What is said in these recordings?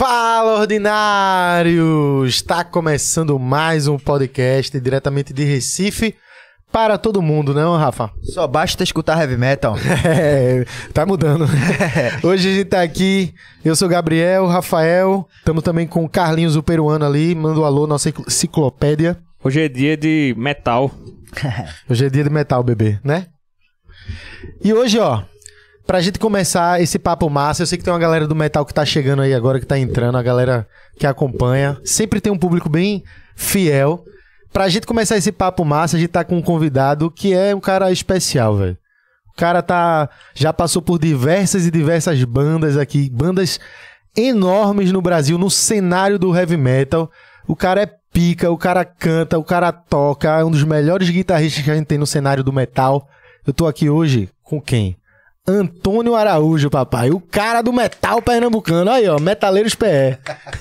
Fala, ordinários! Está começando mais um podcast diretamente de Recife para todo mundo, não, Rafa? Só basta escutar heavy metal. É, tá mudando. Hoje a gente tá aqui, eu sou Gabriel, Rafael, estamos também com o Carlinhos, o peruano ali, manda um alô, nossa enciclopédia. Hoje é dia de metal. Hoje é dia de metal, bebê, né? E hoje, ó, pra gente começar esse papo massa, eu sei que tem uma galera do metal que tá chegando aí agora, que tá entrando, a galera que acompanha. Sempre tem um público bem fiel. Pra gente começar esse papo massa, a gente tá com um convidado que é um cara especial, velho. O cara tá já passou por diversas e diversas bandas aqui, bandas enormes no Brasil, no cenário do heavy metal. O cara é pica, o cara canta, o cara toca, é um dos melhores guitarristas que a gente tem no cenário do metal. Eu tô aqui hoje com quem? Antônio Araújo, papai. O cara do metal pernambucano. Aí, ó, Metaleiros PE.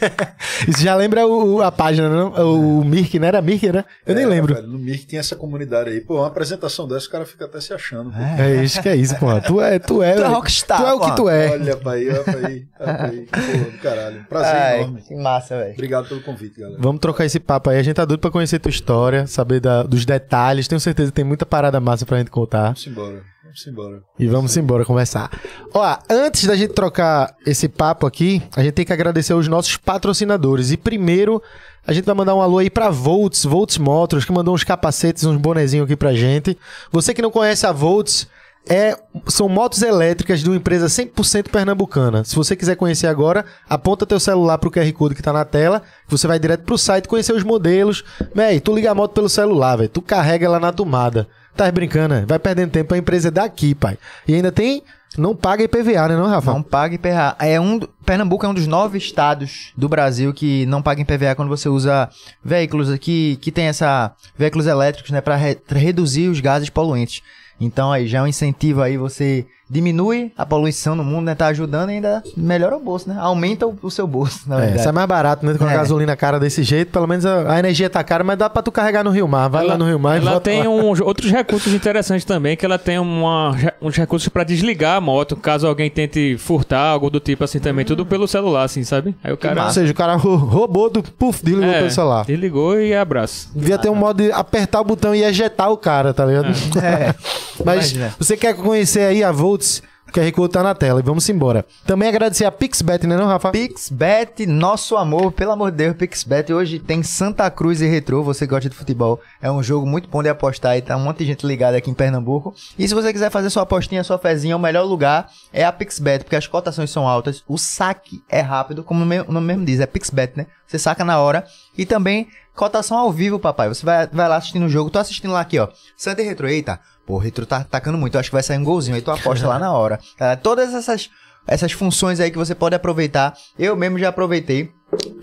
Isso já lembra o, a página, não? O Mirk, não era Mirk, né? Eu é, nem lembro. Velho, no Mirk tem essa comunidade aí. Pô, uma apresentação dessa, o cara fica até se achando. É, é isso que é isso, pô. Tu é, tu é. Tu é rockstar. Tu é o que tu é. Olha pra aí, olha pra aí. Olha pra aí. Pô, do caralho. Prazer Ai, enorme. Que massa, velho. Obrigado pelo convite, galera. Vamos trocar esse papo aí. A gente tá doido pra conhecer tua história, saber da, dos detalhes. Tenho certeza que tem muita parada massa pra gente contar. Vamos embora. Vamos embora. E vamos embora começar. Ó, antes da gente trocar esse papo aqui, a gente tem que agradecer aos nossos patrocinadores. E primeiro, a gente vai mandar um alô aí pra Volts, Volts Motors, que mandou uns capacetes, uns bonezinhos aqui pra gente. Você que não conhece a Volts, é, são motos elétricas de uma empresa 100% pernambucana. Se você quiser conhecer agora, aponta teu celular pro QR Code que tá na tela, você vai direto pro site conhecer os modelos. Véi, tu liga a moto pelo celular, velho. Tu carrega ela na tomada. Tá brincando, né? Vai perdendo tempo, a empresa é daqui, pai. E ainda tem. Não paga IPVA, né, não, Rafa? Não paga IPVA. É um, Pernambuco é um dos nove estados do Brasil que não paga IPVA quando você usa veículos aqui que tem essa veículos elétricos, né, para re, reduzir os gases poluentes. Então aí já é um incentivo aí você diminui a poluição no mundo, né? Tá ajudando e ainda melhora o bolso, né? Aumenta o, o seu bolso, na é, verdade. Isso é mais barato, né? Com a é. gasolina cara desse jeito, pelo menos a, a, energia tá cara, mas dá pra tu carregar no Rio Mar. Vai ela, lá no Rio Mar e Ela tem um, outros recursos interessantes também, que ela tem uma, uns recursos pra desligar a moto, caso alguém tente furtar, algo do tipo assim também, hum. tudo pelo celular, assim, sabe? Aí o cara... Ou seja, o cara roubou do... Puf, desligou é, pelo celular. Desligou e abraço. Devia ter um modo de apertar o botão e ejetar o cara, tá ligado? É. mas você quer conhecer aí a Volts... O QR Code tá na tela e vamos embora. Também agradecer a Pixbet, né não, Rafa? Pixbet, nosso amor, pelo amor de Deus, Pixbet. Hoje tem Santa Cruz e Retro, você gosta de futebol. É um jogo muito bom de apostar e tá um monte de gente ligada aqui em Pernambuco. E se você quiser fazer sua apostinha, sua fezinha, o melhor lugar é a Pixbet, porque as cotações são altas, o saque é rápido, como o nome mesmo diz, é Pixbet, né? Você saca na hora. E também cotação ao vivo, papai. Você vai, vai lá assistindo o jogo, tô assistindo lá aqui, ó. Santa e Retro, eita. Pô, o Retro tá atacando muito, eu acho que vai sair um golzinho, aí tu aposta lá na hora. É, todas essas, essas funções aí que você pode aproveitar, eu mesmo já aproveitei.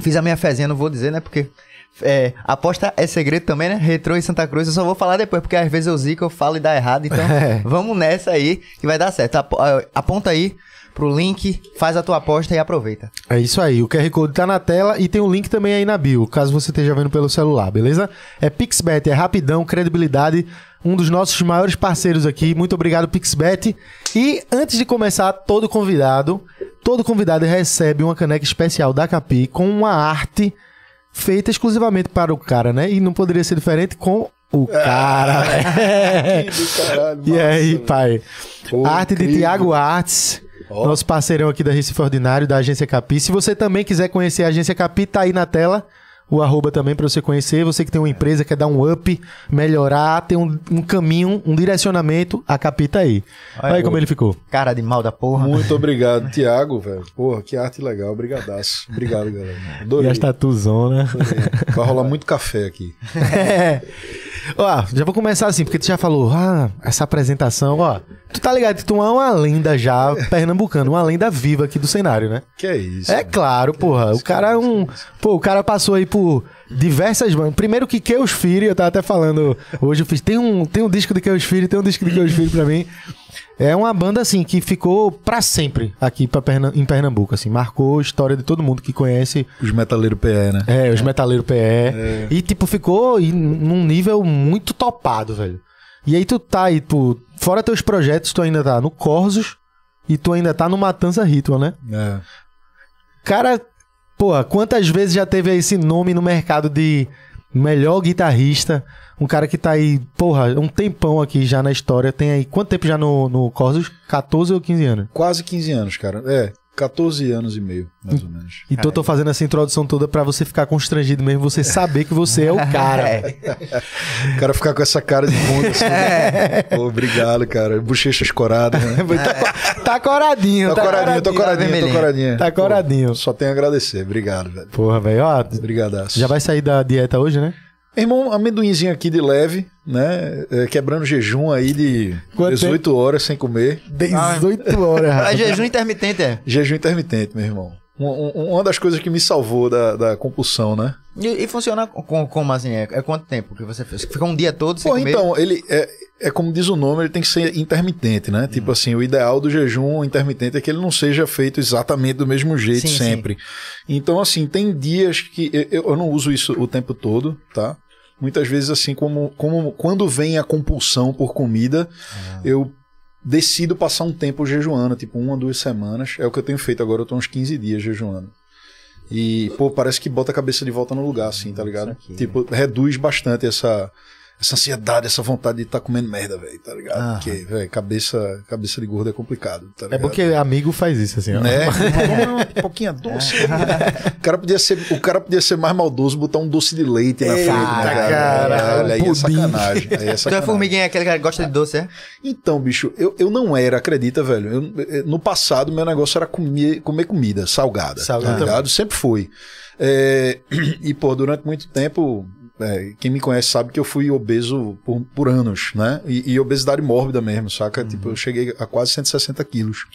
Fiz a minha fezinha, não vou dizer, né? Porque é, aposta é segredo também, né? Retro e Santa Cruz, eu só vou falar depois, porque às vezes eu zico, eu falo e dá errado. Então, é. vamos nessa aí que vai dar certo. Aponta aí pro link, faz a tua aposta e aproveita. É isso aí, o QR Code tá na tela e tem um link também aí na bio, caso você esteja vendo pelo celular, beleza? É Pixbet, é rapidão, credibilidade, um dos nossos maiores parceiros aqui. Muito obrigado, Pixbet. E antes de começar, todo convidado, todo convidado recebe uma caneca especial da Capi com uma arte feita exclusivamente para o cara, né? E não poderia ser diferente com o cara. É. Caralho, e aí, pai? Pô, arte incrível. de Tiago Artes. Oh. Nosso parceirão aqui da Recife Ordinário, da Agência Capi. Se você também quiser conhecer a Agência Capi, tá aí na tela o arroba também para você conhecer. Você que tem uma empresa, quer dar um up, melhorar, ter um, um caminho, um direcionamento, a Capita aí. Olha aí como ele ficou. Cara de mal da porra. Muito obrigado, Tiago, velho. Porra, que arte legal. Obrigadaço. Obrigado, galera. Adorei. E as tatuzona. Vai rolar muito café aqui. é. Ó, já vou começar assim, porque tu já falou, ah, essa apresentação, ó. Tu tá ligado tu é uma lenda já pernambucana, uma lenda viva aqui do cenário, né? Que é isso? É claro, porra. O cara é um. Pô, o cara passou aí por diversas bandas. Primeiro que Keus Filho, eu tava até falando hoje, eu fiz. Tem um, tem um disco de Keus Filho, tem um disco de Keus Filho pra mim. É uma banda, assim, que ficou para sempre aqui pra Perna em Pernambuco, assim. Marcou a história de todo mundo que conhece. Os Metaleiros PE, né? É, os Metaleiros PE. É. E, tipo, ficou num nível muito topado, velho. E aí tu tá aí, tu... Fora teus projetos, tu ainda tá no Corsos e tu ainda tá no Matança Ritual, né? É. Cara, Porra, quantas vezes já teve esse nome no mercado de melhor guitarrista? Um cara que tá aí, porra, um tempão aqui já na história. Tem aí, quanto tempo já no, no Corsos? 14 ou 15 anos? Quase 15 anos, cara. É, 14 anos e meio, mais ou menos. Então eu tô fazendo essa introdução toda pra você ficar constrangido mesmo, você saber que você é o cara. O cara ficar com essa cara de bunda assim. É. Pô, obrigado, cara. Bochecha escorada, né? tá, tá coradinho, Tô tá coradinho, tô coradinho, tô coradinho. Tá coradinho. Pô, só tenho a agradecer. Obrigado, velho. Porra, velho, Obrigadaço. já vai sair da dieta hoje, né? Irmão, amendoinzinho aqui de leve, né? É, quebrando jejum aí de Quanto 18 horas sem comer. 18 horas, É jejum intermitente, é. Jejum intermitente, meu irmão. Um- um- uma das coisas que me salvou da, da compulsão, né? E, e funciona com, como assim? É, é quanto tempo que você fez? Fica um dia todo sem Pô, comer? então, ele é, é como diz o nome, ele tem que ser intermitente, né? Tipo assim, o ideal do jejum intermitente é que ele não seja feito exatamente do mesmo jeito Sim, sempre. Então, assim, tem dias que eu, eu não uso isso o tempo todo, tá? Muitas vezes, assim, como, como quando vem a compulsão por comida, eu decido passar um tempo jejuando, tipo uma, duas semanas. É o que eu tenho feito agora, eu tô uns 15 dias jejuando. E, pô, parece que bota a cabeça de volta no lugar, assim, tá ligado? aqui. Tipo, reduz bastante essa, essa ansiedade, essa vontade de estar comendo merda, velho, tá ligado? Aham. Porque, velho, cabeça, cabeça de gordo é complicado, tá É ligado? porque amigo faz isso, assim, ó. Né? Vamos uma pipoquinha doce. o, cara podia ser, o cara podia ser mais maldoso, botar um doce de leite na frente, né, cara? cara, Olha, aí é sacanagem. Aí é Tu é sacanagem. formiguinha, aquele cara que gosta de doce, é? Então, bicho, eu, eu não era, acredita, velho. Eu- eu- no passado, meu negócio era comer, comer comida salgada. Salgada Tá ligado? Sempre foi. É, e, pô, durante muito tempo, é, quem me conhece sabe que eu fui obeso por, por anos, né? E, e obesidade mórbida mesmo, saca? Tipo, eu cheguei a quase 160 quilos.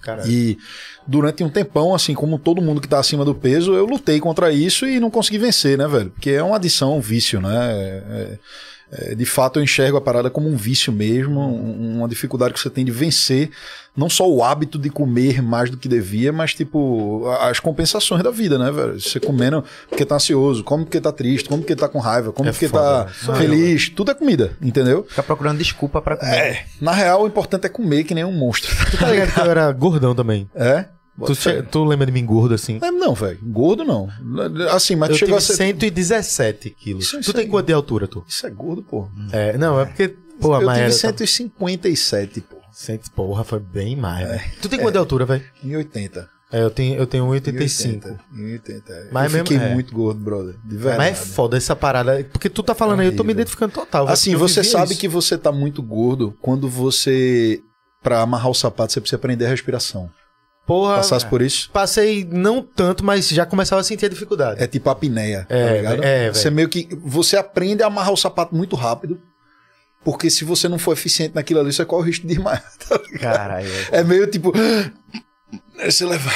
Caralho. E durante um tempão, assim, como todo mundo que tá acima do peso, eu lutei contra isso e não consegui vencer, né, velho? Porque é uma adição, um vício, né? É- é- é, de fato, eu enxergo a parada como um vício mesmo, um- uma dificuldade que você tem de vencer, não só o hábito de comer mais do que devia, mas, tipo, as compensações da vida, né, velho? Você comendo porque tá ansioso, come porque tá triste, come porque tá com raiva, come É porque foda, tá né? feliz, tudo é comida, entendeu? Fica procurando desculpa pra comer. É, na real, o importante é comer que nem um monstro. Tu tá ligado que eu era gordão também? É? Tu, che- tu lembra de mim gordo assim? Não, velho. Gordo não. Assim, mas eu tu chegou a ser. 117 quilos. Isso- tu isso tem quanto de altura, tu? Isso é gordo, pô. É, não, é porque, pô, a eu tive tá- 157, pô. Cento- Porra, foi bem mais, velho. Tu tem quanto de altura, velho? Em 80. É, eu tenho, eu tenho Em 1,85. 80. Em 80. é. Mas eu fiquei mesmo- é. muito gordo, brother. De verdade. Mas é foda essa parada. Porque tu tá falando aí, eu tô me identificando total. Assim, você sabe isso. que você tá muito gordo quando você. Pra amarrar o sapato, você precisa aprender a respiração. Porra, Passasse por isso? passei não tanto, mas já começava a sentir a dificuldade. É tipo a apneia, É, tá ligado? é, você meio que. Você aprende a amarrar o sapato muito rápido. Porque se você não for eficiente naquilo ali, você corre o risco de desmaiar. tá? Caralho. É meio tipo. Você leva.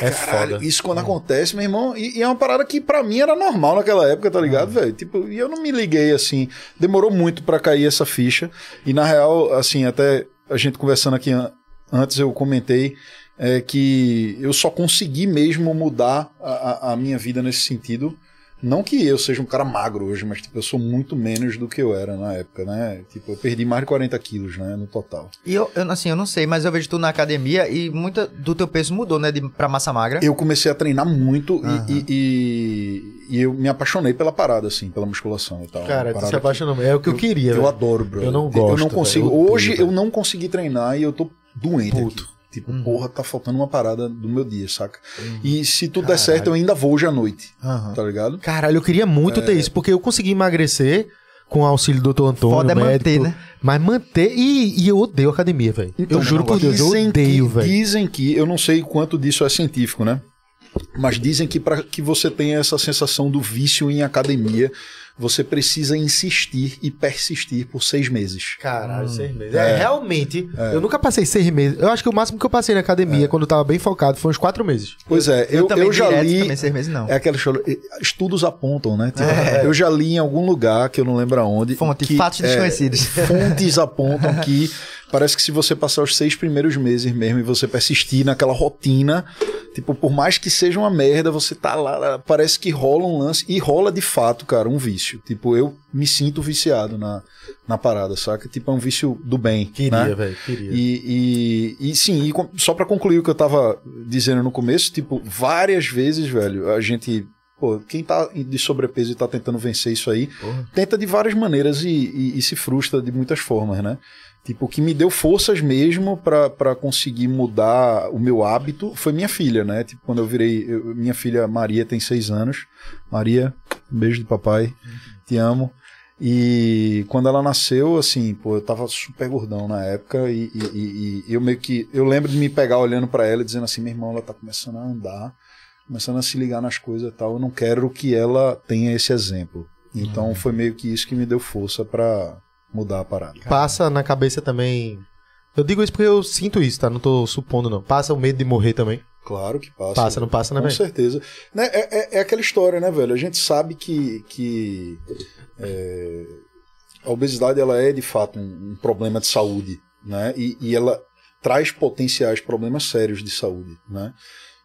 É Caralho, foda. Isso quando acontece, meu irmão. E, e é uma parada que pra mim era normal naquela época, tá ligado, velho? Tipo, e eu não me liguei assim. Demorou muito pra cair essa ficha. E na real, assim, até a gente conversando aqui an- antes, eu comentei é, que eu só consegui mesmo mudar a, a- minha vida nesse sentido. Não que eu seja um cara magro hoje, mas tipo, eu sou muito menos do que eu era na época, né? Tipo, eu perdi mais de 40 quilos, né? No total. E eu, eu, assim, eu não sei, mas eu vejo tu na academia e muita do teu peso mudou, né? De, pra massa magra. Eu comecei a treinar muito e- Aham. e, e, e eu me apaixonei pela parada, assim, pela musculação e tal. Cara, tu se apaixonou. É o que eu, queria, Eu velho. adoro, bro. Eu não Eu gosto, não consigo. velho. Eu Hoje eu não consegui treinar e eu tô doente. Puto. Aqui. Tipo, porra, tá faltando uma parada do meu dia, saca? Uhum. E se tudo der certo, eu ainda vou hoje à noite. Aham. Tá ligado? Caralho, eu queria muito ter isso, porque eu consegui emagrecer com o auxílio do Dr. Antônio, Foda é médico, manter, né? Mas manter, e, e eu odeio academia, velho. eu juro por Deus, eu Dizem odeio, que- velho. Dizem que, eu não sei quanto disso é científico, né? Mas dizem que para que você tenha essa sensação do vício em academia, você precisa insistir e persistir por seis meses. Caralho, seis meses. É, realmente, eu nunca passei seis meses. Eu acho que o máximo que eu passei na academia, quando eu tava bem focado, foi uns quatro meses. Pois é, eu, eu, também já direto, li. Também seis meses não. É aquela história. Estudos apontam, né? Tipo, Eu já li em algum lugar, que eu não lembro aonde. Fonte, que, fatos é, desconhecidos. Fontes apontam que parece que se você passar os seis primeiros meses mesmo e você persistir naquela rotina, Tipo, por mais que seja uma merda, você tá lá, parece que rola um lance. E rola de fato, cara, um vício. Tipo, eu me sinto viciado na, na parada, saca? Tipo, é um vício do bem. Queria, né? velho, queria. E, e, e sim, e só pra concluir o que eu tava dizendo no começo, tipo, várias vezes, velho, a gente. Pô, quem tá de sobrepeso e tá tentando vencer isso aí, tenta de várias maneiras e, e- e se frustra de muitas formas, né? Tipo, o que me deu forças mesmo pra pra conseguir mudar o meu hábito foi minha filha, né? Tipo, quando eu virei. eu- minha filha Maria tem seis anos. Maria, um beijo de papai, te amo. E quando ela nasceu, assim, pô, eu tava super gordão na época e, e- e- eu meio que. Eu lembro de me pegar olhando pra ela e dizendo assim: minha irmã, ela tá começando a andar, começando a se ligar nas coisas e tal. Eu não quero que ela tenha esse exemplo. Então foi meio que isso que me deu força pra mudar a parada. Passa na cabeça também. Eu digo isso porque eu sinto isso, tá? Não tô supondo, não. Passa o medo de morrer também. Claro que passa. Passa, não passa, né, Com velho? certeza. Né, É, é- é aquela história, né, velho? A gente sabe que, que é, a obesidade ela é de fato um, um problema de saúde, né? E, e ela traz potenciais problemas sérios de saúde, né?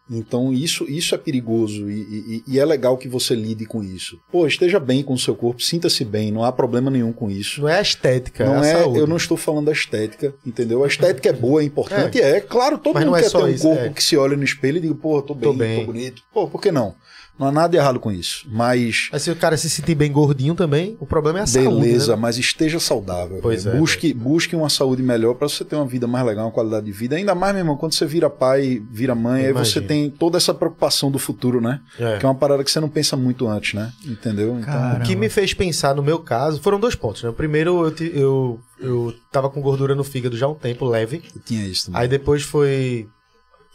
Então isso, isso é perigoso e, e- e é legal que você lide com isso. Pô, esteja bem com o seu corpo, sinta-se bem, não há problema nenhum com isso. Não é a estética, Não é a é, saúde. eu não estou falando da estética, entendeu? A estética é boa, é importante, é. Claro, todo Mas mundo é quer ter um isso, corpo é. que se olha no espelho e diga, pô, tô bem, tô bem. bonito. Pô, por que não? Não há nada errado com isso. Mas Mas se o cara se sentir bem gordinho também, o problema é a saúde. beleza, né? mas esteja saudável. Pois é, busque, busque uma saúde melhor para você ter uma vida mais legal, uma qualidade de vida. Ainda mais, meu irmão, quando você vira pai, vira mãe, aí você tem toda essa preocupação do futuro, né? É. Que é uma parada que você não pensa muito antes, né? Entendeu? Então. O que me fez pensar no meu caso foram dois pontos, né? O primeiro, eu, te- eu, eu tava com gordura no fígado já há um tempo, leve. eu tinha isso também. Aí depois foi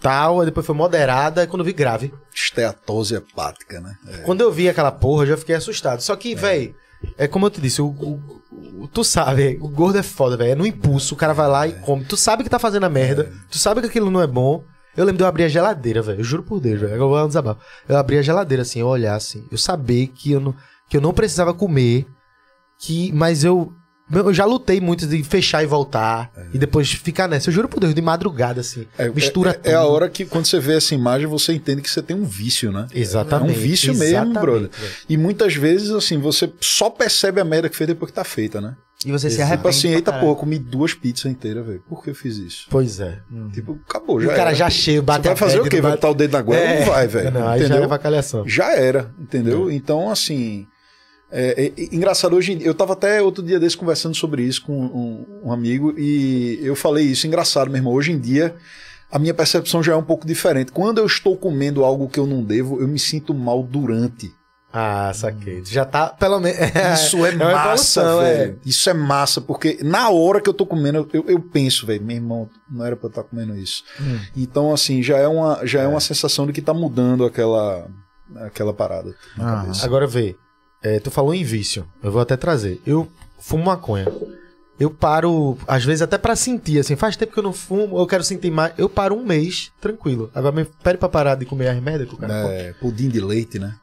tal, aí depois foi moderada, quando eu vi grave. Esteatose hepática, né? É. Quando eu vi aquela porra, eu já fiquei assustado. Só que, véi, é como eu te disse, o, o- o- tu sabe, o gordo é foda, velho. É no impulso, o cara vai lá e come. Tu sabe que tá fazendo a merda, tu sabe que aquilo não é bom. Eu lembro de eu abrir a geladeira, velho. Eu juro por Deus, velho. Eu vou desabafo. Eu abri a geladeira assim, eu olhar assim. Eu saber que eu não, que eu não precisava comer, que, mas eu. Eu já lutei muito de fechar e voltar. E depois ficar nessa. Eu juro por Deus, de madrugada, assim. É, mistura é, tudo. é a hora que, quando você vê essa imagem, você entende que você tem um vício, né? Exatamente. É um vício mesmo, brother. velho. E muitas vezes, assim, você só percebe a merda que fez depois que tá feita, né? E você se Tipo arrepende. Tipo assim, eita pô, comi duas pizzas inteiras, velho. Por que eu fiz isso? Pois é. Tipo, acabou, E já o cara era. já cheio, Você bate vai fazer o quê? Vai botar o dedo na goela? É. Não vai, velho. Não, aí já entendeu? é avacalhação. Já era, entendeu? Então, assim. É, é- é engraçado, hoje em dia, eu tava até outro dia desse conversando sobre isso com um, um amigo e eu falei isso, engraçado, meu irmão. Hoje em dia, a minha percepção já é um pouco diferente. Quando eu estou comendo algo que eu não devo, eu me sinto mal durante. Ah, saquei. Já tá, pelo menos. Isso é, massa, evolução, é. velho. Isso é massa, porque na hora que eu tô comendo, eu, eu penso, velho, meu irmão, não era pra eu estar comendo isso. Hum. Então, assim, já é uma, já é. uma sensação de que tá mudando aquela, aquela parada na Ah. cabeça. Agora vê, é, tu falou em vício. Eu vou até trazer. Eu fumo maconha. Eu paro, às vezes até pra sentir, assim, faz tempo que eu não fumo, eu quero sentir mais. Eu paro um mês, tranquilo. Agora me pede pra parar de comer as merda que o cara come. É, pudim de leite, né?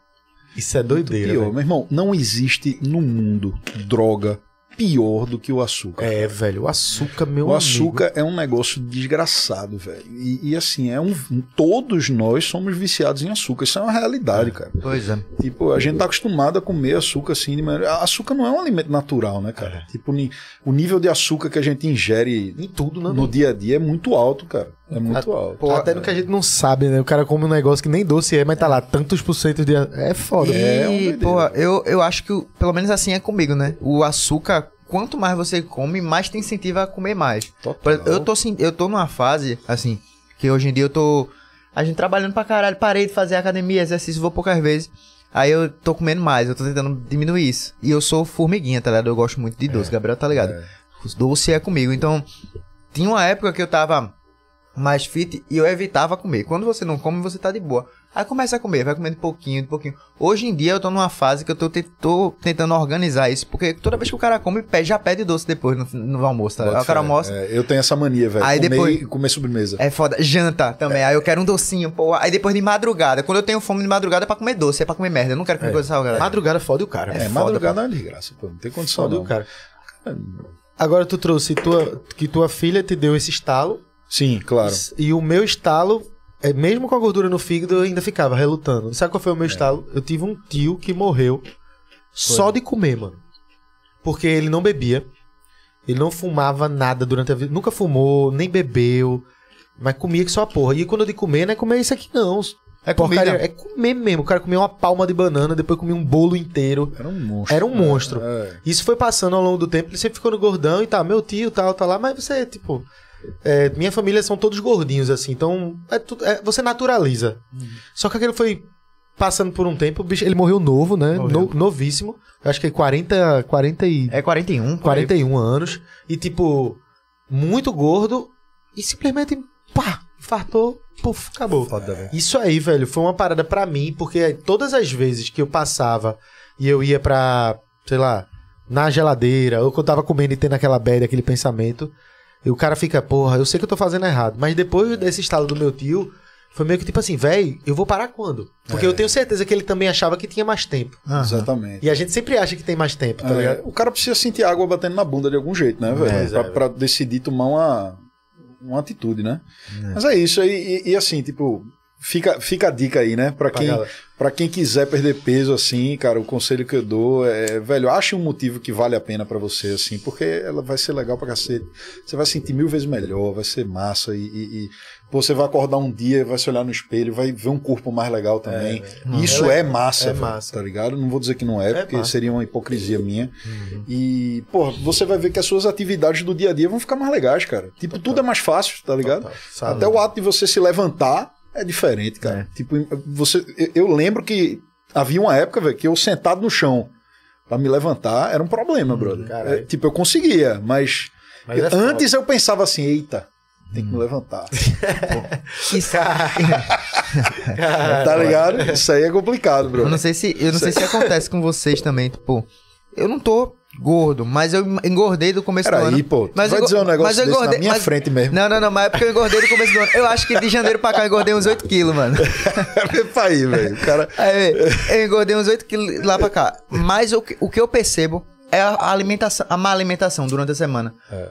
Isso é doideira. Pior, meu irmão, não existe no mundo droga pior do que o açúcar. É, velho, o açúcar, meu o amigo. açúcar é um negócio desgraçado, velho. E, e, assim, é um. Todos nós somos viciados em açúcar. Isso é uma realidade, cara. Pois é. Tipo, a gente tá acostumado a comer açúcar assim, de maneira... Açúcar não é um alimento natural, né, cara? Tipo, ni- o nível de açúcar que a gente ingere Em tudo, né? no dia a dia é muito alto, cara. É muito alto. Pô, até no que a gente não sabe, né? O cara come um negócio que nem doce é, mas tá lá, tantos por cento de. É foda. É, E, doideira. pô, eu, eu acho que, pelo menos assim é comigo, né? O açúcar, quanto mais você come, mais te incentiva a comer mais. Total. exemplo, eu tô, sim- eu tô numa fase, assim, que hoje em dia eu tô. A gente trabalhando pra caralho, parei de fazer academia, exercício, vou poucas vezes. Aí eu tô comendo mais, eu tô tentando diminuir isso. E eu sou formiguinha, tá ligado? Eu gosto muito de doce, Gabriel tá ligado? É. Doce é comigo. Então, tinha uma época que eu tava mais fit e eu evitava comer. Quando você não come, você tá de boa. Aí começa a comer, vai comendo de pouquinho, de pouquinho. Hoje em dia eu tô numa fase que eu tô, te- tô tentando organizar isso, porque toda vez que o cara come, pede, já pede doce depois no, no almoço, tá? Aí o cara almoça. É, eu tenho essa mania, velho. Aí comer, depois- comer sobremesa. É foda. Janta também. Aí eu quero um docinho, pô. Aí depois de madrugada. Quando eu tenho fome de madrugada é pra comer doce, é pra comer merda. Eu não quero comer coisa salgada. Madrugada fode o cara. É, foda, madrugada é uma desgraça, pô. Não tem condição, Fode não. o cara. Agora tu trouxe tua, que tua filha te deu esse estalo. Sim, claro. E o meu estalo é, mesmo com a gordura no fígado, eu ainda ficava relutando. Sabe qual foi o meu estalo? Eu tive um tio que morreu só de comer, mano. Porque ele não bebia. Ele não fumava nada durante a vida. Nunca fumou, nem bebeu. Mas comia que só a porra. E quando eu digo comer, não é comer isso aqui, não. É comida. é comer mesmo. O cara comia uma palma de banana, depois comia um bolo inteiro. Era um monstro. Era um monstro. É. Isso foi passando ao longo do tempo, ele sempre ficou no gordão e tal. Meu tio tal, tá lá, mas você, tipo. É, minha família são todos gordinhos, assim, então é tudo, é, você naturaliza. Só que aquele foi passando por um tempo, bicho, ele morreu novo, né? No- novíssimo. Acho que 40, 40 e, É 41, por aí. 41 anos. E, tipo, muito gordo. E simplesmente, pá, infartou, puf, acabou. Foda. Isso aí, velho, foi uma parada pra mim, porque todas as vezes que eu passava e eu ia pra, sei lá, na geladeira, ou que eu tava comendo e tendo aquela bad, aquele pensamento, e o cara fica, porra, eu sei que eu tô fazendo errado. Mas depois desse estalo do meu tio, foi meio que tipo assim, velho, eu vou parar quando? Porque eu tenho certeza que ele também achava que tinha mais tempo. Aham. Exatamente. E a gente sempre acha que tem mais tempo, tá É, ligado? o cara precisa sentir água batendo na bunda de algum jeito, né, velho? É, pra, é, pra decidir tomar uma, uma atitude, né? Mas é isso, e, e- e assim, tipo, fica, fica a dica aí, né? Pra Pra quem, pra quem quiser perder peso, assim, cara, o conselho que eu dou é, velho, ache um motivo que vale a pena pra você, assim, porque ela vai ser legal pra cacete. Você vai sentir mil vezes melhor, vai ser massa e. e- e, você vai acordar um dia, vai se olhar no espelho, vai ver um corpo mais legal também. Isso É é, massa, é velho, massa. tá ligado? Não vou dizer que não é, É porque massa. seria uma hipocrisia minha. E, pô, você vai ver que as suas atividades do dia a dia vão ficar mais legais, cara. Tipo, tudo é mais fácil, tá ligado? Total. Até o ato de você se levantar é diferente, cara. Tipo, você, eu- eu lembro que havia uma época, velho, que eu sentado no chão pra me levantar era um problema, brother. caralho. É, tipo, eu conseguia, mas, Mas é antes eu pensava assim, eita, tem que me levantar. Isso- tá ligado? Isso aí é complicado, Eu brother. não sei se, eu não sei se acontece com vocês também, tipo, eu não tô gordo, mas eu engordei do começo do ano. Peraí, pô. Mas vai eu, dizer um negócio mas eu engordei, na minha mas- frente mesmo. Não, não, não, mas é porque eu engordei do começo do ano. Eu acho que de janeiro pra cá eu engordei uns 8 quilos, mano. Pra aí, velho. O cara... Aí, eu engordei uns 8 quilos lá pra cá. Mas o que, o que eu percebo é a alimentação, a má alimentação durante a semana. É.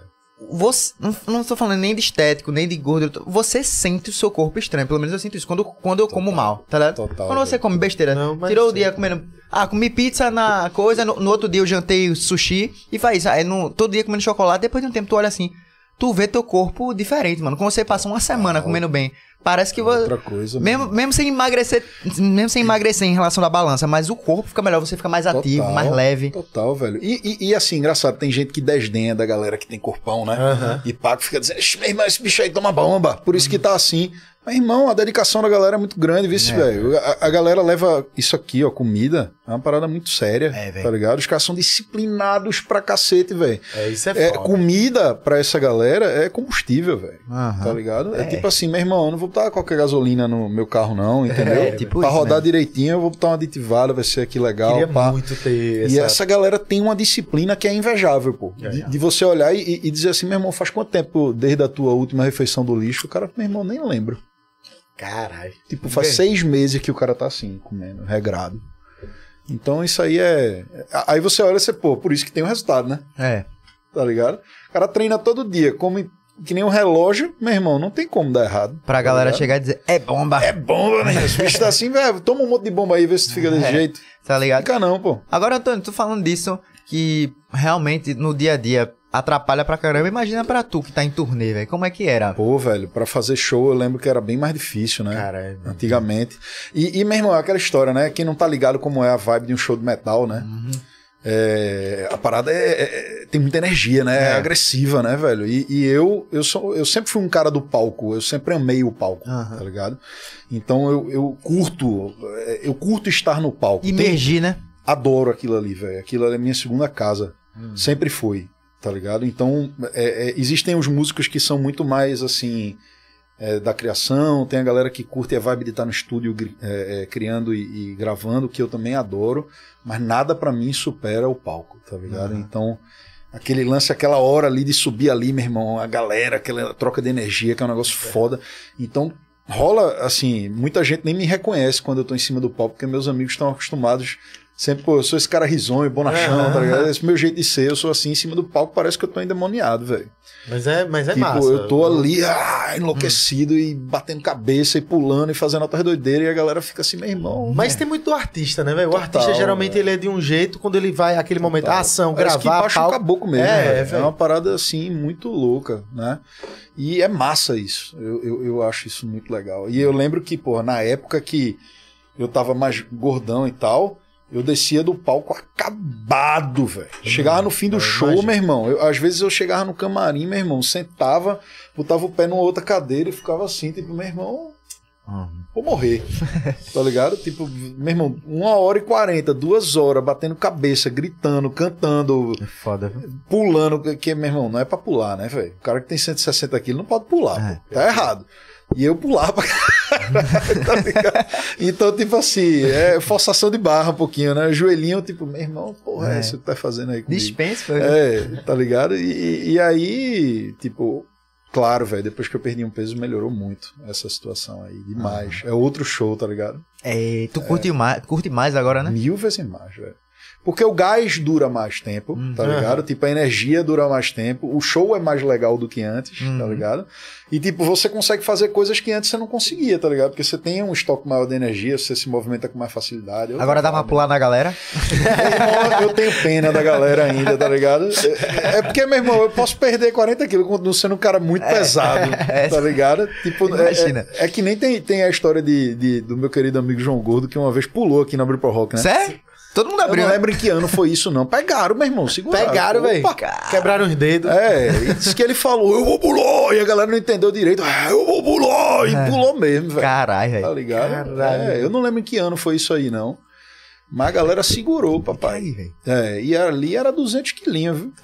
Você, não, não tô falando nem de estético, nem de gordo. Você sente o seu corpo estranho. Pelo menos eu sinto isso quando, quando eu como mal, tá ligado? Total, quando você come besteira. Não, mas tirou o sim. dia comendo. Ah, comi pizza na coisa, no, no outro dia eu jantei sushi e faz isso. Aí no, todo dia comendo chocolate, depois de um tempo tu olha assim. Tu vê teu corpo diferente, mano. Quando você passa uma semana comendo bem, parece que você. Outra coisa. Mesmo, mesmo sem emagrecer, mesmo sem emagrecer em relação da balança, mas o corpo fica melhor, você fica mais ativo, Total, mais leve. Total, velho. E, e, e, assim, engraçado, tem gente que desdenha da galera que tem corpão, né? Aham. E paga fica dizendo, "Ixi, meu irmão, esse bicho aí toma bomba. Por isso que tá assim. Mas, irmão, a dedicação da galera é muito grande, viu, É. velho? A, a galera leva isso aqui, ó, comida, é uma parada muito séria. É, velho. tá ligado? Os caras são disciplinados pra cacete, velho. É, isso é, É, foda. comida pra essa galera é combustível, velho. Tá ligado? É. tipo assim, meu irmão, eu não vou botar qualquer gasolina no meu carro, não, entendeu? É, tipo pra isso rodar mesmo. direitinho, eu vou botar uma aditivada, vai ser aqui legal. Queria pá. muito ter E essa... essa galera tem uma disciplina que é invejável, pô. De, de você olhar e, e dizer assim, meu irmão, faz quanto tempo desde a tua última refeição do lixo? O cara, meu irmão, nem lembro. Caralho. Tipo, faz seis meses que o cara tá assim, comendo, regrado. Então isso aí é. Aí você olha e você, pô, por isso que tem o resultado, né? É. Tá ligado? O cara treina todo dia, come que nem um relógio, meu irmão, não tem como dar errado. Pra tá galera ligado? chegar e dizer, é bomba, É bomba, né? Esse bicho tá assim, velho, toma um monte de bomba aí, vê se fica desse É. jeito. tá ligado? Fica não, pô. Agora, Antônio, tu falando disso, que realmente no dia a dia atrapalha pra caramba. Imagina pra tu que tá em turnê, velho. Como é que era? Pô, velho, pra fazer show eu lembro que era bem mais difícil, né? Caralho. Antigamente. E, e, meu irmão, é aquela história, né? Quem não tá ligado como é a vibe de um show de metal, né? É, a parada é, é- tem muita energia, né? É, É. agressiva, né, velho? E, e eu, eu, sou, eu sempre fui um cara do palco, eu sempre amei o palco, Aham. tá ligado? Então eu, eu curto, eu curto estar no palco. Imergir, né? adoro aquilo ali, velho. Aquilo ali é minha segunda casa. Sempre foi, tá ligado? Então, é, é, existem os músicos que são muito mais, assim, é, da criação. Tem a galera que curte a vibe de estar no estúdio é, é, criando e, e gravando, que eu também adoro. Mas nada pra mim supera o palco, tá ligado? Então, aquele lance, aquela hora ali de subir ali, meu irmão, a galera, aquela troca de energia, que é um negócio foda. Então, rola, assim, muita gente nem me reconhece quando eu tô em cima do palco, porque meus amigos estão acostumados Sempre, pô, eu sou esse cara risonho, bonachão, tá ligado? Esse é o meu jeito de ser, eu sou assim, em cima do palco, parece que eu tô endemoniado, velho. Mas é, mas é tipo, massa. eu tô ali, ah, enlouquecido e batendo cabeça e pulando e fazendo outras doideiras e a galera fica assim, meu irmão. Mas tem muito do artista, né, velho? O Total, artista geralmente velho. ele é de um jeito quando ele vai aquele momento, Total. ação, Parece que gravar, baixa um palco. caboclo mesmo, É, é, velho. uma parada assim muito louca, né? E é massa isso. Eu, eu, eu acho isso muito legal. E eu lembro que, pô, na época que eu tava mais gordão e tal, eu descia do palco acabado, velho. Chegava no fim do eu show, imagino. meu irmão. Eu- às vezes eu chegava no camarim, meu irmão, sentava, botava o pé numa outra cadeira e ficava assim, tipo, meu irmão, vou morrer. tá ligado? Tipo, meu irmão, uma hora e quarenta, duas horas, batendo cabeça, gritando, cantando, É foda, viu? pulando, que- meu irmão, não é pra pular, né, velho? O cara que tem 160 quilos não pode pular, É. pô. tá errado. E eu pulava pra tá? Então, tipo assim, é forçação de barra um pouquinho, né? Joelhinho, tipo, meu irmão, porra, é É. isso que tá fazendo aí comigo? Dispensa. É, tá ligado? E, e aí, tipo, claro, velho, depois que eu perdi um peso, melhorou muito essa situação aí, demais. É outro show, tá ligado? É, tu curte, mais, curte mais agora, né? Mil vezes mais, velho. Porque o gás dura mais tempo, Hum. tá ligado? Tipo, a energia dura mais tempo, o show é mais legal do que antes, tá Uhum. ligado? E, tipo, você consegue fazer coisas que antes você não conseguia, tá ligado? Porque você tem um estoque maior de energia, você se movimenta com mais facilidade. Eu- Agora dá pra pular na galera? Irmão, eu tenho pena da galera ainda, tá ligado? É, é porque, meu irmão, eu posso perder 40 quilos, continuo sendo um cara muito pesado, é. tá ligado? Tipo, é, Imagina. é- é que nem tem, tem a história de, de- do meu querido amigo João Gordo, que uma vez pulou aqui na Abril Pro Rock, né? Sério? Todo mundo Eu abriu, não né? lembro em que ano foi isso, não. Pegaram, meu irmão, seguraram. Pegaram, velho. Quebraram os dedos. É, e disse que ele falou, eu vou pular, e a galera não entendeu direito, ah, eu vou pular, e pulou mesmo, velho. Caralho, Tá velho. ligado? Caralho. É, eu não lembro em que ano foi isso aí, não. Mas a galera segurou, papai. É, e ali era 200 quilinhos, viu?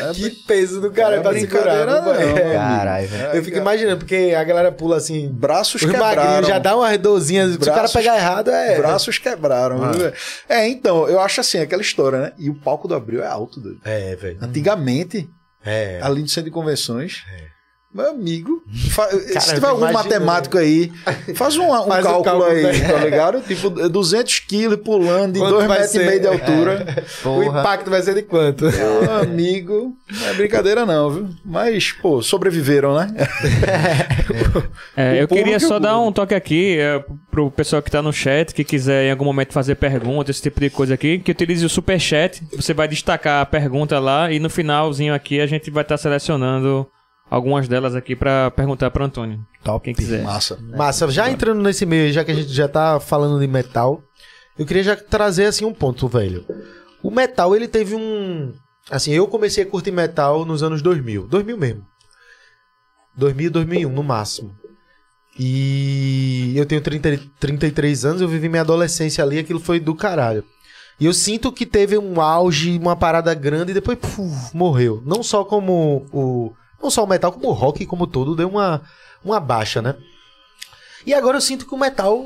É, Que peso do cara é pra segurar. não, meu Caralho, velho. É, Eu fico imaginando, porque a galera pula assim. Braços quebraram. já dá umas dorzinhas. Se o cara pegar errado, é. Braços quebraram, Ah. viu? É, então, eu acho assim, aquela história, né? E o palco do Abril é alto, doido. É, velho. Antigamente, É. ali no centro de convenções, meu amigo, fa- se eu tiver algum imagino, matemático aí, faz um, um Faz o cálculo, cálculo, aí, né? tá ligado? Tipo, 200 quilos pulando de Quanto 2 vai metros e meio de altura. O Porra. impacto vai ser de quanto? Meu amigo, não é brincadeira não, viu? Mas, pô, sobreviveram, né? É, O eu queria só o dar um toque aqui é, pro pessoal que tá no chat, que quiser em algum momento fazer pergunta, esse tipo de coisa aqui, que utilize o superchat. Você vai destacar a pergunta lá e no finalzinho aqui a gente vai estar selecionando algumas delas aqui pra perguntar pro Antônio. Top. Quem quiser. Massa. Massa, já entrando nesse meio, já que a gente já tá falando de metal, eu queria já trazer assim um ponto, velho. O metal, ele teve um. Assim, eu comecei a curtir metal nos anos 2000. 2000 mesmo. 2000, 2001 no máximo. E eu tenho 30, 33 anos, eu vivi minha adolescência ali, aquilo foi do caralho. E eu sinto que teve um auge, uma parada grande e depois puf, morreu. Não só como o. Não só o metal, como o rock como todo, deu uma, uma baixa, né? E agora eu sinto que o metal,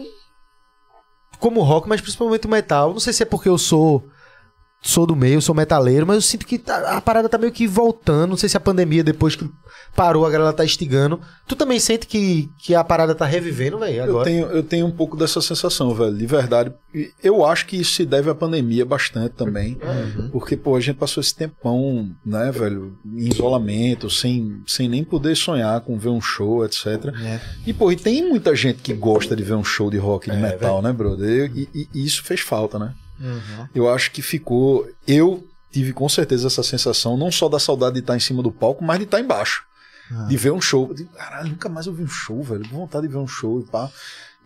como o rock, mas principalmente o metal, não sei se é porque eu sou sou do meio, sou metaleiro, mas eu sinto que tá- a parada tá meio que voltando. Não sei se a pandemia, depois que parou, a galera tá instigando. Tu também sente que, que a parada tá revivendo, velho, Eu tenho, eu tenho um pouco dessa sensação, velho, de verdade. Eu acho que isso se deve à pandemia bastante também. Porque, pô, a gente passou esse tempão, né, velho, em isolamento, sem, sem nem poder sonhar com ver um show, etc. É. E, pô, e tem muita gente que gosta de ver um show de rock e de É, metal, né, brother? E, e- e isso fez falta, né? Uhum. Eu acho que ficou. Eu tive com certeza essa sensação, não só da saudade de estar em cima do palco, mas de estar embaixo. Ah. De ver um show. Digo, Caralho, nunca mais eu vi um show, velho. Com vontade de ver um show e pá.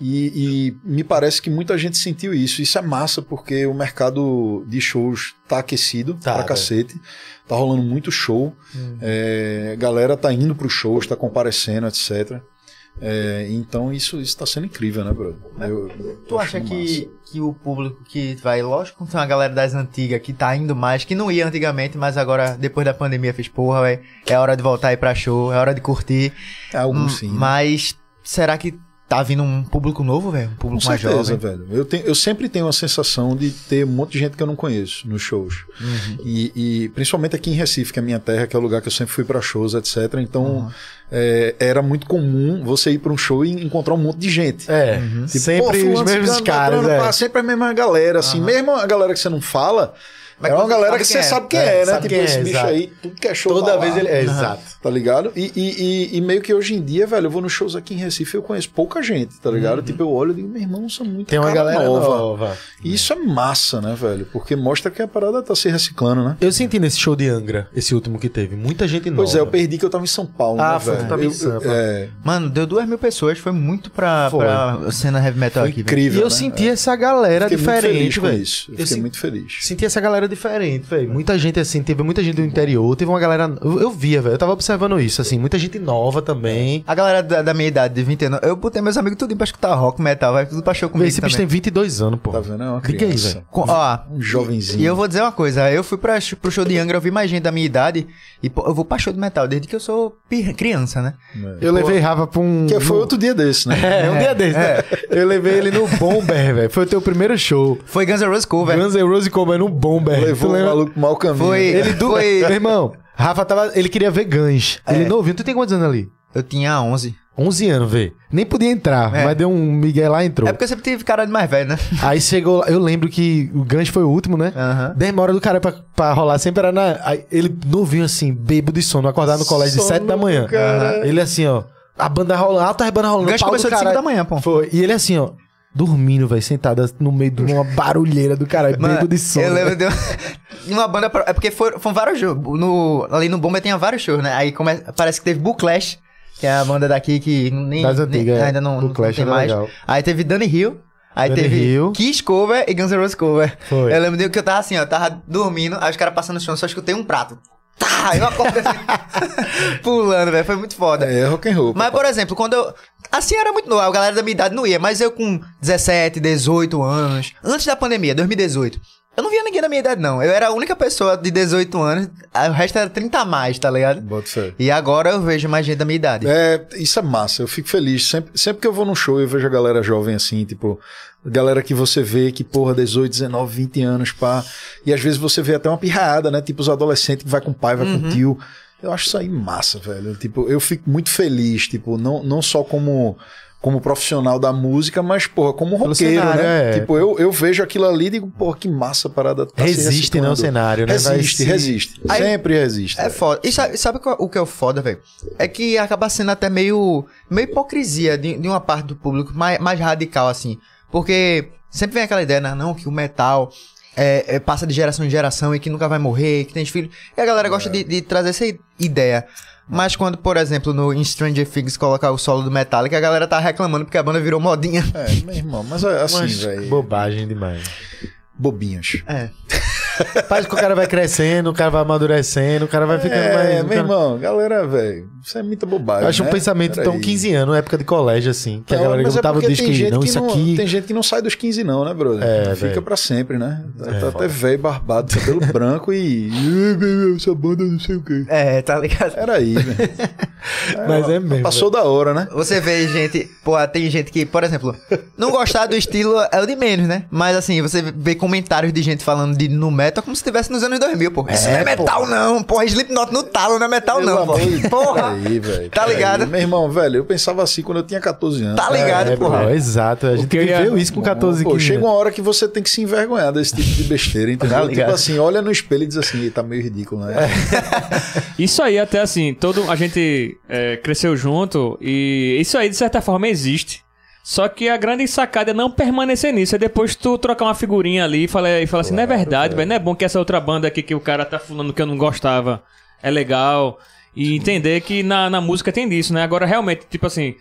E, e me parece que muita gente sentiu isso. Isso é massa, porque o mercado de shows tá aquecido Tá, pra velho. cacete. Tá rolando muito show. Hum. É, a galera tá indo pros shows, tá comparecendo, etc. É, então isso, isso tá sendo incrível, né, brother? Eu- eu Tu acha que, massa. que o público que vai, lógico, tem uma galera das antigas que tá indo mais, que não ia antigamente, mas agora, depois da pandemia, fez porra, véi, é hora de voltar aí pra show, é hora de curtir. É algo Hum, sim. né? Mas será que tá vindo um público novo, velho? Um Com público mais certeza, jovem? velho. Eu, tenho, eu sempre tenho a sensação de ter um monte de gente que eu não conheço nos shows. Uhum. E, e principalmente aqui em Recife, que é a minha terra, que é o lugar que eu sempre fui pra shows, etc. Então, Uhum. É, era muito comum você ir pra um show e encontrar um monte de gente. É, Tipo, sempre os mesmos caras, é. sempre a mesma galera, assim. Mesmo a galera que você não fala, Mas é uma galera que você é. sabe quem É, é, né? Tipo, é, esse bicho aí, tudo que é show Toda tá vez ele. É, exato. Tá ligado? E, e, e- meio que hoje em dia, velho, eu vou nos shows aqui em Recife eu conheço pouca gente, tá ligado? Tipo, eu olho e digo, meu irmão, são muito Uhum. Tem uma galera nova. nova. E isso é massa, né, velho? Porque mostra que a parada tá se reciclando, né? Eu senti nesse show de Angra, esse último que teve, muita gente nova. Pois é, eu perdi que eu tava em São Paulo, Ah, né, foi, velho? tava em Eu- Sampa. é, Mano, deu duas mil pessoas, foi muito pra, Foi. pra cena heavy metal foi aqui. incrível, E eu né? senti essa galera Fiquei muito feliz diferente, velho. isso. Eu fiquei muito feliz. Senti essa galera diferente, velho. Muita gente assim, teve muita gente do interior, teve uma galera. Eu, eu via, velho. Eu tava observando isso, assim, muita gente nova também. A galera da, da minha idade, de 20 anos, eu botei meus amigos tudo pra escutar rock, metal, vai tudo pra show comigo Véi, esse bicho tem também. 22 anos, pô. Tá vendo? É uma criança. velho. Com- ó, Um jovenzinho. E eu vou dizer uma coisa, eu fui pra, pro show de Angra, eu vi mais gente da minha idade, e pô, eu vou pra show de metal desde que eu sou criança, né? Eu levei Rafa pra um. Que foi outro dia desse, né? É, um dia desse, né? Eu levei ele no Bomber, velho. Foi o teu primeiro show. Foi Guns N' Roses cover. Guns N' Roses cover no Bomber. Levou Tu o lembra? maluco pro mau caminho. Foi- né? Ele do... Foi- Meu irmão, Rafa tava. Ele queria ver Guns. Ele novinho. Tu tem quantos anos ali? Eu tinha 11. 11 anos, vê. Nem podia entrar, É. mas deu um Miguel lá e entrou. É porque eu sempre tive cara de mais velho, né? Aí chegou lá, eu lembro que o Guns foi o último, né? Aham. Demora do cara pra, pra rolar, sempre era na. aí ele novinho assim, bêbado de sono, acordar no colégio de Sono 7 da manhã. cara. Ele assim, ó. A banda rolando, alta banda rolando. O do começou de 5 caralho. da manhã, pô. Foi. E ele assim, ó. Dormindo, velho, sentado no meio de uma barulheira do caralho, bêbado de sono. Eu lembro de uma banda. pra- É porque foram, foram vários shows. No, ali no Bomba tinha vários shows, né? Aí come- parece que teve Booklash, que é a banda daqui que nem, Das nem- antigas, é. ainda não, não Booklash tem era mais. legal. Aí teve Danny Hill. Aí Danny teve Hill. Kiss cover e Guns N' Roses cover. Foi. Eu lembro de que eu tava assim, ó, eu tava dormindo, aí os caras passando no chão, só escutei um prato. Tá, eu acordo assim, pulando, velho, foi muito foda. É, rock and roll. Mas, por exemplo, quando eu. Assim era muito novo, a galera da minha idade não ia, mas eu com 17, 18 anos, antes da pandemia, 2018, eu não via ninguém da minha idade, não. Eu era a única pessoa de 18 anos, o resto era 30 a mais, tá ligado? Bota fé. E agora eu vejo mais gente da minha idade. É, isso é massa, eu fico feliz. Sempre, sempre que eu vou num show, eu vejo a galera jovem assim, tipo, galera que você vê que, porra, 18, 19, 20 anos, pá. E às vezes você vê até uma pirrada, né? Tipo, os adolescentes que vai com o pai, vai com o tio. Eu acho isso aí massa, velho. Tipo, eu fico muito feliz, tipo, não, não só como. Como profissional da música, mas, porra, como Pelo roqueiro, cenário, né? é. Tipo, eu, eu vejo aquilo ali e digo, porra, que massa a parada. Tá Resiste, né, o cenário, né? Resiste, se- resiste. Aí- Sempre resiste. É foda. E sabe, sabe o que é o foda, velho? É que acaba sendo até meio, meio hipocrisia de, de uma parte do público mais, mais radical, assim. Porque sempre vem aquela ideia, né? Não, que o metal é, é, passa de geração em geração e que nunca vai morrer, que tem filhos. E a galera gosta de, de trazer essa ideia. Mas quando, por exemplo, no em Stranger Things colocar o solo do Metallica, a galera tá reclamando porque a banda virou modinha. É, meu irmão, mas é assim, velho. bobagem demais. Bobinhas. É. Parece que o cara vai crescendo, o cara vai amadurecendo, o cara vai ficando mais. É, meu cara- irmão, galera, velho, isso é muita bobagem. Eu acho um né? pensamento tão Peraí. 15 anos, época de colégio, assim. Que a Não, galera mas é botava o porque disco tem e gente não, que isso não- aqui. Tem gente que não sai dos 15, não, né, brother? É, Fica pra sempre, né? Tá, É, tá até velho, barbado, cabelo branco e. "Ih, meu, Essa banda não sei o quê. É, tá ligado? Peraí, velho. Mas é mesmo. Passou da hora, né? Você vê gente, pô, tem gente que, por exemplo, não gostar do estilo é o de menos, né? Mas assim, você vê comentários de gente falando de no metal como se estivesse nos anos 2000, pô. Isso não é metal não, porra, Slipknot no talo não é metal Pelo não, pô. Porra. Peraí, velho. Tá peraí. ligado? Meu irmão, velho, eu pensava assim quando eu tinha 14 anos. Tá ligado, é, porra. pô, exato. A gente que viveu isso com 14, Pô, 15 chega anos. uma hora que você tem que se envergonhar desse tipo de besteira, entendeu? Tá tipo assim, olha no espelho e diz assim, "Ih, tá meio ridículo, né? Isso aí, até assim, todo a gente é, cresceu junto e isso aí, de certa forma, existe. Só que a grande sacada é não permanecer nisso. É depois tu trocar uma figurinha ali e falar, e falar assim, não é verdade, velho. Não é bom que essa outra banda aqui que o cara tá falando que eu não gostava é legal. E entender que na, na música tem disso, né? Agora, realmente, tipo assim,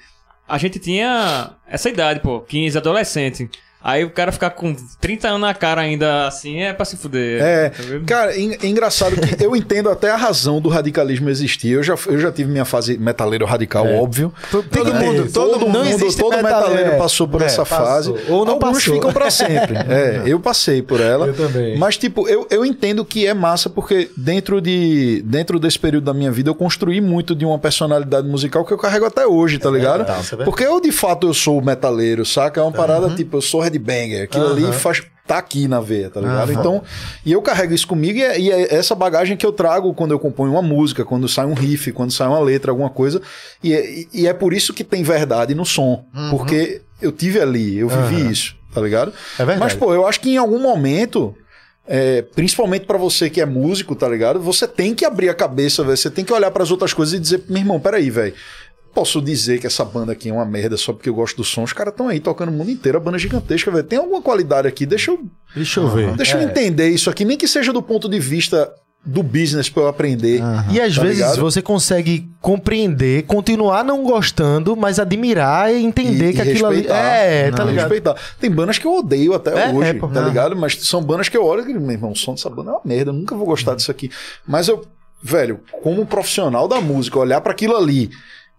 a gente tinha essa idade, pô, 15, adolescente. Aí o cara ficar com 30 anos na cara ainda assim é pra se fuder. É, tá cara, é engraçado que eu entendo até a razão do radicalismo existir. Eu já, eu já tive minha fase metaleiro radical, óbvio. Todo Todo mundo, mundo, todo todo- mundo, não existe todo metaleiro, metaleiro é. passou por É, essa passou. fase. Ou não Alguns passou. ficam pra sempre. É, eu passei por ela. Eu também. Mas, tipo, eu, eu entendo que é massa porque dentro, de, dentro desse período da minha vida eu construí muito de uma personalidade musical que eu carrego até hoje, tá ligado? verdade, isso é verdade. porque eu, de fato, eu sou metaleiro, saca? É uma parada, tipo, eu sou headbanger. Aquilo ali faz tá aqui na veia, tá ligado? Aham. Então, e eu carrego isso comigo e é, e é essa bagagem que eu trago quando eu componho uma música, quando sai um riff, quando sai uma letra, alguma coisa. E é, e- é por isso que tem verdade no som. Porque eu tive ali, eu vivi isso, tá ligado? É verdade. Mas, pô, eu acho que em algum momento. é, principalmente pra você que é músico, tá ligado? Você tem que abrir a cabeça, velho. Você tem que olhar pras outras coisas e dizer, meu irmão, peraí, velho. Posso dizer que essa banda aqui é uma merda só porque eu gosto do som. Os caras estão aí tocando o mundo inteiro, a banda é gigantesca, velho. Tem alguma qualidade aqui, deixa eu, Deixa eu ver. deixa eu É. entender isso aqui, nem que seja do ponto de vista do business pra eu aprender. E às Tá vezes ligado? você consegue compreender, continuar não gostando, mas admirar e entender E- que e aquilo ali. É, tá Não, ligado? respeitar. Tem bandas que eu odeio até É, hoje, é, pô. tá Aham. ligado? Mas são bandas que eu olho e digo, meu irmão, o som dessa banda é uma merda, eu nunca vou gostar disso aqui. Mas eu, velho, como profissional da música, olhar pra aquilo ali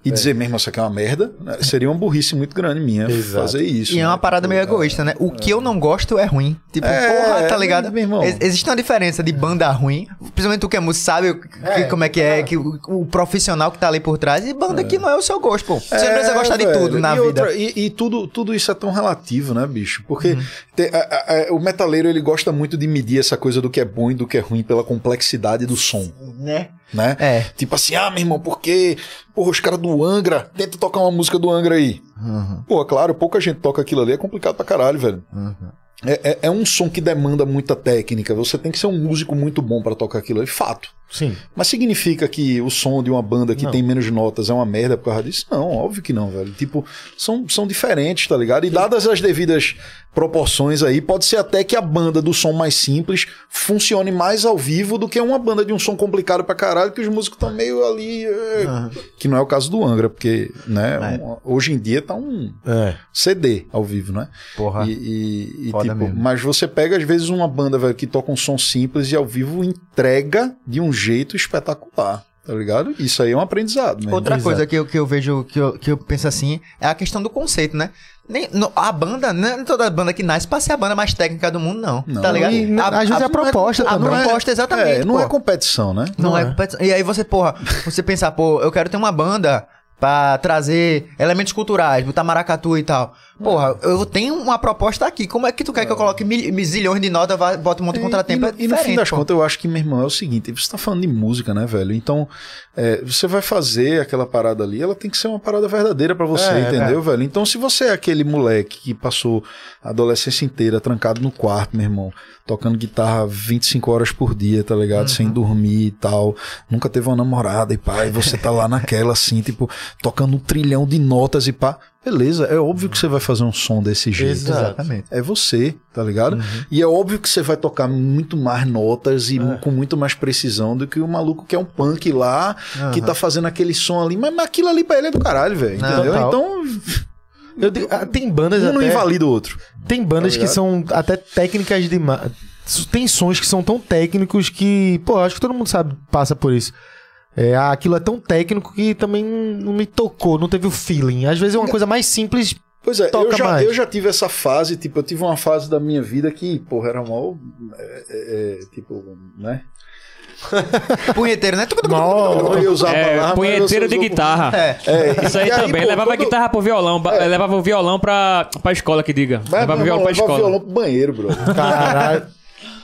e dizer, meu irmão, isso aqui é uma merda, né, seria uma burrice muito grande minha Exato. fazer isso. E é né? uma parada meio egoísta, né? O que eu não gosto é ruim. Tipo, É, porra, tá ligado? meu irmão. Ex- Existe uma diferença de banda ruim, principalmente tu que é músico, sabe que- como é que é, que o, o profissional que tá ali por trás, e banda que não é o seu gosto, pô. Você não precisa gostar de velho. tudo na e vida. outra- e e tudo, tudo isso é tão relativo, né, bicho? Porque Uhum. te- a- a- a- o metaleiro ele gosta muito de medir essa coisa do que é bom e do que é ruim pela complexidade do som, Né? Né? É. Tipo assim, ah, meu irmão, porque porra, os caras do Angra, tenta tocar uma música do Angra aí. Uhum. Pô, claro, pouca gente toca aquilo ali, é complicado pra caralho, velho. É, é- é um som que demanda muita técnica. Você tem que ser um músico muito bom pra tocar aquilo ali, fato. Sim. Mas significa que o som de uma banda que Não. tem menos notas é uma merda por causa disso? Não, óbvio que não, velho. Tipo, são, são diferentes, tá ligado? E dadas as devidas proporções aí, pode ser até que a banda do som mais simples funcione mais ao vivo do que uma banda de um som complicado pra caralho, que os músicos estão meio ali. é, Que não é o caso do Angra, porque, né, É. um- hoje em dia tá um É. CD ao vivo, né? Porra. E, e- e, tipo, mesmo. mas você pega às vezes uma banda, velho, que toca um som simples e ao vivo entrega de um jeito espetacular, tá ligado? Isso aí é um aprendizado, mesmo. Outra Exato. coisa que eu, que eu vejo, que eu, que eu penso assim, é a questão do conceito, né? Nem, no- a banda, não é toda banda que nasce pra ser a banda mais técnica do mundo, não. Não. tá ligado? E, às vezes é a proposta a também. proposta, exatamente. É, não pô. é competição, né? Não, Não é. é. competição. E aí você, porra, você pensar, pô, eu quero ter uma banda pra trazer elementos culturais, botar maracatu e tal. Porra, eu tenho uma proposta aqui. Como é que tu quer que eu coloque mil, zilhões de notas, bota um monte de contratempo? E, é no- e no fim das pô. contas, eu acho que, meu irmão, é o seguinte: você tá falando de música, né, velho? Então, é, você vai fazer aquela parada ali, ela tem que ser uma parada verdadeira pra você, É, entendeu, velho? Então, se você é aquele moleque que passou a adolescência inteira trancado no quarto, meu irmão, tocando guitarra 25 horas por dia, tá ligado? Sem dormir e tal, nunca teve uma namorada e pá, e você tá lá naquela assim, tipo, tocando um trilhão de notas e pá. Beleza, é óbvio que você vai fazer um som desse jeito. Exatamente. É você, tá ligado? E é óbvio que você vai tocar muito mais notas e com muito mais precisão do que o maluco que é um punk lá, que tá fazendo aquele som ali. Mas, mas aquilo ali pra ele é do caralho, velho. Não, Entendeu? total. Então, Eu digo- ah, tem bandas um não até, invalida o outro. Tem bandas Tá que são até técnicas demais. Tem sons que são tão técnicos que, pô, acho que todo mundo sabe, passa por isso. É, aquilo é tão técnico que também não me tocou, não teve o feeling. Às vezes é uma coisa mais simples. Pois é, eu já, mais. eu já tive essa fase, tipo, eu tive uma fase da minha vida que, porra, era mal. é, é, é, tipo, né? Punheteiro, né? Eu não ia usar a É, palavra, mas punheteiro de guitarra. É. É, Isso aí e também. pô, levava quando- guitarra pro violão. ba- Levava o violão pra, pra escola, que diga. Vai, levava meu violão pra levava escola. violão pro banheiro, bro. Caralho.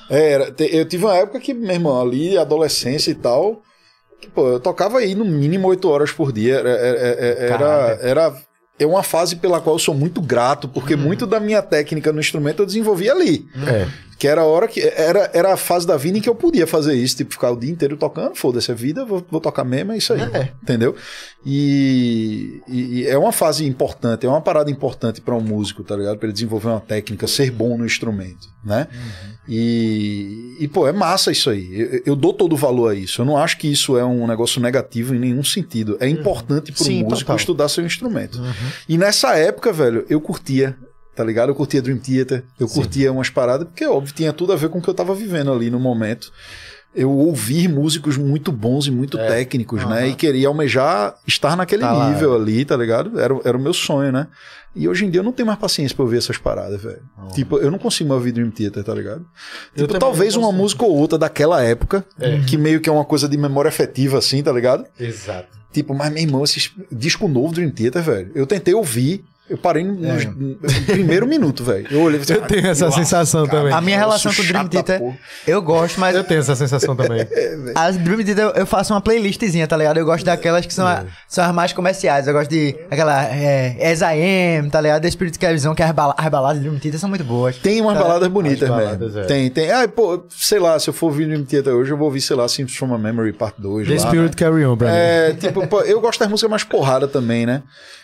É, era, eu tive uma época que, meu irmão, ali, adolescência e tal, que, pô, eu tocava aí no mínimo oito horas por dia. Era, era, era, é uma fase pela qual eu sou muito grato, porque muito da minha técnica no instrumento eu desenvolvi ali. É. Que era a hora que. Era, era a fase da vida em que eu podia fazer isso, tipo, ficar o dia inteiro tocando, foda-se, é vida, vou, vou tocar mesmo, é isso aí. Entendeu? E, e- é uma fase importante, é uma parada importante para um músico, tá ligado? Pra ele desenvolver uma técnica, ser bom no instrumento, né? E, e, pô, é massa isso aí. Eu, eu dou todo o valor a isso. Eu não acho que isso é um negócio negativo em nenhum sentido. É importante para um Sim, músico total. estudar seu instrumento. E nessa época, velho, eu curtia tá ligado? Eu curtia Dream Theater, eu curtia umas paradas, porque, óbvio, tinha tudo a ver com o que eu tava vivendo ali no momento. Eu ouvir músicos muito bons e muito técnicos, né? E queria almejar estar naquele Tá lá. nível ali, tá ligado? Era, era o meu sonho, né? E hoje em dia eu não tenho mais paciência pra ouvir essas paradas, velho. Tipo, eu não consigo mais ouvir Dream Theater, tá ligado? Tipo, talvez uma música ou outra daquela época, que meio que é uma coisa de memória afetiva, assim, tá ligado? Exato. Tipo, mas meu irmão, esse disco novo do Dream Theater, velho, eu tentei ouvir, Eu parei no, no- no primeiro minuto, velho. Eu olhei Eu tenho essa "Nossa, sensação cara, também. A minha relação com Dream Theater, porra." eu gosto, mas Eu tenho essa sensação também. As Dream Theater eu- faço uma playlistzinha, tá ligado? Eu gosto daquelas que são, a- são as mais comerciais. Eu gosto de aquela é, As I Am, tá ligado? The Spirit Visão, que as, bala- as baladas de Dream Theater são muito boas. Tem umas Tá. baladas bonitas mesmo. é. Tem, tem. Ah, pô, sei lá, se eu for ouvir Dream Theater hoje, eu vou ouvir, sei lá, Simpsons from a Memory Part 2. The lá, Spirit né? Carry On, pra mim. É, tipo, pô, eu gosto das músicas mais porrada também, né?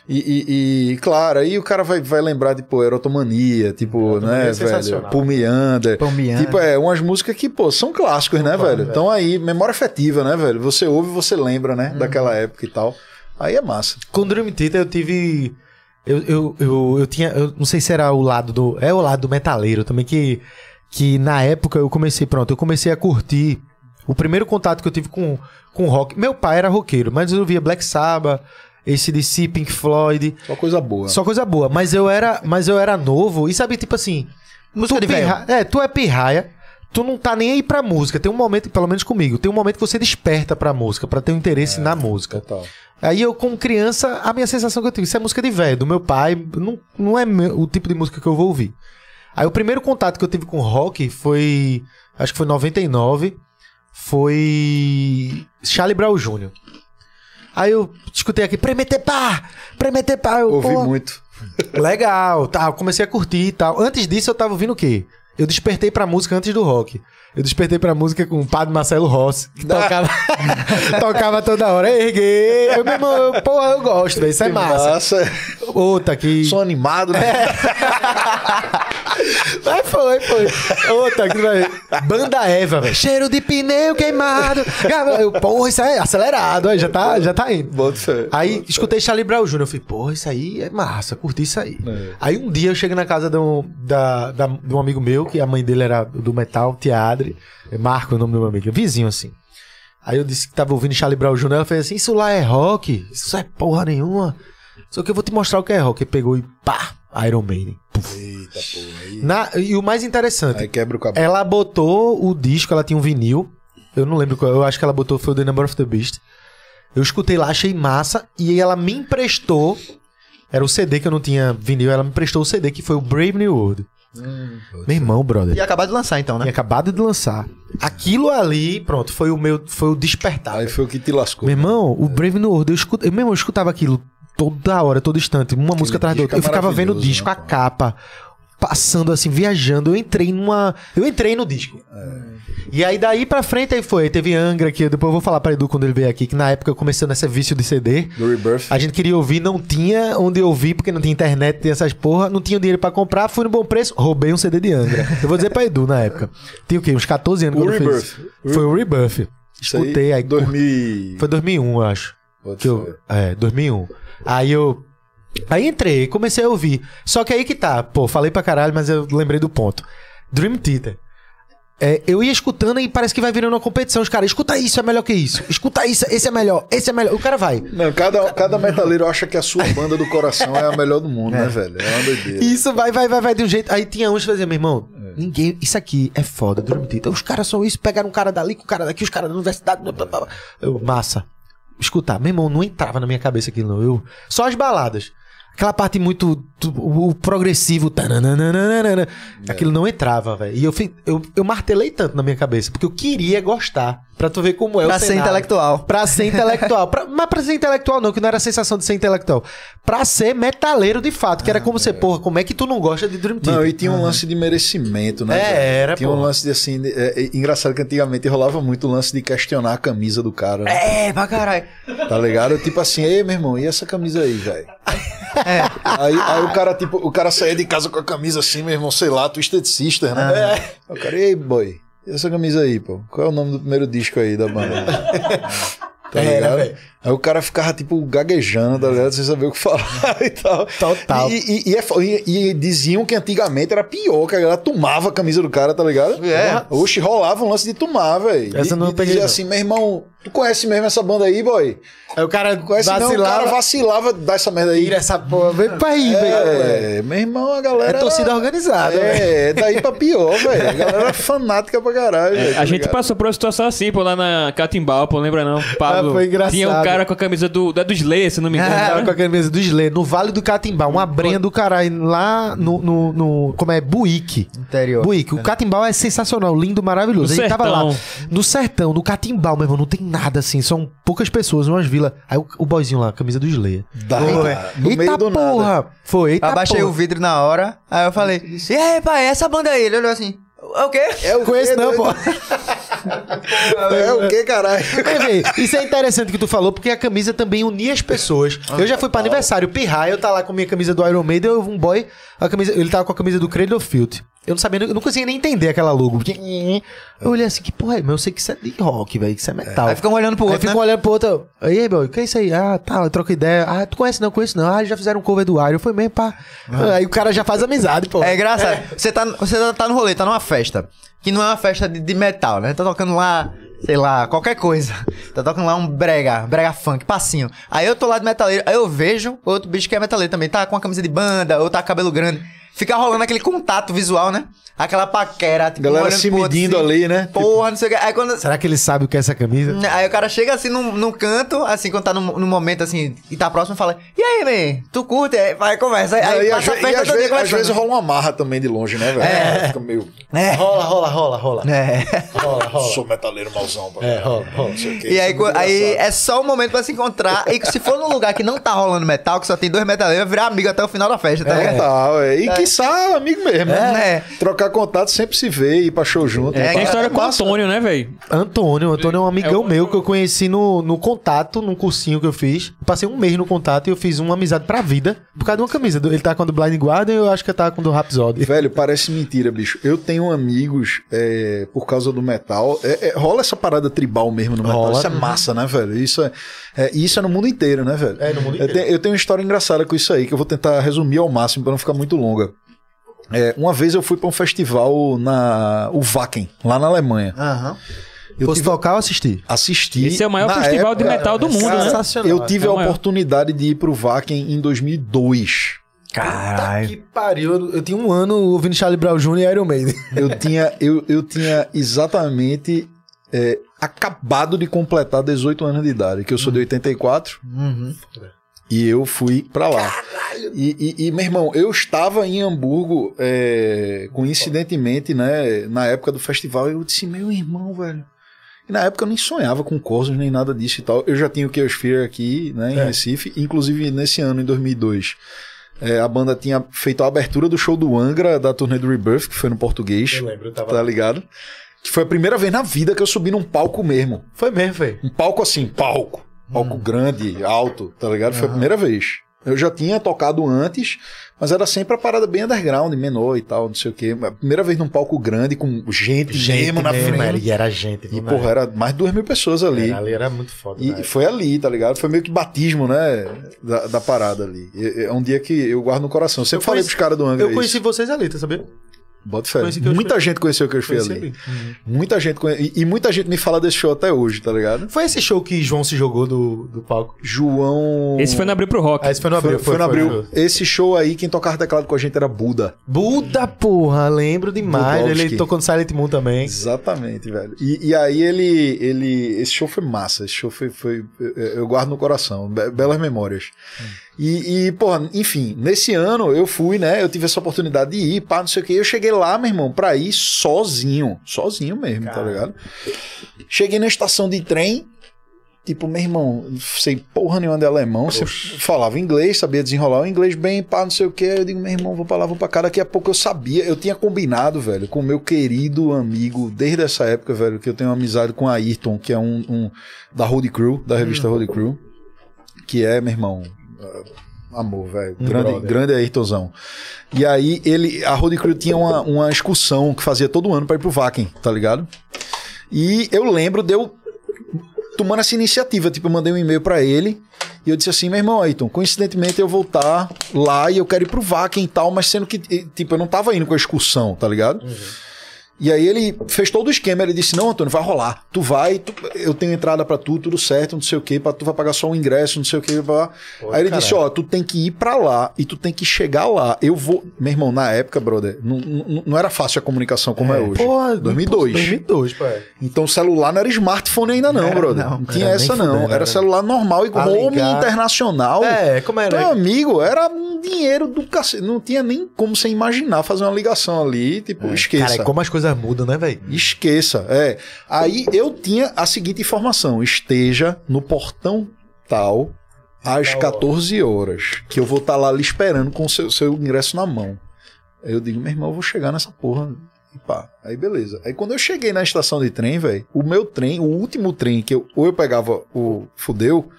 E, e- e, claro, aí o cara vai, vai lembrar de, pô, Erotomania, tipo, Erotomania né, é velho? Me Under. Tipo, é, umas músicas que, pô, são clássicos, né, velho? Então aí, memória afetiva, né, velho? Você ouve e você lembra, né, Uhum. daquela época e tal. Aí é massa. Com Dream Theater eu tive. Eu, eu, eu, eu tinha. Eu não sei se era o lado do. É o lado do metaleiro também, que, que na época eu comecei, pronto, eu comecei a curtir. O primeiro contato que eu tive com, com rock. Meu pai era roqueiro, mas eu via Black Sabbath, esse DC, Pink Floyd. Só coisa boa. Só coisa boa. Mas eu era, mas eu era novo e sabe, tipo assim. Música tu de velho. pirra- É, tu é pirraia. Tu não tá nem aí pra música. Tem um momento, pelo menos comigo, tem um momento que você desperta pra música, pra ter um interesse na música. Total. Aí eu, como criança, a minha sensação que eu tive, isso é música de velho, do meu pai, não, não é o tipo de música que eu vou ouvir. Aí o primeiro contato que eu tive com rock foi, acho que foi em 99, foi Charlie Brown Jr. Aí eu escutei aqui, Premete pá! Premete pá! Eu, Ouvi porra, muito. Legal, tá, eu comecei a curtir e tal. Antes disso eu tava ouvindo o quê? Eu despertei pra música antes do rock. Eu despertei pra música com o padre Marcelo Rossi, que tocava, tocava toda hora. Erguei, eu mesmo, eu, porra, eu gosto, velho, isso é massa. Massa. Outra que. Som animado, né? Mas foi, foi. Outra que vai. Banda Eva, velho. Cheiro de pneu queimado. Eu, porra, isso é acelerado, aí já tá, já tá indo. Fé. Aí escutei Charlie Brown Jr. Eu falei, porra, isso aí é massa, curti isso aí. É. Aí um dia eu cheguei na casa de um, da, da- de um amigo meu, que a mãe dele era do metal, Tia Adri. É Marco o nome do meu amigo, vizinho assim. Aí eu disse que tava ouvindo Charlie Brown Jr. Ela fez assim: Isso lá é rock? Isso é porra nenhuma. Só que eu vou te mostrar o que é rock. Ele pegou e pá, Iron Maiden. Puf. Eita porra. Aí, Na, e o mais interessante, aí quebra o cabelo. ela botou o disco, ela tinha um vinil. Eu não lembro qual, eu acho que ela botou foi o The Number of the Beast. Eu escutei lá, achei massa e ela me emprestou. Era o CD que eu não tinha vinil, ela me emprestou o CD que foi o Brave New World. Meu irmão, brother. E acabado de lançar então, né? acabado de lançar. Aquilo ali, pronto, foi o meu, foi o despertar. Aí foi o que te lascou. Meu irmão, o Brave New World, eu, escut... eu mesmo eu escutava aquilo toda hora, todo instante, uma música atrás da outra. é Eu ficava vendo o disco, né, a capa, passando assim, viajando. Eu entrei numa. Eu entrei no disco. É. E aí daí pra frente aí foi. Teve Angra, que depois eu vou falar pra Edu quando ele veio aqui, que na época eu comecei nessa vício de CD. Do Rebirth. A gente queria ouvir, não tinha onde ouvir, porque não tinha internet, tinha essas porra, não tinha dinheiro pra comprar, fui no bom preço, roubei um CD de Angra. Eu vou dizer pra Edu na época. Tinha o quê? Uns 14 anos O quando eu fiz. Rebirth. Foi o Rebirth. Isso aí, Escutei aí. 2000. Foi 2001, eu acho. Que eu, é, 2001. Aí eu. Aí entrei, comecei a ouvir. Só que aí que tá. Pô, falei pra caralho, mas eu lembrei do ponto. Dream Theater. É, eu ia escutando e parece que vai virando uma competição. Os caras, escuta isso, é melhor que isso. Escuta isso, esse é melhor, esse é melhor. O cara vai. Não, cada, cada metaleiro acha que a sua banda do coração é a melhor do mundo, né, velho? É uma doideira. Isso vai, vai, vai, vai de um jeito. Aí tinha uns que faziam, meu irmão, ninguém. Isso aqui é foda, Dream Theater. Os caras são isso, pegaram um cara dali com o cara daqui, os caras da universidade. blá, blá, blá. Eu, massa. Escutar, meu irmão, não entrava na minha cabeça aquilo, não. Eu, só as baladas. Aquela parte muito. O, progressivo. tananana, Aquilo não entrava, velho. E eu, eu, eu martelei tanto na minha cabeça, porque eu queria gostar. Pra tu ver como é Pra o ser cenário. intelectual. Pra ser intelectual. Pra- mas pra ser intelectual não, que não era a sensação de ser intelectual. Pra ser metaleiro de fato, que era como ser, porra, como é que tu não gosta de Dream Theater? Não, e tinha um lance de merecimento, né? É, velho? era, Tinha um porra. lance de assim. de- é, é, engraçado que antigamente rolava muito o lance de questionar a camisa do cara. né? É, pra caralho. Tá ligado? Tipo assim, ei, meu irmão, e essa camisa aí, velho? É. Aí, aí o cara, tipo, o cara saía de casa com a camisa assim, meu irmão, sei lá, Twisted Sister, né? É. Aí O cara, ei, boy, e essa camisa aí, pô? Qual é o nome do primeiro disco aí da banda? Tá ligado? velho. Aí o cara ficava, tipo, gaguejando, tá ligado? Sem saber o que falar e tal. Total. E, e- e é e- e diziam que antigamente era pior, que a galera tomava a camisa do cara, tá ligado? É. Oxe, rolava um lance de tomar, velho. Essa eu não de peguei, não. assim, meu irmão, tu conhece mesmo essa banda aí, boy? Aí o cara Conhece não, o vacilava, cara vacilava, dá essa merda aí. tira essa porra, vem pra aí, velho. É, meu irmão, a galera. É torcida organizada, velho. É, é daí pra pior, velho. A galera era fanática pra caralho. velho, É, tá a gente ligado? passou por uma situação assim, pô, lá na Catimbau, pô, lembra não? Pablo. Ah, foi engraçado. Tinha um cara cara com a camisa do, da do Slayer, se não me engano. O cara né? com a camisa do Slê, no Vale do Catimbau, uma brenha do caralho, lá no, no, no- como é, Buíque. Interior. Buíque, o Catimbau é sensacional, lindo, maravilhoso. No a gente tava lá, sertão. no sertão, no Catimbau, meu irmão, não tem nada assim, são poucas pessoas, umas vilas. Aí o, o boyzinho lá, camisa do Slê. Da, no eita meio do porra! nada. Foi, eita Abaixei porra. o vidro na hora, aí eu falei, e aí, pai, essa banda aí? Ele olhou assim, é o quê? É o Conheço quê, não, doido? pô. É o que, caralho? Mas, véi, isso é interessante que tu falou, porque a camisa também unia as pessoas. Eu já fui pra aniversário, Pirraia, eu tá lá com a minha camisa do Iron Maiden, eu um boy, a camisa, ele tava com a camisa do Cradle of Filth. Eu não sabia, eu não conseguia nem entender aquela logo. porque- Eu olhei assim, que porra é, mas eu sei que isso é de rock, velho, que isso é metal. Aí ficam olhando pro Aí outro, fica né? olhando pro outro. Aí, meu, o que é isso aí? Ah, tá, eu troco ideia. Ah, tu conhece não, conheço não. Ah, já fizeram um cover do Iron. Foi mesmo, pá. Aí o cara já faz amizade, pô. É engraçado. Você, tá, você tá- tá no rolê, tá numa festa. Que não é uma festa de, de metal, né? Tá tocando lá, sei lá, qualquer coisa. Tá tocando lá um brega, brega funk, passinho. Aí eu tô lá de metaleiro, aí eu vejo outro bicho que é metaleiro também. Tá com a camisa de banda, ou tá com cabelo grande. Fica rolando aquele contato visual, né? Aquela paquera, tipo, Galera se medindo assim, ali, né? Porra, não sei o que. Aí quando, Será que ele sabe o que é essa camisa? Aí o cara chega assim num, num canto, assim, quando tá num, num momento assim, e tá próximo, fala: E aí, man? Tu curte? Aí vai, conversa. Aí, aí e passa às, a ve- e festa às às vezes rola uma marra também de longe, né, velho? É. Fica meio. É. Rola, rola, rola, rola. É. Rola, rola. Sou metaleiro mauzão. pra É, rola, rola. Não sei o quê, E aí, é aí é só um momento pra se encontrar. E se for num lugar que não tá rolando metal, que só tem dois metaleiros, vai virar amigo até o final da festa, tá ligado? Total, é. E quiçá, amigo mesmo. É. né? Trocar contato sempre se vê, ir pra show junto. É, Tem história com o. Antônio, né, velho? Antônio, Antônio é um amigão É o- meu que eu conheci no, no contato, num cursinho que eu fiz. Eu passei um mês no contato e eu fiz uma amizade pra vida por causa de uma camisa. Ele tá com a do Blind Guardian e eu acho que eu tava com a do Rhapsody. Velho, parece mentira, bicho. Eu tenho amigos é, por causa do metal. É, é, rola essa parada tribal mesmo no metal. Rola. Isso é massa, né, velho? Isso é, é, isso é no mundo inteiro, né, velho? É, no mundo Eu inteiro. tenho, eu tenho uma história engraçada com isso aí, que eu vou tentar resumir ao máximo pra não ficar muito longa. É, uma vez eu fui pra um festival na o Wacken, lá na Alemanha. Aham. Eu Fosse tive, tocar, eu assisti. assisti. Esse é o maior na festival de época- metal do mundo, Cara, né? Sensacional. Eu tive É a maior. oportunidade de ir pro Wacken em 2002. Caralho. Que pariu. Eu, eu tinha um ano ouvindo Charlie Brown Jr. e Iron Maiden. Eu tinha, eu, eu tinha exatamente é, acabado de completar 18 anos de idade, que eu sou de 84. Uhum. E eu fui pra lá. E, e, e, meu irmão, eu estava em Hamburgo, é, coincidentemente, né, na época do festival, eu disse, meu irmão, velho. E na época eu nem sonhava com Corsos, nem nada disso e tal. Eu já tinha o Chaos Fear aqui, né, em É. Recife. Inclusive, nesse ano, em 2002, é, a banda tinha feito a abertura do show do Angra, da turnê do Rebirth, que foi no português. lembro, eu Tá ligado? Que foi a primeira vez na vida que eu subi num palco mesmo. Foi mesmo, foi. Um palco assim, palco. Palco grande, alto, tá ligado? Foi a primeira vez. Eu já tinha tocado antes, mas era sempre a parada bem underground, menor e tal, não sei o quê. A primeira vez num palco grande, com gente, mesmo na mesmo, frente. era- E era gente. E, porra, era mais de duas mil pessoas ali. Era- ali era muito foda. E foi ali, tá ligado? Foi meio que batismo, né? Da, da parada ali. É um dia que eu guardo no coração. Eu sempre Eu falei conheci- pros caras do Angra Eu conheci isso. vocês ali, tá sabendo? Bota fé. Muita gente conheceu que eu Conheci ali. ali. Muita gente conhe... e, e muita gente me fala desse show até hoje, tá ligado? Foi esse show que João se jogou do, do palco? João. Esse foi no Abril pro Rock. Ah, esse foi no Foi, abril. foi no abril. Esse show aí, quem tocava teclado com a gente era Buda. Buda, porra, lembro demais. Budowski. Ele tocou no Silent Moon também. Exatamente, velho. E, e aí ele, ele. Esse show foi massa. Esse show foi. foi eu, guardo no coração. Be- belas memórias. E, e, porra, enfim, nesse ano eu fui, né? Eu tive essa oportunidade de ir, pá, não sei o que. Eu cheguei lá, meu irmão, pra ir sozinho. Sozinho mesmo, tá ligado? Cheguei na estação de trem. Tipo, meu irmão, sei porra nenhuma de alemão. Você falava inglês, sabia desenrolar o inglês bem, pá, não sei o que. Eu digo, meu irmão, vou pra lá, vou pra cá. Daqui a pouco eu sabia. Eu tinha combinado, velho, com o meu querido amigo, desde essa época, velho, que eu tenho amizade com a Ayrton, que é um, um da Road Crew, da revista Road Crew. Que é, meu irmão, amor, velho. Um grande, brother. grande Ayrtonzão. E aí, ele, a Road Crew tinha uma, uma excursão que fazia todo ano pra ir pro Wacken, tá ligado? E eu lembro de eu tomando essa iniciativa. Tipo, eu mandei um e-mail pra ele e eu disse assim: meu irmão, Ayrton, coincidentemente eu vou estar lá e eu quero ir pro Wacken e tal, mas sendo que, tipo, eu não tava indo com a excursão, tá ligado? E aí ele fez todo o esquema, ele disse, não, Antônio, vai rolar. Tu vai, tu- eu tenho entrada pra tu, tudo certo, não sei o que, tu vai pagar só um ingresso, não sei o que. Blá. Pô, aí ele caralho. disse, ó, tu tem que ir pra lá e tu tem que chegar lá. Eu vou... Meu irmão, na época, brother, não, não, não era fácil a comunicação como é, hoje. Porra, 2002. 2002, pô. é. Então o celular não era smartphone ainda não, Era brother. não, Não, tinha essa não. fudendo, era era. celular normal e Pra home internacional. É, como era? Meu amigo, era um dinheiro do cacete. Não tinha nem como você imaginar fazer uma ligação ali. Tipo, esqueça. Cara, é como as coisas mudam, né, velho? Esqueça. É. Aí eu tinha a seguinte informação: esteja no portão tal às 14 horas. Que eu vou estar lá lhe esperando com o seu, seu ingresso na mão. Aí eu digo, meu irmão, eu vou chegar nessa porra. E pá. Aí beleza. Aí quando eu cheguei na estação de trem, velho, o meu trem, o último trem que eu, ou eu pegava o fudeu,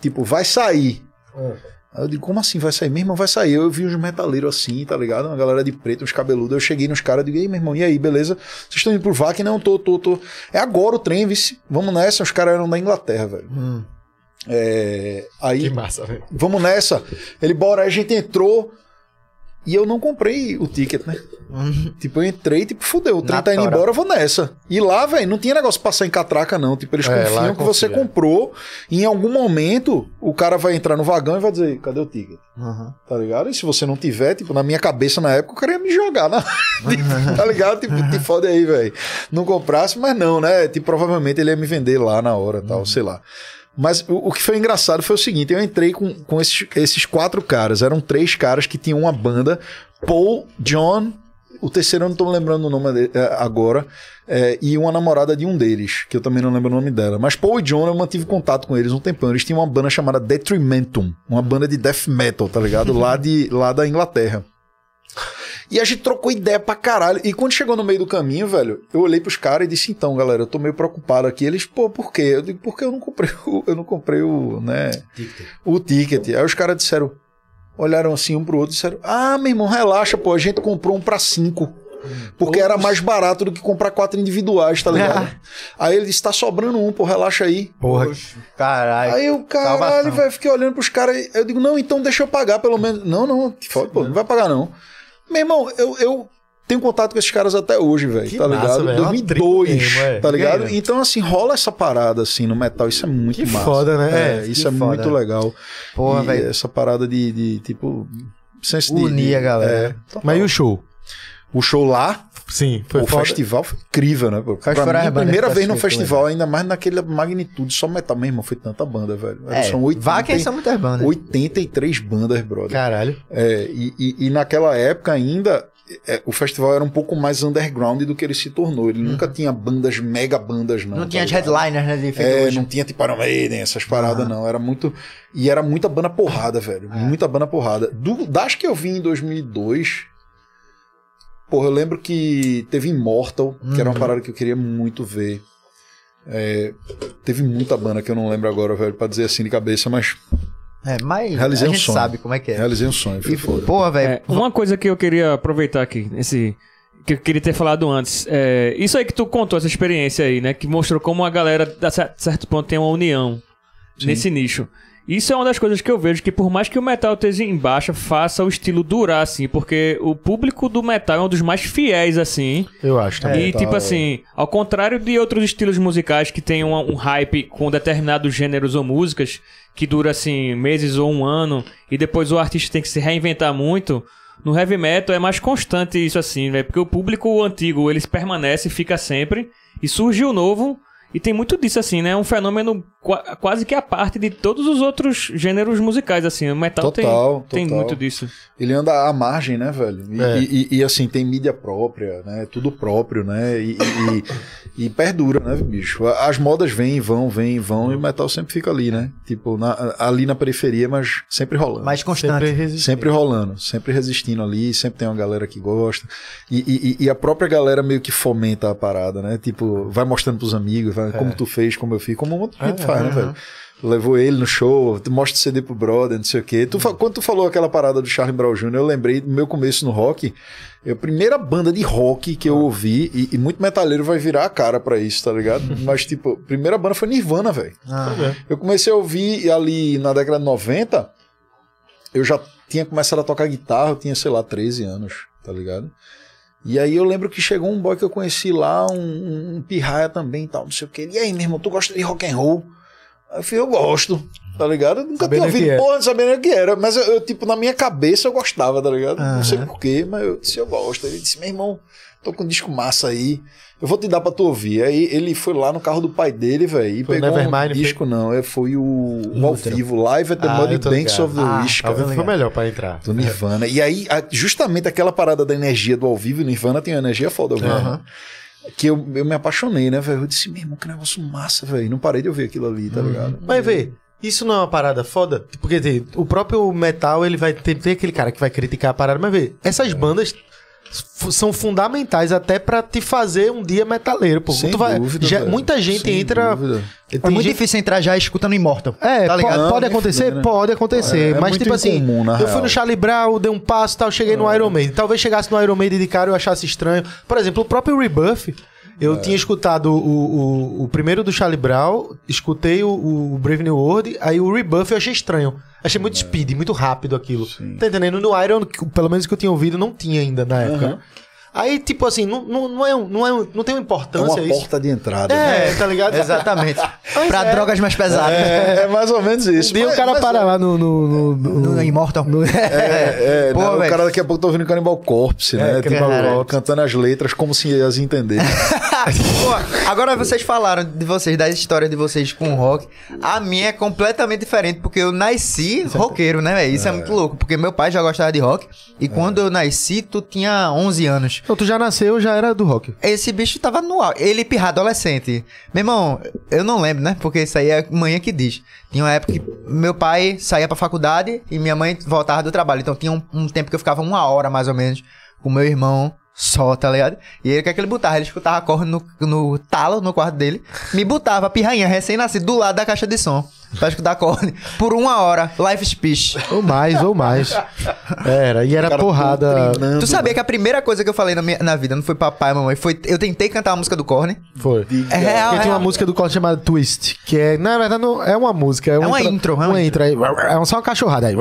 tipo, vai sair. Aí eu digo, como assim vai sair? Meu irmão, vai sair. Eu vi uns metaleiros assim, tá ligado? Uma galera de preto, uns cabeludos. Eu cheguei nos caras, eu digo, ei, meu irmão, e aí, beleza? Vocês estão indo pro VAC? Não, tô, tô, tô. É agora o trem, vice. Vamos nessa. Os caras eram da Inglaterra, velho. Hum, É, aí, que massa, velho. vamos nessa. Ele, bora, aí a gente entrou. E eu não comprei o ticket, né? Tipo, eu entrei, tipo, fudeu, o trem tá indo embora, eu vou nessa. E lá, velho, não tinha negócio de passar em catraca, não. Tipo, eles É, confiam que você confia. comprou. E em algum momento, o cara vai entrar no vagão e vai dizer, cadê o ticket? Uhum. Tá ligado? E se você não tiver, tipo, na minha cabeça na época, o cara ia me jogar na. tá ligado? Tipo, te fode aí, velho. Não comprasse, mas não, né? Tipo, provavelmente ele ia me vender lá na hora tal, sei lá. Mas o, o que foi engraçado foi o seguinte: eu entrei com, com esses, esses quatro caras. Eram três caras que tinham uma banda. Paul, John, o terceiro eu não tô lembrando o nome dele, é, agora. é, e uma namorada de um deles, que eu também não lembro o nome dela. Mas Paul e John, eu mantive contato com eles um tempão. Eles tinham uma banda chamada Detrimentum, uma banda de death metal, tá ligado? lá, de, lá da Inglaterra. E a gente trocou ideia pra caralho. E quando chegou no meio do caminho, velho, eu olhei pros caras e disse: então, galera, eu tô meio preocupado aqui. Eles, pô, por quê? Eu digo, porque eu não comprei o, eu não comprei o, né, o ticket. Aí os caras disseram, olharam assim um pro outro e disseram: Ah, meu irmão, relaxa, pô, a gente comprou um pra cinco. Porque era mais barato do que comprar quatro individuais, tá ligado? aí ele disse: tá sobrando um, pô, relaxa aí. Porra. Caralho. Aí eu, caralho, salvação. velho, fiquei olhando pros caras. Eu digo, não, então deixa eu pagar pelo menos. Não, não, foda, pô, não vai pagar não. Meu irmão, eu, eu tenho contato com esses caras até hoje, velho, tá massa, ligado? é uma 2002, tribo mesmo, é. tá ligado? Aí, então, assim, rola essa parada, assim, no metal, isso é muito Que massa. foda, né? É, É, isso é foda. muito legal. Porra, velho. Essa parada de, de tipo... senso Unir de- a galera. É. Mas e o show? O show lá, Sim, foi o foda. festival foi incrível, né? Pra mim, a primeira vez no tu assistiu, festival, ainda mais naquela magnitude, só metal mesmo, foi tanta banda, velho. É, São 80, Vaken são muitas bandas. 83 bandas, brother. Caralho. É, e, e- e naquela época ainda, é, o festival era um pouco mais underground do que ele se tornou. Ele nunca tinha bandas, mega bandas, não. Não tá tinha as headliners, né? De É, hoje. não tinha tipo Iron Maiden, essas paradas, não. Era muito. E era muita banda porrada, velho. Muita banda porrada. Do, das que eu vi em 2002. Porra, eu lembro que teve Immortal, que era uma parada que eu queria muito ver. É, teve muita banda que eu não lembro agora, velho, pra dizer assim de cabeça, mas É, mas Realizei a um gente sonho. sabe como é que é. realizei um sonho. Foi E, foda. porra, velho. É, uma coisa que eu queria aproveitar aqui, esse que eu queria ter falado antes, é, isso aí que tu contou, essa experiência aí, né, que mostrou como a galera, a cer- certo ponto, tem uma união nesse nicho. Isso é uma das coisas que eu vejo que por mais que o metal esteja em baixa, faça o estilo durar, assim, porque o público do metal é um dos mais fiéis, assim, Eu acho também. e tá, tipo é. assim, ao contrário de outros estilos musicais que tem um, um hype com determinados gêneros ou músicas que dura assim meses ou um ano e depois o artista tem que se reinventar muito, no heavy metal é mais constante isso assim, velho, porque o público antigo ele permanece, fica sempre e surge o novo e tem muito disso assim, né? É um fenômeno quase que a parte de todos os outros gêneros musicais assim. O metal Total, tem, tem total. muito disso. Ele anda à margem, né, velho? E, É. e- e, assim, tem mídia própria, né? Tudo próprio, né? E, e- e- e perdura, né, bicho? As modas vêm e vão, vêm e vão, e o metal sempre fica ali, né? Tipo, na- ali na periferia, mas sempre rolando. Mais constante. Sempre. Sempre rolando, sempre resistindo ali, sempre tem uma galera que gosta. E, e- e a própria galera meio que fomenta a parada, né? Tipo, vai mostrando pros amigos, vai, como tu fez, como eu fiz, como muita gente É, faz, né, velho? Levou ele no show, tu mostra o CD pro brother, não sei o quê. Tu, fa- quando tu falou aquela parada do Charlie Brown Jr., eu lembrei do meu começo no rock. É a primeira banda de rock que eu ouvi, e, e muito metalheiro vai virar a cara pra isso, tá ligado? Mas, tipo, a primeira banda foi Nirvana, velho. Ah, Eu comecei a ouvir ali na década de 90, eu já tinha começado a tocar guitarra, eu tinha, sei lá, 13 anos, tá ligado? E aí eu lembro que chegou um boy que eu conheci lá, um, um, um pirraia também e tal, não sei o que. E aí, meu irmão, tu gosta de rock and roll? Aí eu falei, eu gosto, tá ligado? Eu nunca Sabendo tinha ouvido, porra, não sabia nem o que era. Mas eu, eu, tipo, na minha cabeça eu gostava, tá ligado? Não sei porquê, mas eu disse, eu gosto. Ele disse, meu irmão, tô com um disco massa aí. Eu vou te dar pra tu ouvir. Aí ele foi lá no carro do pai dele, velho, e Foi pegou um Nevermind, foi? disco, não. É, foi o, o ao vivo, Live at the Ah, Muddy Banks of the Ah, Wish, cara. Foi melhor pra entrar. Do Nirvana. E aí, justamente aquela parada da energia do ao vivo, o Nirvana tem uma energia foda, velho. Aham. Que eu, eu me apaixonei, né, velho? Eu disse, meu irmão, que negócio massa, velho. Não parei de ouvir aquilo ali, tá ligado? Mas vê, isso não é uma parada foda? Porque tem, o próprio metal, ele vai ter, tem aquele cara que vai criticar a parada, mas vê, essas bandas f- são fundamentais até pra te fazer um dia metaleiro, pô. Sem Tu vai- dúvida, já- muita gente Sem entra. dúvida. É tem muito gente- difícil entrar já escutando Immortal. É, tá ligado? pode nem acontecer? fudendo, né? Pode acontecer. É, é mas, muito tipo assim, incomum, eu fui no Charlie Brown, dei um passo e tal, cheguei no Iron Maiden. Talvez chegasse no Iron Maiden de cara e eu achasse estranho. Por exemplo, o próprio Rebuff. Eu É. tinha escutado o, o, o primeiro do Charlie Brown, escutei o, o Brave New World, aí o Rebuff eu achei estranho. Achei muito speed, muito rápido aquilo. É. Sim. Tá entendendo? No Iron, pelo menos que eu tinha ouvido, não tinha ainda na época. Aham. Aí, tipo assim, não, não, não, é, não, é, não tem uma É importância uma isso. porta de entrada. né? É, tá ligado? Exatamente. Pra é. drogas mais pesadas. É, é mais ou menos isso. Dia o cara mas para é- lá no. no, no, no- No Immortal. É, é, Pô, não, o cara daqui a pouco tá ouvindo Cannibal Corpse, né? Cannibal Corpse. cantando as letras como se as entendesse. Pô, agora vocês falaram de vocês, da história de vocês com o rock. A minha é completamente diferente, porque eu nasci roqueiro, né, velho? Isso é. muito louco, porque meu pai já gostava de rock. E quando eu nasci, tu tinha 11 anos. Então, tu já nasceu, já era do rock. Esse bicho tava no auge. Ele pirra adolescente. Meu irmão, eu não lembro, né? Porque isso aí é manhã que diz. Tinha uma época que meu pai saía pra faculdade e minha mãe voltava do trabalho. Então tinha um, um tempo que eu ficava uma hora mais ou menos com meu irmão só, tá ligado? E ele, o que é que ele botava? Ele escutava corre no, no talo, no quarto dele. Me botava pirrainha, recém-nascido, do lado da caixa de som. Pra escutar corne. Por uma hora. Life speech. Ou mais, ou mais. Era, e era porrada. Tu sabia que a primeira coisa que eu falei na, minha, na vida não foi papai, mamãe, foi. Eu tentei cantar a música do Corne. Foi. É real, Porque é tem uma música do corte chamada Twist, que é, na verdade, não é uma música. É, uma tra- intro, é uma uma intro. aí, É só uma cachorrada. aí.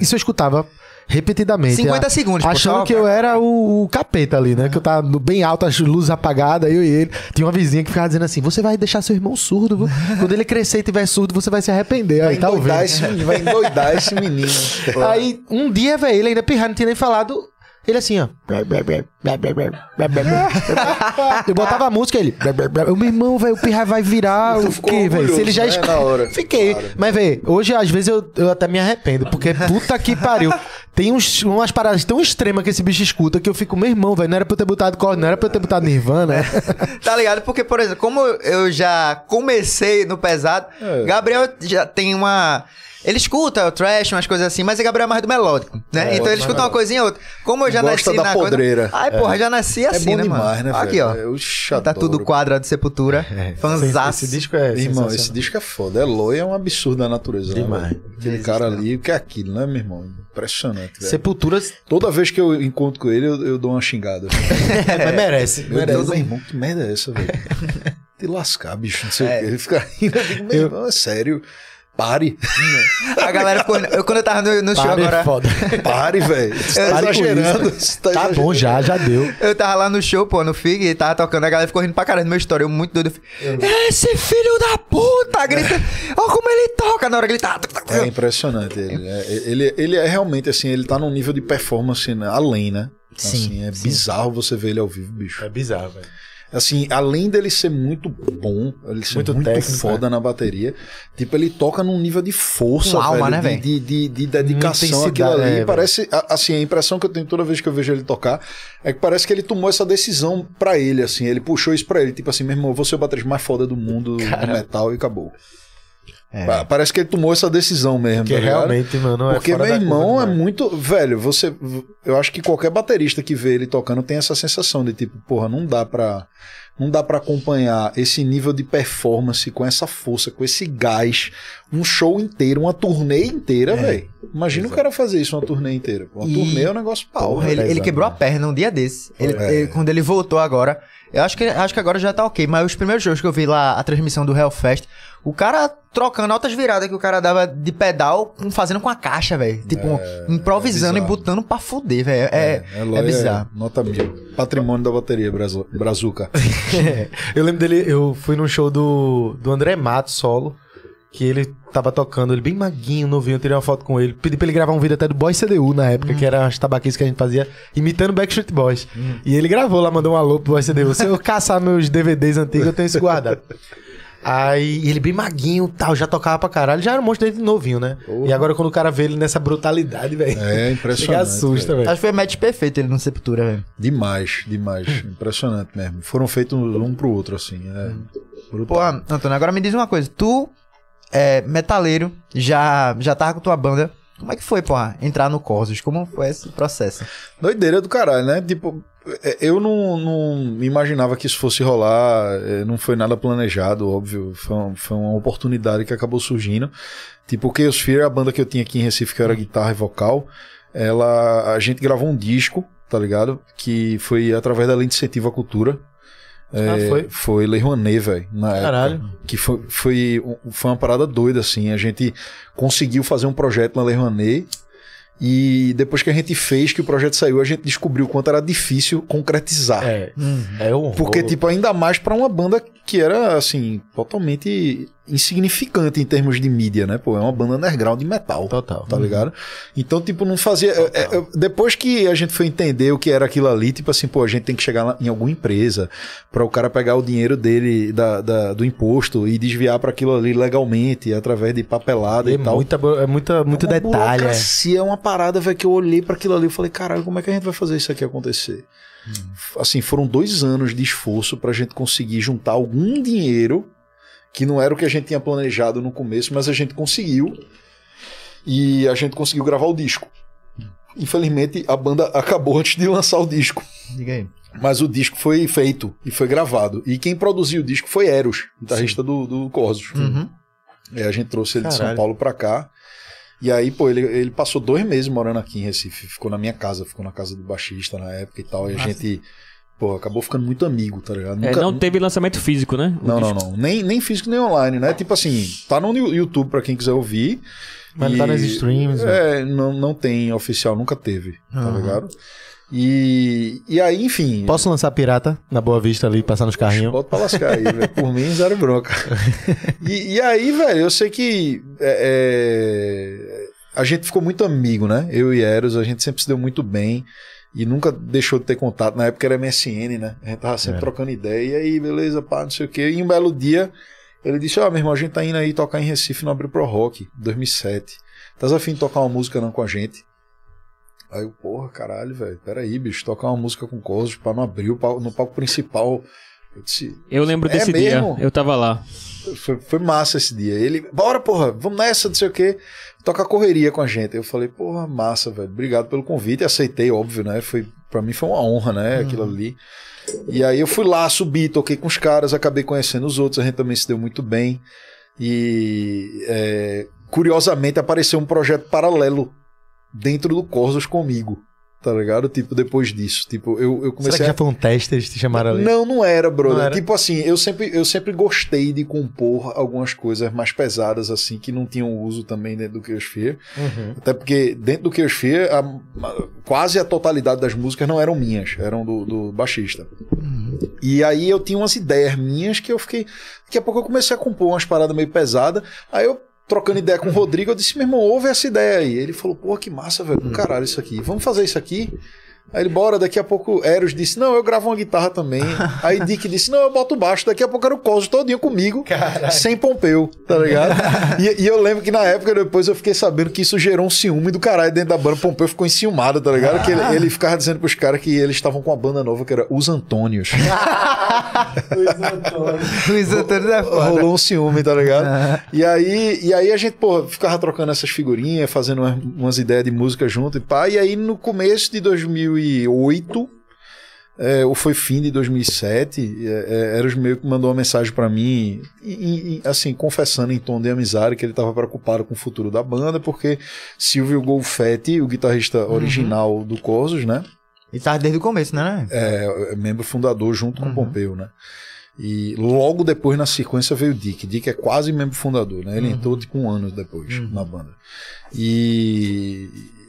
Isso eu escutava repetidamente. 50 a- segundos, Achando só- que eu era o, o capeta ali, né? Que eu tava no- bem alto, as luzes apagadas, eu e ele. Tinha uma vizinha que ficava dizendo assim: você vai deixar seu irmão surdo? Quando ele crescer e tiver surdo, você vai se arrepender. Vai Aí tá ouvindo. esse vai endoidar esse menino. Aí, um dia, velho, ele ainda pirrado, não tinha nem falado. Ele assim, ó. Eu botava a música, ele. O meu irmão, velho, o pirra vai virar quê, velho? Se ele já orgulhoso, né. Fiquei. Claro. Mas, velho, hoje, às vezes, eu, eu até me arrependo, porque puta que pariu. Tem uns, umas paradas tão extremas que esse bicho escuta que eu fico, meu irmão, velho, não era pra eu ter botado corda, não era pra eu ter botado Nirvana. Tá ligado? Porque, por exemplo, como eu já comecei no pesado, É. Gabriel já tem uma. Ele escuta o trash, umas coisas assim, mas o Gabriel é mais do melódico, né? É, então ele escuta uma coisinha ou outra. Como eu já Gosta nasci da na podreira. coisa... Ai, porra, já nasci É assim, bom né, demais, mano? né, Aqui, ó. Eu Tá tudo adoro. quadra de Sepultura. Fanzaço. Esse disco é. Irmão, esse disco é foda. Eloy é um absurdo da natureza. né, Demais. velho? Aquele cara ali, o que é aquilo, né, meu irmão? Impressionante, velho. Sepultura. Toda vez que eu encontro com ele, eu, eu dou uma xingada. Mas merece. Meu merece. Deus, meu irmão, que merda é essa, velho? Te lascar, bicho, não sei É. o quê. Ele fica rindo, eu digo, meu irmão, é sério. Pare, A galera ficou. Eu, quando eu tava no, no show Para, é agora. foda. pare, velho. Tá Pare com exagerando. tá Tá bom já, já deu. Eu tava lá no show, pô, no FIG, e tava tocando, a galera ficou rindo pra caralho do meu história. Eu muito doido. Eu Esse filho da puta! Grita. Olha como ele toca na hora que ele tá. É impressionante ele. É, ele. Ele é realmente assim, ele tá num nível de performance né, além, né? Sim, Assim, é sim. bizarro você ver ele ao vivo, bicho. É bizarro, velho. Assim, além dele ser muito bom, ele ser Muito muito, técnico, foda na bateria, tipo, ele toca num nível de força, Com alma, velho, né, de- de, de, de dedicação aquilo ali. é, parece, assim, a impressão que eu tenho toda vez que eu vejo ele tocar é que parece que ele tomou essa decisão pra ele, assim, ele puxou isso pra ele, tipo assim, meu irmão, eu vou ser o baterista mais foda do mundo do metal e acabou. É. Pa- Parece que ele tomou essa decisão mesmo, Porque tá realmente, mano, é Porque meu irmão é muito. Velho, você. Eu acho que qualquer baterista que vê ele tocando tem essa sensação de tipo, porra, não dá pra. Não dá pra acompanhar esse nível de performance com essa força, com esse gás, um show inteiro, uma turnê inteira, velho. Imagina o cara fazer isso uma turnê inteira. Uma E- turnê é um negócio pau. Porra, ele, ele pesado, quebrou né? a perna um dia desse. Ele- É. ele- quando ele voltou agora. Eu acho que, acho que agora já tá ok, mas os primeiros shows que eu vi lá, a transmissão do Hellfest, O cara trocando altas viradas que o cara dava de pedal, com- fazendo com a caixa, velho. Tipo, improvisando é e botando pra fuder, velho. É, é, bizarro. nota mil. Patrimônio da bateria Brazu- Brazuca. eu lembro dele, eu fui num show do, do André Matos solo, que ele tava tocando, ele bem maguinho, novinho, eu tirei uma foto com ele. Pedi pra ele gravar um vídeo até do Boy CDU na época, que era as tabaquistas que a gente fazia, imitando Backstreet Boys. E ele gravou lá, mandou um alô pro Boy CDU. Se eu caçar meus DVDs antigos, eu tenho isso guardado. Aí ele bem maguinho tal, já tocava pra caralho, já era um monstro desde novinho, né? E agora quando o cara vê ele nessa brutalidade, velho. É impressionante. assusta, velho. Acho que foi o match perfeito ele no Sepultura, velho. Demais, demais. Impressionante mesmo. Foram feitos um pro outro, assim. É brutal. Pô, Antônio, agora me diz uma coisa. Tu, é, metaleiro, já, já tava com tua banda. Como é que foi, porra, entrar no Corsos? Como foi esse processo? Doideira do caralho, né? Tipo, é, eu não, não imaginava que isso fosse rolar, é, não foi nada planejado, óbvio. Foi, uma- foi uma oportunidade que acabou surgindo. Tipo, o Chaos Fear, a banda que eu tinha aqui em Recife, que era guitarra e vocal, ela, a gente gravou um disco, tá ligado? Que foi através da Lei de Incentivo à Cultura. É, Ah, foi? Foi Lei Rouanet, velho, na Caralho. época. Que foi, foi, foi uma parada doida, assim. A gente conseguiu fazer um projeto na Lei Rouanet e depois que a gente fez, que o projeto saiu, a gente descobriu o quanto era difícil concretizar. É, é um Porque, tipo, ainda mais pra uma banda que era, assim, totalmente insignificante em termos de mídia, né? Pô, é uma banda underground de metal. Total. Tá ligado? Então, tipo, não fazia. é, é, é, depois que a gente foi entender o que era aquilo ali, tipo assim, pô, a gente tem que chegar em alguma empresa pra o cara pegar o dinheiro dele da, da- do imposto e desviar pra aquilo ali legalmente, através de papelada É e tal. muita, é muita, muito É detalhe. É. é uma parada, velho, que eu olhei pra aquilo ali e falei, caralho, como é que a gente vai fazer isso aqui acontecer? Assim, foram dois anos de esforço pra gente conseguir juntar algum dinheiro, que não era o que a gente tinha planejado no começo, mas a gente conseguiu. E a gente conseguiu gravar o disco. Infelizmente, a banda acabou antes de lançar o disco. Diga aí. Mas o disco foi feito e foi gravado. E quem produziu o disco foi Eros, guitarrista do, do Corsos. Uhum. É, a gente trouxe ele de São Caralho. Paulo pra cá. E aí, pô, ele, ele passou dois meses morando aqui em Recife. Ficou na minha casa, ficou na casa do baixista na época e tal. E a Massa. gente, pô, acabou ficando muito amigo, tá ligado? É, Nunca- não teve lançamento físico, né? O não, não, disco. não. Nem, nem físico nem online, né? Tipo assim, tá no YouTube pra quem quiser ouvir. Mas não tá nas streams, É, não, não tem oficial, nunca teve, tá ligado? E, e aí, enfim. Posso lançar pirata na Boa Vista ali, passar nos carrinhos? Bota pra lascar aí, velho. Por mim, zero bronca. E, e aí, velho, eu sei que é, é, a gente ficou muito amigo, né? Eu e Eros, a gente sempre se deu muito bem e nunca deixou de ter contato. Na época era MSN, né? A gente tava sempre Era. trocando ideia. E aí, beleza, pá, não sei o quê. E um belo dia, ele disse: Ó, meu irmão, a gente tá indo aí tocar em Recife no Abril Pro Rock, 2007. Tás afim de tocar uma música não com a gente? Aí eu, porra, caralho, velho, peraí, bicho, tocar uma música com Cosmos pra no Abril, pau- no palco principal. Eu disse, Eu lembro É desse dia. mesmo? Eu tava lá. foi, foi massa esse dia. Ele, bora, porra, vamos nessa, não sei o quê. Toca correria com a gente. Eu falei, porra, massa, velho. Obrigado pelo convite. Aceitei, óbvio, né? Foi, pra mim foi uma honra, né? Aquilo ali. E aí eu fui lá, subi, toquei com os caras, acabei conhecendo os outros. A gente também se deu muito bem. E é, curiosamente apareceu um projeto paralelo dentro do Corsos comigo. Tá ligado? Tipo, depois disso. Tipo, eu, eu comecei Será que a já foi um teste, eles te chamaram ali? não, não era, brother. Não era? Tipo assim, eu sempre, eu sempre gostei de compor algumas coisas mais pesadas, assim, que não tinham uso também dentro do Chaos Fear. Uhum. Até porque dentro do Chaos Fear, a- a- quase a totalidade das músicas não eram minhas, eram do, do baixista. E aí eu tinha umas ideias minhas que eu fiquei. Daqui a pouco eu comecei a compor umas paradas meio pesadas. Aí eu. Trocando ideia com o Rodrigo, eu disse, meu irmão, ouve essa ideia aí. Ele falou, pô, que massa, velho, do caralho isso aqui. Vamos fazer isso aqui? Aí ele, bora, daqui a pouco Eros disse, não, eu gravo uma guitarra também. Aí Dick disse, não, eu boto baixo. Daqui a pouco era o Cosmo todinho comigo, sem Pompeu, tá ligado? e, e eu lembro que na época, depois eu fiquei sabendo que isso gerou um ciúme do caralho dentro da banda. Pompeu ficou enciumado, tá ligado? Que ele, ele ficava dizendo pros caras que eles estavam com uma banda nova que era Os Antônios. Luiz Antônio é foda. Rolou um ciúme, tá ligado? E aí, e aí a gente, pô, ficava trocando essas figurinhas, fazendo umas, umas ideias de música junto e pá. E aí no começo de 2008, é, ou foi fim de 2007, é, é, Eros meio que mandou uma mensagem pra mim, e- e- assim, confessando em tom de amizade que ele tava preocupado com o futuro da banda, porque Silvio Golfetti, o guitarrista original do Corsos, né? E tava desde o começo, né? É, é membro fundador junto com Uhum. o Pompeu, né? E logo depois, na sequência, veio o Dick. Dick é quase membro fundador, né? Ele entrou tipo um ano depois na banda. E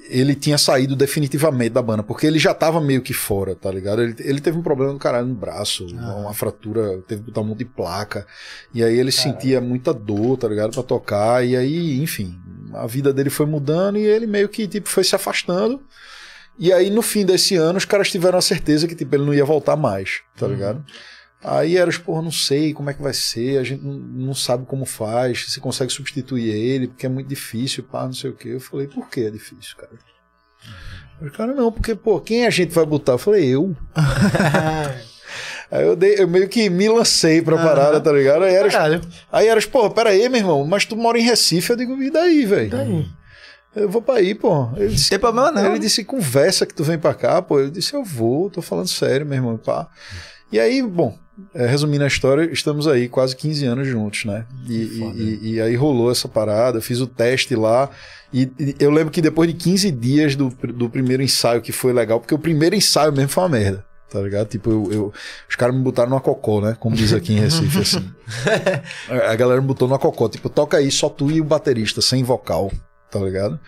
ele tinha saído definitivamente da banda, porque ele já tava meio que fora, tá ligado? Ele, ele teve um problema do caralho no braço, uma fratura, teve que botar um monte de placa. E aí ele sentia muita dor, tá ligado? Pra tocar. E aí, enfim, a vida dele foi mudando e ele meio que tipo, foi se afastando. E aí, no fim desse ano, os caras tiveram a certeza que tipo, ele não ia voltar mais, tá ligado? Aí era, tipo, porra, não sei como é que vai ser, a gente não, não sabe como faz, se consegue substituir ele, porque é muito difícil, pá, não sei o quê. Eu falei, por que é difícil, cara? O cara, não, porque, pô, quem a gente vai botar? Eu falei, eu. aí eu, dei, eu meio que me lancei pra parada, tá ligado? Aí era, Caralho. aí era, pô, pera aí, meu irmão, mas tu mora em Recife? Eu digo, e daí, velho? Eu vou pra aí, pô. Ele disse, Tem problema não. ele disse, conversa que tu vem pra cá, pô. Eu disse, eu vou, tô falando sério, meu irmão, pá. E aí, bom, é, resumindo a história, estamos aí quase 15 anos juntos, né? E, e- e- aí rolou essa parada, eu fiz o teste lá. E, e eu lembro que depois de 15 dias do, do primeiro ensaio, que foi legal, porque o primeiro ensaio mesmo foi uma merda. Tá ligado? Tipo, eu, eu- os caras me botaram numa cocô, né? Como diz aqui em Recife, assim. A a galera me botou numa cocô. Tipo, toca aí, só tu e o baterista, sem vocal. Tá ligado?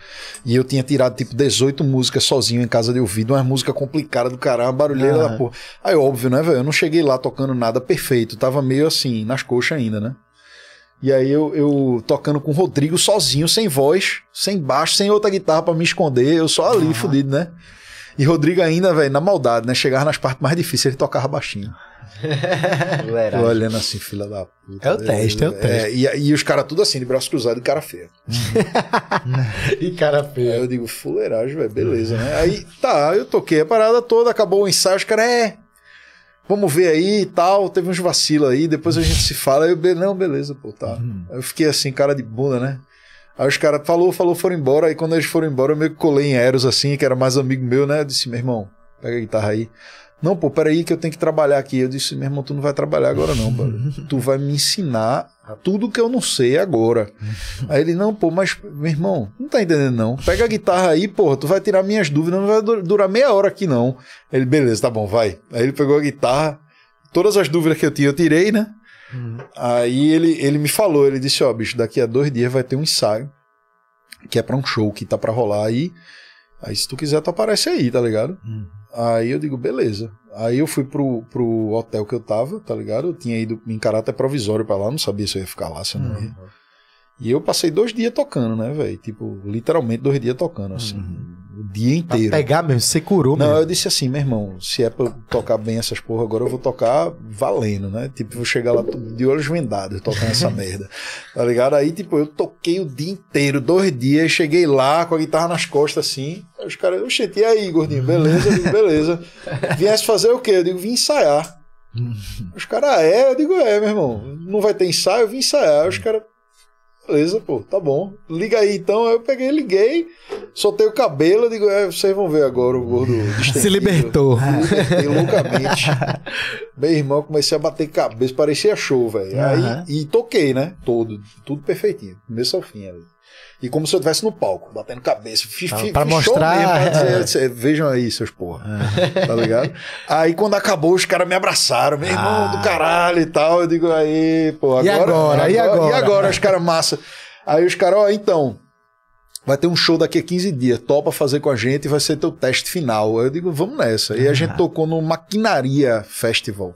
E eu tinha tirado, tipo, 18 músicas sozinho em casa de ouvido, uma música complicada do caralho, uma barulheira da porra. Aí, óbvio, né, velho? Eu não cheguei lá tocando nada perfeito. Tava meio assim, nas coxas ainda, né? E aí eu, eu tocando com o Rodrigo sozinho, sem voz, sem baixo, sem outra guitarra pra me esconder, eu só ali, fudido, né? E Rodrigo ainda, velho, na maldade, né? Chegava nas partes mais difíceis, ele tocava baixinho. Eu olhando assim, fila da puta. É o teste, é o teste. e, e os caras tudo assim, de braço cruzado e cara feia. E cara Aí feio. eu digo, fuleiragem, velho, beleza, né? Aí, tá, eu toquei a parada toda, acabou o ensaio, os caras, é, vamos ver aí e tal, teve uns vacilos aí, depois a gente se fala. Aí eu, "Be- não, beleza, pô, tá. Aí eu fiquei assim, cara de bunda, né? Aí os caras falou, falou, foram embora. Aí quando eles foram embora, eu meio que colei em Eros, assim, que era mais amigo meu, né? Eu disse, meu irmão, pega a guitarra aí. Não, pô, peraí que eu tenho que trabalhar aqui. Eu disse, meu irmão, tu não vai trabalhar agora não, brother. Tu vai me ensinar tudo que eu não sei agora. Aí ele, não, pô, mas, meu irmão, não tá entendendo não. Pega a guitarra aí, porra, tu vai tirar minhas dúvidas, não vai du- durar meia hora aqui não. Ele, beleza, tá bom, vai. Aí ele pegou a guitarra, todas as dúvidas que eu tinha eu tirei, né? Aí ele, ele me falou, ele disse, ó, bicho, daqui a dois dias vai ter um ensaio, que é pra um show que tá pra rolar aí. Aí se tu quiser, tu aparece aí, tá ligado? Aí eu digo, beleza. Aí eu fui pro, pro hotel que eu tava, tá ligado? Eu tinha ido em caráter provisório pra lá, não sabia se eu ia ficar lá, se eu não ia. E eu passei dois dias tocando, né, velho? Tipo, literalmente dois dias tocando, assim. O dia Pra inteiro. pegar mesmo, você curou Não, mesmo. eu disse assim, meu irmão, se é pra eu tocar bem essas porra agora, eu vou tocar valendo, né? Tipo, vou chegar lá de olhos vendados tocando essa merda. Tá ligado? Aí, tipo, eu toquei o dia inteiro, dois dias, cheguei lá com a guitarra nas costas assim. Aí os caras, oxente, e aí, gordinho? Beleza? Eu digo, beleza. Viesse fazer o quê? Eu digo, vim ensaiar. Os caras, ah, é? Eu digo, é, meu irmão. Não vai ter ensaio? Eu vim ensaiar. Os caras, beleza, pô, tá bom. Liga aí então. Aí eu peguei, liguei, soltei o cabelo. Digo, é, vocês vão ver agora o gordo Se libertou. Me loucamente. Meu irmão, comecei a bater cabeça, parecia show, velho. Aham. Aí, e toquei, né? Todo, tudo perfeitinho, começo ao fim. ali. E como se eu estivesse no palco, batendo cabeça. Fiz, pra show mostrar, mesmo, pra dizer, é. "Cê- vejam aí, seus porra. Tá ligado? Aí quando acabou, os caras me abraçaram, meu irmão do caralho e tal. Eu digo, aí, pô, Ah. E agora. agora? E agora? E agora, os caras massa. Aí os caras, ó, então. Vai ter um show daqui a 15 dias, topa fazer com a gente e vai ser teu teste final. Aí Eu digo, vamos nessa. E a gente tocou no Maquinaria Festival,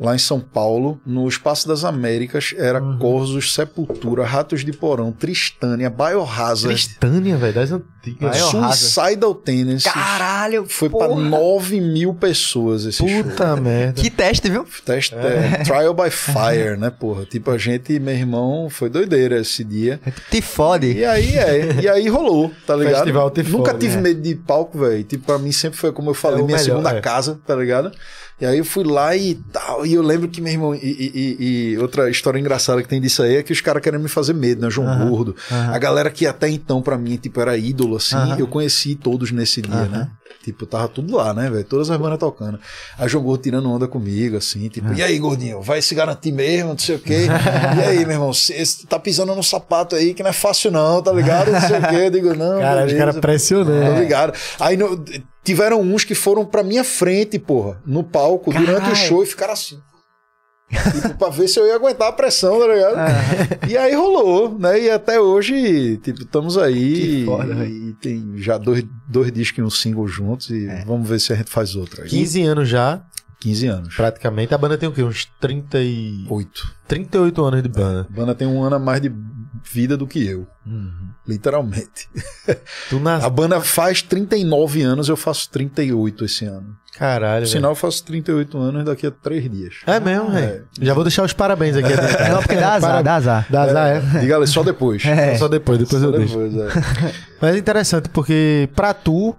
lá em São Paulo, no Espaço das Américas. Era Corzos, Sepultura, Ratos de Porão, Tristânia, Biohazard, Tristânia, velho, das antigas. Suicidal Tendencies. Caralho, Foi pra porra. 9 mil pessoas esse show. Puta merda. Que teste, viu? Teste, é, trial by fire, né, porra? Tipo, a gente, meu irmão, foi doideira esse dia. Te fode. E aí, é, e aí rolou, tá ligado? Festival te Nunca fode, tive né? medo de palco, velho. Tipo, pra mim sempre foi, como eu falei, É minha melhor, segunda é. casa, tá ligado? E aí eu fui lá e tal. E eu lembro que, meu irmão, e, e- e- outra história engraçada que tem disso aí é que os caras querem me fazer medo, né? João Gordo. A galera que até então, pra mim, tipo, era ídolo, assim, eu conheci todos nesse dia, né? Tipo, tava tudo lá, né, velho? Todas as bandas tocando. Aí João Gordo tirando onda comigo, assim, tipo, e aí, gordinho, vai se garantir mesmo, não sei o quê. e aí, meu irmão, você tá pisando no sapato aí que não é fácil, não, tá ligado? Não sei o quê. Eu digo, não. Cara, os caras pressionando. ligado. Aí no- tiveram uns que foram pra minha frente, porra, no palco, durante o show e ficaram assim. tipo, pra ver se eu ia aguentar a pressão, tá ligado? E aí rolou, né? E até hoje, tipo, estamos aí. Que foda, e, e tem já dois, dois discos e um single juntos. E vamos ver se a gente faz outra. aí. 15 anos já, 15 anos. praticamente. A banda tem o quê? Uns 30 e... Oito. 38 anos de banda. A banda tem um ano a mais de vida do que eu. Uhum. Literalmente. Tu nas... A banda faz 39 anos, eu faço 38 esse ano. Caralho, sinal, eu faço 38 anos daqui a três dias. É mesmo, velho. Já vou deixar os parabéns aqui. Não, porque dá azar, dá azar. Dá azar, é. Diga ali, só depois. É. Só depois, depois Só eu deixo. depois, é. Mas é interessante porque pra tu,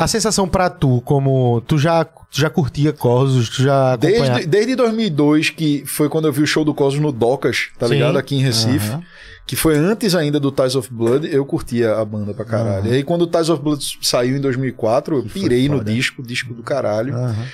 a sensação pra tu, como tu já, tu já curtia Corsos, tu já acompanhava... Desde, desde 2002, que foi quando eu vi o show do Cosmos no Docas, tá Sim. ligado? Aqui em Recife. Aham. Que foi antes ainda do Ties of Blood, eu curtia a banda pra caralho. E aí quando o Ties of Blood saiu em 2004, eu pirei no disco, disco do caralho. Aham.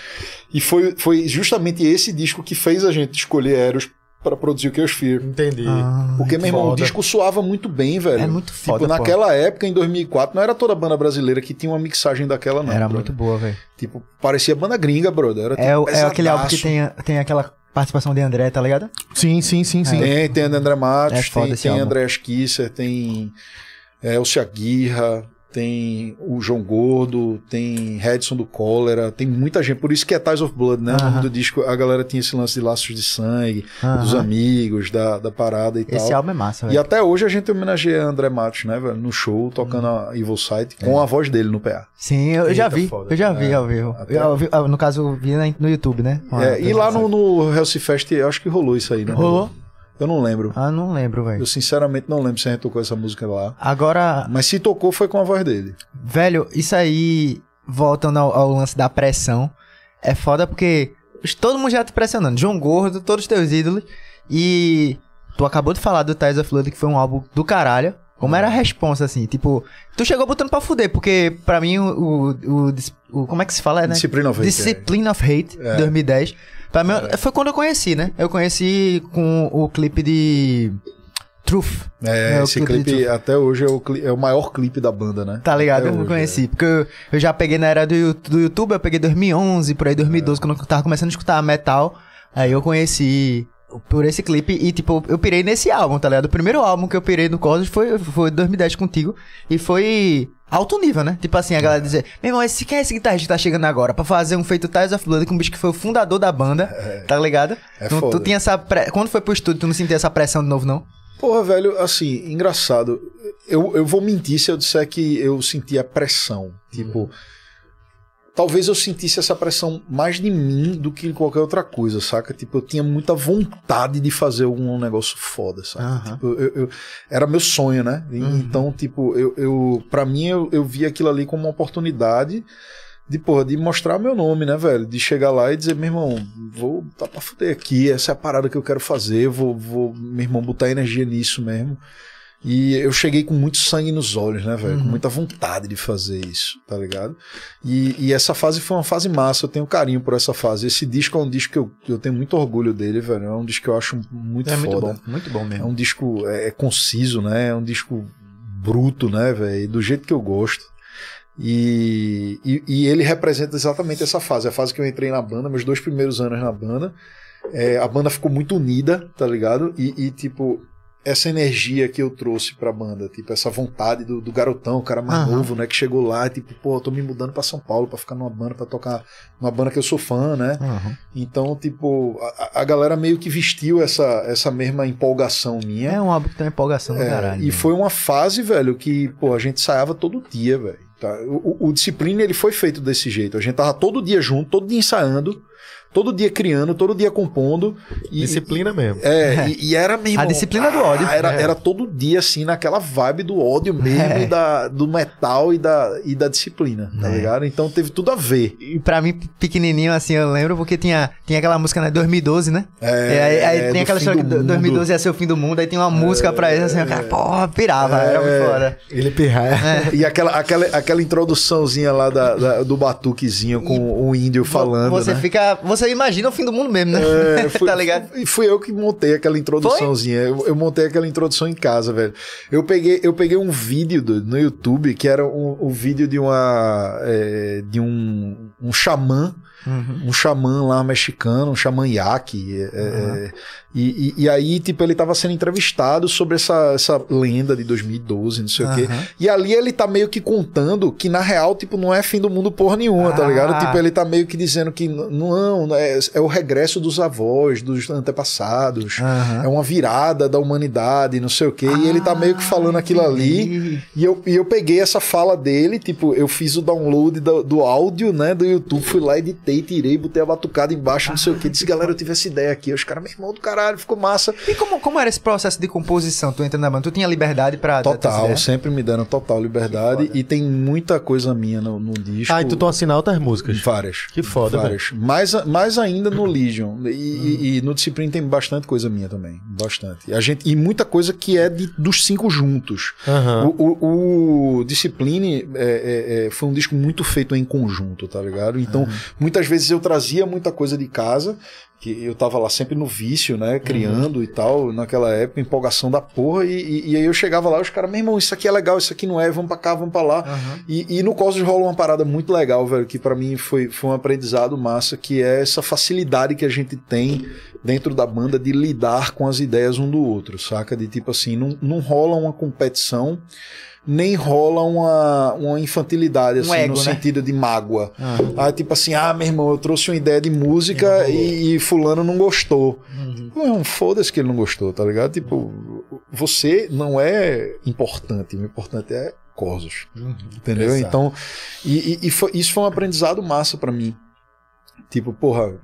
E foi, foi justamente esse disco que fez a gente escolher Eros pra produzir o Chaos Fear. Entendi. Ah, Porque, meu irmão, o foda. disco soava muito bem, velho. É muito foda, Tipo, pô. naquela época, em 2004, não era toda banda brasileira que tinha uma mixagem daquela, não. Era brother. muito boa, velho. Tipo, parecia banda gringa, brother. Era, É, tipo, o- é aquele álbum que tem, tem aquela participação de André, tá ligado? Sim, sim, sim, sim. Tem, tem André Matos, É tem, tem. André Kisser, tem é, Elcia Guirra, tem o João Gordo, tem Redson do Cólera, tem muita gente. Por isso que é Ties of Blood, né? O nome do disco, a galera tinha esse lance de laços de sangue, Aham. dos amigos, da, da parada e Esse tal. álbum é massa, E velho. até hoje a gente homenageia André Matos, né, velho? No show, tocando a Evil Sight, com a voz dele no PA. Sim, eu já vi. Eu já vi É, ao vivo. ah, no caso, eu vi no YouTube, né? É, e lá no, no Hellsy Fest, eu acho que rolou isso aí, né? Rolou? Eu não lembro. Ah, não lembro, velho. Eu sinceramente não lembro se a gente tocou essa música lá. Agora, Mas se tocou, foi com a voz dele. velho, isso aí, voltando ao, ao lance da pressão, é foda porque todo mundo já tá pressionando. João Gordo, todos os teus ídolos. E tu acabou de falar do Ties of Blood, que foi um álbum do caralho. Como era a responsa, assim? Tipo, tu chegou botando pra fuder, porque pra mim o. o, o, o- como é que se fala, né? Discipline of Hate, Discipline of Hate, É. 2010. Pra mim, foi quando eu conheci, né? Eu conheci com o clipe de. Truth. É, É, esse clipe clipe até hoje é o, é o maior clipe da banda, né? Tá ligado? Até eu não hoje, conheci. Porque eu, eu já peguei na era do, do YouTube, eu peguei 2011, por aí 2012, quando eu tava começando a escutar metal. Aí eu conheci por esse clipe e, tipo, eu pirei nesse álbum, tá ligado? O primeiro álbum que eu pirei no Cosmos foi, foi 2010 contigo. E foi alto nível, né? Tipo assim, a galera dizer, meu irmão, esse, quem é esse guitarrista que tá chegando agora? Pra fazer um feito Ties of Blood com um bicho que foi o fundador da banda, tá ligado? É tu, tu tinha essa. Pre... Quando foi pro estúdio, tu não sentia essa pressão de novo, não? Porra, velho, assim, engraçado. Eu, eu vou mentir se eu disser que eu senti a pressão. Tipo, talvez eu sentisse essa pressão mais de mim do que de qualquer outra coisa, saca? Tipo, eu tinha muita vontade de fazer um negócio foda, saca? Aham. Tipo, eu, eu- era meu sonho, né? E- Então, tipo, eu, eu para mim eu, eu vi aquilo ali como uma oportunidade de, porra, de mostrar meu nome, né, velho? De chegar lá e dizer, meu irmão, vou tá pra fuder aqui, essa é a parada que eu quero fazer, vou, vou meu irmão, botar energia nisso mesmo. E eu cheguei com muito sangue nos olhos, né, velho? Com muita vontade de fazer isso, tá ligado? E, e essa fase foi uma fase massa, eu tenho carinho por essa fase. Esse disco é um disco que eu, eu tenho muito orgulho dele, velho. É um disco que eu acho muito é foda. muito bom, muito bom É mesmo. um disco é, é conciso, né? É um disco bruto, né, velho? Do jeito que eu gosto. E, e, e ele representa exatamente essa fase. A fase que eu entrei na banda, meus dois primeiros anos na banda. É, a banda ficou muito unida, tá ligado? E, e, tipo, essa energia que eu trouxe pra banda, tipo, essa vontade do, do garotão, o cara mais Aham. novo, né? Que chegou lá, tipo, pô, eu tô me mudando pra São Paulo pra ficar numa banda, pra tocar numa banda que eu sou fã, né? Aham. Então, tipo, a, a galera meio que vestiu essa, essa mesma empolgação minha. É um álbum que tem uma empolgação do É, caralho. e né? foi uma fase, velho, que, pô, a gente ensaiava todo dia, velho. Tá? O, o- o Disciplina, ele foi feito desse jeito. A gente tava todo dia junto, todo dia ensaiando, todo dia criando, todo dia compondo. E, Disciplina mesmo. É, e, e era mesmo. A disciplina do ódio. Era, É. era todo dia, assim, naquela vibe do ódio mesmo, É. e da, do metal e da, e da disciplina, tá É. ligado? Então teve tudo a ver. E pra mim, pequenininho, assim, eu lembro porque tinha, tinha aquela música, né? 2012, né? É, E aí, aí é, tem aquela história que mundo. 2012 ia ser o fim do mundo, aí tem uma música pra isso, assim, o cara, porra, pirava, era muito foda. Ele pirraia. E aquela, aquela, aquela introduçãozinha lá da, da- do batuquezinho com o índio falando, Você né? fica. Você imagina o fim do mundo mesmo, né? É, tá ligado? E fui eu que montei aquela introduçãozinha. Eu, eu montei aquela introdução em casa, velho. Eu peguei, eu peguei um vídeo do- no YouTube que era um, um vídeo de uma. é, de um, um xamã Uhum. um xamã lá mexicano, um xamã Yaqui. é, é, e, e, e aí, tipo, ele tava sendo entrevistado sobre essa, essa lenda de 2012, não sei o quê. E ali ele tá meio que contando que, na real, tipo, não é fim do mundo porra nenhuma, tá Ah. ligado? Tipo, ele tá meio que dizendo que não, é, é o regresso dos avós, dos antepassados. Aham. É uma virada da humanidade, não sei o quê. e ele tá meio que falando Ah, aquilo ali. E eu, e eu peguei essa fala dele, tipo, eu fiz o download do, do áudio, né, do YouTube, fui lá, editei, tirei, botei a batucada embaixo, não sei o que. Disse, galera, eu tive essa ideia aqui. Os caras, meu irmão do caralho, ficou massa. E como, como era esse processo de composição? Tu entra na banda, tu tinha liberdade pra... Total, sempre me dando total liberdade. E tem muita coisa minha no, no disco. Ah, e tu assinar outras músicas. Várias. Que foda, Várias. Mais, mais ainda no Legion. E, e- e no Discipline tem bastante coisa minha também. Bastante. A gente, e muita coisa que é de, dos cinco juntos. Aham. O, o, o Discipline é, é, é, foi um disco muito feito em conjunto, tá ligado? Então, muitas vezes eu trazia muita coisa de casa, que eu tava lá sempre no vício, né? Criando e tal, naquela época, empolgação da porra, e, e- e aí eu chegava lá, os caras, meu irmão, isso aqui é legal, isso aqui não é, vamos pra cá, vamos pra lá. Aham. E, e no Cosmos rola uma parada muito legal, velho, que pra mim foi, foi um aprendizado massa, que é essa facilidade que a gente tem dentro da banda de lidar com as ideias um do outro, saca? De tipo assim, não, não rola uma competição, nem rola uma, uma infantilidade, Um assim, ego, no né? sentido de mágoa. Ah, tipo assim, ah, meu irmão, eu trouxe uma ideia de música e, e fulano não gostou. Uhum. Não, foda-se que ele não gostou, tá ligado? Tipo, você não é importante, o importante é Corsos. Entendeu? Exato. Então, e, e- e foi- isso foi um aprendizado massa pra mim. Tipo, porra, é,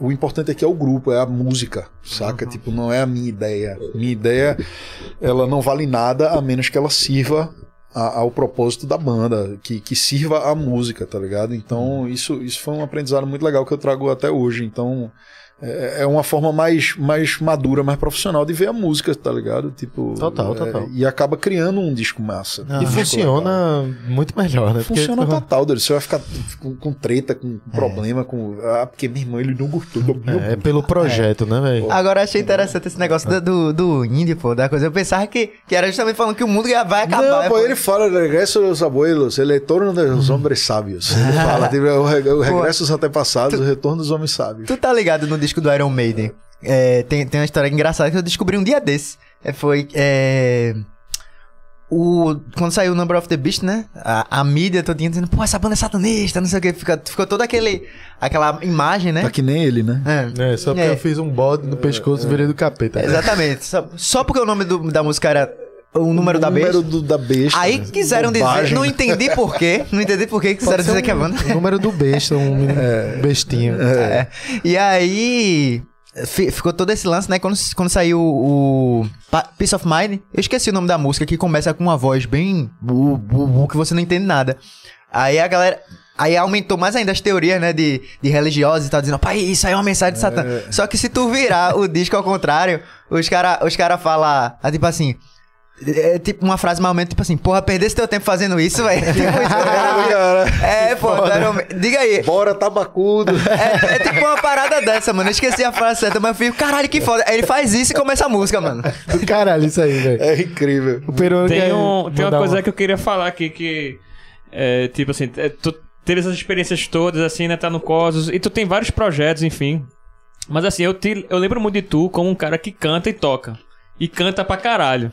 o importante aqui é o grupo, é a música, saca? Tipo, não é a minha ideia. Minha ideia, ela não vale nada a menos que ela sirva a- ao propósito da banda, que, que sirva a música, tá ligado? Então, isso, isso foi um aprendizado muito legal que eu trago até hoje. Então, é, é uma forma mais, mais madura, mais profissional de ver a música, tá ligado? Tipo, Total, é, total. E acaba criando um disco massa. E Um disco legal. funciona muito melhor, né? Porque- Funciona total, Doris. Você vai ficar com, com treta, com problema, com. Ah, porque meu irmão ele não gostou do meu É, é pelo projeto, né, velho? Agora achei interessante esse negócio do, do, do indie, pô, da coisa. Eu pensava que, que era justamente falando que o mundo ia- vai acabar. Não, é, pô, ele fala regresso dos abuelos, ele retorno dos homens sábios. Ele fala, tipo, o regresso dos antepassados, o retorno dos homens sábios. Tu tá ligado no disco do Iron Maiden? É, tem, tem uma história engraçada que eu descobri um dia desse. É, foi. É, o, quando saiu o Number of the Beast, né? A, a mídia todinha dizendo, pô, essa banda é satanista, não sei o que. Fica, ficou toda aquele, aquela imagem, né? Tá que nem ele, né? É. É, só porque É. eu fiz um bode no pescoço e virei do capeta. Exatamente. Só, só porque o nome do- da música era o número da besta. número do- da besta. Aí quiseram dizer, Bobagem. não entendi por quê, não entendi por quê que quiseram dizer que é banda. O número do besta, um menino bestinho. É. E aí. fi- Ficou todo esse lance, né? Quando, quando saiu o Peace of Mind, eu esqueci o nome da música, que começa com uma voz bem. bu, bu, bu, que você não entende nada. Aí a galera. Aí aumentou mais ainda as teorias, né? De, de religiosos e tal, dizendo, pai, isso aí é uma mensagem de Satã. Só que se tu virar o disco ao contrário, os caras os cara falam, tipo assim. É tipo uma frase mais ou menos, tipo assim, porra, perdesse teu tempo fazendo isso, velho. Tipo isso, é, pô, diga aí. Bora, tabacudo. É, é tipo uma parada dessa, mano. Eu esqueci a frase certa, mas eu fico, caralho, que foda. Aí ele faz isso e começa a música, mano. Do caralho, isso aí, velho. É incrível. O Tem, quer um, tem uma coisa que eu queria falar aqui que. É, tipo assim, é, tu teve essas experiências todas, assim, né? Tá no Cosmos. E tu tem vários projetos, enfim. Mas assim, eu, te, eu lembro muito de tu como um cara que canta e toca. E canta pra caralho.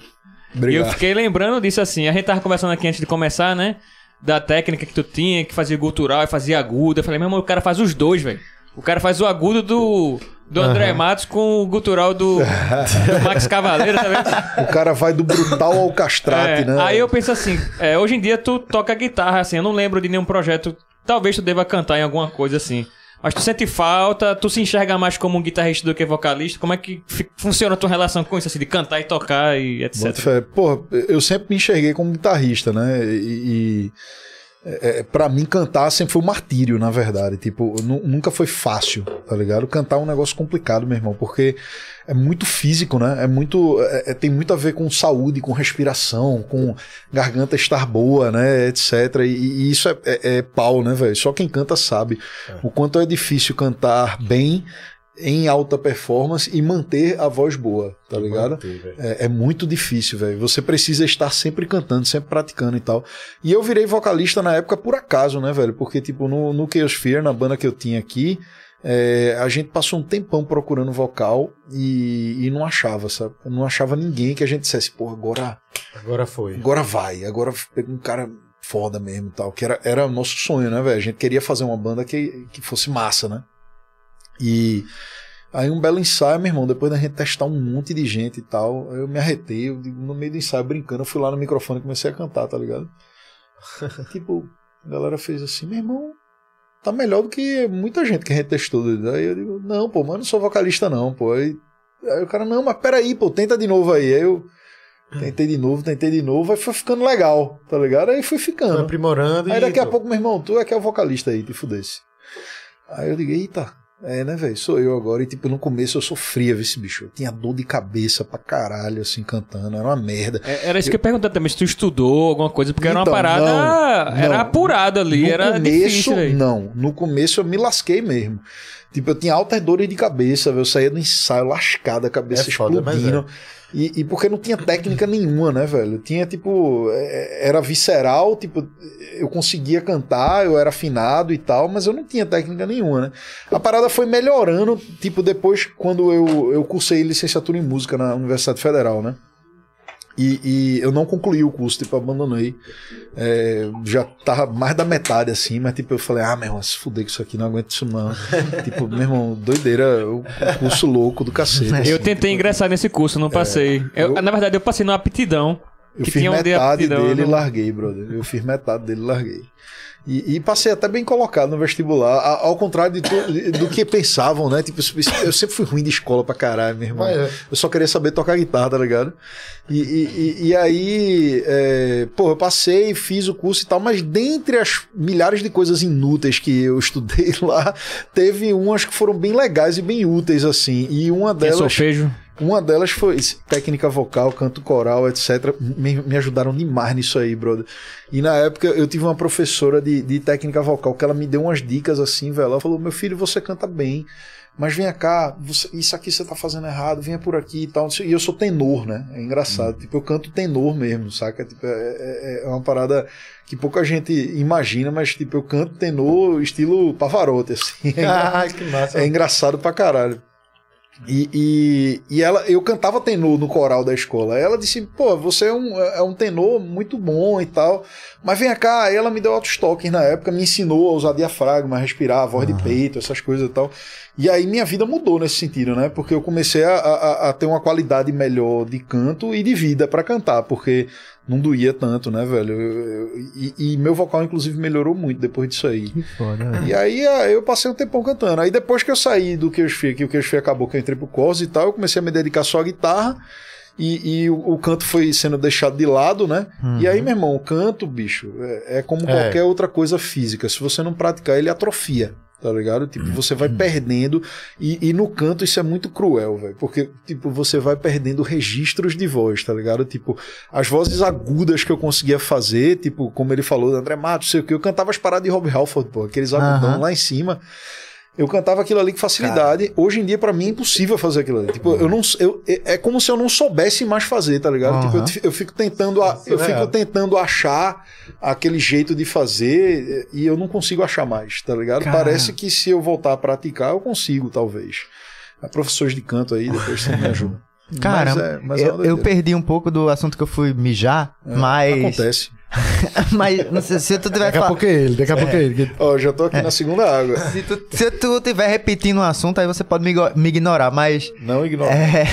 E eu Obrigado. fiquei lembrando disso assim. A gente tava conversando aqui antes de começar, né? Da técnica que tu tinha, que fazia gutural e fazia agudo. Eu falei, meu irmão, o cara faz os dois, velho. O cara faz o agudo do, do André Matos com o gutural do, do Max Cavaleiro, tá vendo? O cara vai do brutal ao castrate, É, né? Aí eu penso assim, é, hoje em dia tu toca guitarra, assim, eu não lembro de nenhum projeto. Talvez tu deva cantar em alguma coisa assim. Mas tu sente falta, tu se enxerga mais como um guitarrista do que vocalista. Como é que funciona a tua relação com isso, assim, de cantar e tocar e etc? Porra, eu sempre me enxerguei como guitarrista, né? E, e é, é, para mim cantar sempre foi um martírio, na verdade. Tipo, nu- nunca foi fácil, tá ligado? Cantar é um negócio complicado, meu irmão, porque é muito físico, né? É muito, é- é- tem muito a ver com saúde, com respiração, com garganta estar boa, né? Etc. E, e isso é, é- é pau, né, velho? Só quem canta sabe o quanto é difícil cantar bem em alta performance e manter a voz boa, tá ligado? É, é muito difícil, velho. Você precisa estar sempre cantando, sempre praticando e tal. E eu virei vocalista na época por acaso, né, velho? Porque, tipo, no, no Chaos Fear, na banda que eu tinha aqui, é, a gente passou um tempão procurando vocal e, e não achava, sabe? Não achava ninguém que a gente dissesse, pô, agora, Agora foi. agora vai, agora pega um cara foda mesmo e tal. Que era, era o nosso sonho, né, velho? A gente queria fazer uma banda que, que fosse massa, né? E aí um belo ensaio, meu irmão, depois da gente testar um monte de gente e tal, eu me arretei, eu, no meio do ensaio brincando, eu fui lá no microfone e comecei a cantar, tá ligado? tipo, a galera fez assim, meu irmão, tá melhor do que muita gente que a gente testou. Aí eu digo, não, pô, mas eu não sou vocalista não, pô. Aí, aí o cara, não, mas peraí, pô, tenta de novo aí. Aí eu tentei de novo, tentei de novo, aí foi ficando legal, tá ligado? Aí fui Foi ficando. aprimorando Aí daqui a pouco, meu irmão, tu é que é o vocalista aí, te fudesse. Aí eu digo, eita, é, né, velho? Sou eu agora. E, tipo, no começo eu sofria, ver esse bicho. Eu tinha dor de cabeça pra caralho, assim, cantando. Era uma merda. É, Era isso que eu ia perguntar também, se tu estudou alguma coisa, porque era uma Então, parada. não, era não. apurado ali, no era começo, difícil, velho. não. No começo eu me lasquei mesmo. Tipo, eu tinha altas dores de cabeça, velho. eu saía do ensaio lascada, a cabeça É foda, mas explodindo. E, e porque não tinha técnica nenhuma, né, velho? Tinha, tipo, é, era visceral, tipo, eu conseguia cantar, eu era afinado e tal, mas eu não tinha técnica nenhuma, né? A parada foi melhorando, tipo, depois, quando eu, eu cursei licenciatura em música na Universidade Federal, né? E, e eu não concluí o curso, tipo, abandonei. É, já tava mais da metade, assim, mas tipo, eu falei, ah, meu irmão, se fuder com isso aqui, não aguento isso não. tipo, meu irmão, doideira, o curso louco do cacete. assim, Eu tentei ingressar nesse curso, não passei. Eu- eu- na verdade, eu passei numa aptidão. Eu que fiz tinha um de metade aptidão, dele e não- larguei, brother. Eu fiz metade dele e larguei. E, e passei até bem colocado no vestibular, ao contrário de do que pensavam, né? Tipo, eu sempre fui ruim de escola pra caralho, meu irmão. Mas é. Eu só queria saber tocar guitarra, tá ligado? E, e, e- e aí, é, pô, eu passei, fiz o curso e tal, mas dentre as milhares de coisas inúteis que eu estudei lá, teve umas que foram bem legais e bem úteis, assim. E uma delas. solfejo. Uma delas foi técnica vocal, canto coral, etc. Me, me ajudaram demais nisso aí, brother. E na época eu tive uma professora de, de técnica vocal que ela me deu umas dicas assim, velho. Ela falou: Meu filho, você canta bem, mas venha cá, você- isso aqui você tá fazendo errado, venha por aqui e tal. E eu sou tenor, né? É engraçado. Tipo, eu canto tenor mesmo, saca? Tipo, é, é- é uma parada que pouca gente imagina, mas tipo, eu canto tenor estilo Pavarotti, assim. Ah, que massa. É engraçado pra caralho. E, e, e ela, eu cantava tenor no coral da escola. Ela disse: pô, você é um, é um tenor muito bom e tal. Mas vem cá, ela me deu autostock na época, me ensinou a usar diafragma, a respirar, a voz de peito, essas coisas e tal. E aí minha vida mudou nesse sentido, né? Porque eu comecei a, a, a ter uma qualidade melhor de canto e de vida pra cantar, porque não doía tanto, né, velho? Eu- eu- e, e meu vocal, inclusive, melhorou muito depois disso aí. E aí ah, eu passei um tempão cantando. Aí depois que eu saí do Chaos Fear, que o Chaos Fear acabou, que eu entrei pro Cos e tal, eu comecei a me dedicar só à guitarra. E, e o, o canto foi sendo deixado de lado, né? E aí, meu irmão, o canto, bicho, é, é como É. qualquer outra coisa física. Se você não praticar, ele atrofia. Tá ligado? Tipo, você vai perdendo. E, e no canto isso é muito cruel, velho. Porque, tipo, você vai perdendo registros de voz, tá ligado? Tipo, as vozes agudas que eu conseguia fazer, tipo, como ele falou, André Matos, sei o que, eu cantava as paradas de Rob Halford, pô, aqueles agudão Aham. lá em cima. Eu cantava aquilo ali com facilidade. Hoje em dia, pra mim, é impossível fazer aquilo ali. Tipo, eu não, eu, é é como se eu não soubesse mais fazer, tá ligado? Tipo, eu, eu fico tentando, a- eu Sim, fico é. tentando achar aquele jeito de fazer e eu não consigo achar mais, tá ligado? Cara. Parece que se eu voltar a praticar, eu consigo, talvez. Há professores de canto aí, depois você me ajuda. Caramba, mas é, mas é eu, eu perdi um pouco do assunto que eu fui mijar, É, mas. Acontece. mas sei, se tu tiver Daqui a pouco é ele, daqui a pouco é ele. Ó, já tô aqui na segunda água. se tu, se tu tiver repetindo o assunto, aí você pode me, me ignorar, mas. Não ignora. É.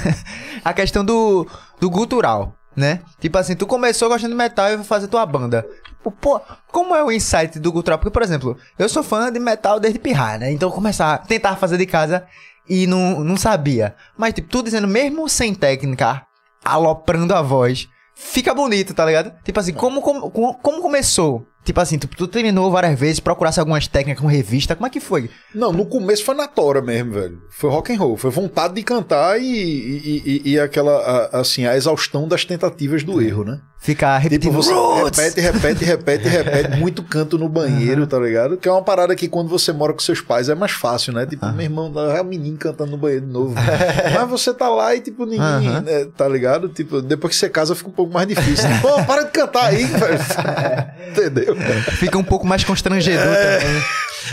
a questão do, do gutural, né? Tipo assim, tu começou gostando de metal e vai fazer tua banda. Pô, Pô, como é o insight do gutural? Porque, por exemplo, eu sou fã de metal desde pirrar, né? Então eu começar, tentar fazer de casa e não, não sabia. Mas, tipo, tu dizendo, mesmo sem técnica, aloprando a voz, fica bonito, tá ligado? Tipo assim, como, como, como, como começou? Tipo assim, tu, tu treinou várias vezes, procurasse algumas técnicas com revista, como é que foi? Não, no começo foi na tora mesmo, velho. Foi rock and roll, foi vontade de cantar e, e, e- e aquela, a- assim, a exaustão das tentativas do erro, né? Ficar Tipo, repetindo você Roots. repete, repete, repete, repete, muito canto no banheiro, tá ligado? Que é uma parada que quando você mora com seus pais é mais fácil, né? Tipo, meu irmão, é o menino cantando no banheiro de novo. Mas você tá lá e, tipo, ninguém, Aham. né, tá ligado? Tipo, depois que você casa fica um pouco mais difícil. Pô, para de cantar aí, velho. Entendeu? Fica um pouco mais constrangedor É. também.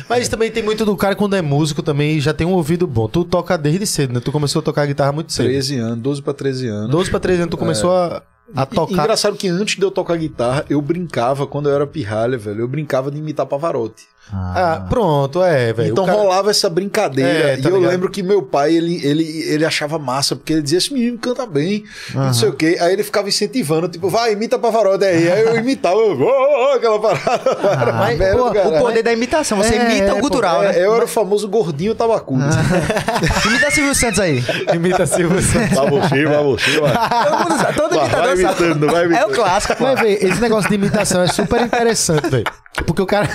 Mas também tem muito do cara quando é músico também já tem um ouvido bom. Tu toca desde cedo, né? Tu começou a tocar guitarra muito cedo. 13 anos, 12 pra 13 anos. 12 pra 13 anos tu começou a, a E- tocar. Engraçado que antes de eu tocar guitarra, eu brincava, quando eu era pirralha, velho, eu brincava de imitar Pavarotti. Ah, pronto, é, velho. Então cara- rolava essa brincadeira. É, e tá eu ligado? lembro que meu pai, ele, ele, ele achava massa, porque ele dizia: esse menino canta bem, não sei o quê. Aí ele ficava incentivando, tipo, vai, imita Pavarotti aí. Aí eu imitava, eu, "Oh", aquela parada. Uma Mas, pô, cara. o poder da imitação, você É, imita o gutural, É, né? eu era o famoso gordinho tabacudo. Imita Silvio Santos aí. Imita Silvio Santos. Você, vai. Todo, Vai, imitador vai imitando, vai É imitando. o clássico, pô. Mas, velho, esse negócio de imitação é super interessante, velho. Porque o cara.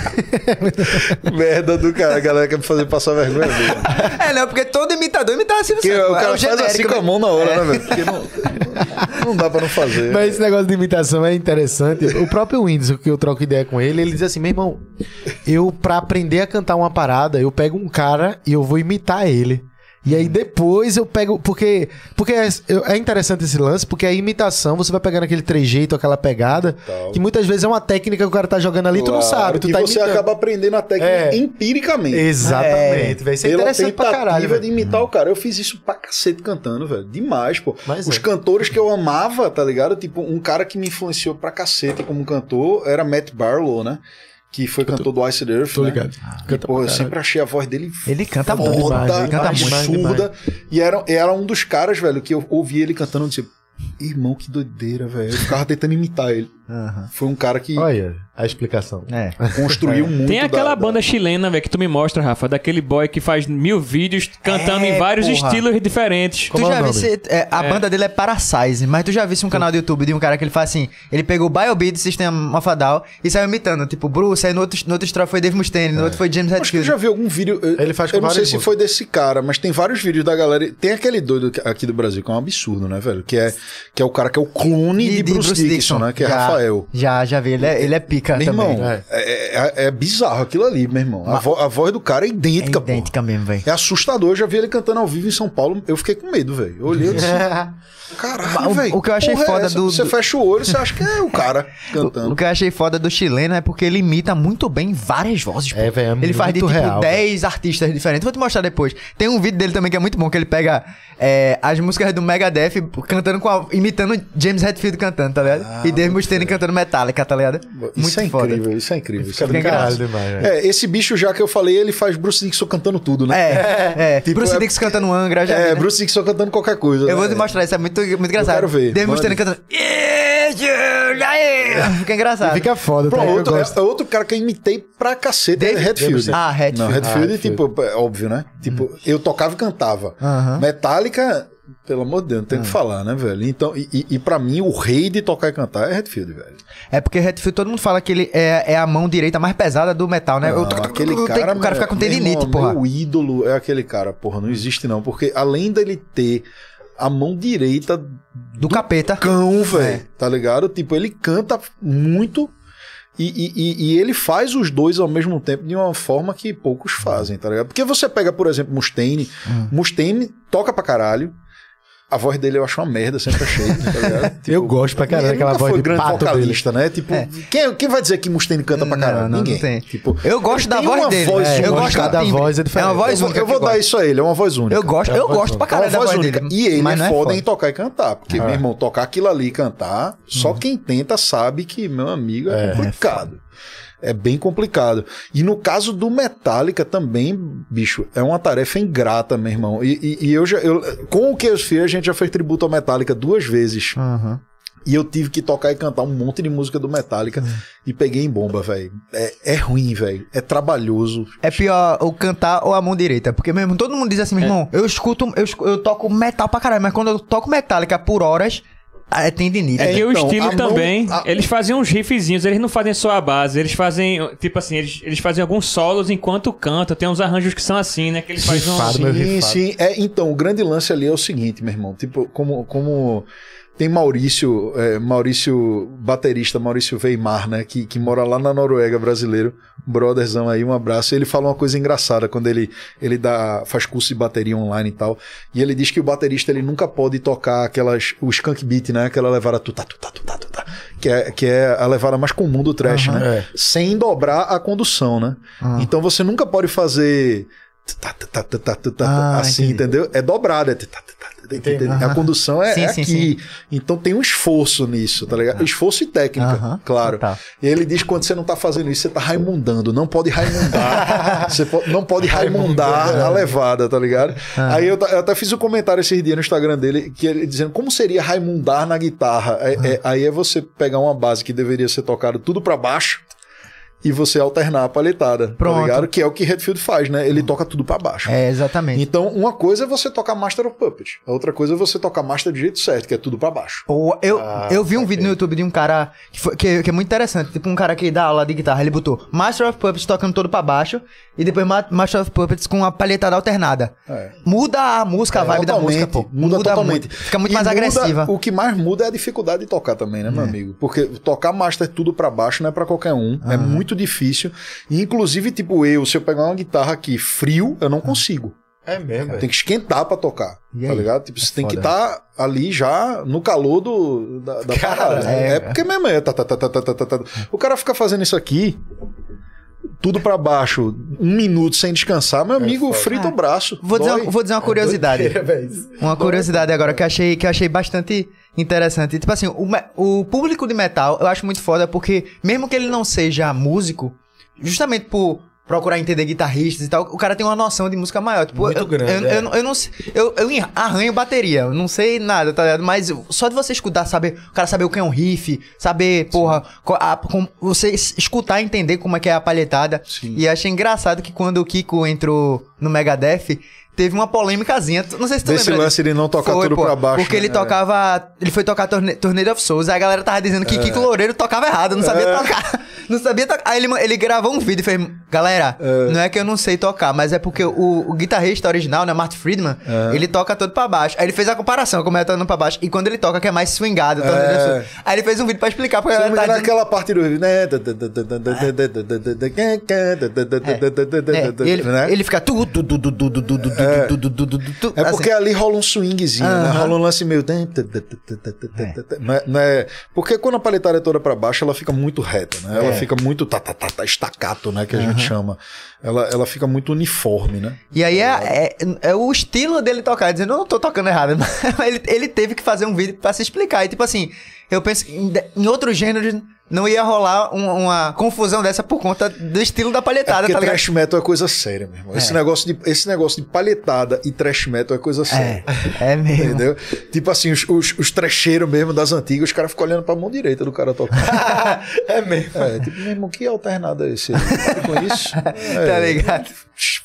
Merda do cara, a galera quer me fazer passar vergonha mesmo. É, não, porque todo imitador imitava Silvio Porque Santos. o pô. É cara faz assim genérico, com a né? mão na hora, né, velho? Porque não, não dá pra não fazer. Mas esse negócio de imitação é interessante. O próprio Windows, que eu troco ideia com ele, ele diz assim: meu irmão, eu, pra aprender a cantar uma parada, eu pego um cara e eu vou imitar ele. E aí depois eu pego. Porque, porque é, é interessante esse lance, porque a imitação você vai pegando aquele trejeito, aquela pegada, Tal. que muitas vezes é uma técnica que o cara tá jogando ali e tu não Claro, sabe. Tu e tá você imitando. acaba aprendendo a técnica É. empiricamente. Exatamente, velho. Isso é Pela interessante pra caralho. de velho. imitar o cara. Eu fiz isso pra cacete cantando, velho. Demais, pô. Mas Os é. cantores que eu amava, tá ligado? Tipo, um cara que me influenciou pra cacete como cantor era Matt Barlow, né? Que foi cantor do Ice Earth. Tô né? ligado. E, pô, pra eu sempre achei a voz dele Ele canta foda, demais, ele canta absurda. E era, era um dos caras, velho, que eu ouvi ele cantando e disse, irmão, que doideira, velho. Eu ficava tentando imitar ele. Aham. Foi um cara que Olha a explicação. É. construiu muito. Tem aquela da- da- banda chilena, velho, que tu me mostra, Rafa, daquele boy que faz mil vídeos cantando É, em vários porra. estilos diferentes. Como tu é já visse, é, a banda dele é Parasize, mas tu já visse um canal do YouTube de um cara que ele faz assim, ele pegou o Biobeat do Sistema Mafadal e saiu imitando, tipo, Bruce, aí no outro, no outro estrofe foi Dave Mustaine, no outro foi James Acho que eu Hetfield. já vi algum vídeo. eu- Ele faz com Eu não sei se foi desse cara, mas tem vários vídeos da galera. Tem aquele doido aqui do Brasil, que é um absurdo, né, velho? Que é, que é o cara que é o clone de, Bruce, Dixon, né? Que é já, Rafael. Já, já vi, ele é, ele é pica Meu também. irmão, é, é- é bizarro aquilo ali, meu irmão. A, vo- a voz do cara é É idêntica, pô. idêntica mesmo, velho. É assustador. Eu já vi ele cantando ao vivo em São Paulo. Eu fiquei com medo, velho. Eu olhei e disse: Caralho, O- velho. o que eu achei porra é foda do- Você fecha o olho, você acha que é o cara cantando. O que eu achei foda do chileno é porque ele imita muito bem várias vozes. pô. É, velho, é ele faz de tipo real, 10 artistas diferentes. Vou te mostrar depois. Tem um vídeo dele também que é muito bom, que ele pega é, as músicas do Megadeth cantando com a, imitando James Hetfield cantando, tá ligado? e Dave Mustaine cantando Metallica, tá ligado? Isso é foda. incrível, isso é incrível. Isso é caralho demais. É, esse bicho já que eu falei, ele faz Bruce Dixon cantando tudo, né? É, é. Tipo, Bruce é- Dixon cantando Angra, já É, vi, né? Bruce Dixon cantando qualquer coisa. Eu vou né? te mostrar, isso é muito, muito engraçado. quero ver, Dave. Mustaine cantando... Fica engraçado. Fica foda, tá? Pronto, Eu outro, gosto. é, outro cara que eu imitei pra cacete é Redfield. Ah, Hetfield. Não, Redfield, Ah, Hetfield. tipo, é óbvio, né? Tipo, eu tocava e cantava. Metallica, pelo amor de Deus, não tem o que Ah. falar, né, velho? Então, e, e, e pra mim, o rei de tocar e cantar é Redfield, velho. É porque Hetfield, todo mundo fala que ele é, é a mão direita mais pesada do metal, né? Eu- Não, eu- aquele eu- cara, tem- o cara fica com tendinite, porra. Meu ídolo é aquele cara, porra, não existe não, porque além dele ter a mão direita Do capeta. cão, É. velho, tá ligado? Tipo, ele canta muito e, e- e- e ele faz os dois ao mesmo tempo de uma forma que poucos fazem, tá ligado? Porque você pega, por exemplo, Mustaine, Hum. Mustaine toca pra caralho, a voz dele eu acho uma merda, sempre achei, tá ligado? Tipo, Eu gosto pra caralho daquela voz foi de grande pato vocalista, né? Tipo, quem, quem vai dizer que Mustaine canta pra caralho? não, Ninguém. não tem. Tipo, Eu gosto da voz dele. voz É, eu gosto da voz é diferente. É uma voz eu, única. eu vou eu dar gosto. isso a ele, é uma voz única. Eu gosto, É eu gosto pra É uma caralho da voz única. dele. E ele mas não é foda foda. em tocar e cantar. Porque, meu irmão, tocar aquilo ali e cantar, só quem tenta sabe que, meu amigo, é, complicado. É bem complicado. E no caso do Metallica também, bicho, é uma tarefa ingrata, meu irmão. E, e- e eu já. Eu, com o que eu fiz, a gente já fez tributo ao Metallica duas vezes. Aham. E eu tive que tocar e cantar um monte de música do Metallica e peguei em bomba, velho. É, é ruim, velho. É trabalhoso. É pior o cantar ou a mão direita. Porque mesmo todo mundo diz assim, meu irmão, eu escuto, eu, eu toco metal pra caralho, mas quando eu toco Metallica por horas, é tendinite. É que o então, estilo a mão- também, a- eles fazem uns riffzinhos, eles não fazem só a base, eles fazem, tipo assim, eles, eles fazem alguns solos enquanto cantam, tem uns arranjos que são assim, né, que eles fazem um... Sim, sim. É, então, o grande lance ali é o seguinte, meu irmão. Tipo, como. como tem Maurício, é, Maurício, baterista, Maurício Weimar, né? Que, que mora lá na Noruega, brasileiro. Brotherzão aí, um abraço. Ele fala uma coisa engraçada quando ele, ele dá, faz curso de bateria online e tal. E ele diz que o baterista ele nunca pode tocar aquelas, o skunk beat, né? Aquela levada tutá, tutá, tutá, tutá. Que é, que é a levada mais comum do trash, Aham. né? É. Sem dobrar a condução, né? Ah. Então você nunca pode fazer tá, tá, tá, tá, tá, tá, Ah, assim, entendi. entendeu? É dobrado. É tá, tá, tá, tá, Entendi. A condução é, Sim, é sim, aqui. Então tem um esforço nisso, tá ligado? Esforço e técnica, claro. total. E ele diz que quando você não tá fazendo isso, você tá raimundando. Não pode raimundar. você não pode raimundar a levada, tá ligado? Aí eu, eu até fiz um comentário esses dias no Instagram dele, que ele dizendo como seria raimundar na guitarra. É- é- aí é você pegar uma base que deveria ser tocada tudo pra baixo e você alternar a palhetada, Pronto. tá ligado? Que é o que Redfield faz, né? Ele toca tudo pra baixo. É, exatamente. Então, uma coisa é você tocar Master of Puppet, a outra coisa é você tocar Master do jeito certo, que é tudo pra baixo. Pô, eu, Ah, eu vi um vídeo no YouTube de um cara que, foi- que, que é muito interessante. Tipo, um cara que dá aula de guitarra. Ele botou Master of Puppets tocando todo pra baixo e depois Ma- Master of Puppets com a palhetada alternada. É. Muda a música, a vibe da música, pô. Muda, totalmente. muito. Fica muito E mais muda- agressiva. O que mais muda é a dificuldade de tocar também, né, meu amigo? Porque tocar master tudo pra baixo não é pra qualquer um. É muito difícil. E, inclusive, tipo, eu, se eu pegar uma guitarra aqui frio, eu não consigo. É mesmo, Tem que esquentar pra tocar. E tá aí? ligado? Tipo, você tem que estar ali já no calor do, da, da parada. é. É, porque mesmo é. Tá, tá, tá, tá, tá, tá, tá, tá. O cara fica fazendo isso aqui. Tudo pra baixo, um minuto sem descansar, meu amigo, foda. frita o braço. Vou dizer, vou dizer uma curiosidade. Uma curiosidade agora que eu achei, que eu achei bastante interessante. Tipo assim, o, o público de metal eu acho muito foda porque, mesmo que ele não seja músico, justamente por procurar entender guitarristas e tal, o cara tem uma noção de música maior. Tipo, Muito eu, grande, eu, é. eu, não- eu não sei. Eu, eu arranho bateria, eu não sei nada, tá ligado? Mas só de você escutar, saber, o cara saber o que é um riff, saber, porra, co- a- com- você es- escutar e entender como é que é a palhetada. Sim. E achei engraçado que quando o Kiko entrou no Megadeth, teve uma polêmicazinha. Não sei se tu Desse lembra lance de não tocar tudo pô, pra baixo, Porque né? ele tocava. Ele foi tocar Torne- Tornado of Souls. Aí a galera tava dizendo que Kiko Loureiro tocava errado, não sabia É. tocar. Não sabia tocar. Aí ele, ele gravou um vídeo e fez: Galera, não é que eu não sei tocar, mas é porque o, o guitarrista original, né, Martin Friedman, É. ele toca todo pra baixo. Aí ele fez a comparação, como é tocando pra baixo. E quando ele toca, que é mais swingado. É. Aí ele fez um vídeo pra explicar pra galera. Tá dizendo, aquela parte do. Né? é, ele, né? ele fica. Tu, tu, tu, tu, tu, tu, tu, tu, tu, tu, tu, É assim. porque ali rola um swingzinho, né? Aham. Rola um lance meio. É, não é- Porque quando a paletada é toda pra baixo, ela fica muito reta, né? Ela É. fica muito tá, tá, tá, tá, estacato, né? Que a gente chama. Ela, ela fica muito uniforme, né? E aí é, é, é o estilo dele tocar, dizendo, eu não tô tocando errado, mas ele, ele teve que fazer um vídeo pra se explicar. E tipo assim, eu penso em, em outros gêneros não ia rolar um- uma confusão dessa por conta do estilo da É palhetada, porque tá ligado? trash metal é coisa séria, meu irmão. Esse, negócio de, esse negócio de palhetada e trash metal é coisa séria. É, é mesmo. Entendeu? Tipo assim, os, os, os trecheiros mesmo das antigas, os caras ficam olhando pra mão direita do cara tocar. É mesmo. É, tipo, meu irmão, que alternado é esse? Para com isso. É, Tá ligado?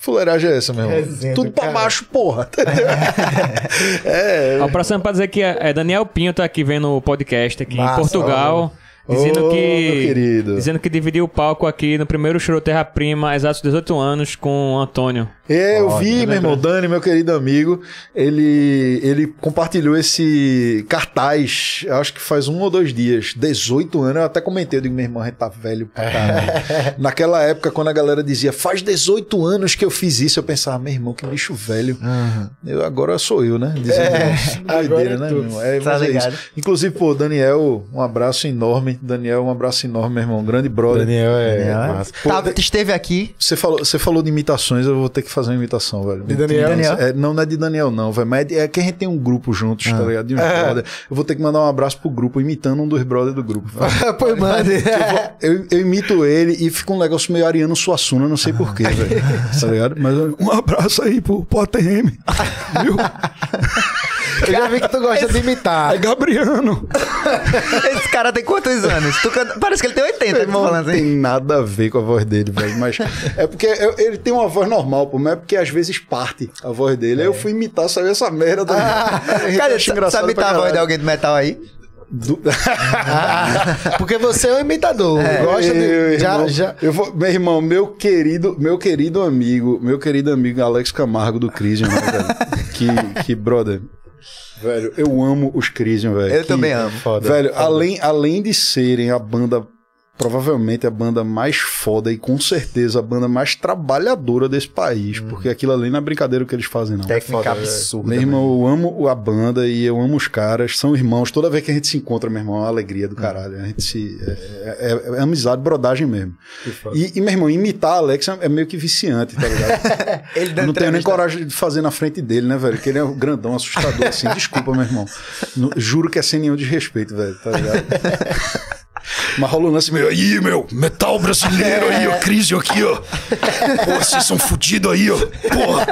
Fuleiragem é essa, meu irmão? Tudo do pra cara. baixo, porra. Entendeu? é. Ó, Aproximando pra dizer que é, é Daniel Pinho tá aqui vendo o podcast aqui Massa, em Portugal. Dizendo Ô, que. Dizendo que dividiu o palco aqui no primeiro show Terra Prima, exatos 18 anos, com o Antônio. É, eu vi, eu meu irmão, Dani, meu querido amigo, ele, ele compartilhou esse cartaz, acho que faz um ou dois dias, 18 anos, eu até comentei, eu digo, meu irmão, a gente tá velho pra caralho. Naquela época, quando a galera dizia, faz 18 anos que eu fiz isso, eu pensava, meu irmão, que bicho velho. Eu, agora sou eu, né? Dizendo, É, doideira, é né, meu irmão? É, Tá é ligado? isso. Inclusive, pô, Daniel, um abraço enorme. Daniel, um abraço enorme, meu irmão, grande brother. Daniel é Daniel, é? massa. Pô, Tava- esteve aqui. Você falou, você falou de imitações, eu vou ter que fazer uma imitação, velho. De Daniel? Daniel? É, não, não é de Daniel, não, velho. Mas é que a gente tem um grupo juntos, tá ligado? De uns É. brother. Eu vou ter que mandar um abraço pro grupo, imitando um dos brothers do grupo. velho. Pô, mano. Eu, eu imito ele e fica um negócio meio Ariano Suassuna, não sei porquê, velho. Tá ligado? Mas um abraço aí pro, pro ATM. Viu? Eu já vi que tu gosta de imitar. É Gabriano. Esse cara tem quantos anos? Canta- Parece que ele tem 80, Irmão, tô não falando tem assim. nada a ver com a voz dele, velho. Mas é porque eu- ele tem uma voz normal, pô. Mas é porque às vezes parte a voz dele. Aí eu fui imitar, saiu essa merda. da Cara, sa- sabe imitar a voz de alguém do metal aí? Do... Porque você é um imitador. Gosta de. Eu, já, irmão, já. eu vou, meu irmão, meu querido, meu querido amigo, meu querido amigo Alex Camargo do velho? que, que, brother, Velho, eu amo os Crisium, velho. Eu Que- também amo. Foda. Velho, além, além de serem a banda, provavelmente a banda mais foda e com certeza a banda mais trabalhadora desse país, porque aquilo ali não é brincadeira o que eles fazem, não. Técnica foda, absurda. Meu irmão, eu amo a banda e eu amo os caras, são irmãos. Toda vez que a gente se encontra, meu irmão, é uma alegria do caralho. A gente se. É, é- é amizade, brodagem mesmo. E, e, meu irmão, imitar a Alex é meio que viciante, tá ligado? Ele não tenho nem coragem de fazer na frente dele, né, velho? Porque ele é um grandão, assustador, assim. Desculpa, meu irmão. Juro que é sem nenhum desrespeito, velho, tá ligado? Mas rola um lance meio, aí, meu, metal brasileiro aí, ó, crise aqui, ó. Pô, vocês são fudidos aí, ó. Porra,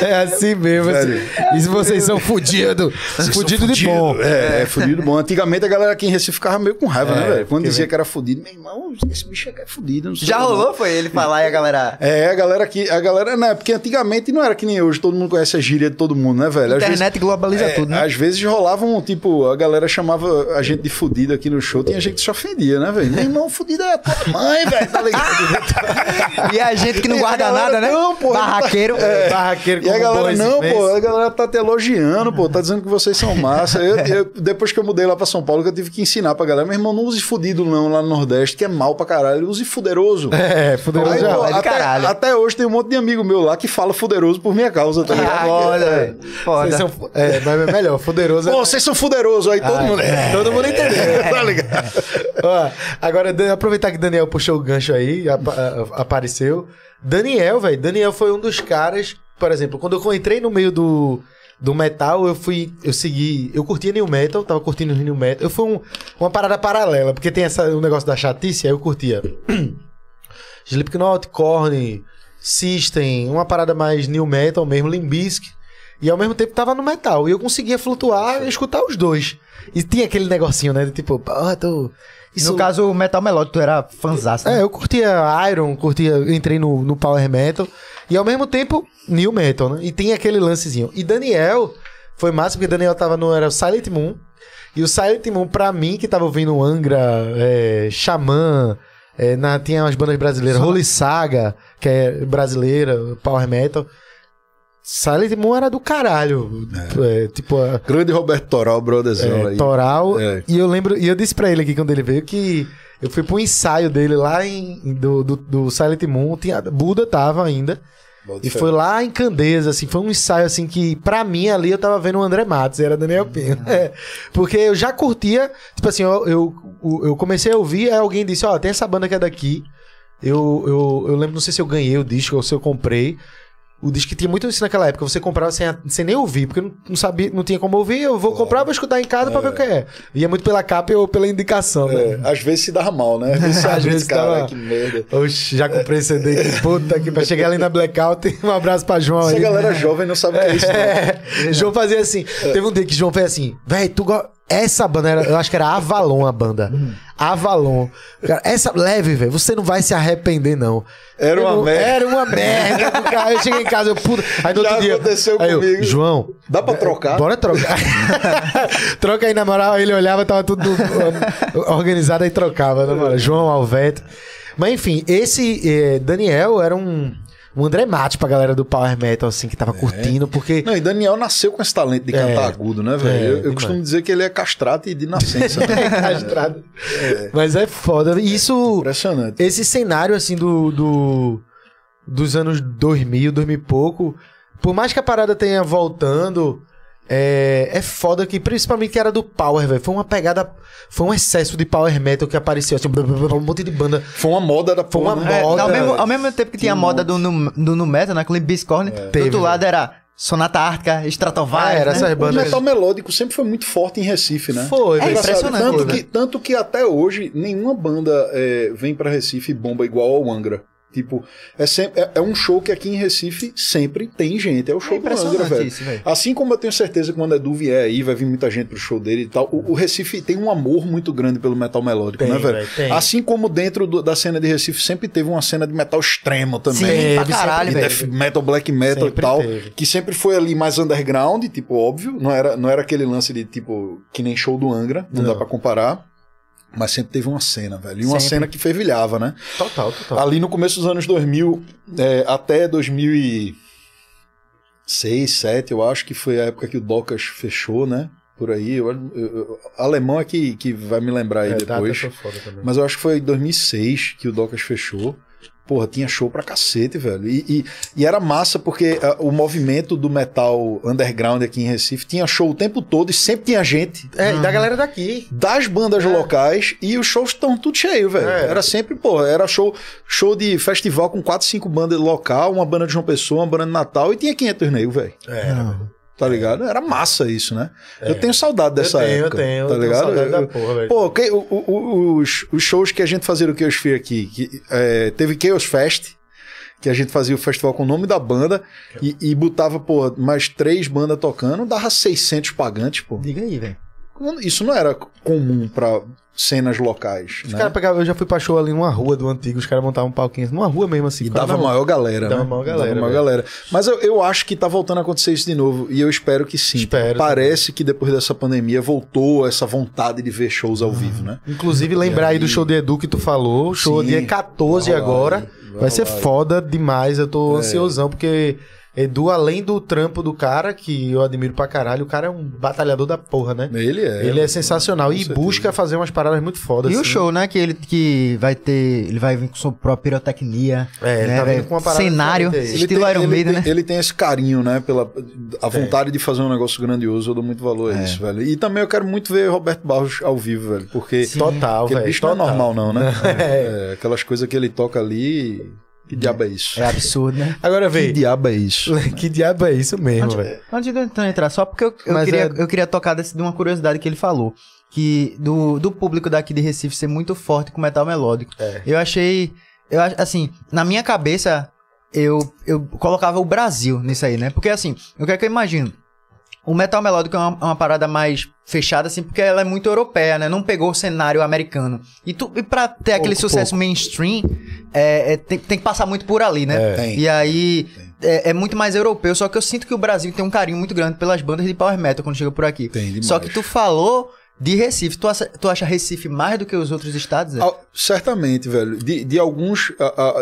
É assim mesmo. Velho. assim. E se vocês são são Fudido de bom. É, é, fudido bom. Antigamente a galera aqui em Recife ficava meio com raiva, É, né, velho? Quando porque dizia vem- que era fudido, meu irmão, esse bicho é fudido. não sei Já não. rolou, foi ele falar e a galera. É, a galera aqui, a galera, né? Porque antigamente não era que nem hoje, todo mundo conhece a gíria de todo mundo, né, velho? Às vezes- Internet globaliza É, tudo, né? Às vezes rolavam, tipo, a galera chamava a gente de fudido aqui no show, tinha gente que se ofendia, né, velho? Meu irmão, fudido é a tua mãe, velho, tá ligado? E a gente que não guarda galera, nada, né? não, pô, Barraqueiro. É, Barraqueiro E a galera, não, pô, a galera tá te elogiando, pô, tá dizendo que vocês são massa. Eu, eu- depois que eu mudei lá pra São Paulo, que eu tive que ensinar pra galera, meu irmão, não use fudido não lá no Nordeste, que é mal pra caralho, use fuderoso. É, fuderoso Aí, pô, é de até, caralho. até hoje tem um monte de amigo meu lá que fala fuderoso por minha causa, tá ligado? Ah, É. velho. Foda. Vocês são, é, mas é melhor, fuderoso. é- Pô, vocês são fuderosos aí, todo Ai, mundo. É, todo mundo entendeu. tá ligado? Ó, agora, aproveitar que Daniel puxou o gancho aí, apa- a- apareceu. Daniel, velho, Daniel foi um dos caras, por exemplo, quando eu entrei no meio do, do metal, eu fui, eu segui, eu curtia New Metal, tava curtindo New Metal. Eu fui um- uma parada paralela, porque tem essa, o negócio da chatice, aí eu curtia Slipknot, Korn, System, uma parada mais New Metal mesmo, Limbisk. E ao mesmo tempo tava no metal. E eu conseguia flutuar e escutar os dois. E tinha aquele negocinho, né? De tipo, ah, tô. Isso... No caso, o Metal Melódico, tu era fanzaço, né? É, eu curtia Iron, curtia, entrei no, no Power Metal. E ao mesmo tempo, New Metal, né? E tem aquele lancezinho. E Daniel foi massa, porque Daniel tava no. Era o Silent Moon. E o Silent Moon, pra mim, que tava ouvindo Angra, é, Xamã, é, na, tinha umas bandas brasileiras, Holy Saga, que é brasileira, Power Metal. Silent Moon era do caralho. É, tipo, a, Grande Roberto Toral, brotherzão é, aí. Toral. É. E eu lembro, e eu disse pra ele aqui quando ele veio que eu fui pro ensaio dele lá em, do, do, do Silent Moon, tinha, Buda tava ainda. Bota E foi lá em Candeias, assim, foi um ensaio assim que, pra mim, ali eu tava vendo o André Matos, era Daniel Pinho. É, porque eu já curtia, tipo assim, eu, eu, eu comecei a ouvir, aí alguém disse, ó, tem essa banda que é daqui. Eu, eu, eu lembro, não sei se eu ganhei o disco ou se eu comprei. O disco tinha muito isso naquela época, você comprava sem, sem nem ouvir, porque não, não sabia, não tinha como ouvir, eu vou comprar, vou escutar em casa pra ver o que é. Ia muito pela capa ou pela indicação, né? É, às vezes se dava mal, né? Às vezes, Às vezes cara, dava- que merda. Oxe, já comprei CD, que puta que pra chegar ali na Blackout. Um abraço pra João Essa aí. galera jovem não sabe o que é isso, não. É, João fazia assim. Teve um dia que João fez assim, véi, tu go... Essa banda, era, eu acho que era Avalon a banda. Avalon. Cara, essa leve, velho, você não vai se arrepender, não. Era uma Eu- merda. Era uma merda. cara. Eu cheguei em casa, eu puto. Aí no Já outro dia. aconteceu aí eu, comigo. João. Dá pra trocar? Bora trocar. Troca aí, na moral. Ele olhava, tava tudo um, organizado aí trocava, na moral. João, Alveto. Mas enfim, esse eh, Daniel era um, um André Mate pra galera do Power Metal, assim, que tava curtindo, porque. Não, e Daniel nasceu com esse talento de cantar É. agudo, né, velho? É, eu eu costumo dizer que ele é castrado e de nascença. né? Castrado. Mas é foda. Isso. Impressionante. Esse cenário, assim, do, do. Dos anos 2000, 2000 e pouco. Por mais que a parada tenha voltando. É, é foda que, principalmente que era do Power, velho. Foi uma pegada. Foi um excesso de Power Metal que apareceu, assim, um monte de banda. Foi uma moda da Foi porra, uma né? É, moda. ao, mesmo, ao mesmo tempo que tinha a um moda do, nu- do Nu Metal, né? Com Limp Bizkit, do Teve, outro né? lado era Sonata Ártica, Stratovarius, Ah, era né? essas O bandas. metal melódico sempre foi muito forte em Recife, né? Foi, É impressionante, Tanto né? que, tanto que até hoje nenhuma banda é, vem pra Recife e bomba igual ao Angra. Tipo, é, sempre, é, é um show que aqui em Recife sempre tem gente. É o show É do Angra, velho. isso, velho. Assim como eu tenho certeza que quando Edu vier aí, vai vir muita gente pro show dele e tal. O, o Recife tem um amor muito grande pelo metal melódico, Tem, né, velho? tem. Assim como dentro do- da cena de Recife sempre teve uma cena de metal extremo também. Sim, pra caralho, velho. death metal, black metal Sempre e tal, teve. que sempre foi ali mais underground, tipo, óbvio, não era, não era aquele lance de tipo, que nem show do Angra, não, Não. dá pra comparar, mas sempre teve uma cena, velho, e uma Sempre. cena que fervilhava, né? Total, total. Ali no começo dos anos 2000, é, até 2000 e... 6, 7, eu acho que foi a época que o Docas fechou, né? Por aí. Eu, eu- eu- alemão é que, que vai me lembrar aí É, depois. foi foda também. Mas eu acho que foi em 2006 que o Docas fechou. Porra, tinha show pra cacete, velho. E, e- e era massa porque ah, o movimento do metal underground aqui em Recife tinha show o tempo todo e sempre tinha gente É, e da galera daqui. das bandas locais e os shows estão tudo cheio, velho. É. Era sempre, pô, era show, show de festival com 4, 5 bandas local, uma banda de João Pessoa, uma banda de Natal e tinha 500 nego, velho. É, Tá ligado? Era massa isso, né? Eu tenho saudade dessa eu tenho, época. eu tenho. tá eu tenho ligado? saudade da Eu- porra, velho. Pô, que- o- o- os, os shows que a gente fazia no Chaos Fear aqui, que, é, teve Chaos Fest, que a gente fazia o festival com o nome da banda e, e botava, pô, mais três bandas tocando, dava 600 pagantes, pô. Diga aí, velho. Isso não era comum pra cenas locais, Os né? caras pegavam, eu já fui pra show ali numa rua do antigo, os caras montavam um palquinho numa rua mesmo assim. E dava maior galera, Dava né? maior galera, Dava maior galera. Mas eu, eu acho que tá voltando a acontecer isso de novo. E eu espero que sim. Espero Parece que depois dessa pandemia voltou essa vontade de ver shows ao vivo, né? Inclusive, lembrar aí do aí- show de Edu que tu falou. Show Sim, dia 14 vai agora. vai Vai ser foda demais. Eu tô É. ansiosão, porque Edu, além do trampo do cara, que eu admiro pra caralho, o cara é um batalhador da porra, né? Ele é. Ele é sensacional e certeza. busca fazer umas paradas muito fodas. E o assim. show, né? Que ele que vai ter. Ele vai vir com sua própria pirotecnia. É, ele né, tá vindo com uma parada Cenário, estilo Iron ele, Maiden, tem, né? ele tem esse carinho, né? Pela a vontade de fazer um negócio grandioso, eu dou muito valor a É. isso, velho. E também eu quero muito ver Roberto Barros ao vivo, velho. Porque Total, aquele velho. bicho não é total. normal, não, né? É. É, aquelas coisas que ele toca ali. Que diabo é isso? É absurdo, né? Agora, Que vem. diabo é isso? Que diabo é isso mesmo, velho? Antes de eu então entrar, só porque eu, eu queria, é- eu queria tocar desse, de uma curiosidade que ele falou. Que do, do público daqui de Recife ser muito forte com metal melódico. É. Eu achei. Eu assim, na minha cabeça, eu, eu colocava o Brasil nisso aí, né? Porque assim, o que é que eu imagino? O metal melódico é uma, uma parada mais fechada, assim, porque ela é muito europeia, né? Não pegou o cenário americano. E, tu, e pra ter aquele sucesso mainstream, é, é, tem, tem que passar muito por ali, né? É. Tem. E aí é, é muito mais europeu, só que eu sinto que o Brasil tem um carinho muito grande pelas bandas de power metal quando chega por aqui. Tem demais. Só que tu falou de Recife. Tu acha, tu acha Recife mais do que os outros estados? Zé? Ah, certamente, velho. De, de, alguns,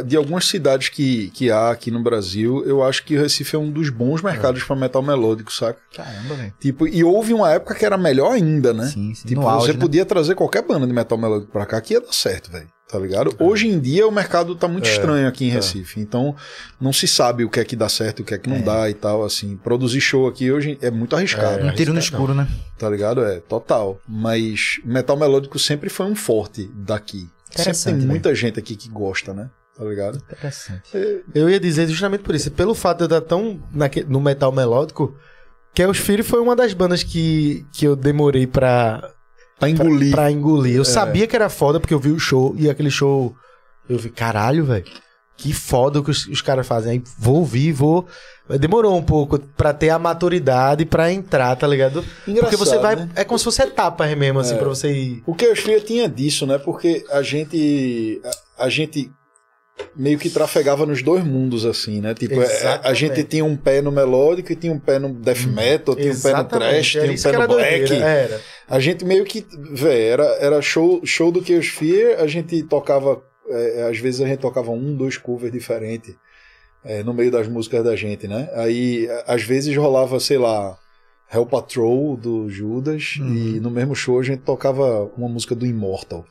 de algumas cidades que, que há aqui no Brasil, eu acho que o Recife é um dos bons mercados pra metal melódico, saca? Caramba, velho. Tipo, e houve uma época que era melhor ainda, né? Sim, sim. Tipo, no auge, você né? podia trazer qualquer banda de metal melódico pra cá que ia dar certo, velho. Tá ligado? Hoje em dia o mercado tá muito estranho aqui em Recife. Então não se sabe o que é que dá certo, o que é que não dá e tal. Assim, produzir show aqui hoje é muito arriscado, Um tiro no escuro, né? tá ligado? É, total. Mas metal melódico sempre foi um forte daqui. Sempre Interessante, tem né? muita gente aqui que gosta, né? Tá ligado? Interessante. Eu ia dizer justamente por isso. Pelo fato de eu estar tão naque- no metal melódico, que os Fury foi uma das bandas que, que eu demorei pra, Pra engolir. pra engolir. Eu sabia que era foda porque eu vi o show e aquele show. Eu vi, caralho, velho. Que foda o que os, os caras fazem. Aí vou ouvir, vou. Demorou um pouco pra ter a maturidade pra entrar, tá ligado? porque você Engraçado, vai. né? É como se fosse etapas mesmo, assim, pra você ir. O que eu Fear tinha disso, né? Porque a gente. A, a gente meio que trafegava nos dois mundos, assim, né? Tipo, é, a Exatamente. gente tinha um pé no melódico e tinha um pé no death metal, tinha um pé no trash, era tinha um pé no black. doideira, Era. A gente meio que, véi, era, era show, show do Chaos Fear, a gente tocava, é, às vezes a gente tocava um, dois covers diferentes é, no meio das músicas da gente, né? Aí, às vezes rolava, sei lá, Hell Patrol do Judas e no mesmo show a gente tocava uma música do Immortal.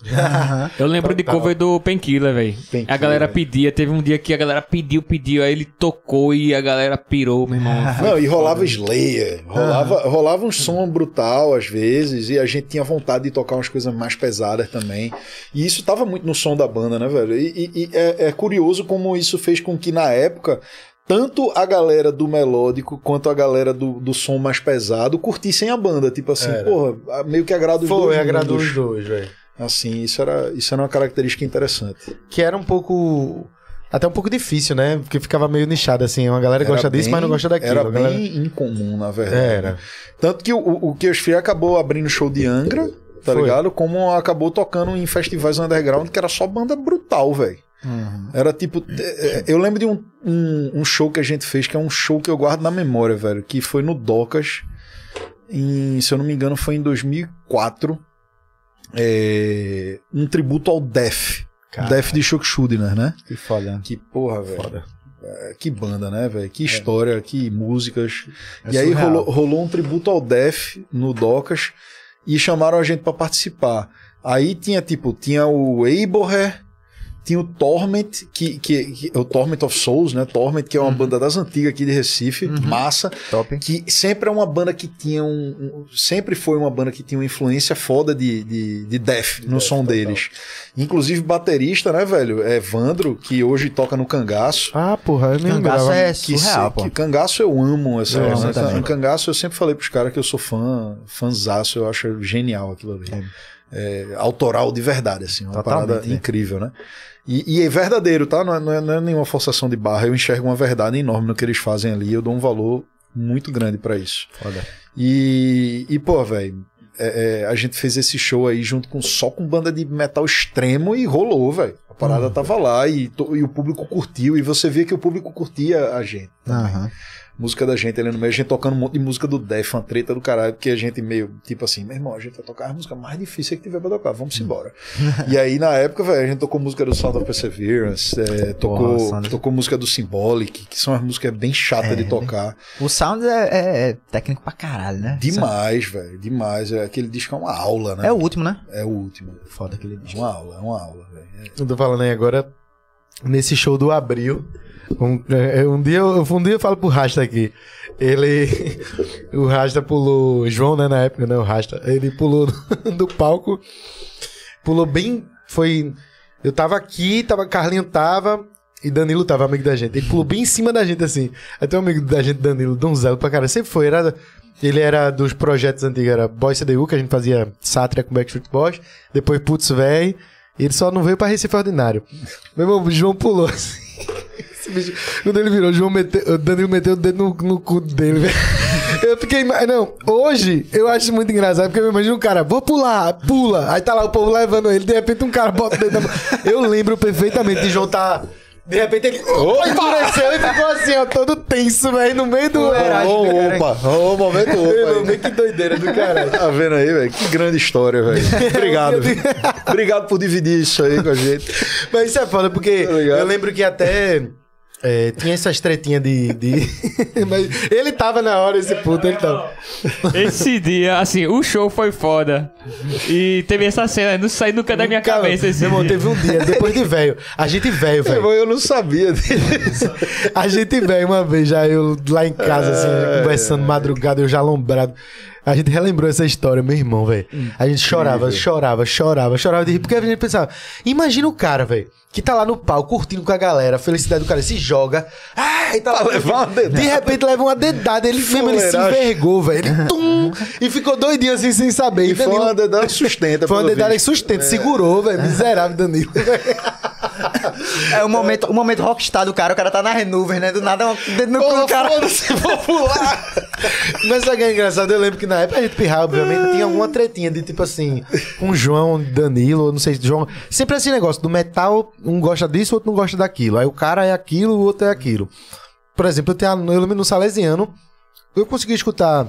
Eu lembro de Total. cover do Painkiller, velho. Painkiller, A galera velho. pedia, teve um dia que a galera pediu, pediu, aí ele tocou e a galera pirou, meu irmão. Não, e rolava Slayer, rolava, rolava um som brutal às vezes, e a gente tinha vontade de tocar umas coisas mais pesadas também. E isso tava muito no som da banda, né, velho? E, e- e é, é curioso como isso fez com que na época. Tanto a galera do melódico quanto a galera do, do som mais pesado curtissem a banda. Tipo assim, Era. porra, meio que agrada os Foi, dois. agradou mundos. os dois, velho. Assim, isso era, isso era uma característica interessante. Que era um pouco. Até um pouco difícil, né? Porque ficava meio nichado, assim. Uma galera Era gosta disso, bem- mas não gosta daquilo. Era galera- bem incomum, na verdade. Era. Tanto que o, o, Fear acabou abrindo show de Angra, tá Foi. ligado? Como acabou tocando em festivais underground, que era só banda brutal, velho. Era tipo. é, é, Eu lembro de um, um, um show que a gente fez, que é um show que eu guardo na memória, velho, que foi no Docas. Em, se eu não me engano, foi em 2004. É, um tributo ao Def. Def de Chuck Schuldiner, né? Que foda. Que porra, velho. É, que banda, né, velho? Que história, que músicas. É e aí rolou, rolou um tributo ao Def no Docas e chamaram a gente pra participar. Aí tinha, tipo, tinha o Eiborher, tinha o Torment, que, que, que- o Torment of Souls, né? Torment, que é uma banda das antigas aqui de Recife, massa. Top. Que sempre é uma banda que tinha um, um- Sempre foi uma banda que tinha uma influência foda de, de, de death no som deles. Inclusive baterista, né, velho? É Evandro, que hoje toca no Cangaço. Ah, porra, eu nem Cangaço lembrava. é Que, surreal, se- pô. que Cangaço eu amo essa. Eu amo essa- também. Cangaço eu sempre falei pros caras que eu sou fã, fãzaço, eu acho genial aquilo ali. É, autoral de verdade, assim, uma Totalmente, parada né? incrível, né? E, e é verdadeiro, tá? Não é, não é- não é nenhuma forçação de barra. Eu enxergo uma verdade enorme no que eles fazem ali. Eu dou um valor muito grande pra isso. Foda. E, e pô, velho, é- é, a gente fez esse show aí junto com só com banda de metal extremo e rolou, velho. A parada tava lá e, to- e o público curtiu. E você via que o público curtia a gente. também. Música da gente ali no meio, a gente tocando um monte de música do Def, uma treta do caralho, porque a gente meio, tipo assim, meu irmão, a gente vai tocar a música mais difícil que tiver pra tocar, vamos embora. e aí, na época, velho, a gente tocou música do Sound of Perseverance, é, tocou, Sound- tocou música do Symbolic, que são as músicas bem chatas de tocar. O sound é, é- é técnico pra caralho, né? Demais, velho, demais. É, aquele disco é uma aula, né? É o último, né? É o último. Foda aquele É disco. uma aula, é uma aula, velho. É- Eu tô falando aí agora, nesse show do Abril. Um, é, um dia, eu- um dia eu falo pro Rasta aqui. Ele. O Rasta pulou. João, né, na época, né? O Rasta. Ele pulou do palco. Pulou bem. Foi. Eu tava aqui, tava, Carlinho tava. E Danilo tava, amigo da gente. Ele pulou bem em cima da gente, assim. Até o amigo da gente, Danilo, donzelo pra cara. Sempre foi. Era, ele era dos projetos antigos, era Boy CDU, que a gente fazia sátira com Backstreet Boys. Depois Putz Véi. Ele só não veio pra Recife Ordinário. Meu irmão, o João pulou assim. Bicho, quando ele virou, o João meteu, o Danilo meteu o dedo no, no cu dele, velho. Eu fiquei. Não, hoje eu acho muito engraçado, porque eu imagino um cara, vou pular, pula. Aí tá lá o povo levando ele, de repente um cara bota o dedo na mão. Eu lembro perfeitamente de João tá. De repente ele oh, endureceu e ficou assim, ó, todo tenso, velho, no meio do. Ô, opa, ô, momento Meu opa. irmão, aí. que doideira do caralho. Tá vendo aí, velho? Que grande história, velho. Obrigado. Obrigado por dividir isso aí com a gente. Mas isso é foda, porque Tá eu lembro que até é, tinha essas tretinhas de. de... Mas ele tava na hora, esse puto, ele tava. Esse dia, assim, o show foi foda. E teve essa cena, não saiu nunca da minha cabeça esse meu irmão, dia. teve um dia, depois de velho. A gente velho, Meu velho. irmão, eu não sabia disso. A gente velho uma vez, já eu lá em casa, assim, É, conversando madrugada, eu já alombrado. A gente relembrou essa história, meu irmão, velho. A gente chorava, chorava, chorava, chorava de rir, porque a gente pensava, imagina o cara, velho, que tá lá no pau, curtindo com a galera, a felicidade do cara, se joga, ai, tá lá, levar uma dedada. de repente leva uma dedada, ele mesmo, ele se envergou, velho, ele tum, e ficou doidinho assim, sem saber. E foi Danilo- uma dedada que sustenta. foi uma dedada que sustenta, segurou, velho, miserável Danilo. É o momento, o momento rockstar do cara, o cara tá nas nuvens, né? Do nada, um dedo no cu Pô, do cara. foda-se, vou pular. Mas sabe é engraçado? Eu lembro que na época a gente pirrava, obviamente, tinha alguma tretinha de tipo assim, com João, Danilo, não sei se João. Sempre esse negócio do metal, um gosta disso, outro não gosta daquilo. Aí o cara é aquilo, o outro é aquilo. Por exemplo, eu, tenho, eu lembro no Salesiano, eu consegui escutar,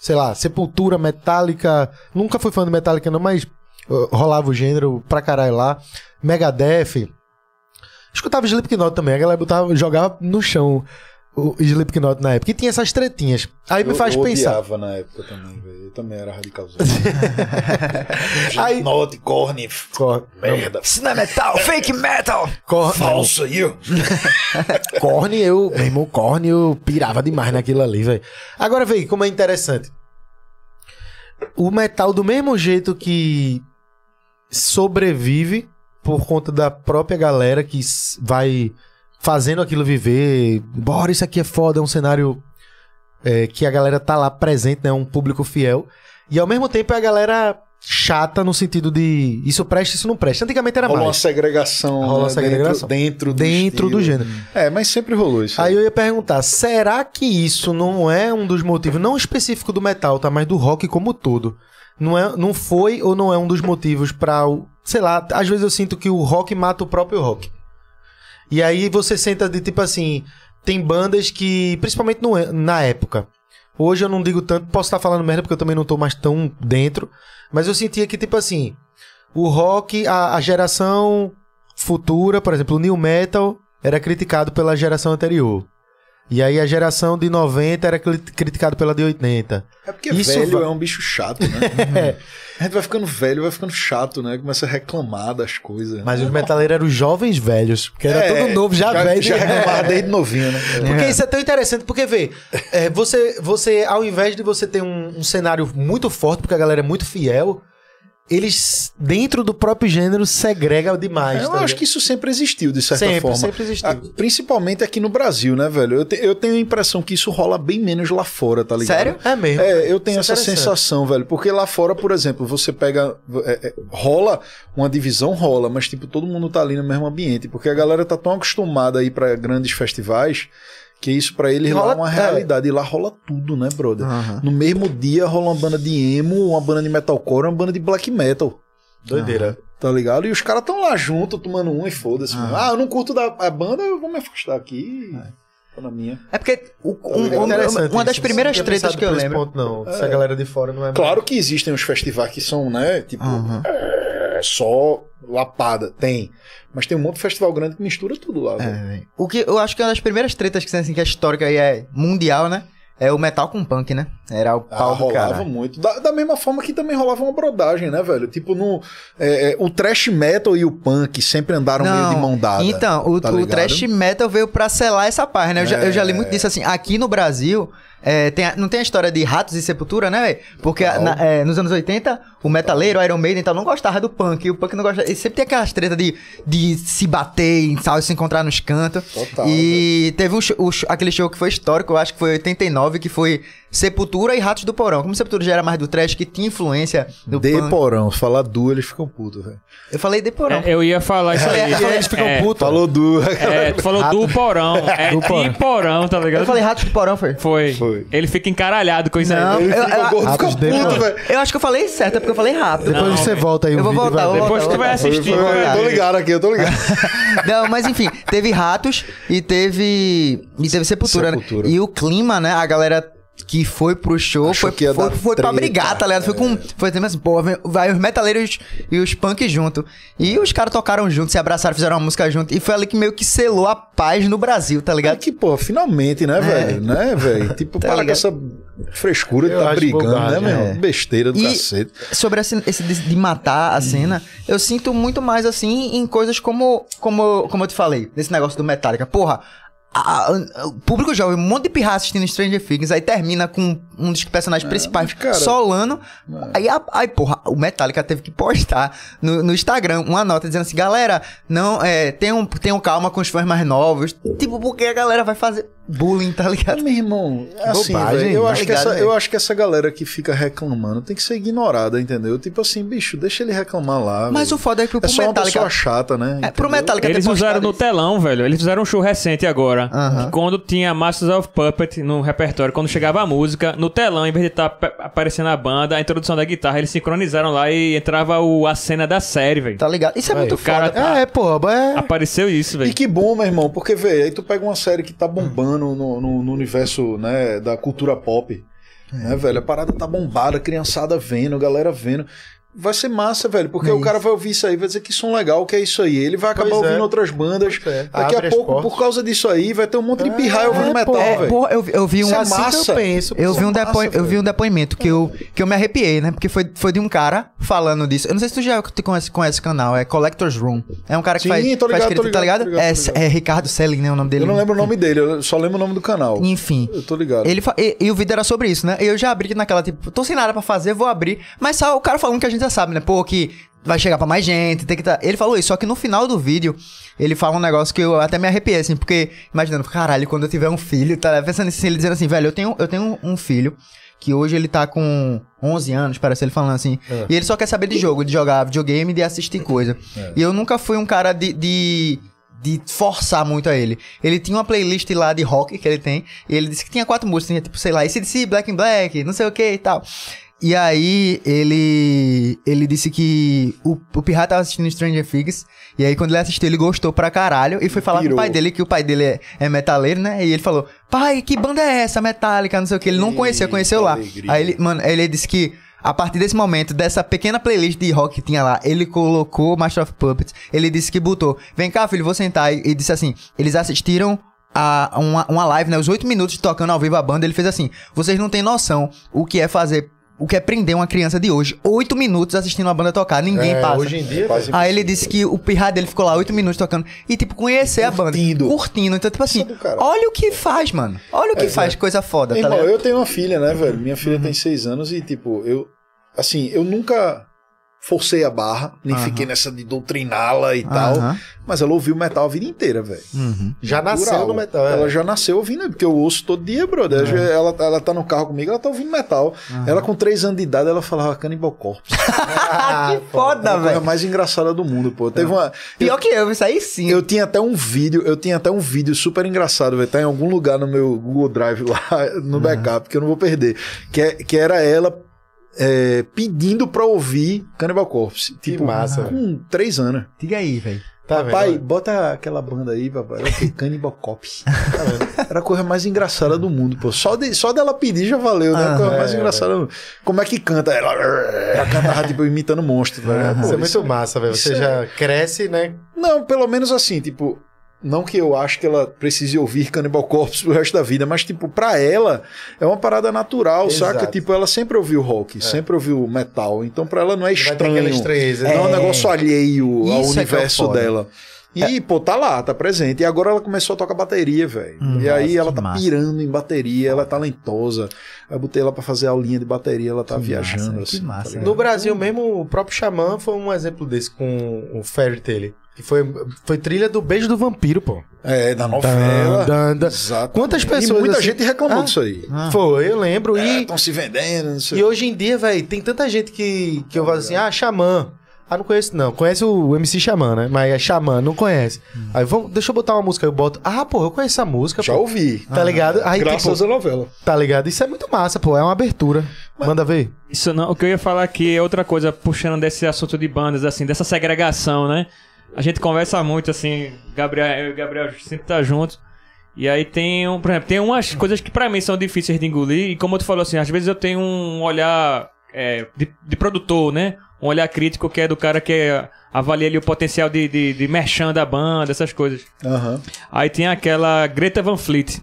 sei lá, Sepultura, Metallica. Nunca fui fã de Metallica, não, mas uh, rolava o gênero pra caralho lá. Megadeth. Escutava Slipknot também, a galera botava, jogava no chão o Slipknot na época. E tinha essas tretinhas. Aí me Eu- faz eu pensar. odiava na época também, velho. Eu também era radicalzão. Aí- Note, corne, Cor- merda. Isso não é metal, fake metal! Cor- Falso aí, ó. Corne, eu, meu irmão, Corne, eu pirava demais naquilo ali, velho. Agora, vem, como é interessante. O metal, do mesmo jeito que sobrevive por conta da própria galera que vai fazendo aquilo viver. Bora, isso aqui é foda, é um cenário é, que a galera tá lá presente, né? Um público fiel. E ao mesmo tempo é a galera chata no sentido de isso presta, isso não presta. Antigamente era Rola uma mais. segregação. Rola uma né, segregação. Dentro, dentro do Dentro do gênero. É, mas sempre rolou isso. Aí eu ia perguntar, será que isso não é um dos motivos, não específico do metal, tá? Mas do rock como todo. Não, é, não foi ou não é um dos motivos pra o. Sei lá, às vezes eu sinto que o rock mata o próprio rock. E aí você senta de tipo assim. Tem bandas que, principalmente no- na época. Hoje eu não digo tanto, posso estar falando merda porque eu também não tô mais tão dentro. Mas eu sentia que, tipo assim, o rock, a, a geração futura, por exemplo, o new metal, era criticado pela geração anterior. E aí a geração de 90 era cri- criticado pela de 80. É porque Isso velho va- é um bicho chato, né? a gente vai ficando velho, vai ficando chato, né? Começa a reclamar das coisas. Mas os metaleiros eram os jovens velhos, porque era É, todo novo, já, velho. Já reclamava desde novinho, né? Porque isso é tão interessante, porque vê, é, você, você, ao invés de você ter um, um cenário muito forte, porque a galera é muito fiel, eles, dentro do próprio gênero, segregam demais. Eu tá acho ligado? que isso sempre existiu, de certa Sempre, forma. sempre existiu. Ah, principalmente aqui no Brasil, né, velho? Eu, te- eu tenho a impressão que isso rola bem menos lá fora, tá ligado? Sério? É mesmo. É, eu tenho Isso é essa sensação, velho. Porque lá fora, por exemplo, você pega. é, é, rola uma divisão, rola, mas tipo, todo mundo tá ali no mesmo ambiente. Porque a galera tá tão acostumada a ir pra grandes festivais que isso pra eles lá Rola- é uma é. realidade. E lá rola tudo, né, brother? No mesmo dia rola uma banda de emo, uma banda de metalcore, uma banda de black metal. Doideira. Tá ligado? E os caras tão lá junto, tomando um e foda-se. Ah, eu não curto da a banda, eu vou me afastar aqui. Tô na minha. É porque o- um- ligado? um- Interessante uma das primeiras tretas que eu lembro. Ponto, não. Essa galera de fora não é Claro que existem os festivais que são, né, tipo, é, só lapada, tem. Mas tem um monte de festival grande que mistura tudo lá. É, o que eu acho que é uma das primeiras tretas que, assim, que é histórica e é mundial, né? É o metal com punk, né? Era o Ah, pau do rolava cara. muito. Da, da mesma forma que também rolava uma brodagem, né, velho? Tipo, no, é, é, o trash metal e o punk sempre andaram meio de mão dada. Então, o, tá o thrash metal veio pra selar essa parte, né? Eu, já, eu já li É. muito disso, assim, aqui no Brasil, é, tem a- não tem a história de ratos e sepultura, né, velho? Porque na- é, nos anos 80, o metaleiro, o Iron Maiden e tal, não gostava do punk, e o punk não gostava, e sempre tem aquelas tretas de, de se bater, em sal, se encontrar nos cantos. Total, E teve um show- show- aquele show que foi histórico, eu acho que foi 89, que foi Sepultura e Ratos do Porão. Como Sepultura já era mais do trash, que tinha influência do De punk. porão, se falar du, eles ficam putos, velho. Eu falei de Porão. É, eu ia falar isso aí. E aí eles ficam é, putos. Falou du. É, tu falou do porão. É Do de porão. porão, tá ligado? Eu falei Ratos do Porão, foi? Foi. Foi. Ele fica encaralhado com isso Não, aí. Ele eu- fica eu- fica puto, não. velho. Eu acho que eu falei certo, é porque eu falei rápido. Depois Não, você volta aí eu vou vídeo voltar, vou Depois voltar, tu vai assistir. Eu tô ligado aqui, eu tô ligado. Não, mas enfim, teve Ratos e teve. E teve Sepultura, Sepultura. né? E o clima, né? A galera que foi pro show Achou foi, que foi, foi pra treta. brigar, tá ligado? Foi com. Foi assim, pô, vai os metaleiros e os punk junto. E os caras tocaram junto, se abraçaram, fizeram uma música junto. E foi ali que meio que selou a paz no Brasil, tá É ligado? que, pô, finalmente, né, velho? Né, velho? Tipo, Tá para com ligado? essa frescura de Eu tá brigando, bobagem, né, meu? é. Besteira do E- cacete. sobre esse, esse de, de matar a cena, eu sinto muito mais assim em coisas como, como, como eu te falei, nesse negócio do Metallica. Porra, a- a- o público jovem, um monte de pirra assistindo Stranger Things, aí termina com um dos personagens principais mas, cara, solando. Aí, a- aí, porra, o Metallica teve que postar no, no Instagram uma nota dizendo assim: galera, não, é, tenham, tenham calma com os fãs mais novos. Tipo, porque a galera vai fazer bullying, tá ligado? Meu irmão, assim, Bobagem, velho, eu, tá acho que ligado, essa, eu acho que essa galera que fica reclamando tem que ser ignorada, entendeu? Tipo assim, bicho, deixa ele reclamar lá. Mas velho. o foda é que o É só uma Metallica. pessoa chata, né? É, pro? Metallica Eles usaram no isso- telão, velho. Eles fizeram um show recente agora. Aham. que Quando tinha Masters of Puppet no repertório, quando chegava a música, no telão, em vez de estar aparecendo a banda, a introdução da guitarra, eles sincronizaram lá e entrava o, a cena da série, velho. Tá ligado? Isso é Aí, muito o cara foda. tá- É, pô, é. Apareceu isso, E velho. que bom, meu irmão, porque, velho, aí tu pega uma série que tá bombando no, no- no universo, né, da cultura pop, né, velho? A parada tá bombada, criançada vendo, galera vendo. Vai ser massa, velho, porque É o cara vai ouvir isso aí, vai dizer que som legal, que é isso aí. Ele vai acabar Pois é. ouvindo outras bandas. É. Daqui Abre a pouco, portas. por causa disso aí, vai ter um monte de pirraia ouvindo é, metal, É, velho. eu, vi- eu vi um. Isso é assim massa. que eu penso. Eu pô. vi, um massa, depo... eu vi um depoimento que eu, que eu me arrepiei, né? Porque foi, foi de um cara falando disso. Eu não sei se tu já te conhece, conhece esse canal, é Collector's Room. É um cara que Sim, faz, tô ligado, faz crítica, tá é, ligado. é Ricardo Selling, né? O nome dele. Eu não lembro o nome dele, eu só lembro o nome do canal. Enfim. Eu tô ligado. Ele fa- e, e o vídeo era sobre isso, né? Eu já abri naquela, tipo, tô sem nada pra fazer, vou abrir. Mas só o cara falando que a gente já sabe, né? Pô, que vai chegar pra mais gente, tem que tá... Ele falou isso, só que no final do vídeo, ele fala um negócio que eu até me arrepiei, assim, porque, imaginando, caralho, quando eu tiver um filho, tá pensando assim, ele dizendo assim, velho, eu tenho, eu tenho um filho que hoje ele tá com 11 anos, parece ele falando assim, É. e ele só quer saber de jogo, de jogar videogame de assistir coisa. E eu nunca fui um cara de- de de forçar muito a ele. Ele tinha uma playlist lá de rock que ele tem, e ele disse que tinha quatro músicas, tinha tipo, sei lá, ACDC, Black in Black, não sei o que e tal. E aí, ele ele disse que o, o Pirra tava assistindo Stranger Things, e aí quando ele assistiu, ele gostou pra caralho, e foi falar Pirou. pro pai dele, que o pai dele é, é metaleiro, né? E ele falou, pai, que banda é essa, Metallica, não sei o que, ele não conhecia, conheceu lá. alegria. Aí ele, mano, ele disse que A partir desse momento, dessa pequena playlist de rock que tinha lá, ele colocou Master of Puppets. Ele disse que botou: Vem cá, filho, vou sentar. E, e disse assim: Eles assistiram a uma, uma live, né? Os oito minutos tocando ao vivo a banda. Ele fez assim: Vocês não têm noção o que é fazer. O que é prender uma criança de hoje? Oito minutos assistindo uma banda tocar. Ninguém É, passa. hoje em dia, Quase Aí ele disse que o pirra dele ficou lá oito minutos tocando. E, tipo, conhecer a banda. Curtindo. Curtindo. Então, tipo assim, é olha o que faz, mano. Olha o que faz, coisa foda, tá Irmão, ligado? eu tenho uma filha, né, velho? Minha filha Uhum. tem seis anos e, tipo, eu. Assim, eu nunca forcei a barra, nem fiquei nessa de doutriná-la e tal. Mas ela ouviu metal a vida inteira, velho. Uhum. Já nasceu Natural. no metal. é. Ela já nasceu ouvindo, porque eu ouço todo dia, brother. Ela, ela tá no carro comigo, ela tá ouvindo metal. Ela, com três anos de idade, ela falava Cannibal Corpse. Ah, que foda, Era a coisa velho. mais engraçada do mundo, pô. Teve uma. Pior que eu, isso aí sim. Eu tinha até um vídeo, eu tinha até um vídeo super engraçado, vai estar em algum lugar no meu Google Drive lá, no backup, que eu não vou perder. Que, é- que era ela é, pedindo pra ouvir Cannibal Corpse. Tipo, massa, com três anos. Diga aí, velho. Tá vendo? Pai, bota aquela banda aí, papai. Era? Cannibal Corpse. Era a coisa mais engraçada do mundo, pô. Só, de, só dela pedir já valeu, né? A coisa Aham. mais É, engraçada. do mundo. Como é que canta? Ela, ela cantava, tipo, imitando monstro, tá ligado? Isso é muito massa, velho. Você isso já cresce, né? Não, pelo menos assim, tipo, não que eu acho que ela precise ouvir Cannibal Corpse pro resto da vida, mas tipo, pra ela é uma parada natural, Exato. saca? Tipo, ela sempre ouviu rock, sempre ouviu metal, então pra ela não é estranho. estranheza. Não é um É. negócio alheio ao Isso é que é o universo foda. dela. E, pô, tá lá, tá presente. E agora ela começou a tocar bateria, velho. Hum, e aí ela tá massa. pirando em bateria, ela é talentosa. Eu botei ela pra fazer aulinha de bateria, ela tá Que viajando. massa, que assim, massa, tá? No Brasil mesmo, o próprio Xamã foi um exemplo desse com o Fairy Tail. Que foi, foi trilha do Beijo do Vampiro, pô. É, da novela. Dan, dan. Exato. Quantas E pessoas, muita assim- gente reclamou Ah. disso aí. Ah. Foi, eu lembro. E, Estão se vendendo, não sei e hoje em dia, velho, tem tanta gente que, que eu falo assim, ah, Xamã. Ah, não conheço não. Conhece o MC Xamã, né? Mas é Xamã, não conhece. Aí, vamos, deixa eu botar uma música. Eu boto, ah, pô, eu conheço essa música, Já pô. ouvi. Tá ligado? Aí, Graças tipo, à novela. tá ligado? Isso é muito massa, pô. É uma abertura. Manda ver. Isso não, o que eu ia falar aqui é outra coisa, puxando desse assunto de bandas, assim, dessa segregação, né? A gente conversa muito, assim, Gabriel, eu e o Gabriel sempre tá junto. E aí tem, um, por exemplo, tem umas coisas que pra mim são difíceis de engolir. E como tu falou assim, às vezes eu tenho um olhar é, de, de produtor, né? Um olhar crítico que é do cara que é, avalia ali o potencial de, de, de merchan da banda, essas coisas. Aham. Aí tem aquela Greta Van Fleet,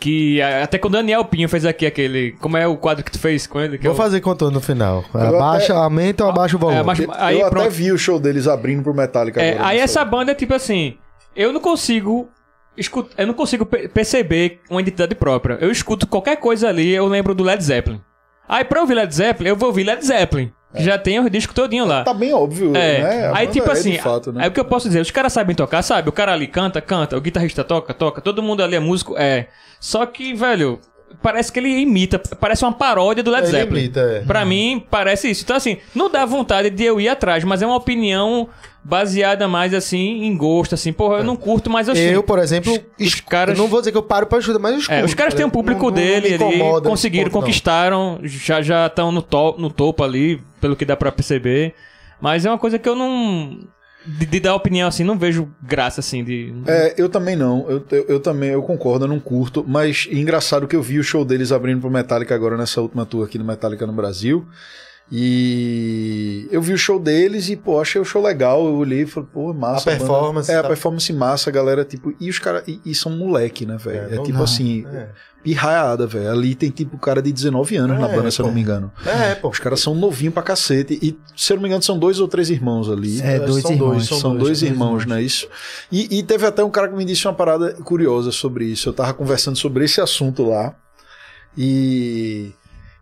que até com o Daniel Pinho fez aqui aquele... Como é o quadro que tu fez com ele? Que Vou é o- fazer contorno no final. Eu Abaixa, até- aumenta ou abaixa o volume? É, mas- Eu aí até pronto. vi o show deles abrindo pro Metallica É, agora. aí essa banda é tipo assim, eu não consigo escutar, eu não consigo pe- perceber uma identidade própria. Eu escuto qualquer coisa ali, eu lembro do Led Zeppelin. Aí pra ouvir Led Zeppelin, eu vou ouvir Led Zeppelin, que já tem os discos todinho lá. Tá bem óbvio, É, né? Aí tipo é assim, fato, né? aí o que eu posso dizer, os caras sabem tocar, sabe? O cara ali canta, canta, o guitarrista toca, toca, todo mundo ali é músico, é. Só que, velho, parece que ele imita, parece uma paródia do Led Ele Zeppelin. imita, é. Pra mim, parece isso. Então, assim, não dá vontade de eu ir atrás, mas é uma opinião baseada mais, assim, em gosto, assim. Porra, eu não curto, mas assim... Eu, por exemplo, os caras- não vou dizer que eu paro pra escutar, mas eu escuto. É, os caras têm um tá público? Não- não dele me ali, conseguiram, não. conquistaram, já já estão no, to no topo ali, pelo que dá pra perceber. Mas é uma coisa que eu não... De, de dar opinião, assim, não vejo graça, assim, de... É, eu também não. Eu, eu, eu também, eu concordo, eu não curto. Mas engraçado que eu vi o show deles abrindo pro Metallica agora nessa última tour aqui no Metallica no Brasil. E eu vi o show deles e, pô, achei o show legal. Eu olhei e falei, pô, massa. A performance banda- É, a tá- performance massa, a galera, tipo. E os caras. E, e são moleque, né, velho? É, É, tipo não. assim, É. pirraiada, velho. Ali tem tipo cara de 19 anos na É, banda, se eu não me engano. É, pô. Os caras são novinhos pra cacete. E, se eu não me engano, são dois ou três irmãos ali. É, dois são irmãos. dois, São, dois, irmãos, né? Isso. E, e teve até um cara que me disse uma parada curiosa sobre isso. Eu tava conversando sobre esse assunto lá. E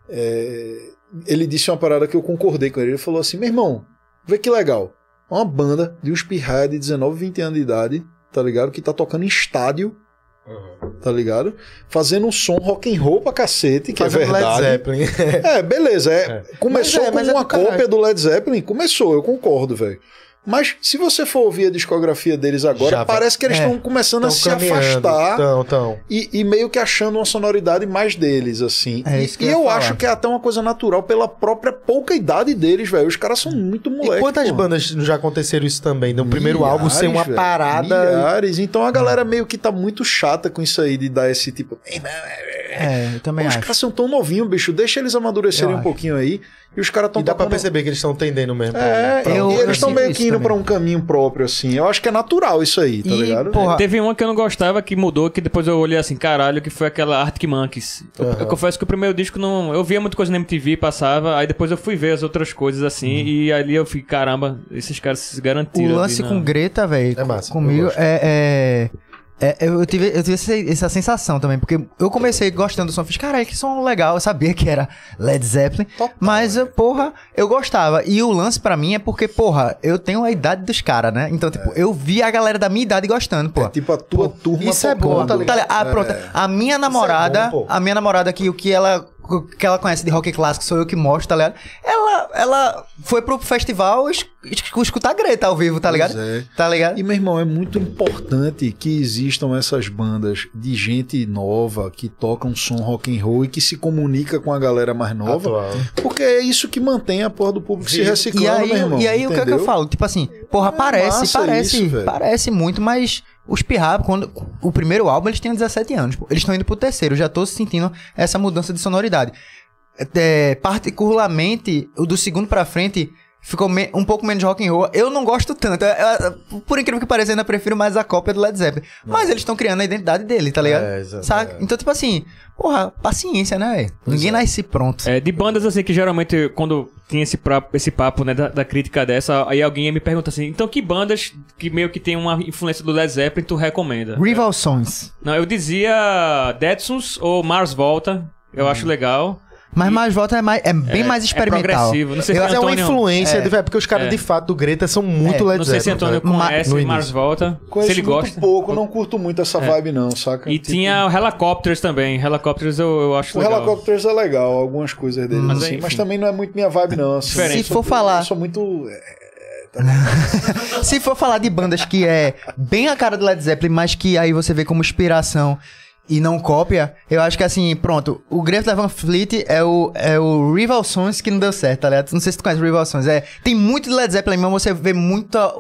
é, ele disse uma parada que eu concordei com ele. Ele falou assim: meu irmão, vê que legal. Uma banda de uns pirraia de 19, 20 anos de idade, tá ligado? Que tá tocando em estádio, tá ligado? Fazendo um som rock and roll pra cacete, que Fazendo é verdade. Led Zeppelin. É, beleza. É, Começou Mas é, com é uma do cópia do Led Zeppelin? Começou, eu concordo, velho. Mas se você for ouvir a discografia deles agora, Já vai- parece que eles é, estão começando a se afastar Então, então. e, e meio que achando uma sonoridade mais deles, assim. É e isso que e eu eu acho que é até uma coisa natural pela própria pouca idade deles, velho. Os caras são muito moleques. e quantas pô. bandas já aconteceram isso também? No primeiro Milhares, álbum ser uma velho. parada. Milhares. Então a galera meio que tá muito chata com isso aí de dar esse tipo. É, eu também Os acho. caras são tão novinhos, bicho. Deixa eles amadurecerem Eu um acho. pouquinho aí. E os caras estão E dá pra perceber que eles estão tendendo mesmo. É, pra- e eu- eles eu estão meio que indo também. pra um caminho próprio, assim. Eu acho que é natural isso aí, tá E, ligado? porra, Teve uma que eu não gostava, que mudou, que depois eu olhei assim, caralho, que foi aquela Arctic Monkeys. Eu, eu confesso que o primeiro disco não. Eu via muita coisa na MTV, passava, aí depois eu fui ver as outras coisas assim, e ali eu fiquei, caramba, esses caras se o garantiram. ali lance na- com Greta, velho, É massa, comigo eu gosto. é, é, é- Eu tive, eu tive essa, essa sensação também, porque eu comecei gostando do som, fiz, caralho, que som legal, eu sabia que era Led Zeppelin, mas, eu, porra, eu gostava. E o lance pra mim é porque, porra, eu tenho a idade dos caras, né? Então, tipo, eu vi a galera da minha idade gostando, pô. É tipo a tua turma isso é bom, tá ligado? Tá ligado? Ah, pronto. A minha namorada, bom, pô. a minha namorada que o que ela que ela conhece de rock clássico sou eu que mostro, tá ligado? Ela, ela foi pro festival es- es- escutar Greta ao vivo, tá ligado? Pois é. Tá ligado? E, meu irmão, é muito importante que existam essas bandas de gente nova que toca um som rock and roll e que se comunica com a galera mais nova. Atual. Porque é isso que mantém a porra do público se reciclando, E aí, meu irmão. e aí o que, é que eu entendeu? falo? Tipo assim, porra, É parece, parece, isso, velho. parece muito, mas os Pirrap, quando o primeiro álbum, eles tinham 17 anos. pô. Eles estão indo pro terceiro, já tô sentindo essa mudança de sonoridade. É, particularmente, o do segundo pra frente ficou um pouco menos rock and roll. Eu não gosto tanto. Eu- eu- por incrível que pareça, ainda prefiro mais a cópia do Led Zeppelin. Mas eles estão criando a identidade dele, tá ligado? É, exato, Saca? é. Então, tipo assim, porra, paciência, né, velho? Ninguém nasce pronto. É, de bandas assim que geralmente, quando tinha esse, pra- esse papo, né, da, da crítica dessa, aí alguém me pergunta assim, então que bandas que meio que tem uma influência do Led Zeppelin tu recomenda? Rival Songs. Não, eu dizia Deadsons ou Mars Volta, eu acho legal. Mas mais volta é, mais, é bem mais experimental. É progressivo, não sei se Eu- Mas é uma Antônio- influência, é. de, porque os caras É. de fato do Greta são muito É, Led Não sei se Zeppelin, Antônio cara. conhece no Mars. Volta, Conheço se ele muito gosta. pouco, não curto muito essa vibe, não, saca? E Tipo, tinha o Helicopters também, Helicopters eu, eu acho O legal. Helicopters é legal, algumas coisas dele, Mas assim, mas também não é muito minha vibe, não. Assim, Diferente. Se sou- for falar- Eu sou muito. é, Se for falar de bandas que é bem a cara do Led Zeppelin, mas que aí você vê como inspiração e não cópia, eu acho que assim, pronto, o Greta Van Fleet é o, é o Rival Sons que não deu certo, tá ligado? Não sei se tu conhece o Rival Sons. É, tem muito de Led Zeppelin, mas você vê muito a,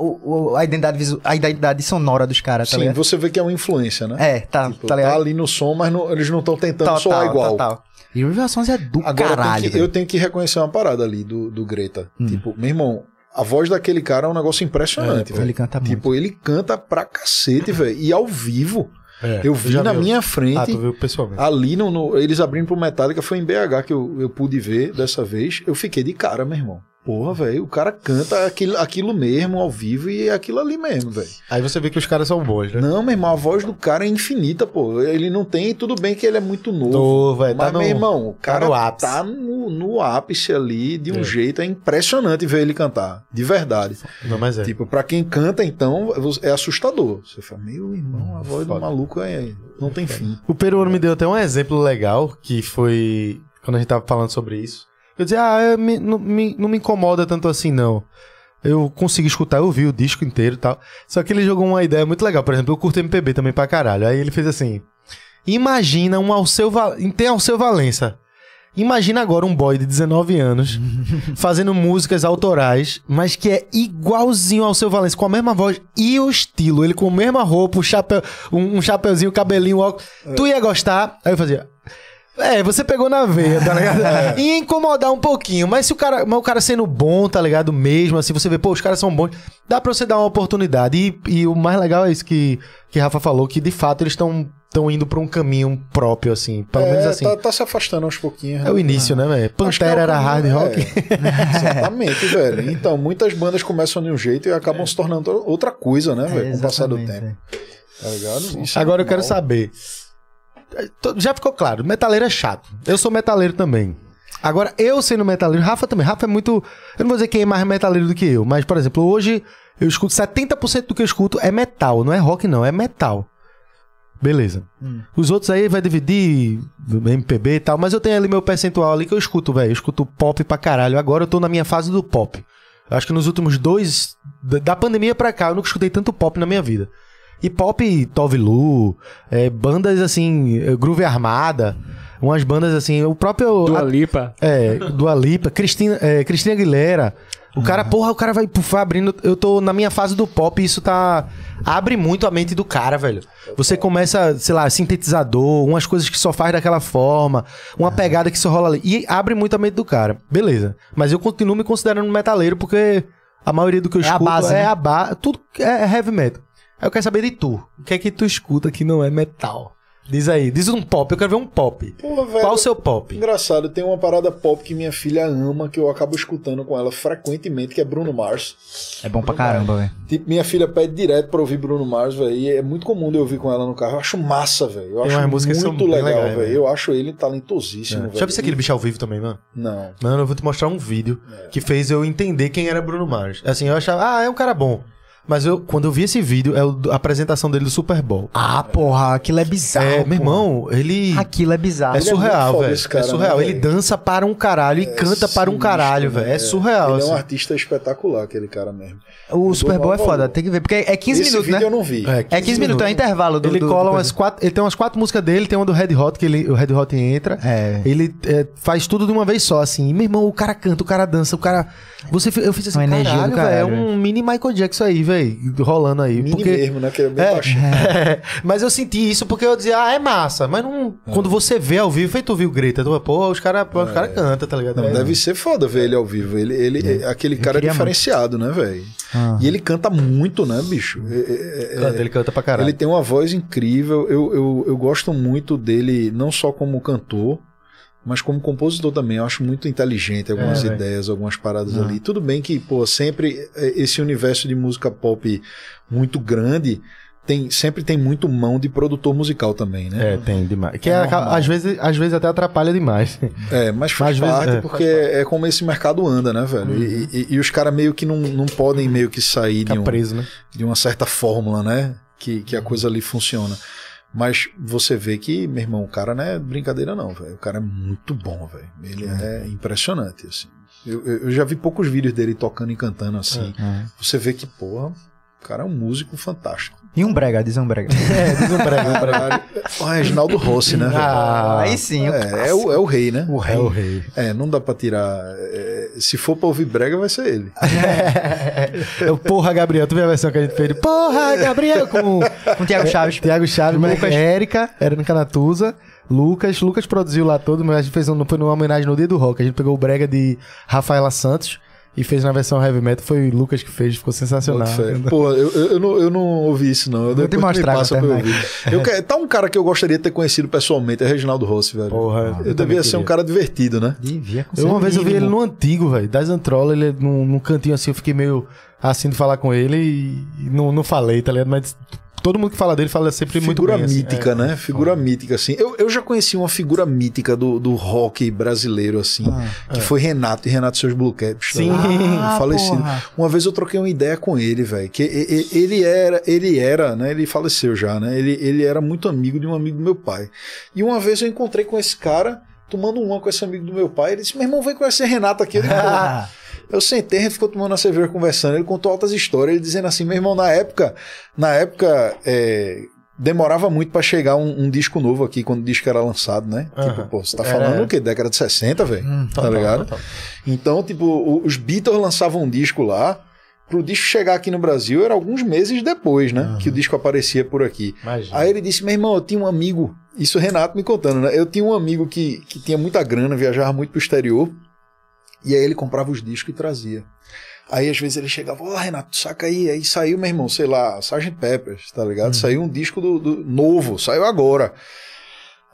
a identidade, visu- a identidade sonora dos caras, tá Sim, ligado? você vê que é uma influência, né? É, tá, Tipo, tá ligado? ali no som, mas não- eles não estão tentando soar igual. total. E o Rival Sons é do Agora eu caralho. tenho que- eu tenho que reconhecer uma parada ali do, do Greta. Tipo, meu irmão, a voz daquele cara é um negócio impressionante, É, velho. ele canta muito. Tipo, ele canta pra cacete, velho. E ao vivo. É, eu vi na minha frente. Ah, tu viu pessoalmente. Ali no, no- eles abrindo pro Metallica, foi em BH que eu, eu pude ver dessa vez. Eu fiquei de cara, meu irmão. Porra, velho, o cara canta aquilo, aquilo mesmo ao vivo e é aquilo ali mesmo, velho. Aí você vê que os caras são bons, né? Não, meu irmão, a voz do cara é infinita, pô. Ele não tem, tudo bem que ele é muito novo. Novo, é, mas, tá no- meu irmão, o cara no ápice. tá no, no ápice ali de um É. jeito. É impressionante ver ele cantar. De verdade. Não, mas é. Tipo, pra quem canta, então, é assustador. Você fala, meu irmão, a voz do Foda. maluco é, não tem fim. O peruano me deu até um exemplo legal, que foi quando a gente tava falando sobre isso. Eu dizia, ah, eu me- não, me, não me incomoda tanto assim, não. Eu consegui escutar, eu vi o disco inteiro e tal. Só que ele jogou uma ideia muito legal. Por exemplo, eu curto MPB também pra caralho. Aí ele fez assim: Imagina um Alceu, Va- tem Alceu Valença. Imagina agora um boy de 19 anos fazendo músicas autorais, mas que é igualzinho ao seu Valença, com a mesma voz e o estilo. Ele com a mesma roupa, um, chapéu, um, um chapeuzinho, cabelinho, óculos. Tu ia gostar? Aí eu fazia. É, você pegou na veia, tá ligado? Ia incomodar um pouquinho, mas se o cara, mas o cara sendo bom, tá ligado? Mesmo assim, você vê, pô, os caras são bons, dá pra você dar uma oportunidade. E, e o mais legal é isso que, que Rafa falou, que de fato eles estão estão indo pra um caminho próprio, assim. Pelo É, menos assim. Tá, tá se afastando aos pouquinhos. É o né? início, né, velho? É Pantera o era hard rock. é. Exatamente, velho. Então, muitas bandas começam de um jeito e acabam se tornando outra coisa, né, velho? Com o passar do tempo. velho. Tá ligado? Isso é Agora eu quero saber. Já ficou claro, metaleiro é chato. Eu sou metaleiro também. Agora, eu sendo metaleiro, Rafa também. Rafa é muito. Eu não vou dizer quem é mais metaleiro do que eu, mas, por exemplo, hoje eu escuto 70% do que eu escuto é metal. Não é rock, não, é metal. Beleza. Os outros aí vai dividir MPB e tal, mas eu tenho ali meu percentual ali que eu escuto, velho. Eu escuto pop pra caralho. Agora eu tô na minha fase do pop. Acho que nos últimos dois. da- Da pandemia pra cá, eu nunca escutei tanto pop na minha vida. E pop Tove Lu, é, bandas assim, é, Groove Armada, umas bandas assim, o próprio. Dua a- Lipa. é, Dua Lipa, Cristina, é, Cristina Aguilera, O cara, porra, o cara vai, vai abrindo. Eu tô na minha fase do pop e isso tá. Abre muito a mente do cara, velho. Você começa, sei lá, sintetizador, umas coisas que só faz daquela forma, uma pegada que só rola ali. E abre muito a mente do cara. Beleza. Mas eu continuo me considerando metaleiro porque a maioria do que eu É a escuto base, é né? a base. Tudo é heavy metal. Aí eu quero saber de tu. O que é que tu escuta que não é metal? Diz aí, diz um pop, eu quero ver um pop. Pô, velho, Qual o seu pop? Engraçado, tem uma parada pop que minha filha ama, que eu acabo escutando com ela frequentemente, que é Bruno Mars. É bom pra caramba, velho. Tipo, minha filha pede direto pra ouvir Bruno Mars, velho. E é muito comum de eu ouvir com ela no carro. Eu acho massa, velho. Eu Tem acho muito legal, velho. Eu acho ele talentosíssimo, velho. Já viu aquele bicho ao vivo também, mano? Não. Mano, eu vou te mostrar um vídeo que fez eu entender quem era Bruno Mars. Assim, eu achava, ah, é um cara bom. Mas eu, quando eu vi esse vídeo, é a apresentação dele do Super Bowl. Ah, porra, aquilo é bizarro. é, meu irmão, ele. Aquilo é bizarro. É é surreal, velho. cara, É surreal. né, ele dança para um caralho e canta para um caralho, velho. né? É surreal. Ele é um assim. artista espetacular, aquele cara mesmo. O Super Bowl é foda, valor. tem que ver. Porque é 15 Esse minutos, vídeo né? eu não vi. É 15 minutos, é intervalo do. Ele do- cola do umas quatro. Ele tem umas quatro músicas dele, tem uma do Red Hot, que ele, o Red Hot entra. É. Ele é, faz tudo de uma vez só, assim. E, meu irmão, o cara canta, o cara dança, o cara. Você, eu fiz assim, Uma energia caralho, do velho. É um mini Michael Jackson aí, velho. Rolando aí. Mini porque... mesmo, né? Que é bem É, baixinho. mas eu senti isso porque eu dizia, ah, é massa. Mas não, quando você vê ao vivo, feito ouvir o Greta, tu, pô, os caras os cara cantam, tá ligado? Não, É. deve ser foda ver ele ao vivo. Ele, ele, é. aquele cara é diferenciado, né, velho? Ah. E ele canta muito, né, bicho? É- é- é- Canta, ele canta pra caralho. Ele tem uma voz incrível. Eu, eu, eu gosto muito dele, não só como cantor, mas como compositor também. Eu acho muito inteligente algumas É, ideias, algumas paradas ali. Tudo bem que, pô, sempre é, esse universo de música pop muito grande. Tem, sempre tem muito mão de produtor musical também, né? É, tem demais. Que É é, às, vezes, às vezes até atrapalha demais. É, mas faz Às vezes, parte é, porque é, como esse mercado anda, né, velho? E, e- e os caras meio que não, não podem meio que sair de, um- preso, né? de uma certa fórmula, né? Que, que a coisa ali funciona. Mas você vê que, meu irmão, o cara não é brincadeira, não, velho. O cara é muito bom, velho. Ele é impressionante, assim. Eu, eu já vi poucos vídeos dele tocando e cantando assim. É. Você vê que, porra, cara é um músico fantástico. E um brega, diz um brega. É, diz um brega, um brega. O Reginaldo Rossi, né? Ah, Aí sim, o É, é, o, é o rei, né? o rei. É o rei. É, não dá pra tirar. é, se for pra ouvir brega, vai ser ele. É o Porra, Gabriel. Tu viu a versão que a gente fez? Porra, Gabriel, com Com o Thiago Chaves. Thiago Chaves, Lucas. Lucas, Érica, Érica Natuza, Lucas. Lucas produziu lá todo, mas a gente fez um, foi numa homenagem no Dia do Rock. A gente pegou o brega de Rafaela Santos e fez na versão heavy metal. Foi o Lucas que fez, ficou sensacional. Pô, eu, eu, eu não, eu não ouvi isso, não. Eu Vou te mostrar me passa pra eu ouvir. Eu que- tá um cara que eu gostaria de ter conhecido pessoalmente, é Reginaldo Rossi, velho. Porra, eu eu devia ser um cara divertido, né? Devia com Eu uma vez eu vi ele no antigo, velho, das Antrola, ele num, num cantinho assim, eu fiquei meio assim de falar com ele e, e não, não falei, tá ligado? Mas todo mundo que fala dele fala sempre muito Figura bem. assim. mítica, É. né? Figura mítica, assim. Eu, eu já conheci uma figura mítica do, do rock brasileiro, assim, que foi Renato e Renato seus Blue Caps. Sim. Ah, falecido. porra. Uma vez eu troquei uma ideia com ele, velho. Que ele era, ele era, né? Ele faleceu já, né? Ele, ele era muito amigo de um amigo do meu pai. E uma vez eu encontrei com esse cara, tomando uma com esse amigo do meu pai. Ele disse: Meu irmão, vem conhecer Renato aqui. Eu, Ah, eu sentei, a gente ficou tomando uma cerveja conversando. Ele contou altas histórias, ele dizendo assim: Meu irmão, na época, na época, é, demorava muito pra chegar um, um disco novo aqui, quando o disco era lançado, né? Aham. Tipo, pô, você tá Era- falando o quê? Década de 60, velho? Hum, tá Total, ligado? total. Então, tipo, os Beatles lançavam um disco lá. Pro disco chegar aqui no Brasil era alguns meses depois, né? Que o disco aparecia por aqui. Imagina. Aí ele disse: Meu irmão, eu tinha um amigo. Isso o Renato me contando, né? Eu tinha um amigo que, que tinha muita grana, viajava muito pro exterior. E aí ele comprava os discos e trazia. Aí às vezes ele chegava, ó, Renato, saca aí. Aí saiu, meu irmão, sei lá, Sgt. Peppers, tá ligado? Saiu um disco do, do- novo, saiu agora.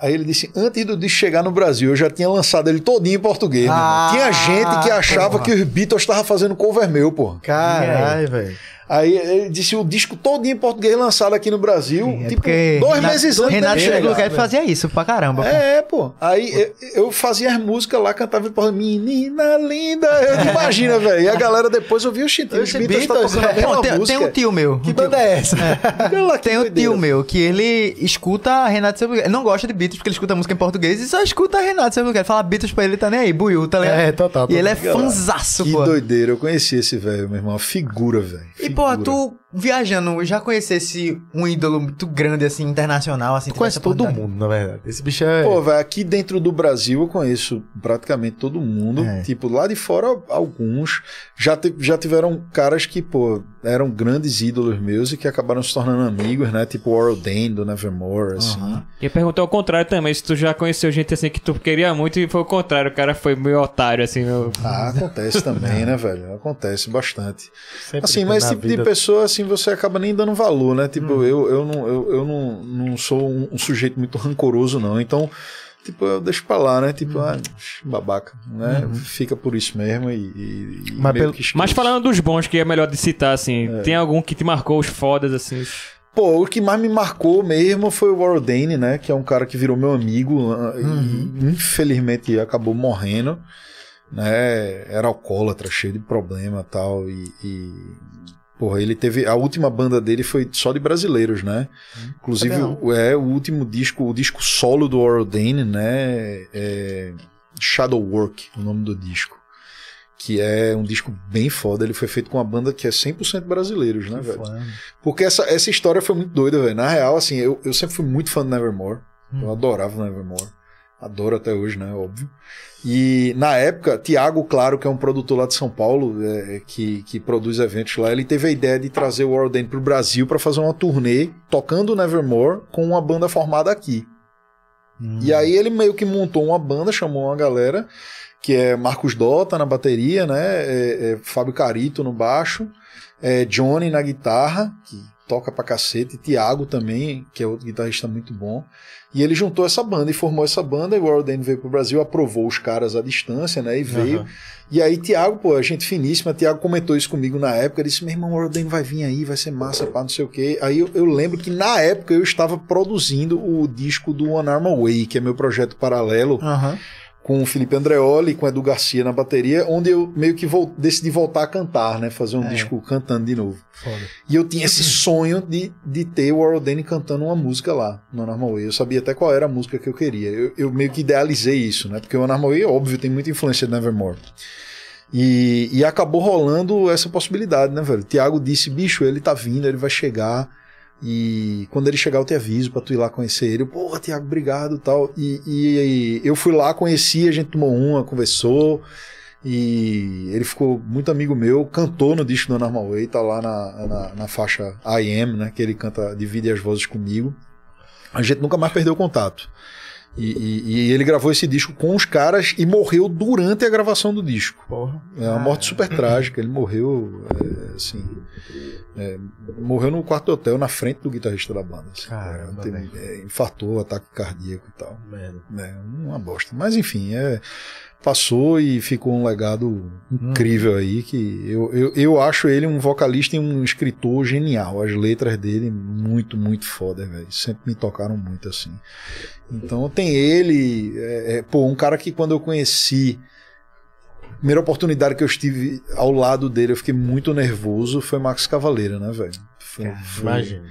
Aí ele disse: antes do disco chegar no Brasil, eu já tinha lançado ele todinho em português. meu irmão. Ah, tinha gente que achava porra. que os Beatles estavam fazendo cover meu, pô. Caralho, velho. Aí ele disse o disco todinho em português lançado aqui no Brasil, é tipo, dois Renato- meses antes Renato dele Chega chegar. Fazia isso pra caramba. pô. É, pô. Aí eu, eu fazia as músicas lá, cantava menina linda. Eu imagina, velho. E a galera depois ouvia o Chitão. Os Beatles tá tocando a é. mesma Pô, tem, tem música. um tio meu. Que um tio- banda é essa? Que Tem um tio meu que ele escuta Renato Sebulguete. Não gosta de Beatles porque ele escuta música em português e só escuta Renato Sebulguete. Fala Beatles pra ele, tá nem aí, buiu, tá ligado? É, total, E ele é total. fanzaço, Que pô. doideira. Eu conheci esse velho, meu irmão. Figura, velho. Pô, tu viajando, já conhecesse um ídolo muito grande, assim, internacional, assim. Tu conhece tivesse todo mundo, na verdade. Esse bicho é. Pô, velho, aqui dentro do Brasil eu conheço praticamente todo mundo. É. Tipo, lá de fora, alguns. Já, já tiveram caras que, pô, eram grandes ídolos meus e que acabaram se tornando amigos, né? Tipo o Oral Dane, do Nevermore, assim. Aham. E perguntou ao contrário também, se tu já conheceu gente assim que tu queria muito e foi o contrário, o cara foi meio otário, assim, meu. Ah, acontece também, né, velho? Acontece bastante. Sempre Assim, mas esse tipo vida- de pessoa, assim, você acaba nem dando valor, né? Tipo, eu, eu, não, eu, eu não, não sou um, um sujeito muito rancoroso, não. Então, tipo, eu deixo pra lá, né? Tipo, ah, babaca, né? Fica por isso mesmo e. e, e Mas pelo-. Mas falando dos bons, que é melhor de citar, assim, tem algum que te marcou os fodas, assim? Pô, o que mais me marcou mesmo foi o Warren Dane, né? Que é um cara que virou meu amigo ah, e infelizmente acabou morrendo, né? Era alcoólatra, cheio de problema e tal. E, e, porra, ele teve. A última banda dele foi só de brasileiros, né? Inclusive, sabia o, é, o último disco, o disco solo do Warren Dane, né? É Shadow Work, o nome do disco. Que é um disco bem foda. Ele foi feito com uma banda que é 100% brasileiros, né, velho? Porque essa, essa história foi muito doida, velho. Na real, assim, eu, eu sempre fui muito fã do Nevermore. Eu adorava o Nevermore. Adoro até hoje, né? Óbvio. E na época, Tiago, claro, que é um produtor lá de São Paulo, é, que, que produz eventos lá, ele teve a ideia de trazer o Warden pro Brasil para fazer uma turnê tocando o Nevermore com uma banda formada aqui. E aí ele meio que montou uma banda, chamou uma galera, que é Marcos Dota na bateria, né? É, é Fábio Carito no baixo, é Johnny na guitarra, que toca pra cacete, Thiago também, que é outro guitarrista muito bom. E ele juntou essa banda e formou essa banda, e o Warren veio pro Brasil, aprovou os caras à distância, né? E veio. Aham. E aí, Thiago, pô, gente finíssima, Thiago comentou isso comigo na época, disse, meu irmão, o Warren vai vir aí, vai ser massa, pá, não sei o quê. Aí eu, eu lembro que na época eu estava produzindo o disco do One Arm Away, que é meu projeto paralelo, Aham. Com o Felipe Andreoli, com o Edu Garcia na bateria, onde eu meio que vol- decidi voltar a cantar, né? Fazer um É. disco cantando de novo. Foda. E eu tinha esse sonho de, de ter o Warren Dane cantando uma música lá no Normal Way. Eu sabia até qual era a música que eu queria. Eu, eu meio que idealizei isso, né? Porque o Normal Way, óbvio, tem muita influência de Nevermore. E, e acabou rolando essa possibilidade, né, velho? Tiago disse, bicho, ele tá vindo, ele vai chegar. E quando ele chegar, eu te aviso pra tu ir lá conhecer ele. Porra, Tiago, obrigado tal. E, e, e eu fui lá, conheci, a gente tomou uma, conversou. E ele ficou muito amigo meu, cantou no disco do Normal Way, tá lá na, na, na faixa I Am, né? Que ele canta, divide as vozes comigo. A gente nunca mais perdeu contato. E, e- e ele gravou esse disco com os caras e morreu durante a gravação do disco. Porra. É uma morte super trágica. Ele morreu, é, assim. é, morreu no quarto do hotel, na frente do guitarrista da banda. assim. Caramba, É, teve- velho. é, infartou, ataque cardíaco e tal. Merda. É uma bosta. Mas enfim, é, passou e ficou um legado incrível aí. Que eu, eu, eu acho ele um vocalista e um escritor genial. As letras dele, muito, muito foda, velho. Sempre me tocaram muito assim. Então tem ele, é, é, pô, um cara que quando eu conheci. Primeira oportunidade que eu estive ao lado dele, eu fiquei muito nervoso, foi Max Cavaleira, né, velho? Imagina.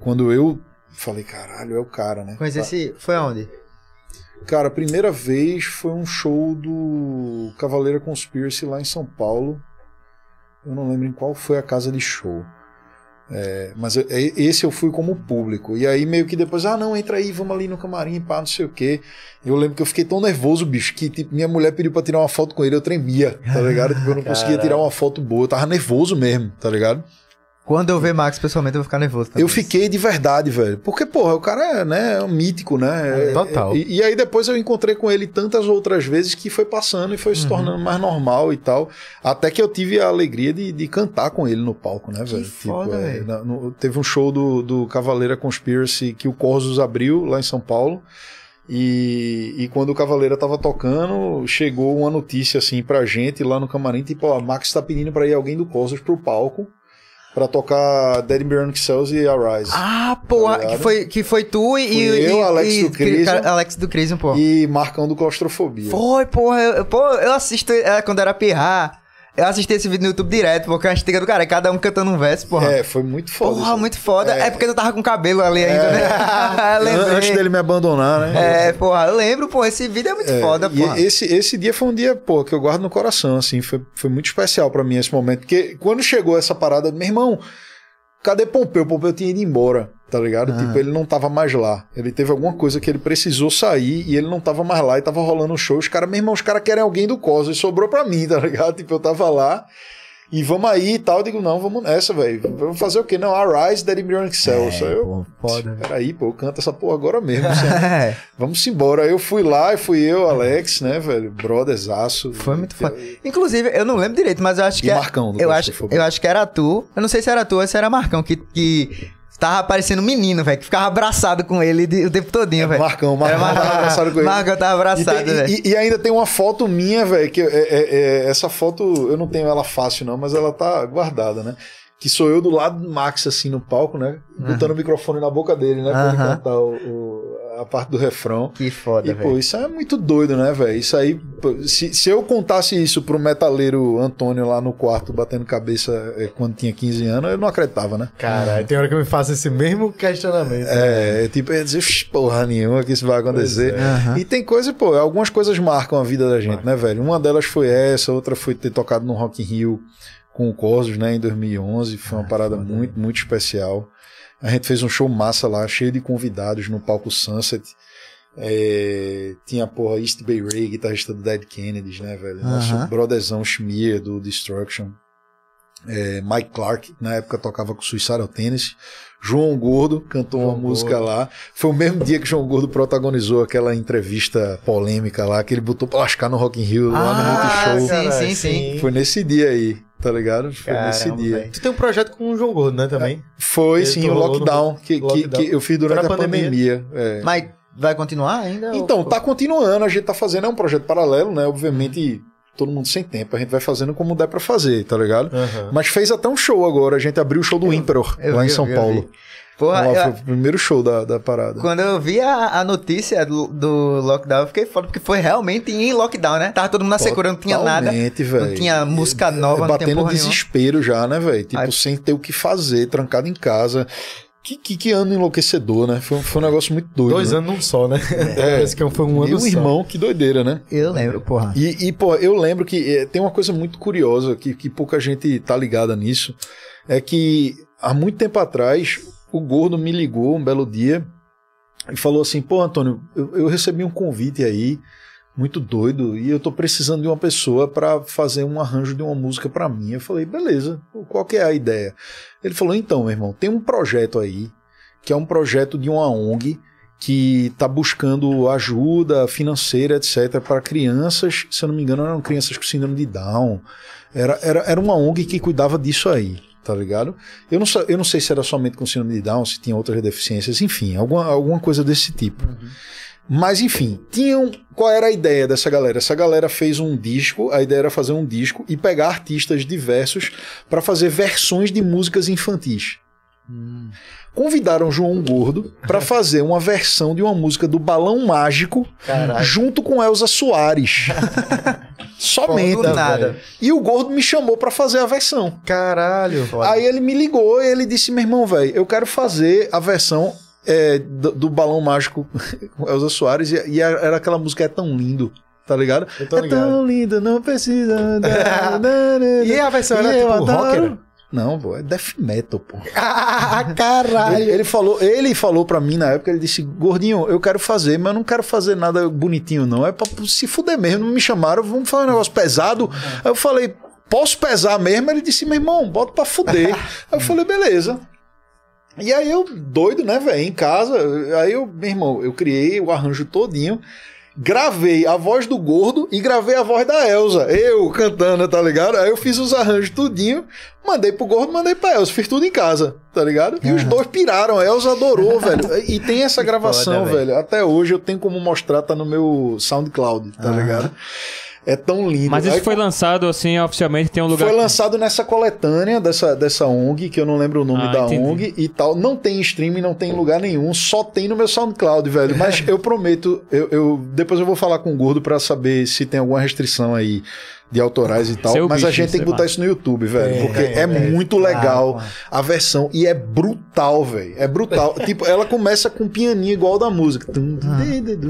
Quando eu falei, caralho, é o cara, né? Mas esse foi aonde? Cara, a primeira vez foi um show do Cavaleira Conspiracy lá em São Paulo. Eu não lembro em qual foi a casa de show. É, mas eu- é- esse eu fui como público. E aí meio que depois, ah, não, entra aí, vamos ali no camarim, pá, não sei o quê. Eu lembro que eu fiquei tão nervoso, bicho, que tipo, minha mulher pediu pra tirar uma foto com ele, eu tremia, tá ligado? Tipo, eu não conseguia tirar uma foto boa, eu tava nervoso mesmo, tá ligado? Quando eu ver Max pessoalmente, eu vou ficar nervoso. também. Eu fiquei de verdade, velho. Porque, porra, o cara é, né, é um mítico, né? É, total. E, e aí depois eu encontrei com ele tantas outras vezes que foi passando e foi Uhum. se tornando mais normal e tal. Até que eu tive a alegria de, de cantar com ele no palco, né, velho? foda, é, velho. na- no- teve um show do, do Cavaleira Conspiracy que o Corsos abriu lá em São Paulo. E, e quando o Cavaleira tava tocando, chegou uma notícia assim pra gente lá no camarim, tipo, ó, Max tá pedindo pra ir alguém do Corsos pro palco pra tocar Dead Bionic Cells e Arise. Ah, porra, Tá que foi, que foi tu e, Fui e, eu, Alex e- do Crisium. Alex do Crisium, pô. E Marcão do Claustrofobia. Foi, porra, eu, pô, eu assisto é, quando era pirrar. Eu assisti esse vídeo no YouTube direto, porque a gente do cara, é cada um cantando um verso, porra. É, foi muito foda. porra, muito foda. É, É. porque tu tava com cabelo ali ainda, né? Eu lembrei. Antes dele me abandonar, né? É, porra, eu lembro, pô, esse vídeo é muito É, foda, e porra. esse, esse dia foi um dia, pô, que eu guardo no coração, assim, foi, foi muito especial pra mim esse momento, porque quando chegou essa parada, meu irmão, cadê Pompeu? Pompeu tinha ido embora, tá ligado? Tipo, ele não tava mais lá. Ele teve alguma coisa que ele precisou sair e ele não tava mais lá e tava rolando um show. Os caras, meu irmão, os caras querem alguém do Cosmo e sobrou pra mim, tá ligado? Tipo, eu tava lá e vamos aí e tal. Eu digo, não, vamos nessa, velho. Vamos fazer o quê? Não, Arise, Daddy Mirror Excel. Só eu. pô, foda. Peraí, pô, eu canto essa porra agora mesmo. É, Vamos embora. Aí eu fui lá e fui eu, Alex, né, velho? Brotherzaço. foi muito foda. Inclusive, eu não lembro direito, mas eu acho E que. é- Marcão, eu acho, eu acho que era tu. Eu não sei se era tu ou se era Marcão, que, que tava parecendo um menino, velho, que ficava abraçado com ele de- o tempo todinho, velho. Marcão, Marcão Era tava abraçado com ele. Marcão tava abraçado, velho. e- e ainda tem uma foto minha, velho, que é- é- é- essa foto eu não tenho ela fácil, não, mas ela tá guardada, né? Que sou eu do lado do Max, assim, no palco, né? Botando o microfone na boca dele, né? Pra ele Aham. cantar o- o- a parte do refrão. Que foda, E, pô, velho. isso é muito doido, né, velho? Isso aí, se, se eu contasse isso pro metaleiro Antônio lá no quarto, batendo cabeça eh, quando tinha 15 anos, eu não acreditava, né? Caralho, tem hora que eu me faço esse mesmo questionamento. É, é tipo, eu ia dizer, "Ux, porra nenhuma que isso vai acontecer. É. Aham. E tem coisa, pô, algumas coisas marcam a vida da gente, né, velho? Uma delas foi essa, outra foi ter tocado no Rock in Rio com o Cosmos, né, em 2011. Foi uma parada muito, muito especial. A gente fez um show massa lá, cheio de convidados no palco Sunset. É, tinha, porra, East Bay Ray, guitarrista do Dead Kennedys, né, velho? Nosso Aham. brotherzão Schmier, do Destruction. É, Mike Clark, na época tocava com Suicidal Tennis. João Gordo cantou João uma música Gordo. lá. Foi o mesmo dia que João Gordo protagonizou aquela entrevista polêmica lá, que ele botou pra lascar no Rock in Rio, lá no Ah, Multishow. sim, sim, sim. Foi nesse dia aí, tá ligado? Foi nesse Caramba, dia. velho. Tu tem um projeto com o João Gordo, né, também? Foi Ele sim o rolou no lockdown, que, que- lockdown. que eu fiz durante Foi a pandemia. pandemia. é. Mas vai continuar ainda? Então, ou- tá continuando, a gente tá fazendo, é um projeto paralelo, né? Obviamente, todo mundo sem tempo, a gente vai fazendo como der pra fazer, tá ligado? Aham. Mas fez até um show agora, a gente abriu o show do Emperor, eu lá em São Paulo. Porra, eu- foi o primeiro show da, da parada. Quando eu vi a, a notícia do, do lockdown, eu fiquei foda, porque foi realmente em lockdown, né? Tava todo mundo na secura, não tinha nada. Velho. Não tinha música nova, não tinha Batendo porra nenhuma. desespero já, né, velho? Tipo, Aí- sem ter o que fazer, trancado em casa. Que, que, que ano enlouquecedor, né? Foi, foi um negócio muito doido. Dois né? anos num só, né? É. Parece que foi um ano E um só. irmão, que doideira, né? Eu lembro, porra. E, e, pô, eu lembro que eh, tem uma coisa muito curiosa que, que pouca gente tá ligada nisso. É que há muito tempo atrás, o Gordo me ligou um belo dia e falou assim: pô, Antônio, eu, eu recebi um convite aí, muito doido, e eu tô precisando de uma pessoa para fazer um arranjo de uma música para mim. Eu falei: beleza, qual que é a ideia? Ele falou: então, meu irmão, tem um projeto aí, que é um projeto de uma ONG que está buscando ajuda financeira, etc., para crianças, se eu não me engano, eram crianças com síndrome de Down. Era, era, era uma ONG que cuidava disso aí, tá ligado? Eu não, eu não sei se era somente com síndrome de Down, se tinha outras deficiências, enfim, alguma, alguma coisa desse tipo. Mas enfim, tinham. Qual era a ideia dessa galera? Essa galera fez um disco, a ideia era fazer um disco e pegar artistas diversos para fazer versões de músicas infantis. Convidaram João Gordo para fazer uma versão de uma música do Balão Mágico Caralho. junto com Elza Soares. Somente. Do nada. E o Gordo me chamou para fazer a versão. Caralho. Aí ele me ligou e ele disse: meu irmão, velho, eu quero fazer a versão é, do, do Balão Mágico com Elza Soares e, e era aquela música É Tão Lindo. Tá ligado? É ligado. tão lindo, não precisa. E a versão era tipo adoro. rocker? Não, pô, é death metal, pô. Ah, caralho. Ele, ele falou, ele falou para mim na época, ele disse: "Gordinho, eu quero fazer, mas eu não quero fazer nada bonitinho não, é para se fuder mesmo, não me chamaram, vamos fazer um negócio pesado". Aí eu falei: "Posso pesar mesmo?". Ele disse: "Meu irmão, bota para fuder". Aí eu falei: "Beleza". E aí eu, doido, né, velho, em casa, aí eu, meu irmão, eu criei o arranjo todinho, gravei a voz do Gordo e gravei a voz da Elsa, eu cantando, tá ligado? Aí eu fiz os arranjos tudinho, mandei pro Gordo, mandei pra Elsa, fiz tudo em casa, tá ligado? E os dois piraram, a Elsa adorou, velho. E tem essa gravação, foda, velho. velho. Até hoje eu tenho como mostrar, tá no meu SoundCloud, tá ligado? É tão lindo. Mas isso Aí, foi lançado assim oficialmente, tem um lugar. foi lançado nessa coletânea dessa, dessa ONG, que eu não lembro o nome Ah, da entendi. ONG e tal. Não tem streaming, não tem em lugar nenhum, só tem no meu SoundCloud, velho. Mas eu prometo, eu, eu- depois eu vou falar com o Gordo pra saber se tem alguma restrição aí de autorais e tal. Seu Mas a bicho, gente tem que é botar massa. isso no YouTube, velho. Tem, porque tem, é tem. muito Ah, legal a versão. E é brutal, velho. É brutal. tipo, ela começa com um pianinho igual da música. Tum,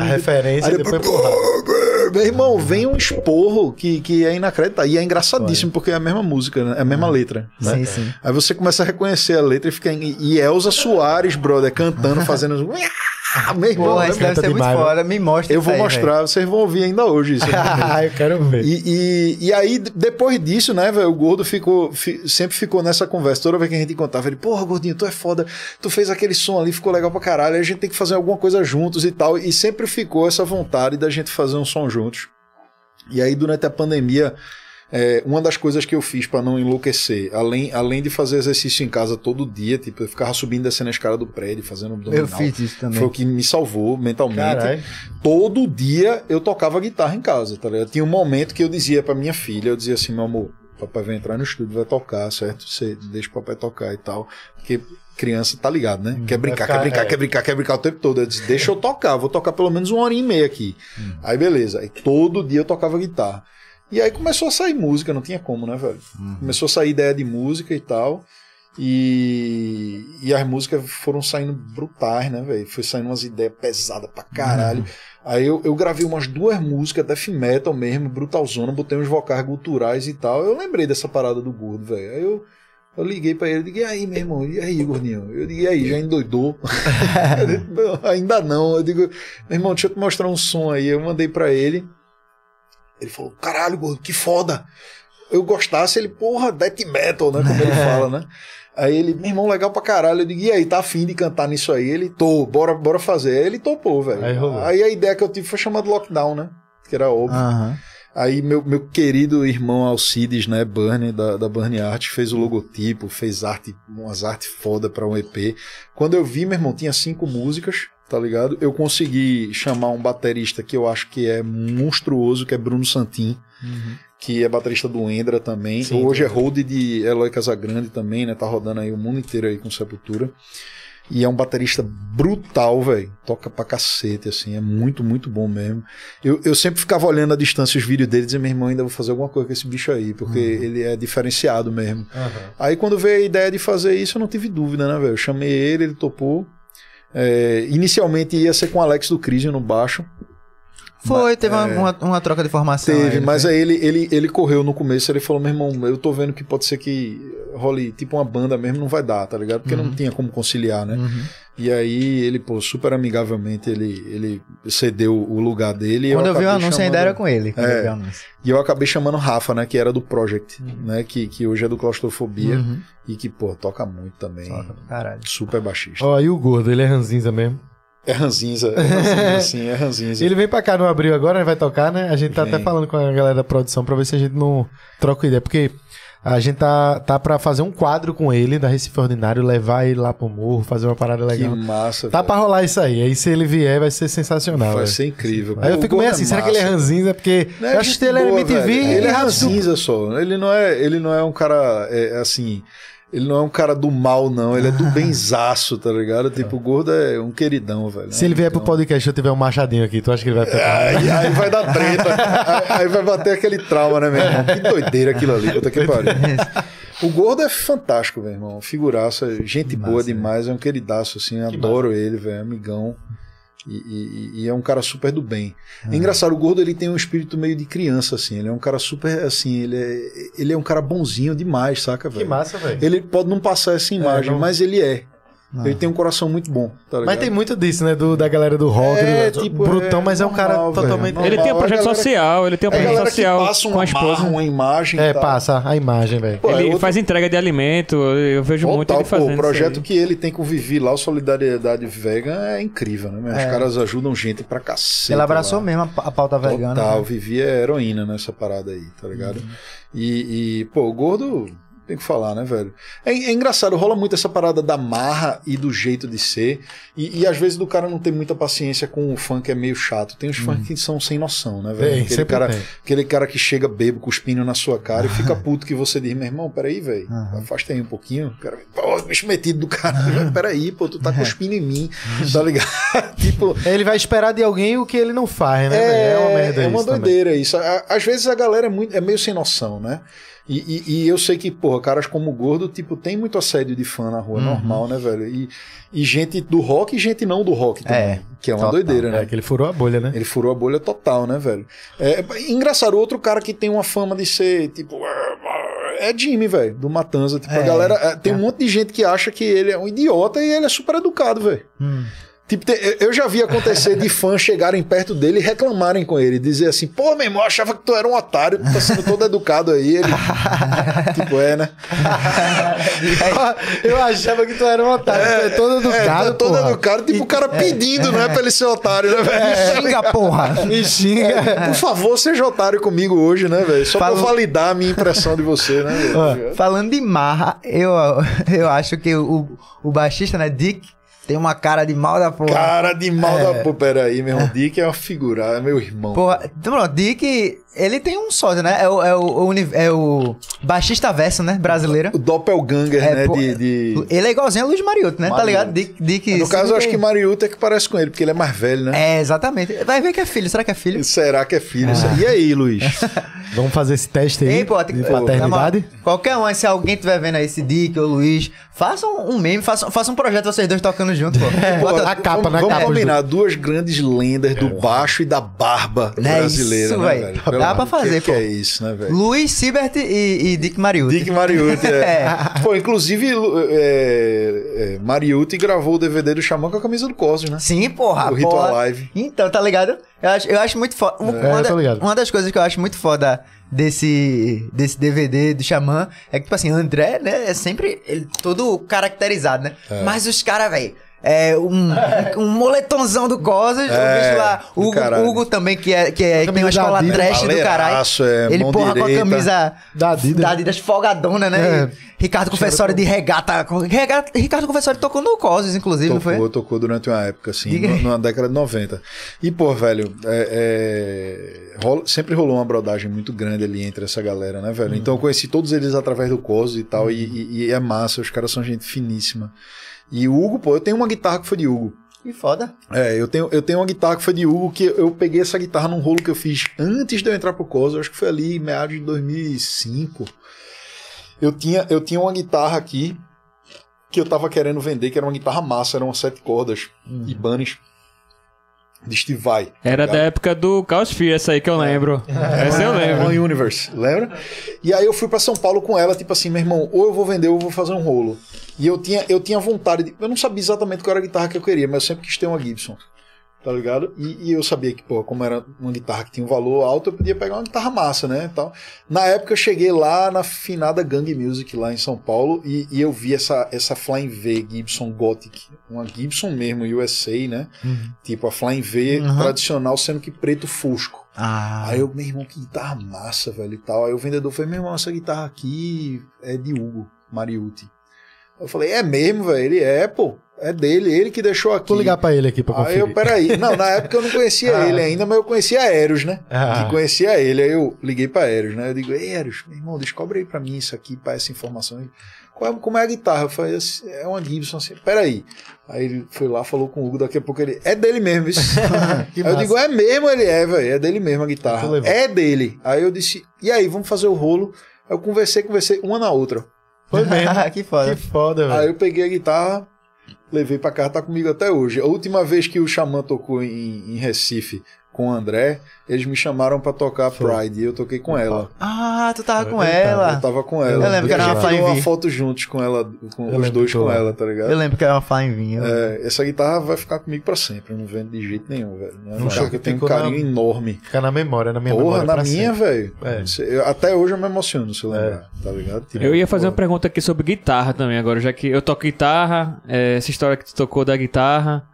A referência Aí depois depois- porrada. Meu irmão, vem um esporro que, que é inacreditável. E é engraçadíssimo, porque é a mesma música, né? É a mesma letra. Né? Sim, sim. Aí você começa a reconhecer a letra e fica. em- E Elza Soares, brother, cantando, fazendo. Meu irmão, Porra, isso deve ser muito demais, foda. Me mostra eu vou aí, mostrar, vocês vão ouvir ainda hoje isso. Ah, eu quero ver. E, e, e aí, depois disso, né, velho, o gordo ficou, fi- sempre ficou nessa conversa. Toda vez que a gente contava, ele, porra, gordinho, tu é foda, tu fez aquele som ali, ficou legal pra caralho, a gente tem que fazer alguma coisa juntos e tal. E sempre ficou essa vontade da gente fazer um som juntos. E aí, durante a pandemia, é, uma das coisas que eu fiz pra não enlouquecer, além, além de fazer exercício em casa todo dia, tipo, eu ficava subindo e descendo a escada do prédio, fazendo velho. Eu abdominal. fiz isso também. Foi o que me salvou mentalmente Caralho. todo dia eu tocava guitarra em casa, tá ligado? Tinha um momento que eu dizia pra minha filha, eu dizia assim, meu amor, papai vai entrar no estúdio, vai tocar, certo? Você deixa o papai tocar e tal. Porque criança tá ligado, né? Quer brincar, ficar- quer brincar, é. quer brincar, quer brincar o tempo todo. Eu disse, deixa eu tocar, vou tocar pelo menos uma hora e meia aqui. Aí beleza, aí todo dia eu tocava guitarra. E aí começou a sair música, não tinha como, né, velho? Começou a sair ideia de música e tal. E, e as músicas foram saindo brutais, né, velho? Foi saindo umas ideias pesadas pra caralho. Aí eu, eu gravei umas duas músicas, death metal mesmo, brutalzona, botei uns vocais guturais e tal. Eu lembrei dessa parada do gordo, velho. Aí eu, eu liguei pra ele, digo, e aí, meu irmão? E aí, gordinho? Eu digo, e aí, já endoidou? "Não, Ainda não. Eu digo, meu irmão, deixa eu te mostrar um som aí. Eu mandei pra ele. Ele falou, caralho, gordo, que foda. Eu gostasse, ele, porra, death metal, né? Como ele fala, né? Aí ele, meu irmão, legal pra caralho. Eu digo, e aí, tá afim de cantar nisso aí? Ele, tô, bora, bora fazer. Aí ele topou, velho. Aí. Aí a ideia que eu tive foi chamar de lockdown, né? Que era óbvio. Aí meu, meu querido irmão Alcides, né, Burnie, da, da Burnie Art, fez o logotipo, fez arte, umas artes foda pra um EP. Quando eu vi, meu irmão, tinha cinco músicas, tá ligado? Eu consegui chamar um baterista que eu acho que é monstruoso, que é Bruno Santin, que é baterista do Endra também. Sim, Hoje é sim. hold de Eloy Casagrande também, né? Tá rodando aí o mundo inteiro aí com Sepultura. E é um baterista brutal, velho. Toca pra cacete, assim. É muito, muito bom mesmo. Eu, eu sempre ficava olhando à distância os vídeos dele e dizia, meu irmão, ainda vou fazer alguma coisa com esse bicho aí, porque ele é diferenciado mesmo. Aí quando veio a ideia de fazer isso, eu não tive dúvida, né, velho? Eu chamei ele, ele topou. É, inicialmente ia ser com o Alex do Crisium no baixo. Foi, teve uma, uma, uma troca de formação. Teve, aí, mas foi? aí ele, ele, ele correu no começo, ele falou, meu irmão, eu tô vendo que pode ser que role tipo uma banda mesmo, não vai dar, tá ligado? Porque não tinha como conciliar, né? Uhum. E aí ele, pô, super amigavelmente, ele, ele cedeu o lugar dele. Quando eu vi o acabei anúncio ainda chamando- era com ele. É. eu. E eu acabei chamando Rafa, né, que era do Project, né, que, que hoje é do Claustrofobia Uhum. e que, pô, toca muito também. Toca pra caralho. Super baixista. Ó, e o gordo, ele é ranzinza mesmo. É ranzinza, é ranzinza, sim, é ranzinza. Ele vem pra cá no abril agora, vai tocar, né? A gente tá Vem. até falando com a galera da produção pra ver se a gente não troca ideia. Porque a gente tá, tá pra fazer um quadro com ele, da Recife Ordinário, levar ele lá pro morro, fazer uma parada Que legal. massa, Tá velho. pra rolar isso aí. Aí se ele vier, vai ser sensacional. Vai velho. ser incrível. Aí eu fico meio gordo assim, será que ele é ranzinza? Porque Não, eu acho que ele é boa, MTV e Ele é rato- ranzinza só. Ele não é, ele não é um cara é, assim. Ele não é um cara do mal, não. Ele é do benzaço, tá ligado? Tipo, o gordo é um queridão, velho. Se ele vier pro Então- podcast e eu tiver um machadinho aqui, tu acha que ele vai ficar? Aí, aí vai dar treta. aí, aí vai bater aquele trauma, né, meu irmão? Que doideira aquilo ali, puta que pariu. O gordo é fantástico, meu irmão. Figuraça, gente boa Massa, demais, é um queridaço, assim, adoro ele, velho, amigão. E, e- e é um cara super do bem. É engraçado, o gordo ele tem um espírito meio de criança, assim. Ele é um cara super, assim, ele é, ele é um cara bonzinho demais, saca, Que velho? massa, velho. Ele pode não passar essa imagem, não- mas ele é. Não. Ele tem um coração muito bom, tá ligado? Mas tem muito disso, né? Do, da galera do rock, É, do, tipo, brutão, é mas é um cara totalmente. normal. Ele tem um projeto galera- social, ele tem um É projeto social que passa com uma a esposa. uma imagem. É, tal. passa a imagem, velho. É ele outro- faz entrega de alimento, eu vejo muito Total, ele fazendo. pô, o isso projeto aí. que ele tem com o Vivi lá, o Solidariedade Vegan, é incrível, né? Os É. caras ajudam gente pra cacete. Ele abraçou lá. mesmo a, a pauta vegana. Total, né? o Vivi é heroína nessa parada aí, tá ligado? E, e, pô, o gordo, tem que falar, né, velho? É, é engraçado, rola muito essa parada da marra e do jeito de ser. E, e às vezes do cara não tem muita paciência com o funk, é meio chato. Tem os funk que são sem noção, né, velho? Tem, Aquele cara, tem. aquele cara que chega bebo, cuspindo na sua cara e fica puto que você diz, meu irmão, peraí, velho, Aham. afasta aí um pouquinho. O Cara, pô, bicho metido do cara, peraí, pô, tu tá cuspindo em mim, tá ligado? tipo, Ele vai esperar de alguém o que ele não faz, né? velho? É, uma merda é uma isso também. doideira isso. A- Às vezes a galera é, muito, é meio sem noção, né? E, e, e eu sei que, porra, caras como o Gordo, tipo, tem muito assédio de fã na rua, Uhum. normal, né, velho? E, e gente do rock e gente não do rock também. É, que é uma total. doideira, né? É que ele furou a bolha, né? Ele furou a bolha total, né, velho? É, é engraçado, outro cara que tem uma fama de ser, tipo. É Jimmy, velho, do Matanza. Tipo, a É, galera. é, tem é. um monte de gente que acha que ele é um idiota e ele é super educado, velho. Hum. Tipo, eu- já vi acontecer de fãs chegarem perto dele e reclamarem com ele. Dizer assim, pô, meu irmão, eu achava que tu era um otário, tu tá sendo todo educado aí. Ele, tipo, é, né? Eu achava que tu era um otário, tu é todo educado, é, todo porra. educado, tipo, o cara pedindo, não é pra ele ser otário, né, velho? Xinga, porra! Me xinga. Por favor, seja otário comigo hoje, né, velho? Só Falou- pra validar a minha impressão de você, né, ligado? Falando de marra, eu, eu acho que o, o baixista, né, Dick, tem uma cara de mal da porra. Cara de mal da porra. Pera aí, meu irmão. Dick é uma figura, é meu irmão. Porra, então, pronto, Dick, ele tem um sócio, né? É o, é o, é o baixista verso, né? Brasileiro. O Doppelganger, É, né? pô, de, de- Ele é igualzinho a Luiz Mariotto, né? Tá Mariotto. ligado? Dick, Dick No caso, eu acho que Mariuta é que parece com ele, porque ele é mais velho, né? É, exatamente. Vai ver que é filho. Será que é filho? Será que é filho? E aí, Luiz? Vamos fazer esse teste aí Ei, pô, tem de que- pô, paternidade? na Qualquer um, se alguém estiver vendo aí, esse Dick ou Luiz, façam um meme, façam, façam um projeto vocês dois tocando junto, pô. Pô, Bota- a capa, vamos, né? Vamos capa combinar duas grandes lendas do baixo e da barba É brasileira, isso, né, velho. velho? Dá Pelo pra fazer, que, que pô. é isso, né, velho? Luiz Sibert e, e Dick Mariucci. Dick Mariucci, é. É. Pô, inclusive, é, é, Mariucci gravou o DVD do Xamã com a camisa do Cosmos, né? Sim, porra. O Ritual porra. Live. Então, tá ligado? Eu acho, eu acho muito foda. Uma, É, uma eu da- ligado. uma das coisas que eu acho muito foda desse, desse DVD do Xamã é que, tipo assim, André, né, é sempre ele, todo caracterizado, né? É. Mas os caras, velho. É um, um moletomzão do Cosas, o É, bicho lá, do Hugo. Hugo também, que, é, que, é, que tem uma Camisa escola Adidas. trash do caralho. É, Ele porra com a direita. camisa Da Adidas. da Adidas folgadona, né? É. E Ricardo Confessori de regata. regata- Ricardo Confessori tocou no Cosas, inclusive, não foi? Tocou, tocou durante uma época, assim, na década de 90. E, pô, velho, é, é, rola- sempre rolou uma brodagem muito grande ali entre essa galera, né, velho? Então eu conheci todos eles através do Cos e tal, e, e- e é massa, os caras são gente finíssima. E o Hugo, pô, eu tenho uma guitarra que foi de Hugo. Que foda. É, eu tenho, eu tenho uma guitarra que foi de Hugo, que eu peguei essa guitarra num rolo que eu fiz antes de eu entrar pro COS, eu acho que foi ali em meados de 2005. Eu tinha, eu tinha uma guitarra aqui que eu tava querendo vender, que era uma guitarra massa, eram sete cordas, Ibanez, de Steve Vai. Era da época do Chaos Fear, essa aí que eu lembro. Essa eu lembro. One Universe, lembra? E aí eu fui pra São Paulo com ela, tipo assim, meu irmão, ou eu vou vender ou eu vou fazer um rolo. E eu tinha, eu tinha vontade de. Eu não sabia exatamente qual era a guitarra que eu queria, mas eu sempre quis ter uma Gibson. Tá ligado? E, e eu sabia que, pô, como era uma guitarra que tinha um valor alto, eu podia pegar uma guitarra massa, né? Tal. Na época eu cheguei lá na finada Gang Music, lá em São Paulo, e, e eu vi essa, essa Flying V Gibson Gothic. Uma Gibson mesmo, USA, né? Tipo a Flying V Uhum. tradicional, sendo que preto fusco. Ah. Aí eu, meu irmão, que guitarra massa, velho, e tal. Aí o vendedor foi, meu irmão, essa guitarra aqui é de Hugo Mariucci. Eu falei, é mesmo, velho? Ele é, pô. É dele, ele que deixou aqui. Vou ligar pra ele aqui pra Aí conferir. eu, peraí. Não, na época eu não conhecia Ah. ele ainda, mas eu conhecia Eros, né? Ah. Que conhecia ele. Aí eu liguei pra Eros, né? Eu digo, ei, Eros, meu irmão, descobre aí pra mim isso aqui, pra essa informação aí. Qual é- como é a guitarra? Eu falei, "Assim, é uma Gibson assim. Peraí. Aí ele foi lá, falou com o Hugo, daqui a pouco ele. É dele mesmo, isso. Aí eu digo, é mesmo, ele é, velho. É dele mesmo a guitarra. Então. É dele. Aí eu disse, e aí, vamos fazer o rolo. Aí eu conversei, conversei uma na outra. Foi mesmo. que foda. que foda, Aí velho. eu peguei a guitarra, levei pra casa, tá comigo até hoje. A última vez que o Xamã tocou em, em Recife com o André, eles me chamaram pra tocar Foi. Pride e eu toquei com ela. Ah, tu tava com Eu ela. Eu tava com ela. Eu lembro E que era uma Flying uma foto juntos com ela, com Eu os dois com ela, tá ligado? Eu lembro que era uma Flying Vinho. É, essa guitarra vai ficar comigo pra sempre, eu não vendo de jeito nenhum, velho. É Não uma guitarra que eu tenho um ficou na- carinho enorme. Fica na memória, na minha Porra, memória. na minha, velho. É. Até hoje eu me emociono se eu lembrar, tá ligado? Tipo, Eu ia fazer uma pergunta aqui sobre guitarra também agora, já que eu toco guitarra, é, essa história que tu tocou da guitarra.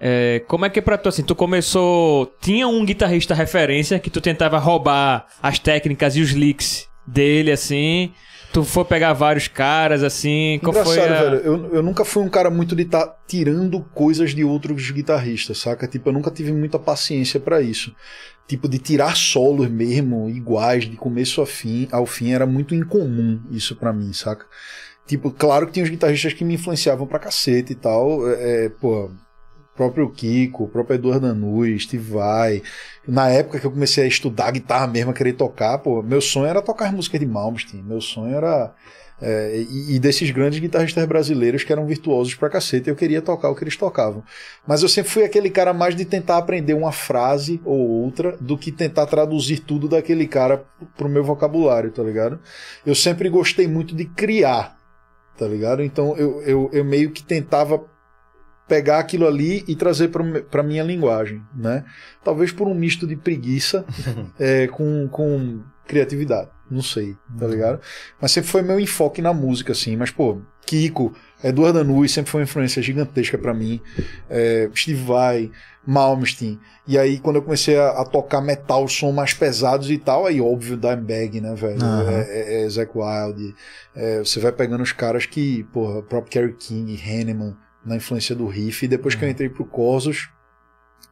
É, como é que é pra tu assim? Tu começou. Tinha um guitarrista referência que tu tentava roubar as técnicas e os licks dele, assim. Tu foi pegar vários caras, assim. Qual Engraçado, foi a... velho. Eu, eu nunca fui um cara muito de estar tirando coisas de outros guitarristas, saca? Tipo, eu nunca tive muita paciência pra isso. Tipo, de tirar solos mesmo, iguais, de começo ao fim, ao fim, era muito incomum isso pra mim, saca? Tipo, claro que tinha os guitarristas que me influenciavam pra cacete e tal. É, é, pô, próprio Kiko, o próprio Eduardo Anui, Steve Vai. Na época que eu comecei a estudar guitarra mesmo, a querer tocar, pô, meu sonho era tocar música de Malmsteen. Meu sonho era. é, e, e desses grandes guitarristas brasileiros que eram virtuosos pra cacete, eu queria tocar o que eles tocavam. Mas eu sempre fui aquele cara mais de tentar aprender uma frase ou outra do que tentar traduzir tudo daquele cara pro meu vocabulário, tá ligado? Eu sempre gostei muito de criar, tá ligado? Então eu, eu, eu meio que tentava pegar aquilo ali e trazer para minha linguagem, né? Talvez por um misto de preguiça é, com, com criatividade, não sei, tá ligado? Mas sempre foi meu enfoque na música, assim. Mas, pô, Kiko, Eduardo Anui sempre foi uma influência gigantesca para mim. É, Steve Vai, Malmsteen. E aí, quando eu comecei a, a tocar metal, som mais pesados e tal, aí óbvio, Dimebag, né, velho? Aham. É, é, é Zack Wild. é, você vai pegando os caras que, porra, o próprio Kerry King, Hanneman, na influência do riff. E depois que eu entrei pro Corsos,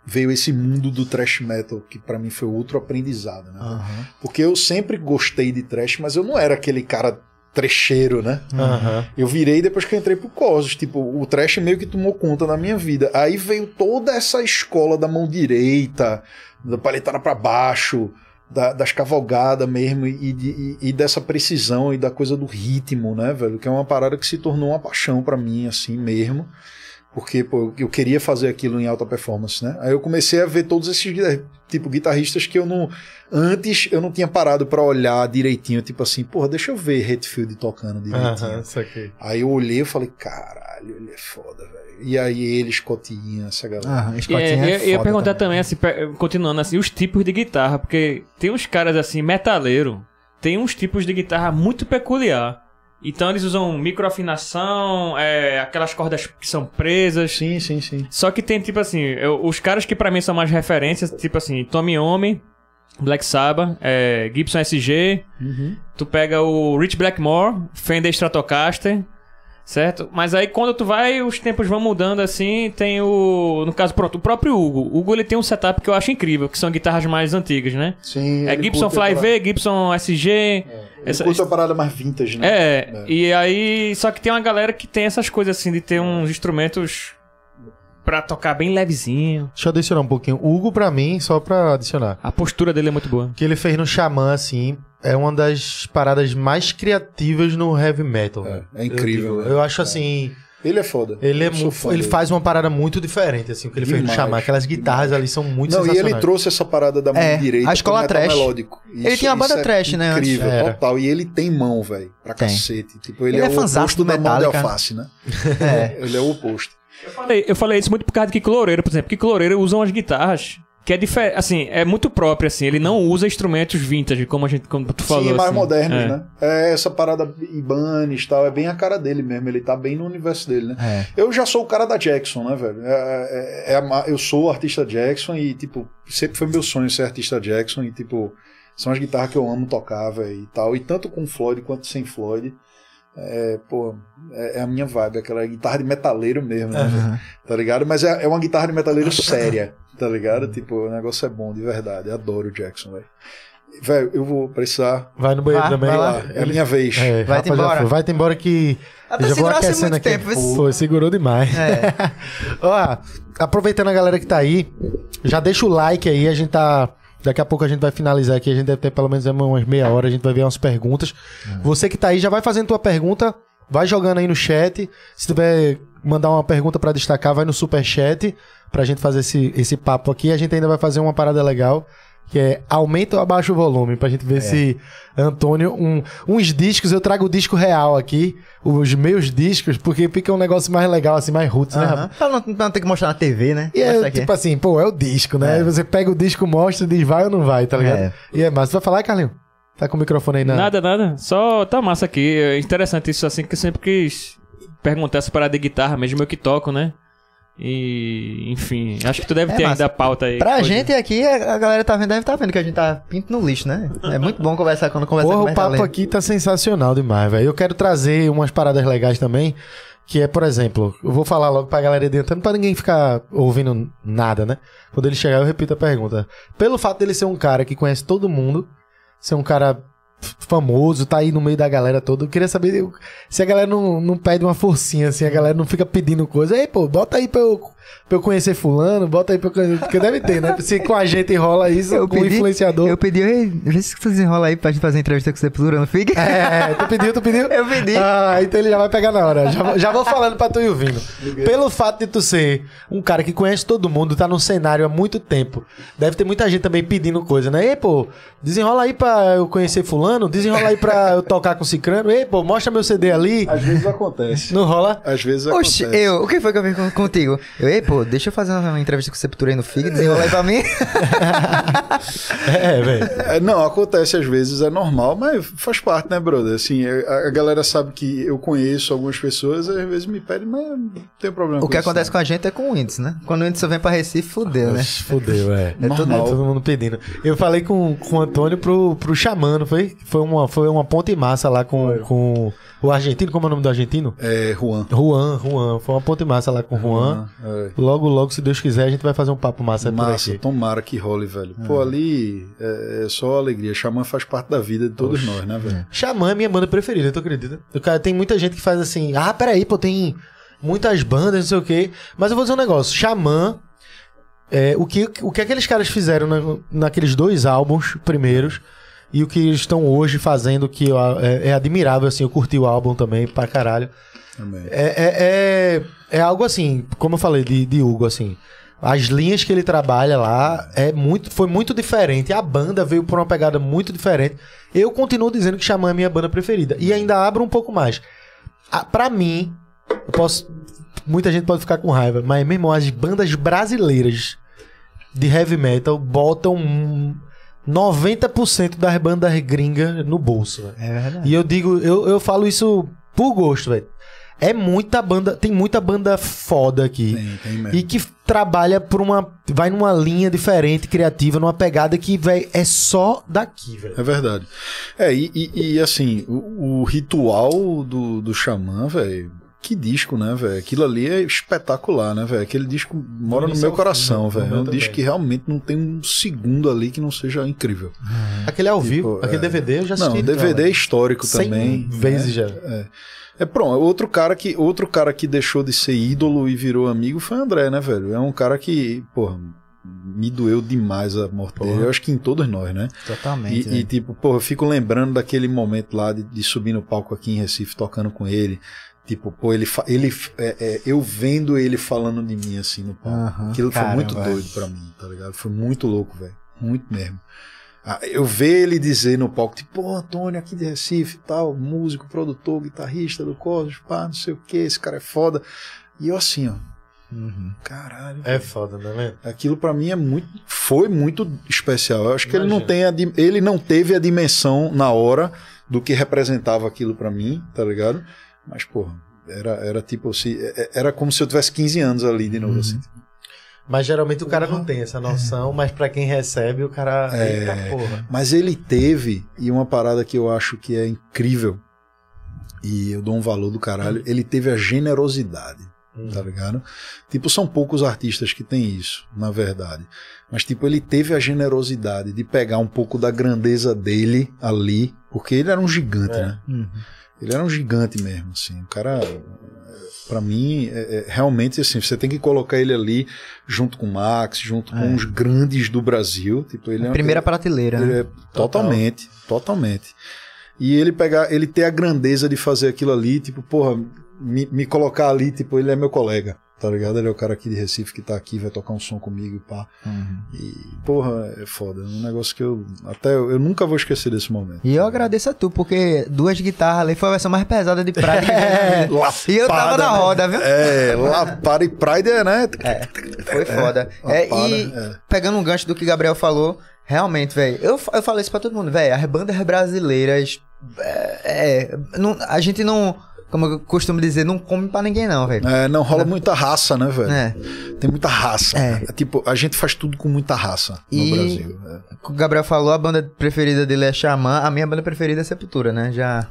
veio esse mundo do thrash metal, que pra mim foi outro aprendizado, né? Aham. Porque eu sempre gostei de thrash, mas eu não era aquele cara trecheiro, né? Aham. Eu virei depois que eu entrei pro Corsos. Tipo, o trash meio que tomou conta da minha vida. Aí veio toda essa escola da mão direita, da paletada pra baixo, da- das cavalgadas mesmo, e, de- e- e dessa precisão e da coisa do ritmo, né, velho? Que é uma parada que se tornou uma paixão pra mim, assim mesmo. Porque, pô, eu queria fazer aquilo em alta performance, né? Aí eu comecei a ver todos esses tipo guitarristas que eu não antes eu não tinha parado pra olhar direitinho, tipo assim, porra, deixa eu ver Hetfield tocando direitinho. Aqui. Aí eu olhei e falei, caralho, ele é foda, velho. E aí ele, Scottinha, essa galera. Aham, E, Scottinha é, é eu ia perguntar também, assim, pe- continuando assim, os tipos de guitarra, porque tem uns caras assim, metaleiro, tem uns tipos de guitarra muito peculiar. Então eles usam microafinação, é, aquelas cordas que são presas. Sim, sim, sim. Só que tem, tipo assim, eu- os caras que pra mim são mais referências, tipo assim, Tommy Iommi, Black Sabbath, é, Gibson SG, tu pega o Rich Blackmore, Fender Stratocaster, certo? Mas aí quando tu vai, os tempos vão mudando assim, tem o... No caso, pronto, o próprio Hugo. O Hugo, ele tem um setup que eu acho incrível, que são guitarras mais antigas, né? Sim. É Gibson Fly V, Gibson SG... Ele essa- curte a parada mais vintage, né? é, e aí. Só que tem uma galera que tem essas coisas assim de ter uns instrumentos pra tocar bem levezinho. Deixa eu adicionar um pouquinho. O Hugo, pra mim, só pra adicionar. A postura dele é muito boa. O que ele fez no Xamã, assim, é uma das paradas mais criativas no heavy metal. É, velho. é incrível, Eu, né? eu acho assim. Ele é foda. Ele, é Eu sou mu- fã ele faz uma parada muito diferente, assim, o que ele fez no Demais, Xamã. Aquelas guitarras demais. ali são muito Não, e sensacionais. ele trouxe essa parada da mão É, direita a escola trash. melódico. Ele tinha a banda é trash, né. Incrível, Era. total. E ele tem mão, velho, pra Tem. cacete. Tipo, ele, Ele é, é o oposto do da mão de Metallica. alface, né? É. Ele é o oposto. Eu falei, eu falei isso muito por causa de Kiko Loureiro, por exemplo. Kiko Loureiro usa umas guitarras que é diferente, assim, é muito próprio, assim. Ele não usa instrumentos vintage, como a gente, como tu falou. Sim, mais assim. modernos, É. né? É essa parada Ibanez e tal, é bem a cara dele mesmo. Ele tá bem no universo dele, né? É. Eu já sou o cara da Jackson, né, velho? É, é- é a eu sou o artista Jackson e, tipo, sempre foi meu sonho ser artista Jackson e, tipo, são as guitarras que eu amo tocar, velho, e tal. E tanto com Floyd quanto sem Floyd. É, pô, é, é a minha vibe, aquela guitarra de metaleiro mesmo, né, velho? tá ligado? Mas é, é uma guitarra de metaleiro séria, tá ligado? Tipo, o negócio é bom, de verdade. Eu adoro o Jackson, velho. Velho, eu vou precisar. Vai no banheiro Vai, também. vai lá. É a minha vez. É, já embora. foi. Vai-te embora que. Até já vou aquecendo muito aqui. tempo, vê se- Pô, segurou demais. É. Ó, aproveitando a galera que tá aí, já deixa o like aí, a gente tá. Daqui a pouco a gente vai finalizar aqui, a gente deve ter pelo menos umas meia hora, a gente vai ver umas perguntas. Você que tá aí, já vai fazendo tua pergunta, vai jogando aí no chat. Se tiver mandar uma pergunta pra destacar, vai no super chat pra gente fazer esse, esse papo aqui. A gente ainda vai fazer uma parada legal, que é aumenta ou abaixa o volume, pra gente ver se Antônio, um- uns discos, eu trago o disco real aqui, os meus discos, porque fica um negócio mais legal, assim, mais roots, né, Rafa? Aham. Pra não, não ter que mostrar na TV, né? E é tipo assim, pô, é o disco, né? É. Você pega o disco, mostra e diz vai ou não vai, tá ligado? É. E é massa. Você vai falar, Carlinho? Tá com o microfone aí na. Nada, nada. Só tá massa aqui. É interessante isso assim, que eu sempre quis perguntar essa parada de guitarra, mesmo eu que toco, né? E, enfim, acho que tu deve É ter massa. ainda a pauta aí. Pra Coisa- gente aqui, a galera tá vendo, deve estar vendo que a gente tá pinto no lixo, né? É muito bom conversar quando conversa Porra, com o o papo aqui tá sensacional demais, velho. Eu quero trazer umas paradas legais também, que é, por exemplo, eu vou falar logo pra galera adiantando pra ninguém ficar ouvindo nada, né? Quando ele chegar, eu repito a pergunta. Pelo fato dele ser um cara que conhece todo mundo, ser um cara famoso, tá aí no meio da galera toda. Eu queria saber se a galera não, não pede uma forcinha, assim, a galera não fica pedindo coisa. Ei, pô, bota aí pra eu, pra eu conhecer fulano, bota aí pra eu conhecer. Porque deve ter, né? Se com a gente rola isso, Eu com o pedi- influenciador. Eu pedi, ei, vê se tu desenrola aí pra gente fazer entrevista com o Sepultura, não fica? É, tu pediu, tu pediu? Eu pedi. Ah, então ele já vai pegar na hora. Já, vou- já vou falando pra tu ir ouvindo. Pelo fato de tu ser um cara que conhece todo mundo, tá no cenário há muito tempo, deve ter muita gente também pedindo coisa, né? Ei, pô, desenrola aí pra eu conhecer fulano, desenrola aí pra eu tocar com cicrano. Ei, pô, mostra meu CD ali. Às vezes acontece. Não rola? Às vezes Oxe, acontece. eu, o que foi que eu vi com- contigo? Eu, ei, pô, deixa eu fazer uma entrevista com o Sepultura aí no FIG, desenrola aí pra mim. É, velho. É, não, acontece às vezes, é normal, mas faz parte, né, brother? Assim, a, a galera sasabe que eu conheço algumas pessoas, às vezes me pedem, mas não tem problema O com que isso, acontece não. com a gente é com o índice, né? Quando o índice vem pra Recife, fudeu, né? Fudeu, é. É todo- É todo mundo pedindo. Eu falei com, com o Antônio pro, pro Xamã, foi? Foi uma, foi uma ponte massa lá com, com o argentino. Como é o nome do argentino? É, Juan. Juan, Juan. Foi uma ponte massa lá com o Juan. É. Logo, logo, se Deus quiser, a gente vai fazer um papo massa, por Massa, aqui. tomara que role, velho. Pô, ali é, é só alegria. Xamã faz parte da vida de todos nós, né, velho? Xamã é minha banda preferida, tu acredita? O cara, tem muita gente que faz assim, ah, peraí, pô, tem muitas bandas, não sei o quê. Mas eu vou dizer um negócio, Xamã, é, o, que, o que aqueles caras fizeram na- naqueles dois álbuns primeiros e o que eles estão hoje fazendo, que é, é admirável, assim, eu curti o álbum também pra caralho. É, é, é, é algo assim, como eu falei de, de Hugo, assim. As linhas que ele trabalha lá é muito, foi muito diferente. A banda veio por uma pegada muito diferente. Eu continuo dizendo que Xamã é minha banda preferida. E ainda abro um pouco mais. A, pra mim, eu posso. Muita gente pode ficar com raiva, mas, meu irmão, as bandas brasileiras de heavy metal botam um 90% das bandas gringas no bolso. velho. É verdade. E eu digo, eu, eu falo isso por gosto, velho. É muita banda, tem muita banda foda aqui. Tem, tem mesmo. E que trabalha por uma. Vai numa linha diferente, criativa, numa pegada que, velho, é só daqui, velho. É verdade. É, e, e- e, assim, o, o ritual do, do Xamã, velho. Que disco, né, velho? Aquilo ali é espetacular, né, velho? Aquele disco mora no meu ao coração, né? velho. É um meu disco também. que realmente não tem um segundo ali que não seja incrível. Aquele ao vivo, Tipo, aquele é. DVD eu já assisti. Não, DVD é histórico também. vezes né? já. É. É pronto, outro cara que outro cara que deixou de ser ídolo e virou amigo foi o André, né, velho? É um cara que, porra, me doeu demais a morte dele. Eu acho que em todos nós, né? Totalmente. E, e, tipo, porra, eu fico lembrando daquele momento lá de, de subir no palco aqui em Recife tocando com ele. Tipo, pô, ele, ele é, é, eu vendo ele falando de mim assim no palco. Aham, Aquilo foi muito doido pra mim, tá ligado? Foi muito louco, velho. Muito mesmo. Ah, Eu ver ele dizer no palco, tipo, pô, Antônio aqui de Recife tal, músico, produtor, guitarrista do Cosmos, pá, não sei o que, esse cara é foda. E eu assim, ó, Uhum. caralho. É foda, né, velho? Aquilo pra mim é muito, foi muito especial. Eu acho que ele não tem a, ele não teve a dimensão na hora do que representava aquilo pra mim, tá ligado? Mas porra, era, era tipo se é- era como se eu tivesse 15 anos ali de novo assim. Mas geralmente o cara não tem essa noção, mas pra quem recebe, o cara. É. Eita porra. Mas ele teve e uma parada que eu acho que é incrível e eu dou um valor do caralho, ele teve a generosidade. tá ligado? Tipo, são poucos artistas que têm isso, na verdade. Mas, tipo, ele teve a generosidade de pegar um pouco da grandeza dele ali, porque ele era um gigante, É. né? Uhum. Ele era um gigante mesmo, assim. O cara, pra mim, é- é- realmente, assim, você tem que colocar ele ali junto com o Max, junto com os grandes do Brasil. Tipo, ele é Primeira prateleira, ele né? é totalmente, totalmente. E ele pegar, ele ter a grandeza de fazer aquilo ali, tipo, porra, me, me colocar ali, tipo, ele é meu colega, tá ligado? Ele é o cara aqui de Recife que tá aqui, vai tocar um som comigo e pá. Uhum. E, porra, é foda. É um negócio que eu, até, eu, eu nunca vou esquecer desse momento. E eu agradeço a tu, porque duas guitarras ali foi a versão mais pesada de Pride. É, e eu tava na né? roda, viu? É, Lapada e Pride é, né? Foi foda. É, lapada, e é. pegando um gancho do que Gabriel falou, realmente, velho, eu, eu falo isso pra todo mundo, velho, as bandas brasileiras, é, é, não- a gente não, como eu costumo dizer, não come pra ninguém não, velho. É, não rola muita raça, né, velho? É. Tem muita raça. É. Tipo, a gente faz tudo com muita raça no E- Brasil. é. O Gabriel falou, a banda preferida dele é Xamã, a minha banda preferida é Sepultura, né? Já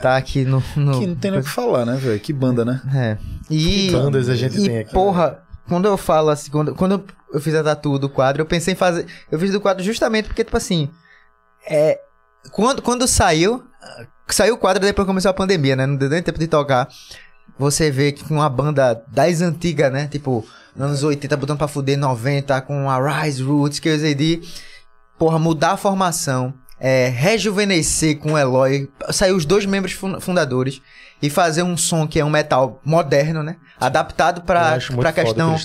tá aqui no... no- Que não tem nem o que falar, né, velho? Que banda, né? É. E, Que bandas a gente e, tem aqui, porra, quando eu falo assim, quando, quando eu fiz a tatu do quadro, eu pensei em fazer. Eu fiz do quadro justamente porque, tipo assim. É. quando, quando saiu, saiu o quadro depois começou a pandemia, né? Não deu nem tempo de tocar. Você vê que uma banda das antigas, né? Tipo, anos 80, botando pra fuder 90, com a Rise Roots, que eu usei porra, mudar a formação, é, rejuvenescer com o Eloy, sair os dois membros fun- fundadores e fazer um som que é um metal moderno, né? Adaptado o que questão agora.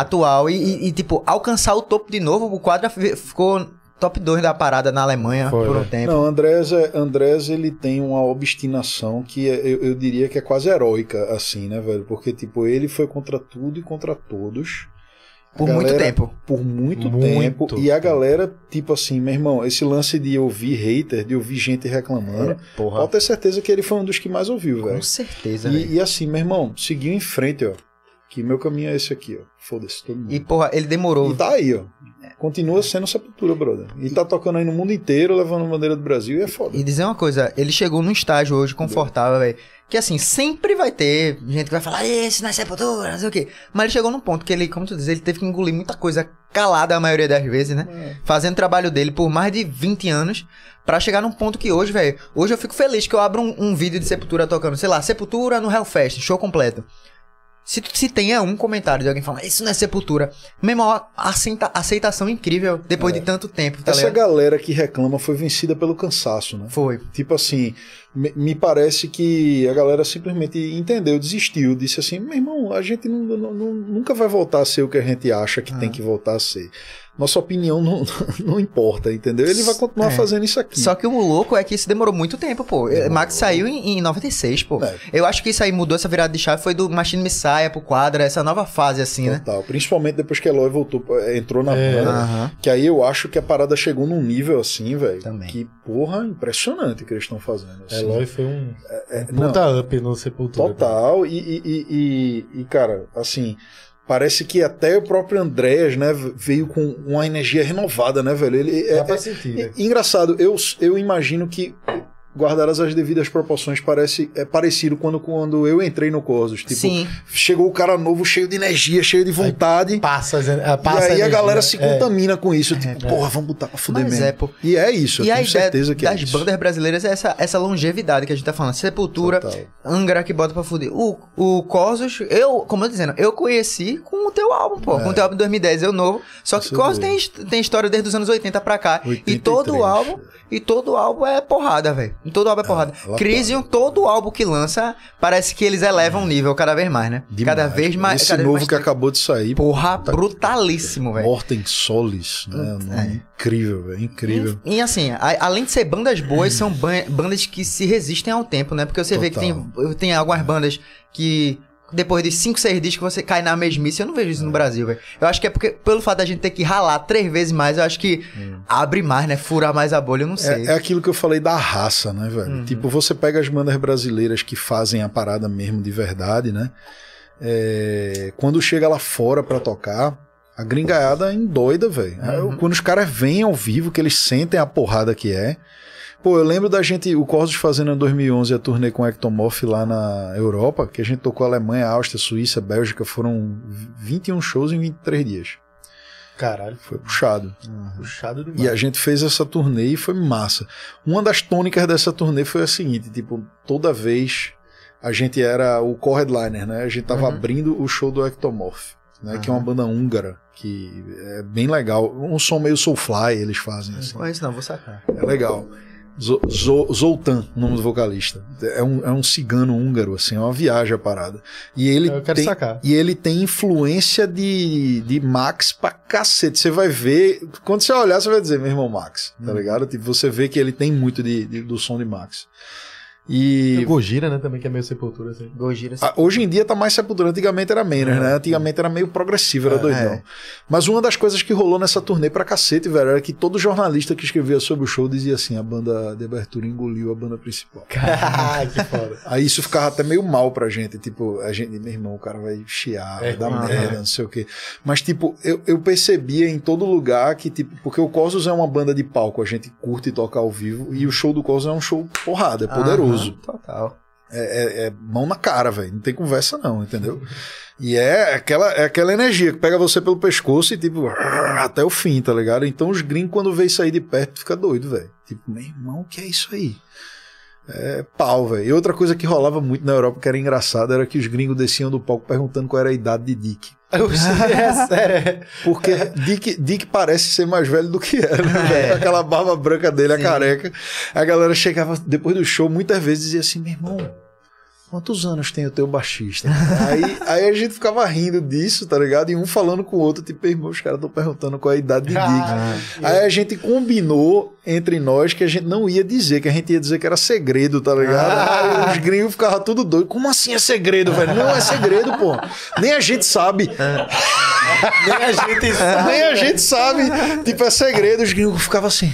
atual e, e- e, tipo, alcançar o topo de novo. O quadro fi- ficou top 2 da parada na Alemanha Foi, por um velho. tempo. Não, Andrés, é, Andrés ele tem uma obstinação que é- eu, eu diria que é quase heróica, assim, né, velho? Porque, tipo, ele foi contra tudo e contra todos. Por muito galera- tempo. Por muito, Muito tempo. E a galera, tipo assim, meu irmão, esse lance de ouvir hater, de ouvir gente reclamando, Porra. pode ter certeza que ele foi um dos que mais ouviu, velho. Com certeza, velho. E, e assim, meu irmão, seguiu em frente, ó. Que meu caminho é esse aqui, ó. Foda-se, todo mundo. E, porra, ele demorou. E tá aí, ó. Continua sendo Sepultura, brother. E tá tocando aí no mundo inteiro, levando a bandeira do Brasil e é foda. E dizer uma coisa, ele chegou num estágio hoje confortável, velho. Que assim, sempre vai ter gente que vai falar, esse não é sepultura, não sei o quê. Mas ele chegou num ponto que ele, como tu diz, ele teve que engolir muita coisa calada a maioria das vezes, né? É. Fazendo o trabalho dele por mais de 20 anos. Pra chegar num ponto que hoje, velho. Hoje eu fico feliz que eu abro um, um vídeo de Sepultura tocando, sei lá, Sepultura no Hellfest, show completo. Se, se tenha um comentário de alguém falando, isso não é Sepultura. Mesmo a aceita- aceitação incrível depois de tanto tempo, tá É. Essa ligado? galera que reclama foi vencida pelo cansaço, né? Foi. Tipo assim, me, me parece que a galera simplesmente entendeu, desistiu, disse assim: meu irmão, a gente não- não- não- nunca vai voltar a ser o que a gente acha que Ah. tem que voltar a ser. Nossa opinião não, não importa, entendeu? Ele vai continuar É. fazendo isso aqui. Só que o louco é que isso demorou muito tempo, pô. Max saiu em, em 96, pô. É. Eu acho que isso aí mudou essa virada de chave, foi do Machine Messiah pro quadra, essa nova fase, assim, né? Total. Principalmente depois que Eloy voltou, entrou na É. banda. Que aí eu acho que a parada chegou num nível assim, velho. Também. Que, porra, impressionante o que eles estão fazendo. assim. Eloy foi um, É, um não, puta up no Sepultura. Total, e, e, e, e- e, cara, assim, parece que até o próprio Andréas, né, veio com uma energia renovada, né, velho? Ele, é, Dá pra sentir, é- né? engraçado, eu, eu imagino que, guardadas as devidas proporções, parece é parecido quando, quando eu entrei no Corsos. Tipo, Sim. chegou o cara novo, cheio de energia, cheio de vontade. Passa, a- e passa aí a energia. galera se É. contamina com isso, tipo, porra, vamos botar pra fuder Mas mesmo. é, pô. E é isso, eu E a tenho ideia certeza que é das isso. bandas brasileiras é essa, essa longevidade que a gente tá falando. Sepultura, Total. Angra que bota pra fuder. O, o Corsos, eu, como eu tô dizendo, eu conheci com o teu álbum, pô. Com o teu álbum de 2010, eu novo. Só que Corsos tem, tem história desde os anos 80 pra cá. E 83. todo o álbum, e todo álbum é porrada, velho. Todo álbum é porrada. ela Crisium, todo álbum que lança, parece que eles elevam o nível cada vez mais, né? Demais. Cada vez mais. Esse novo mais que acabou de sair, Porra, brutalíssimo, velho. Mortem Solis, né? Nome Incrível, velho. Incrível. E, e assim, a- além de ser bandas boas, são ban- bandas que se resistem ao tempo, né? Porque você vê que Total. tem, tem algumas bandas que depois de 5, 6 discos você cai na mesmice. Eu não vejo isso no Brasil, velho. Eu acho que é porque, pelo fato da gente ter que ralar três vezes mais, eu acho que abre mais, né? Furar mais a bolha, eu não sei. É, é aquilo que eu falei da raça, né, velho? Uhum. Tipo, você pega as bandas brasileiras que fazem a parada mesmo de verdade, né? É, quando chega lá fora pra tocar, a gringaiada é endoida, velho. Uhum. Quando os caras vêm ao vivo, que eles sentem a porrada que é. Pô, eu lembro da gente, o Corsos fazendo em 2011 a turnê com Ectomorph lá na Europa, que a gente tocou Alemanha, Áustria, Suíça, Bélgica, foram 21 shows em 23 dias. Caralho, Foi puxado. puxado demais. E a gente fez essa turnê e foi massa. Uma das tônicas dessa turnê foi a seguinte, tipo, toda vez a gente era o co-headliner, né? A gente tava Uhum. abrindo o show do Ectomorph, né? Que é uma banda húngara, que é bem legal. Um som meio soulfly eles fazem, assim. Não conheço não, vou sacar. É legal. Zo- Zo- Zoltan, o nome do vocalista. É um, é um cigano húngaro, assim, é uma viagem a parada. E ele Eu quero tem, sacar. e ele tem influência de, de Max pra cacete. Você vai ver. Quando você olhar, você vai dizer, meu irmão, Max, tá ligado? Tipo, você vê que ele tem muito de, de- do som de Max. E o Gojira, né, também, que é meio sepultura, assim. Gojira. ah, Hoje em dia tá mais sepultura, antigamente era menos, né? Antigamente era meio progressivo, era É, doidão. é. Mas uma das coisas que rolou nessa turnê pra cacete, velho, era que todo jornalista que escrevia sobre o show dizia assim: a banda de abertura engoliu a banda principal. que foda. Aí isso ficava até meio mal pra gente. Tipo, a gente, meu irmão, o cara vai chiar, vai É, dar aham. merda, não sei o quê. Mas, tipo, eu, eu percebia em todo lugar que, tipo, porque o Cosmos é uma banda de palco, a gente curte tocar ao vivo, e o show do Cosmos é um show porrada, é poderoso. Aham, total. É, é- é mão na cara, velho. Não tem conversa, não, entendeu? E é aquela, é aquela energia que pega você pelo pescoço e, tipo, até o fim, tá ligado? Então os gringos, quando vê isso aí de perto, fica doido, velho. Tipo, meu irmão, o que é isso aí? É pau, velho. E outra coisa que rolava muito na Europa, que era engraçado, era que os gringos desciam do palco perguntando qual era a idade de Dick. É sério. Porque Dick, Dick parece ser mais velho do que é, né? velho? Aquela barba branca dele, a Sim. careca. A galera chegava depois do show, muitas vezes dizia assim: meu irmão, quantos anos tem o teu baixista? aí, aí a gente ficava rindo disso, tá ligado? E um falando com o outro, tipo, irmão, os caras estão perguntando qual é a idade de Dick. Ah, Aí a gente combinou entre nós que a gente não ia dizer, que a gente ia dizer que era segredo, tá ligado? Ah. Aí os gringos ficavam tudo doido. Como assim é segredo, velho? Não é segredo, pô. Nem a gente sabe. Nem a gente sabe. Nem a gente sabe. Tipo, é segredo. Os gringos ficavam assim.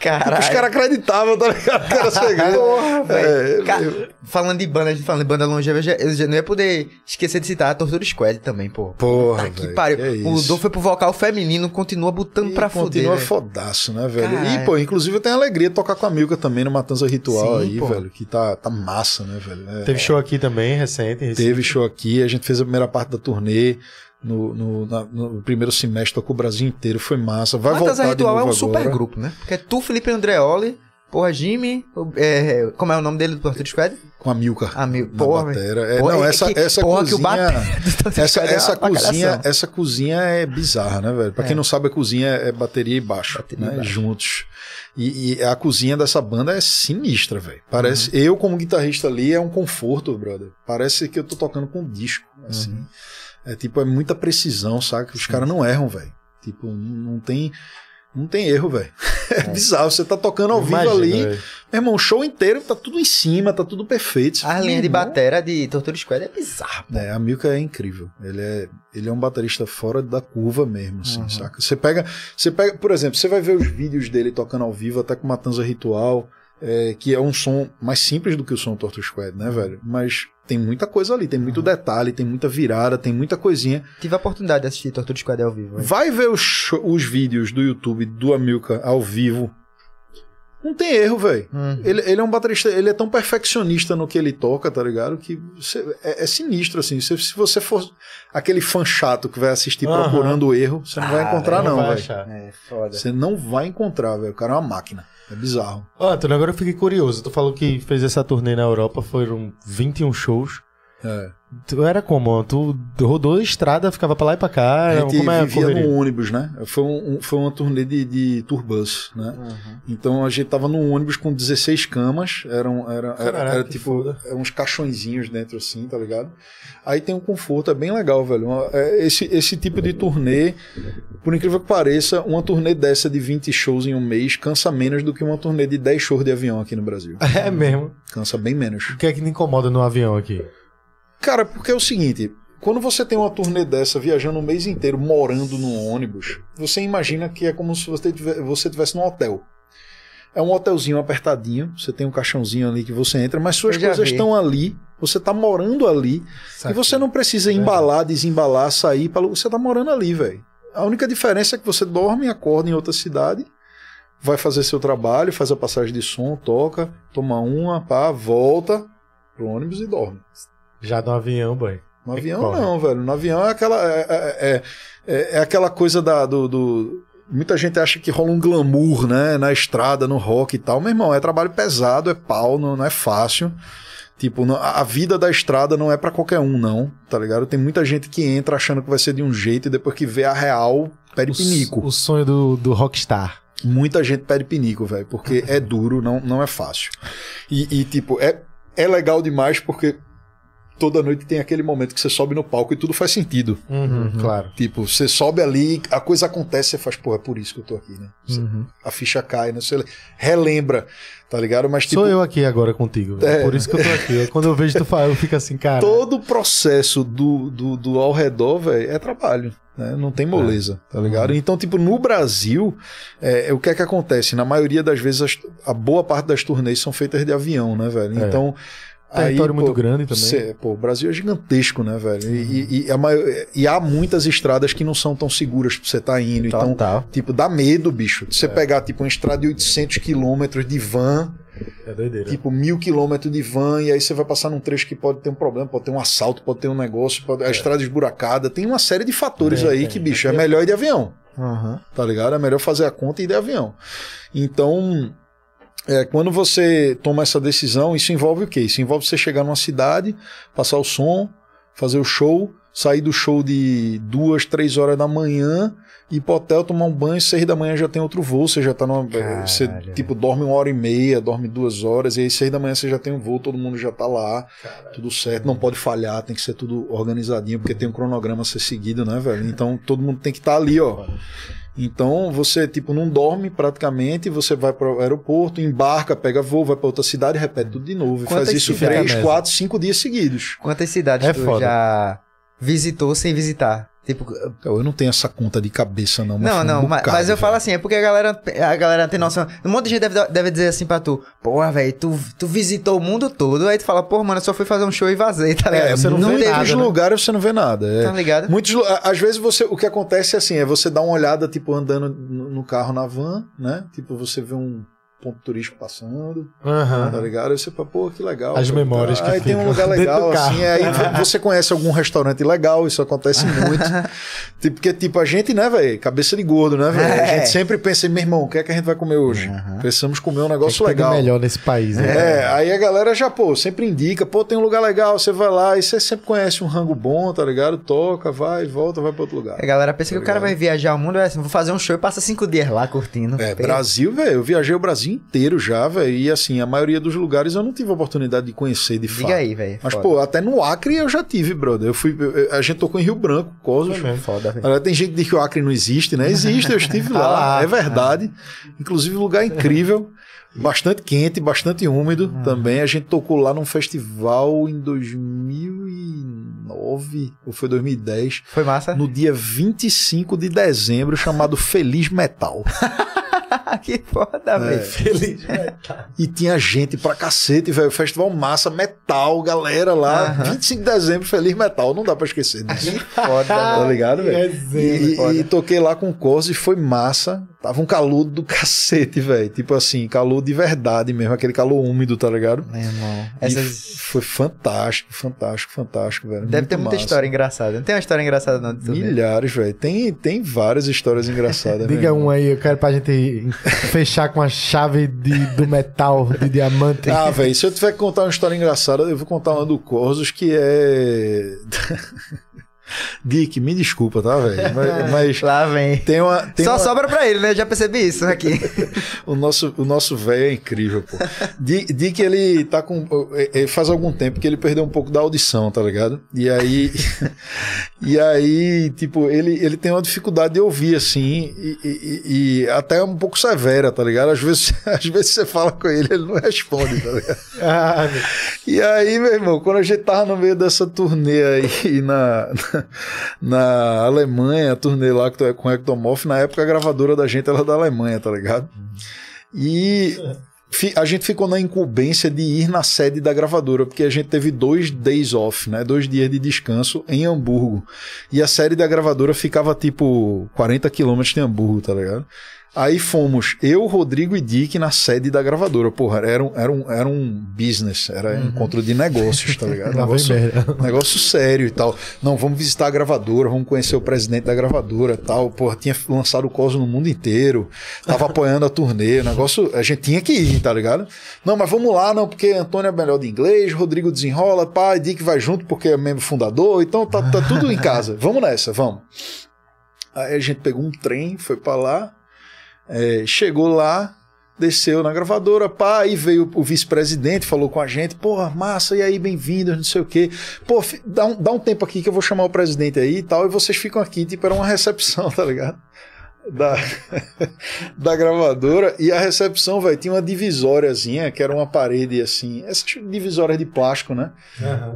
Caralho. Os caras acreditavam, tá ligado? Era segredo. Porra, velho. É, Ca- eu- Falando de banda, a gente falando de banda longeva, eu já, eu já não ia poder esquecer de citar a Tortura Squad também, pô. Porra, Puta que velho, pariu. que é o. Dom foi pro vocal feminino, continua botando E pra fuder. continua velho. fodaço, né, velho? Caralho. E, pô, inclusive eu tenho a alegria de tocar com a Milka também no Matanza Ritual Sim, aí, pô. velho. Que tá, tá massa, né, velho? É- Teve show aqui também, recente. recente. Teve show aqui, a gente fez a primeira parte da turnê. No, no, na- no primeiro semestre, tocou o Brasil inteiro, foi massa. Vai Matanza voltar de Ritual novo é um super grupo, né? Porque é tu, Felipe Andreoli, porra, Jimmy, é, como é o nome dele do Tortura Squad? Com a Milka. A Mil- porra. É, Porra, não, é essa, que- essa porra, cozinha... Essa, é essa, uma cozinha, essa cozinha é bizarra, né, velho? Pra quem É. não sabe, a cozinha é bateria e baixo, Bateria e né? baixo. Juntos. E, e a cozinha dessa banda é sinistra, velho. Parece. Uhum. Eu, como guitarrista ali, é um conforto, brother. Parece que eu tô tocando com disco, assim. Uhum. É tipo, é muita precisão, saca? Os caras não erram, velho. Tipo, não tem. Não tem erro, velho. É, bizarro. Você tá tocando ao vivo Imagina, ali. velho. Meu irmão, o show inteiro tá tudo em cima, tá tudo perfeito. As linhas de batera de Tortura Squad é bizarro. pô. é, a Milka é incrível. Ele é, ele é um baterista fora da curva mesmo, assim, Uhum. saca? Você pega, você pega, por exemplo, você vai ver os vídeos dele tocando ao vivo, até com Matanza Ritual, é, que é um som mais simples do que o som do Torture Squad, né, velho? Mas tem muita coisa ali, tem Uhum. muito detalhe, tem muita virada, tem muita coisinha. Tive a oportunidade de assistir Tortura Squad ao vivo. velho. Vai ver os, os vídeos do YouTube do Amilca ao vivo. Não tem erro, velho. Uhum. Ele, ele é um baterista, ele é tão perfeccionista no que ele toca, tá ligado? Que você- é, é sinistro, assim. Se, se você for aquele fã chato que vai assistir Aham. procurando o erro, você não vai encontrar, não, vai velho. achar. É, foda. Você não vai encontrar, velho. O cara é uma máquina. É bizarro. Ó, Antônio, agora eu fiquei curioso. Tu falou que fez essa turnê na Europa, foram 21 shows. É. Tu era como? Tu rodou a estrada, ficava pra lá e pra cá? A gente como é vivia correria? no ônibus, né? Foi, um, um- foi uma turnê de, de tourbus, né? Uhum. Então a gente tava num ônibus com 16 camas, eram, era, era, Caraca, era tipo foda. é uns caixõezinhos dentro assim, tá ligado? Aí tem um conforto, é bem legal, velho. É, Esse, esse tipo de turnê, por incrível que pareça, uma turnê dessa de 20 shows em um mês cansa menos do que uma turnê de 10 shows de avião aqui no Brasil. É mesmo. Cansa bem menos. O que é que te incomoda no avião aqui? Cara, porque é o seguinte, quando você tem uma turnê dessa viajando o mês inteiro, morando num ônibus, você imagina que é como se você tivesse, você tivesse num hotel. É um hotelzinho apertadinho, você tem um caixãozinho ali que você entra, mas suas coisas vi. estão ali, você tá morando ali, e você não precisa embalar, desembalar, sair, pra... você tá morando ali, velho. A única diferença é que você dorme, acorda em outra cidade, vai fazer seu trabalho, faz a passagem de som, toca, toma uma, pá, volta pro ônibus e dorme. Já no avião, boy. No É avião corre. não, velho. No avião é aquela é, é, é, é aquela coisa da do, do- muita gente acha que rola um glamour, né, na estrada, no rock e tal. Meu irmão, é trabalho pesado, é pau, não, não é fácil. Tipo, não- a vida da estrada não é pra qualquer um, não, tá ligado? Tem muita gente que entra achando que vai ser de um jeito e depois que vê a real, pede O, pinico. o sonho do, do rockstar. Muita gente pede pinico, velho, porque é duro, não, não é fácil. E, e, tipo, é, é legal demais porque toda noite tem aquele momento que você sobe no palco e tudo faz sentido. Uhum, Claro. Tipo, você sobe ali, a coisa acontece, você faz, pô, é por isso que eu tô aqui, né? Você- Uhum. A ficha cai, né? Você relembra, tá ligado? Mas, tipo, Sou eu aqui agora contigo. velho. É. Por isso que eu tô aqui. Quando eu vejo tu falar, eu fico assim, cara. todo o processo do, do, do ao redor, velho, é trabalho. Né? Não tem moleza, tá ligado? Então, tipo, no Brasil, é, é, o que é que acontece? Na maioria das vezes, as- a boa parte das turnês são feitas de avião, né, velho? É. Então. Território muito pô, grande também. cê- pô, o Brasil é gigantesco, né, velho? E, e- e maior- e há muitas estradas que não são tão seguras pra você estar indo. Então, Total. Tipo, dá medo, bicho. de Você pegar, tipo, uma estrada de 800 quilômetros de van É doideira. Tipo, mil quilômetros de van, e aí você vai passar num trecho que pode ter um problema, pode ter um assalto, pode ter um negócio, pode... a estrada esburacada. Tem uma série de fatores Tem, aí que, bicho, é melhor ir de avião Aham. tá ligado? É melhor fazer a conta e ir de avião. Então, é, quando você toma essa decisão, isso envolve o quê? Isso envolve você chegar numa cidade, passar o som, fazer o show, sair do show de duas, três horas da manhã, ir pro hotel, tomar um banho, seis da manhã já tem outro voo, você já tá numa. Caralho, você, tipo, dorme uma hora e meia, dorme duas horas, e aí seis da manhã você já tem um voo, todo mundo já tá lá, tudo certo, não pode falhar, tem que ser tudo organizadinho, porque tem um cronograma a ser seguido, né, velho? Então todo mundo tem que estar ali, ó. Então você tipo não dorme praticamente, você vai para o aeroporto, embarca, pega voo, vai para outra cidade, repete tudo de novo. E Quantas faz isso três, quatro, cinco dias seguidos. Quantas cidades É tu foda. já visitou sem visitar? Tipo, Eu não tenho essa conta de cabeça não. mas não, foi um não, mas, mas eu velho. falo assim, é porque a galera, a galera tem noção. Um monte de gente deve, deve dizer assim pra tu, porra, velho, tu, tu visitou o mundo todo, aí tu fala, porra, mano, eu só fui fazer um show e vazei, tá ligado? É, você não vê muitos nada, né? lugares você não vê nada. é. Tá ligado? Muitos, às vezes você, o que acontece é assim, é você dar uma olhada, tipo, andando no carro na van, né? Tipo, você vê um ponto turístico passando, Aham. tá ligado? Aí você fala, pô, que legal. As tá memórias ligado? que Aí tem um lugar legal, assim, aí vo- você conhece algum restaurante legal, isso acontece muito. tipo, porque, tipo, a gente, né, velho, cabeça de gordo, né, velho? A É. gente sempre pensa, meu irmão, o que é que a gente vai comer hoje? Precisamos comer um negócio legal. melhor nesse país, né? É, aí a galera já, pô, sempre indica, pô, tem um lugar legal, você vai lá e você sempre conhece um rango bom, tá ligado? Toca, vai, volta, vai pra outro lugar. A galera pensa que o cara ligado? vai viajar o mundo, é assim, vou fazer um show e passa cinco dias lá curtindo. É, Brasil, velho, eu viajei o Brasil inteiro já, velho, e assim, a maioria dos lugares eu não tive a oportunidade de conhecer de fato. Diga aí, velho. Mas, foda. pô, até no Acre eu já tive, brother. Eu fui, eu- a gente tocou em Rio Branco, Cosmos. Foi mesmo. Foda, velho. Tem gente que diz que o Acre não existe, né? Existe, eu estive Tá lá, lá. é verdade. Inclusive, lugar incrível, bastante quente, bastante úmido também. A gente tocou lá num festival em 2009, ou foi 2010, Foi massa? no dia 25 de dezembro, chamado Feliz Metal. que foda, É. velho. Feliz. E tinha gente pra cacete, velho. Festival massa, metal, galera lá. Aham. 25 de dezembro, Feliz Metal. Não dá pra esquecer disso. Foda, Tá velho. ligado, velho? E, e toquei lá com o Corsa e foi massa. Tava um calor do cacete, velho. Tipo assim, calor de verdade mesmo, aquele calor úmido, tá ligado? Meu irmão. Essas... foi fantástico, fantástico, fantástico, velho. Deve Muito ter muita massa. história engraçada. Não tem uma história engraçada não. Milhares, velho. Tem, tem várias histórias engraçadas. Diga mesmo. um aí, eu quero pra gente fechar com a chave de, do metal, de diamante. Ah, velho, se eu tiver que contar uma história engraçada, eu vou contar uma do Corsos que é. Dick, me desculpa, tá, velho? Mas, mas Lá vem. tem uma. Tem Só uma... sobra pra ele, né? Já percebi isso aqui. O nosso, o nosso velho é incrível, pô. Dick, Dick, ele tá com. eh, eh, Faz algum tempo que ele perdeu um pouco da audição, tá ligado? E aí. e aí, tipo, ele, ele tem uma dificuldade de ouvir, assim, e, e- e até um pouco severa, tá ligado? Às vezes, às vezes você fala com ele, ele não responde, tá ligado? Ah, E aí, meu irmão, quando a gente tava no meio dessa turnê aí na, na, na Alemanha, turnê lá com Ectomorph, na época a gravadora da gente era da Alemanha, tá ligado? E a gente ficou na incumbência de ir na sede da gravadora, porque a gente teve dois days off, né? Dois dias de descanso em Hamburgo. E a sede da gravadora ficava tipo 40 quilômetros de Hamburgo, tá ligado? Aí fomos eu, Rodrigo e Dick na sede da gravadora. Porra, era um, era um, era um business, era um encontro de negócios, tá ligado? Negócio, negócio sério e tal. Não, vamos visitar a gravadora, vamos conhecer o presidente da gravadora e tal. Porra, tinha lançado o Cosmo no mundo inteiro, tava apoiando a turnê. O negócio, a gente tinha que ir, tá ligado? Não, mas vamos lá, não, porque Antônio é melhor de inglês, Rodrigo desenrola, pai, Dick vai junto porque é membro fundador, então tá, tá tudo em casa. Vamos nessa, vamos. Aí a gente pegou um trem, foi pra lá, é, chegou lá, desceu na gravadora, pá, aí veio o vice-presidente, falou com a gente, porra, massa, e aí, bem-vindos, não sei o quê. Pô, dá um, dá um tempo aqui que eu vou chamar o presidente aí e tal, e vocês ficam aqui, tipo, era uma recepção, tá ligado? Da, da gravadora, e a recepção, velho, tinha uma divisóriazinha, que era uma parede assim, essas divisórias de plástico, né?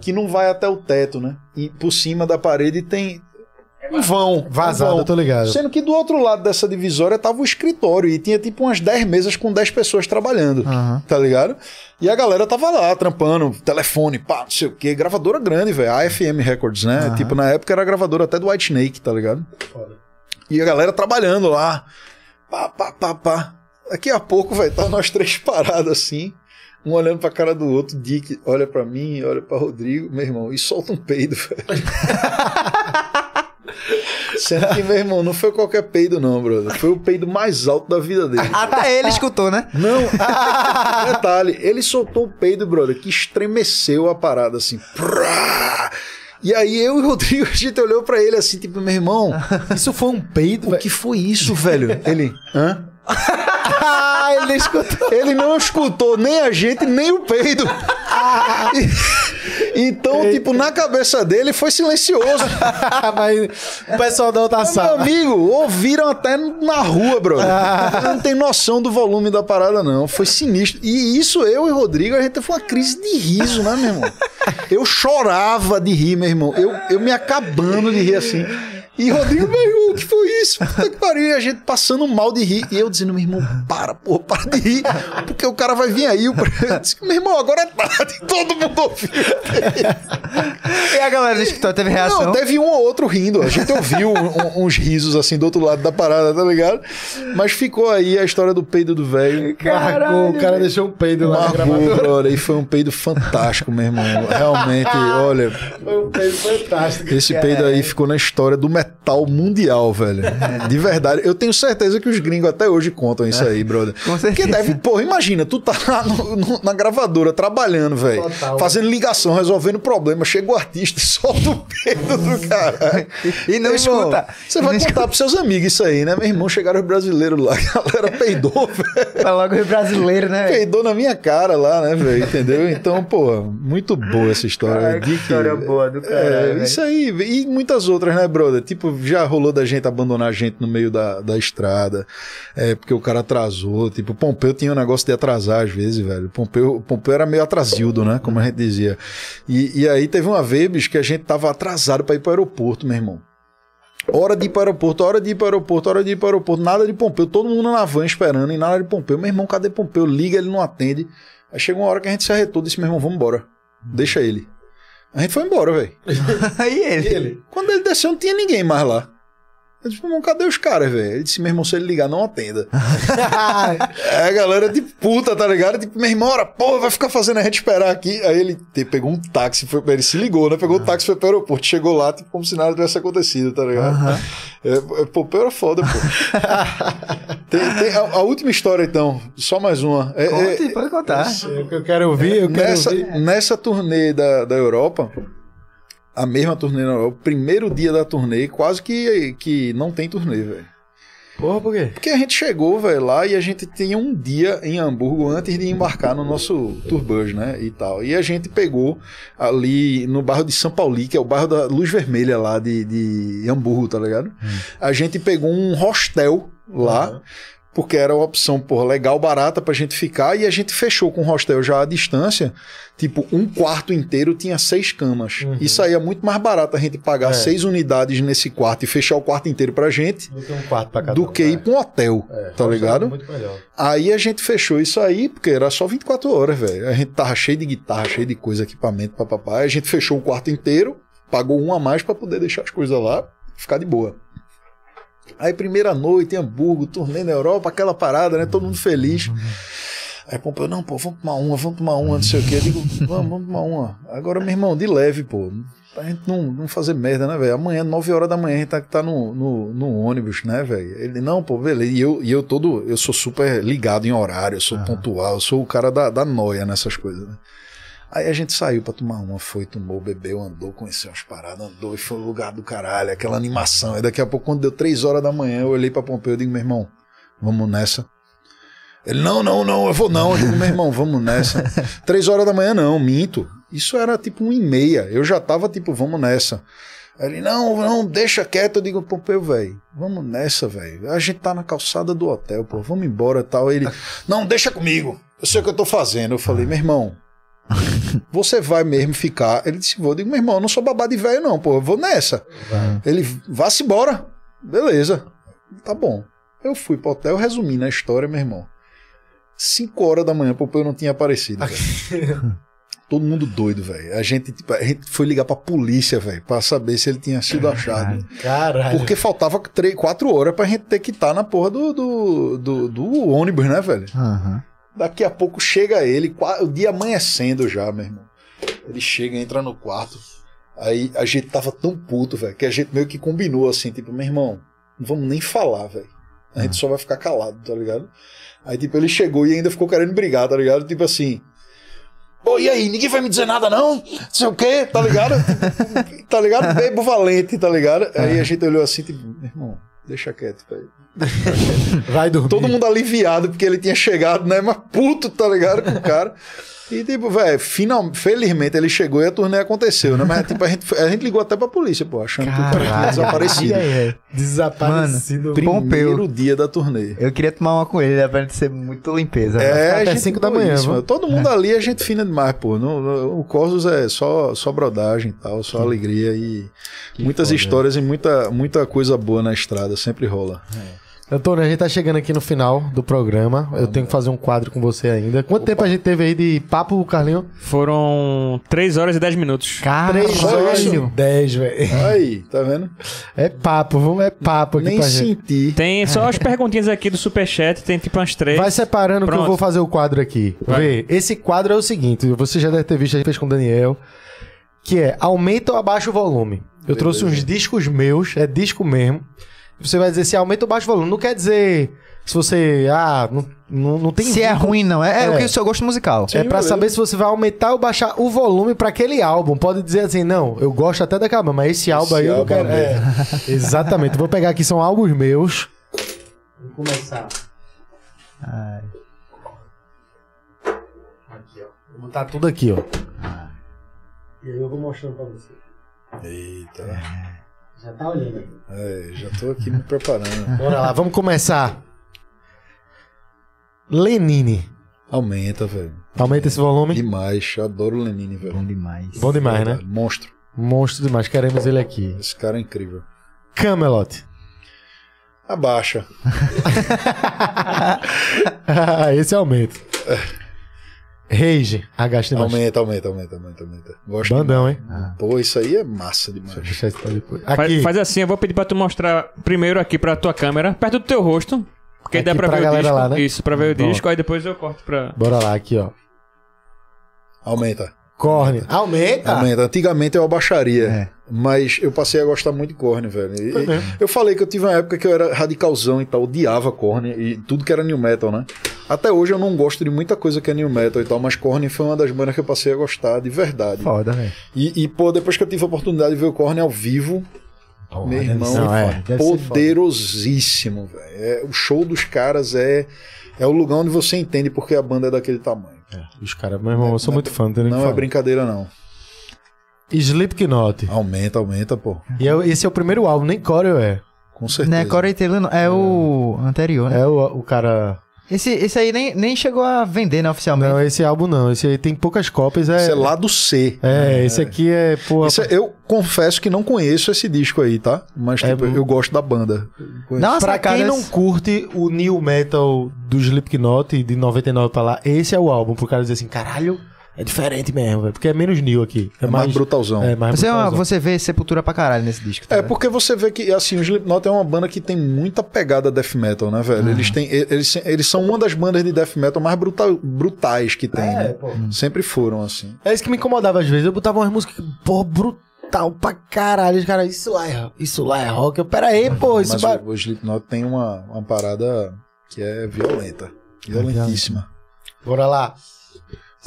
que não vai até o teto, né? E por cima da parede tem um vão. Vazado, um vão. tô ligado. Sendo que do outro lado dessa divisória tava o escritório e tinha tipo umas 10 mesas com 10 pessoas trabalhando, Aham. tá ligado? E a galera tava lá trampando, telefone, pá, não sei o que, gravadora grande, velho, AFM Records, né? Aham. Tipo, na época era gravadora até do White Snake, tá ligado? E a galera trabalhando lá, pá, pá, pá, pá. Daqui a pouco, velho, tá nós três parados assim. um olhando pra cara do outro, Dick olha pra mim, olha pra Rodrigo, meu irmão, e solta um peido, velho. Sendo que, meu irmão, não foi qualquer peido, não, brother. Foi o peido mais alto da vida dele. Até ele escutou, né? Não, detalhe, ele soltou o peido, brother, que estremeceu a parada assim. E aí eu e o Rodrigo, a gente olhou pra ele assim, tipo, meu irmão, Isso foi um peido, o que foi isso, velho? Ele, hã? Ah, ele escutou. Ele não escutou nem a gente, nem o peido. Então, tipo, na cabeça dele foi silencioso. Mas o pessoal da outra Mas, Meu sala. amigo, ouviram até na rua, brother. Não tem noção do volume da parada, não. Foi sinistro. E isso, eu e o Rodrigo, a gente foi uma crise de riso, né, meu irmão? Eu chorava de rir, meu irmão. Eu, eu me acabando de rir assim. E Rodrigo, meu irmão, o que foi isso? Puta que pariu. E a gente passando mal de rir. E eu dizendo, meu irmão, para, porra, para de rir. Porque o cara vai vir aí. Eu disse, meu irmão, agora é tarde. Todo mundo ouviu. E a galera não escutou, teve reação. Não, teve um ou outro rindo. A gente ouviu um- um- uns risos assim do outro lado da parada, tá ligado? Mas ficou aí a história do peido do velho. Marcou, o cara deixou um peido lá na Marcou, brother, e foi um peido fantástico, meu irmão. Realmente, olha, Foi um peido fantástico. esse peido aí ficou na história do metal mundial, velho. De verdade. Eu tenho certeza que os gringos até hoje contam isso aí, brother. Com Porque certeza. deve, porra, imagina, tu tá lá no- no- na gravadora trabalhando, velho. Fazendo ligação, resolvendo problema. Chega o artista e solta o peido do cara. E não irmão, escuta. Você vai contar pros seus amigos isso aí, né? Meu irmão, chegaram os brasileiros lá, a galera peidou, velho. Foi logo o brasileiro, né? Peidou na minha cara lá, né, velho? Entendeu? Então, pô, muito boa essa história. Ai, que história boa do caralho, É, isso aí. E muitas outras, né, brother? Tipo, já rolou da gente abandonar a gente no meio da, da estrada, é, porque o cara atrasou. Tipo, o Pompeu tinha um negócio de atrasar às vezes, velho. Pompeu, Pompeu era meio atrasildo, né? Como a gente dizia. E, e aí teve uma vez, bicho, que a gente tava atrasado pra ir pro aeroporto, meu irmão. Hora de ir para o aeroporto, hora de ir para o aeroporto, hora de ir para o aeroporto, nada de Pompeu, todo mundo na van esperando e nada de Pompeu. Meu irmão, cadê Pompeu? Liga, ele não atende. Aí chegou uma hora que a gente se arretou e disse: meu irmão, vamos embora. Deixa ele. A gente foi embora, velho. Aí ele. Quando ele desceu, não tinha ninguém mais lá. Eu disse, meu irmão, cadê os caras, velho? Ele disse, meu irmão, se ele ligar, não atenda. é, a galera de puta, tá ligado? Tipo, meu irmão, ora, porra, vai ficar fazendo a gente esperar aqui. Aí ele te- pegou um táxi, foi, ele se ligou, né? Pegou o táxi, foi pro aeroporto, chegou lá, tipo, como se nada tivesse acontecido, tá ligado? É, é, pô, era foda, pô. tem, tem a, a última história, então, só mais uma. É, é- Conte, pode contar. Eu, eu quero ouvir, eu quero nessa, ouvir. nessa turnê da, da Europa, a mesma turnê na Europa, o primeiro dia da turnê, quase que, que não tem turnê, velho. Porra, por quê? Porque a gente chegou, velho, lá e a gente tinha um dia em Hamburgo antes de embarcar no nosso tour bus, né, e tal. E a gente pegou ali no bairro de São Paulo, que é o bairro da Luz Vermelha lá de, de Hamburgo, tá ligado? A gente pegou um hostel lá, Aham. Porque era uma opção, porra, legal, barata pra gente ficar, e a gente fechou com o hostel já à distância, tipo, um quarto inteiro tinha seis camas. Uhum. E saía muito mais barato a gente pagar É. seis unidades nesse quarto e fechar o quarto inteiro pra gente, Do que um quarto pra cada do que ir é. pra um hotel, É, tá hostel ligado? é Muito melhor. Aí a gente fechou isso aí, porque era só 24 horas, velho. A gente tava cheio de guitarra, cheio de coisa, equipamento, papapá. A gente fechou o quarto inteiro, pagou um a mais pra poder deixar as coisas lá, ficar de boa. Aí primeira noite em Hamburgo, turnê na Europa, aquela parada, né? Todo mundo feliz. Aí Pompeu, não, pô, vamos tomar uma, vamos tomar uma, não sei o quê. Eu digo, vamos, vamos tomar uma. Agora, meu irmão, de leve, pô. Pra gente não, não fazer merda, né, velho? Amanhã, 9 horas da manhã, a gente tá, tá no, no, no ônibus, né, velho? Ele, não, pô, beleza. E eu, e eu todo, eu sou super ligado em horário, eu sou pontual, eu sou o cara da, da noia nessas coisas, né? Aí a gente saiu pra tomar uma, foi, tomou, bebeu, andou, conheceu umas paradas, andou e foi o lugar do caralho, aquela animação. Aí daqui a pouco, quando deu 3 horas da manhã, eu olhei pra Pompeu e digo, meu irmão, vamos nessa. Ele, não, não, não, eu vou não. Eu digo, meu irmão, vamos nessa. Três horas da manhã, não, minto. Isso era tipo um e meia. Eu já tava tipo, vamos nessa. Ele, não, não, deixa quieto. Eu digo, Pompeu, velho, vamos nessa, velho. A gente tá na calçada do hotel, pô, vamos embora e tal. Ele, não, deixa comigo. Eu sei o que eu tô fazendo. Eu falei, meu irmão, você vai mesmo ficar? Ele disse, vou. Eu digo, meu irmão, eu não sou babá de velho, não, pô, eu vou nessa. Ele, vá-se embora. Beleza. Tá bom. Eu fui pro hotel, resumindo a história, meu irmão. 5 horas da manhã, Pompeu não tinha aparecido. Todo mundo doido, velho. A gente, tipo, a gente foi ligar pra polícia, velho, pra saber se ele tinha sido achado. Caralho. Porque faltava 3, 4 horas pra gente ter que estar na porra do, do, do, do ônibus, né, velho? Aham. Daqui a pouco chega ele, o dia amanhecendo já, meu irmão. Ele chega, entra no quarto. Aí a gente tava tão puto, velho, que a gente meio que combinou assim, tipo, meu irmão, não vamos nem falar, velho. A gente só vai ficar calado, tá ligado? Aí, tipo, ele chegou e ainda ficou querendo brigar, tá ligado? Tipo assim. Pô, e aí, ninguém vai me dizer nada, não? Não sei o quê, tá ligado? tá ligado? Bebo valente, tá ligado? Aí a gente olhou assim, tipo, meu irmão, deixa quieto, velho. Vai dormir. Todo mundo aliviado porque ele tinha chegado, né? Mas puto, tá ligado? Com o cara. E, tipo, velho, final, felizmente ele chegou e a turnê aconteceu, né? Mas, tipo, a gente, a gente ligou até pra polícia, pô, achando que o Caralho. desaparecido. É. Desaparecido. Mano, Primeiro Pompeu. dia da turnê. Eu queria tomar uma com ele, né? Pra ser muito limpeza. né? É, até a gente cinco da boa manhã, isso. Todo mundo ali é gente fina demais, pô. No, no- o Corsos é só, só brodagem e tal, só alegria e muitas foda. histórias e muita, muita coisa boa na estrada, sempre rola. Antônio, a gente tá chegando aqui no final do programa. Eu tenho que fazer um quadro com você ainda. Quanto tempo a gente teve aí de papo, Carlinho? Foram 3 horas e 10 minutos. Três só horas isso? e dez, velho. Aí, tá vendo? É papo, vamos, é papo aqui Nem pra gente. senti. Tem só as perguntinhas aqui do Superchat, tem tipo umas três. Vai separando que eu Pronto. vou fazer o quadro aqui. Vai. Vê, esse quadro é o seguinte, você já deve ter visto, a gente fez com o Daniel, que é aumenta ou abaixa o volume. Eu trouxe uns discos meus, é disco mesmo. Você vai dizer se aumenta ou baixa o volume. Não quer dizer se você, ah, não, não, não tem Se é vínculo. ruim, não. É, é, É. o que o seu gosto musical. É pra beleza. saber se você vai aumentar ou baixar o volume pra aquele álbum. Pode dizer assim, não, eu gosto até daquela, banda, mas esse álbum Esse aí eu álbum quero. é É, exatamente. Vou pegar aqui, são álbuns meus. Vou começar. Ai. Aqui, ó. Vou botar tudo aqui, ó. E aí eu vou mostrando pra você. Eita. Já tá olhando aqui. É, já tô aqui me preparando. Bora lá, vamos começar. Lenine. Aumenta, velho. Aumenta esse volume. Demais. Adoro o Lenine, velho. Bom demais. Bom demais, né? Monstro. Monstro demais, queremos ele aqui. Esse cara é incrível. Camelot. Abaixa. esse aumenta. Rage. Agacha demais. Aumenta, aumenta, aumenta, aumenta, aumenta. Gosto Bandão, hein? demais. Pô, isso aí é massa demais. Deixa eu deixar isso pra depois. Faz, Aqui. faz assim, eu vou pedir pra tu mostrar primeiro aqui pra tua câmera, perto do teu rosto. Porque Aqui dá pra pra ver o disco. lá, né? Isso, pra ver o disco, aí depois eu corto pra. Bora lá, aqui, ó. Aumenta. Corne. Aumenta? Aumenta. Antigamente eu abaixaria. É. Mas eu passei a gostar muito de Korn, velho. E- Foi mesmo. eu falei que eu tive uma época que eu era radicalzão e tal, odiava Korn e tudo que era new metal, né? Até hoje eu não gosto de muita coisa que é new metal e tal, mas Korn foi uma das bandas que eu passei a gostar de verdade. Foda, velho. E, e, pô, depois que eu tive a oportunidade de ver o Korn ao vivo, meu irmão, foda. é poderosíssimo, velho. É, o show dos caras é, é o lugar onde você entende porque a banda é daquele tamanho. Os caras, meu irmão, eu sou muito fã, não tem Não é falar. brincadeira, não. Slipknot. Aumenta, aumenta, pô. E é- esse é o primeiro álbum, nem Corey é. Com certeza. Não é Corey Taylor, não. É o anterior, né? É o, o cara. Esse, esse aí nem, nem chegou a vender, né, oficialmente. Não, esse álbum não. Esse aí tem poucas cópias. É, Esse é lá do C. É, esse aqui é, pô. Esse é- eu confesso que não conheço esse disco aí, tá? Mas É tipo, eu gosto da banda. Conheço. Dá uma Pra quem não esse- curte o new metal do Slipknot de 99 pra lá, esse é o álbum pro cara dizer assim, caralho, é diferente mesmo, velho. Porque é menos new aqui. É, É mais brutalzão. É, mais Você, é uma- brutalzão. você vê Sepultura pra caralho nesse disco. tá É porque você vê que assim, o Slipknot é uma banda que tem muita pegada death metal, né, velho? Eles têm eles, eles são uma das bandas de death metal mais brutal, brutais que tem, É, né? pô. Sempre foram assim. É isso que me incomodava às vezes. Eu botava umas músicas, pô, brutal pra caralho. Os caras, isso lá é, isso lá é rock. Eu, pera aí, pô, isso Mas vai... o, o Slipknot tem uma, uma parada que é violenta, violentíssima. Bora lá.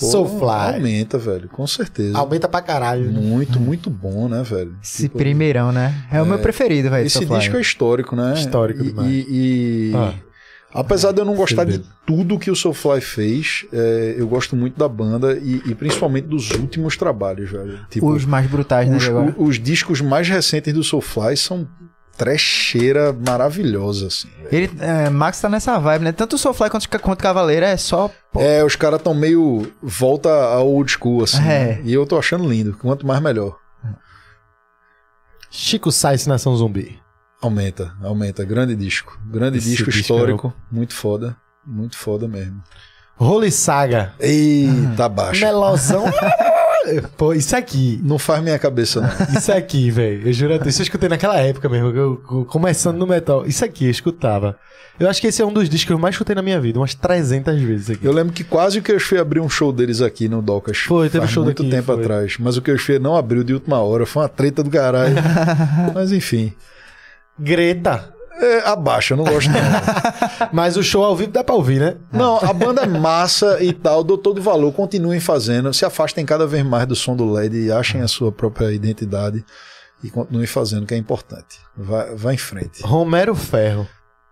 Soulfly. Aumenta, velho, com certeza. Aumenta pra caralho. Muito, muito bom, né, velho? Esse Tipo, primeirão, né? É, o meu preferido, velho. Esse Soulfly. disco é histórico, né? Histórico e, demais. E, e- Ah. apesar de eu não gostar de tudo que o Soulfly fez, é, eu gosto muito da banda e, e principalmente dos últimos trabalhos, velho. Tipo, Os mais brutais, né, os, os discos mais recentes do Soulfly são trecheira maravilhosa, assim. Ele, é, Max tá nessa vibe, né? Tanto o Soulfly quanto, quanto Cavaleira é só... pô, É, os caras tão meio volta ao old school, assim. É. né? E eu tô achando lindo. Quanto mais, melhor. Chico Sainz Nação Zumbi. Aumenta, aumenta. Grande disco. Grande Esse disco disco histórico. Muito foda. Muito foda mesmo. Holy Saga. Eita, baixa. Melosão. Pô, isso aqui. Não faz minha cabeça, não. Isso aqui, velho. Eu juro a Deus, isso eu escutei naquela época mesmo, que eu, eu- começando no metal. Isso aqui eu escutava. Eu acho que esse é um dos discos que eu mais escutei na minha vida, umas 300 vezes aqui. Eu lembro que quase que eu fui abrir um show deles aqui no Docas. Foi, teve faz um show muito daqui, tempo foi. atrás. Mas o que eu fui não abriu de última hora. Foi uma treta do caralho. mas enfim. Greta. É, abaixa, eu não gosto não. Mas o show ao vivo dá pra ouvir, né? Não, a banda é massa e tal, dou todo valor, continuem fazendo, se afastem cada vez mais do som do LED e achem a sua própria identidade e continuem fazendo, que é importante. Vai, vai em frente. Romero Ferro.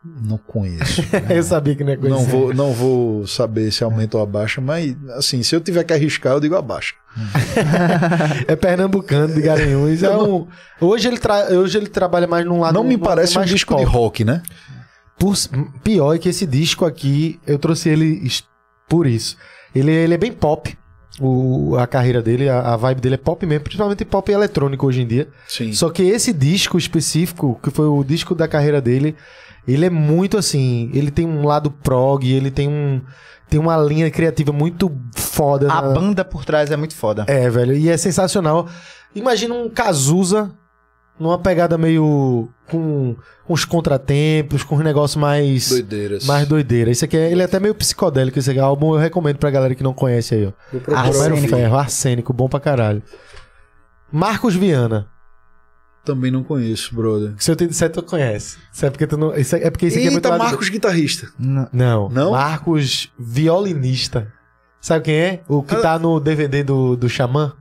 Não conheço. eu sabia que não ia conhecer. Não vou, não vou saber se aumenta ou abaixa, mas assim, se eu tiver que arriscar, eu digo abaixa. É pernambucano de Garanhuns. É um... hoje, ele tra... hoje ele trabalha mais num lado. Não me parece um mais disco pop. de rock, né? Por... Pior é que esse disco aqui, eu trouxe ele por isso. Ele, ele é bem pop. O, a carreira dele, a, a vibe dele é pop mesmo, principalmente pop eletrônico hoje em dia. Sim. Só que esse disco específico, que foi o disco da carreira dele, ele é muito assim. Ele tem um lado prog, ele tem um. Tem uma linha criativa muito foda. A na- banda por trás é muito foda. É, velho, e é sensacional. Imagina um Cazuza numa pegada meio. com uns contratempos, com um negócio mais. Doideiras. Mais doideira. Isso aqui é, ele é até meio psicodélico, esse álbum eu recomendo pra galera que não conhece aí, ó. Arsênico. Ferro, arsênico, bom pra caralho. Marcos Viana. Também não conheço, brother. Se eu te disser, tu conhece. Isso é porque tu não. Isso é, é porque isso aqui é muito. Eita, lado- Marcos guitarrista. Não. Não. Não? Marcos violinista. Sabe quem é? O que Ah. tá no DVD do, do Xamã?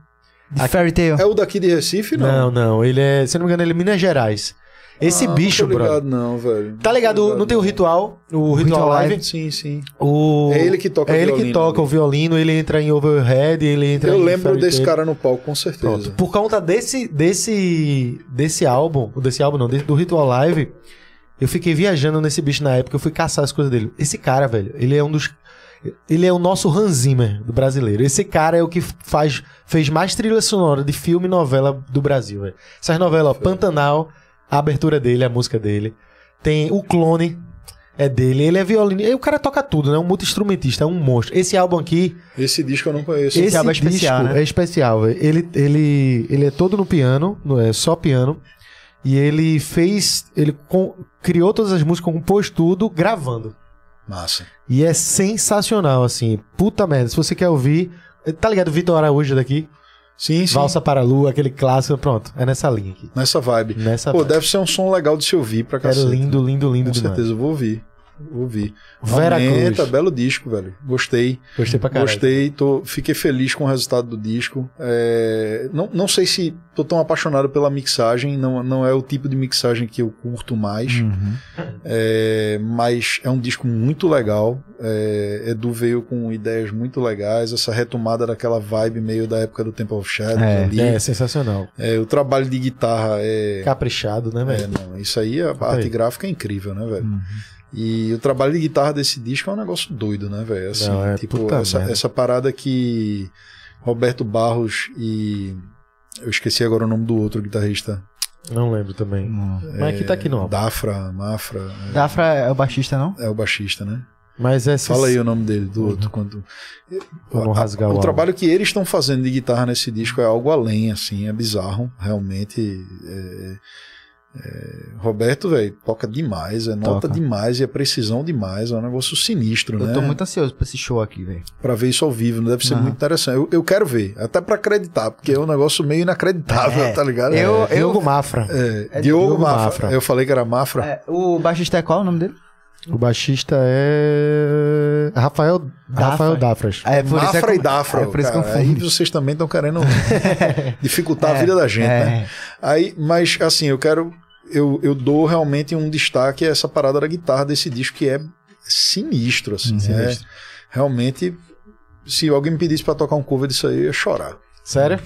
De Fairy Tail. É o daqui de Recife, Não, não? não. Ele é. Se eu não me engano, ele é Minas Gerais. Esse Ah, bicho, não tô brother. ligado, não, velho. Tá ligado? Tô Não tem o ritual? O, Ritual Ritual Live? Live? Sim, sim. O... É ele que toca É o ele que violino, toca né? o violino, ele entra em Overhead, ele entra Eu em lembro desse cara no palco, com certeza. Pronto. Por conta desse, desse, desse álbum, desse álbum não, desse- do Ritual Live, eu fiquei viajando nesse bicho na época, eu fui caçar as coisas dele. Esse cara, velho, ele é um dos. Ele é o nosso Hans Zimmer do brasileiro. Esse cara é o que faz, fez mais trilha sonora de filme e novela do Brasil, velho. Essas novelas, ó, Pantanal, a abertura dele, a música dele. Tem o Clone, é dele. Ele é violino. E o cara toca tudo, né? Um multi-instrumentista, é um monstro. Esse álbum aqui, Esse disco eu não conheço. esse álbum é disco especial, né? é especial. velho. Ele, ele, ele é todo no piano, não é só piano. E ele fez. Ele com- criou todas as músicas, compôs tudo, gravando. Massa. E é sensacional, assim. Puta merda. Se você quer ouvir. Tá ligado? Vitor Araújo daqui? Sim, sim. Valsa para a Lua, aquele clássico. Pronto. É nessa linha aqui. Nessa vibe. Nessa Pô, vibe. deve ser um som legal de se ouvir pra É cacete. lindo, lindo, lindo Com demais. certeza, eu vou ouvir. Vou ouvir. Vera Aumenta, Cruz. belo disco, velho. Gostei. Gostei pra caralho. Gostei, tô, fiquei feliz com o resultado do disco. É, não, não sei se tô tão apaixonado pela mixagem, não, não é o tipo de mixagem que eu curto mais, Uhum. é, mas é um disco muito legal. É, Edu veio com ideias muito legais, essa retomada daquela vibe meio da época do Temple of Shadows É, ali. É, sensacional. É, o trabalho de guitarra é. Caprichado, né, é, velho? não, isso aí, a Conta arte aí. gráfica é incrível, né, velho? Uhum. E o trabalho de guitarra desse disco é um negócio doido, né, velho? Assim, Não, é tipo, essa, essa parada que Roberto Barros e. Eu esqueci agora o nome do outro guitarrista. Não lembro também. Hum. Mas aqui tá aqui no álbum. Dafra, Mafra. é- Dafra é o baixista, não? É, o baixista, né? Mas é Fala aí o nome dele, do outro. Quando... Pra não rasgar o o trabalho que eles estão fazendo de guitarra nesse disco é algo além, assim, é bizarro, realmente. é- é, Roberto, velho, toca demais, é nota Toca. demais e é precisão demais, é um negócio sinistro, Eu né? tô muito ansioso pra esse show aqui, velho. Pra ver isso ao vivo, né? deve ser Aham. muito interessante. Eu, eu quero ver, até pra acreditar, porque é um negócio meio inacreditável, É. tá ligado? Eu- É, Diogo Mafra. É, É Diogo, Diogo Mafra. Mafra. Eu falei que era Mafra. É, o baixista é qual o nome dele? O baixista é. Rafael, Dafra. Rafael Dafras. É, por isso é Mafra e Dafra. É, por isso cara. Aí vocês também estão querendo dificultar a É, vida da gente, é. né? Aí, mas assim, eu quero. Eu, eu dou realmente um destaque a essa parada da guitarra desse disco que é sinistro, assim. Hum, é, sinistro. realmente, se alguém me pedisse pra tocar um cover disso aí, eu ia chorar. Sério?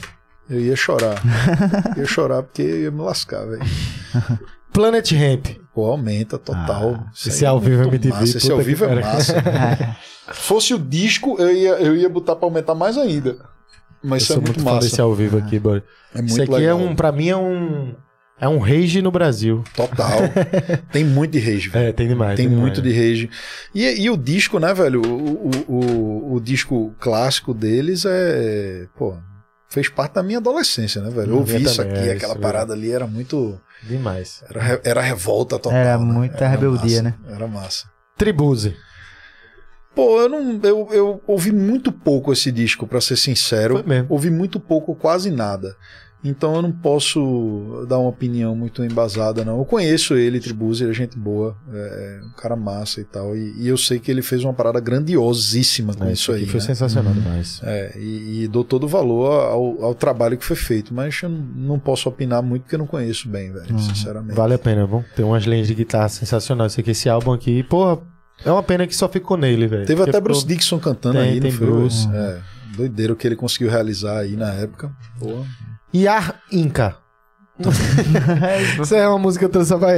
Eu ia chorar. eu ia chorar porque eu ia me lascar, velho. Planet Ramp. Pô, aumenta total. Isso esse aí ao vivo é muito MTV, Massa. Esse ao vivo é massa. É. Fosse o disco, eu ia, eu ia botar pra aumentar mais ainda. Mas Eu isso é sou muito, muito fã massa. desse ao vivo aqui, boy. É muito Isso aqui legal. é um, pra mim é um, é um rage no Brasil. Total. tem muito de rage, velho. É, tem demais. Tem demais. muito de rage. E, e o disco, né, velho? O, o, o, o disco clássico deles é. Pô, fez parte da minha adolescência, né, velho? Eu ouvi isso aqui, é, aquela isso parada ali era muito. Demais. Era, era revolta total. Era né? muita rebeldia, massa, né? Era massa. Tribuse. Pô, eu não. Eu, eu ouvi muito pouco esse disco, pra ser sincero. Foi mesmo. Ouvi muito pouco, quase nada. Então eu não posso dar uma opinião muito embasada, não. Eu conheço ele, Tribuse, ele é gente boa, é um cara massa e tal. E, e eu sei que ele fez uma parada grandiosíssima com É, isso aí. Foi né? sensacional demais. É, e, e dou todo o valor ao, ao trabalho que foi feito, mas eu não, posso opinar muito porque eu não conheço bem, velho, Uhum. sinceramente. Vale a pena, viu? Tem umas linhas de guitarra sensacionais. Esse aqui, esse álbum aqui, porra, é uma pena que só ficou nele, velho. Teve Porque até Bruce ficou- Dixon cantando Tem, aí, tem não foi? Bruce. É, doideira o que ele conseguiu realizar aí na época. Pô. Yar Inca. Isso é uma música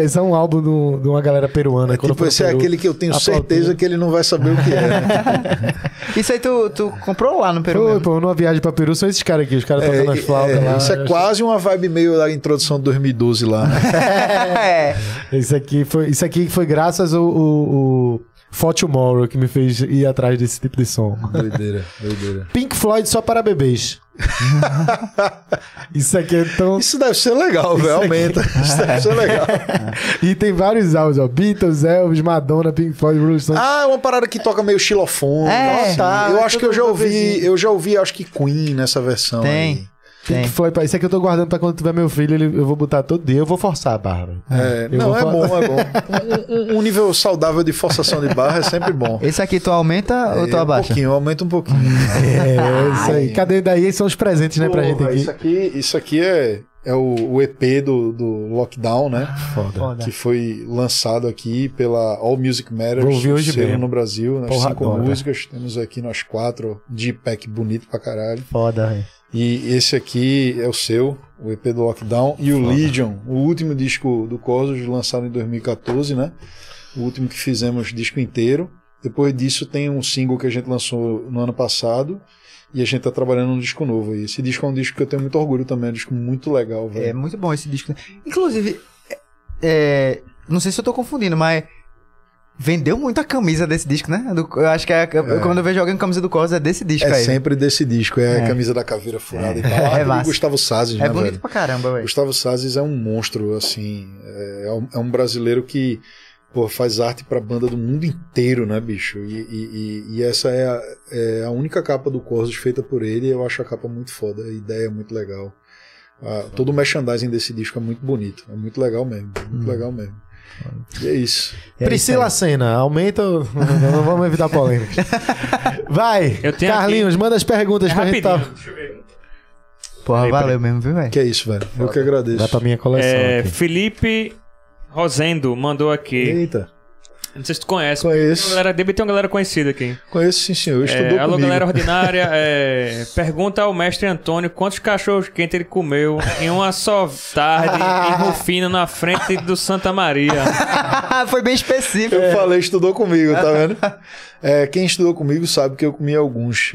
Isso é um álbum do- de uma galera peruana. É, Quando eu tipo, esse é Peru. aquele que eu tenho certeza flautinha. que ele não vai saber o que é. né? Isso aí tu, tu comprou lá no Peru Foi, pô, numa viagem pra Peru, são esses caras aqui, os caras É, tocando as flautas é, lá. isso é quase uma vibe meio da introdução de 2012 lá. né? é. Isso aqui foi, isso aqui foi graças ao, ao, ao For Tomorrow que me fez ir atrás desse tipo de som. doideira, doideira. Pink Floyd só para bebês. isso aqui é tão. Isso deve ser legal, velho. aqui- Aumenta. Isso deve ser legal. E tem vários áudios, ó. Beatles, Elvis, Madonna, Pink Floyd, Rolling Stones. Ah, é uma parada que toca meio xilofone. É, Nossa, tá, eu é acho que eu já ouvi, eu já ouvi, acho que Queen nessa versão. Tem. aí. Pink Tem. Floyd, isso aqui eu tô guardando pra quando tiver meu filho, ele- eu vou botar todo dia. Eu vou forçar a barra. É, não, vou é bom, é bom. Um, um- um nível saudável de forçação de barra é sempre bom. Esse aqui tu aumenta ou tu É, um abaixa? pouquinho, aumenta um pouquinho. É, isso aí. Cadê daí? São os presentes, né, pra gente aqui. Isso aqui, isso aqui é, é o, o EP do, do Lockdown, né? Foda. Foda. Que foi lançado aqui pela All Music Matters, Vou ouvir hoje mesmo. no Brasil, nas Porra, cinco adoro. músicas. Temos aqui nós quatro, de pack bonito pra caralho. Foda, velho. E esse aqui é o seu, o EP do Lockdown. E o Legion, o último disco do Corsos, lançado em 2014, né? O último que fizemos disco inteiro. Depois disso tem um single que a gente lançou no ano passado. E a gente tá trabalhando num disco novo aí. Esse disco é um disco que eu tenho muito orgulho também, é um disco muito legal, É velho. muito bom esse disco. Inclusive, é, é, não sei se eu tô confundindo, mas vendeu muita camisa desse disco, né? Do- eu acho que é, quando eu vejo alguém com camisa do Corsa é desse disco É aí. sempre desse disco, é, É. a camisa da caveira furada e tal. É massa. Gustavo Sazes, É né, bonito velho? pra caramba, velho. Gustavo Sazes é um monstro, assim. É, é um, é um brasileiro que pô, faz arte pra banda do mundo inteiro, né, bicho? E, e- e- e essa é a, é a única capa do Corsos feita por ele. Eu acho a capa muito foda, a ideia é muito legal. Ah, todo o merchandising desse disco é muito bonito, é muito legal mesmo, muito Hum. legal mesmo. E é isso. É Priscila isso Senna, aumenta. o- não vamos evitar polêmica. Vai, Eu tenho Carlinhos, manda as perguntas É pra gente. rapidinho. Tá... Deixa eu ver. aí. Porra, Peraí, valeu mesmo, viu, velho? Que é isso, velho. Eu que agradeço. Vai pra minha coleção. É, aqui. Felipe Rosendo mandou aqui. Eita, Não sei se tu conhece. Conheço. Tem Galera, deve ter uma galera conhecida aqui. conheço sim, senhor. Estudou É, alô, comigo. galera ordinária. é, pergunta ao mestre Antônio quantos cachorros quentes ele comeu em uma só tarde em Rufino, na frente do Santa Maria. Foi bem específico. Eu falei, estudou comigo, tá vendo? É, quem estudou comigo sabe que eu comi alguns.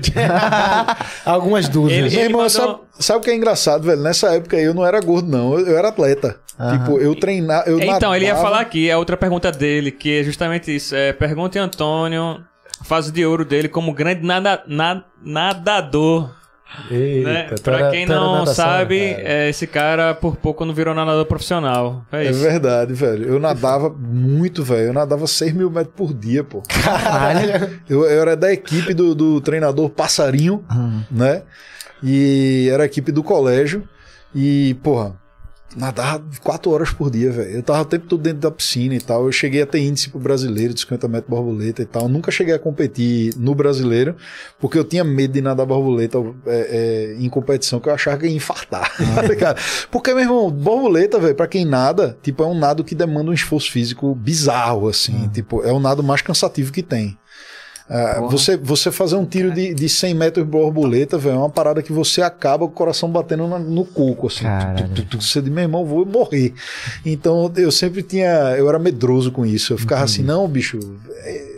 Algumas dúzias. Ele- Meu irmão, mandou- sabe, sabe o que é engraçado, velho? Nessa época aí eu não era gordo, não. Eu, eu era atleta. Tipo, eu treinava. Eu Então, ele ia nadava. falar aqui, a outra pergunta dele, que é justamente isso. É, pergunte Antônio, fase de ouro dele como grande nada, na- nadador. Eita, Né? Pra quem não natação, sabe, é, esse cara por pouco não virou nadador profissional. É É verdade, velho. Eu nadava muito, velho. Eu nadava 6 mil metros por dia, pô. Caralho. Eu, eu era da equipe do, do treinador Passarinho, né? E era a equipe do colégio. E, porra, nadava 4 horas por dia, velho. Eu tava o tempo todo dentro da piscina e tal. Eu cheguei a ter índice pro brasileiro, de 50 metros borboleta e tal. Eu nunca cheguei a competir no brasileiro, porque eu tinha medo de nadar borboleta é, é, em competição, que eu achava que ia infartar. tá porque, meu irmão, borboleta, velho, pra quem nada, tipo, é um nado que demanda um esforço físico bizarro, assim. Tipo, é o nado mais cansativo que tem. Ah, você, você fazer um tiro de, de 100 metros de borboleta, velho, é uma parada que você acaba com o coração batendo na- no coco, assim. Tu, tu, tu, você diz, meu irmão, vou morrer. Então eu sempre tinha. Eu era medroso com isso. Eu ficava assim, não, bicho. é,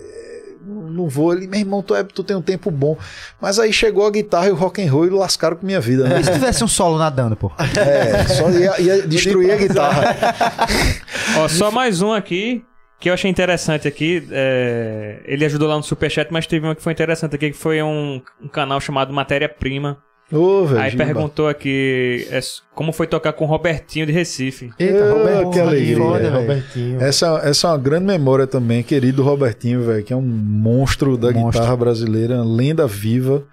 não vou ali, meu irmão, tu, é, tu tem um tempo bom. Mas aí chegou a guitarra e o rock and roll e lascaram com minha vida, né? E se tivesse um solo nadando, pô? É, só ia, ia destruir a guitarra. Ó, só mais um aqui que eu achei interessante aqui. é, ele ajudou lá no Superchat, mas teve uma que foi interessante aqui, que foi um, um canal chamado Matéria Prima. Ô, velho. Aí perguntou aqui é, como foi tocar com o Robertinho de Recife. Eita, Ah, Robertinho. que alegria. foda. Robertinho. Essa, essa é uma grande memória também, querido Robertinho, velho, que é um monstro da Monstro. guitarra brasileira, lenda viva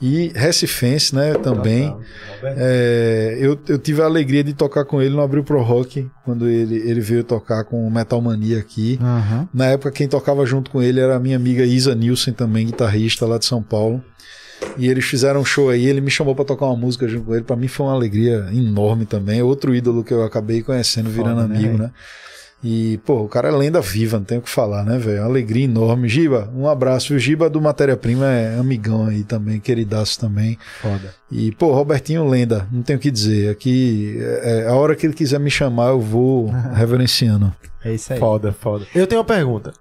e recifense, né, também. É, eu, eu tive a alegria de tocar com ele no Abril Pro Rock, quando ele, ele veio tocar com o Metal Mania aqui. Aham. Na época, quem tocava junto com ele era a minha amiga Isa Nilson, também guitarrista lá de São Paulo. E eles fizeram um show aí, ele me chamou pra tocar uma música junto com ele. Pra mim foi uma alegria enorme também. Outro ídolo que eu acabei conhecendo, virando Foda, né, amigo, velho? né? E, pô, o cara é lenda viva, não tem o que falar, né, velho? Uma alegria enorme. Giba, um abraço. O Giba do Matéria Prima é amigão aí também, queridaço também. Foda. E, pô, Robertinho, lenda, não tenho o que dizer. Aqui, é, é, a hora que ele quiser me chamar, eu vou reverenciando. É isso aí. Foda, foda. Eu tenho uma pergunta.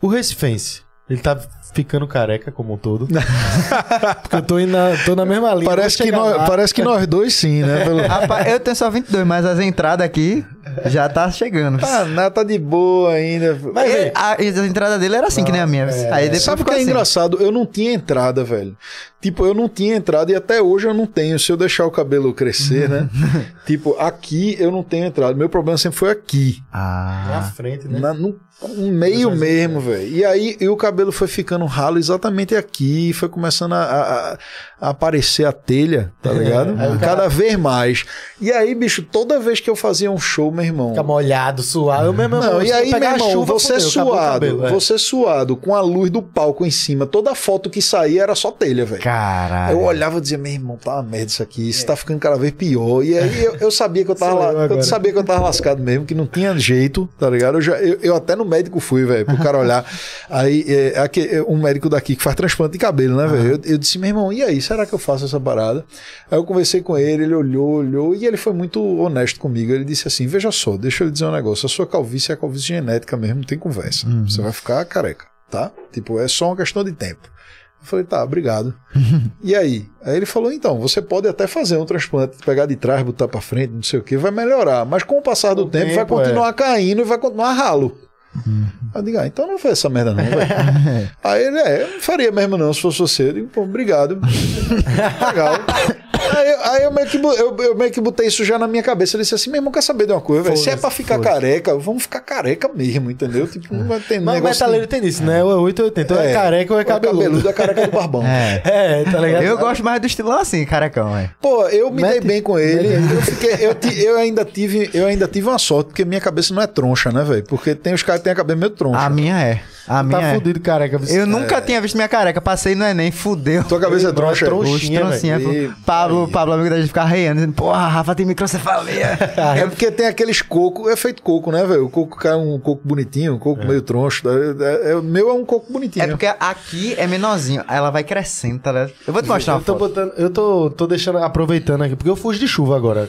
O Recifense, ele tá ficando careca como um todo? Porque eu tô, indo na, tô na mesma linha. Parece que, nós, lá. parece que nós dois sim, né? Pelo... Rapaz, eu tenho só 22, mas as entradas aqui já tá chegando. Ah, nada tá de boa ainda. Mas, É, velho, a, a entrada dele era assim, que nem a minha. Aí depois Sabe o que ficou é assim. engraçado? Eu não tinha entrada, velho. Tipo, eu não tinha entrada e até hoje eu não tenho. Se eu deixar o cabelo crescer, né? tipo, aqui eu não tenho entrada. Meu problema sempre foi aqui. Na Ah, frente, né? Na, no, no meio mesmo, velho. E aí e o cabelo foi ficando ralo exatamente aqui. Foi começando a, a- a aparecer a telha, tá ligado? Aí o cara- Cada vez mais. E aí, bicho, toda vez que eu fazia um show, meu irmão. Fica molhado, suado. Eu mesmo, Não, e aí, meu irmão, chuva, você fudeu, suado, cabelo, é. você suado, com a luz do palco em cima, toda foto que saía era só telha, velho. caralho. Eu olhava e dizia, meu irmão, tá uma merda isso aqui, isso tá ficando cada vez pior. E aí eu, eu sabia que eu tava lá, eu sabia que eu tava lascado mesmo, que não tinha jeito, tá ligado? Eu, já, eu, eu até no médico fui, velho, pro cara olhar. Aí, é, aqui, é, um médico daqui que faz transplante de cabelo, né, velho? Eu, eu disse, meu irmão, e aí, será que eu faço essa parada? Aí eu conversei com ele, ele olhou, olhou, e ele foi muito honesto comigo. Ele disse assim: veja só, deixa eu lhe dizer um negócio, a sua calvície é a calvície genética mesmo, não tem conversa. Você vai ficar careca, tá? Tipo, é só uma questão de tempo. Eu falei, tá, obrigado. e aí? Aí ele falou, então, você pode até fazer um transplante, pegar de trás, botar pra frente, não sei o que, vai melhorar. Mas com o passar do O tempo, vai tempo, continuar caindo e vai continuar ralo. Aí eu digo, ah, então não faz essa merda não, velho. Aí ele, é, eu não faria mesmo não, se fosse você. Eu digo, pô, obrigado. Legal. Aí, eu- aí eu, meio que, eu, eu meio que botei isso já na minha cabeça. Ele disse assim, meu irmão, quer saber de uma coisa, velho? Se é pra ficar careca, vamos ficar careca mesmo, entendeu? Tipo, não vai ter Mas o metaleiro tem isso, né? Ou é 8 ou 80. Ou é, careca ou é cabeludo. cabeludo é careca do barbão. É. É, tá ligado? Eu gosto mais do estilão assim, carecão, velho. Pô, eu me dei Mete- bem com ele. Eu, fiquei- eu ti- eu ainda tive, eu ainda tive uma sorte, porque minha cabeça não é troncha, né, velho? Porque tem os caras que têm a cabeça meio troncha. A minha é. A minha Tá é. fudido, careca. Eu nunca tinha visto minha careca. Passei no Enem, fudeu. Tua cabeça é troncha. velho. pô. Pablo, Pablo, amigo da gente, ficava reiando, dizendo, porra, Rafa tem microcefalia. É porque tem aqueles coco, é feito coco, né, velho? O coco cai um coco bonitinho, um coco meio troncho. É, é- o meu é um coco bonitinho. é porque aqui é menorzinho, ela vai crescendo, tá ligado? Eu vou te mostrar Eu uma tô foto. botando, eu tô, tô deixando, aproveitando aqui, porque eu fujo de chuva agora.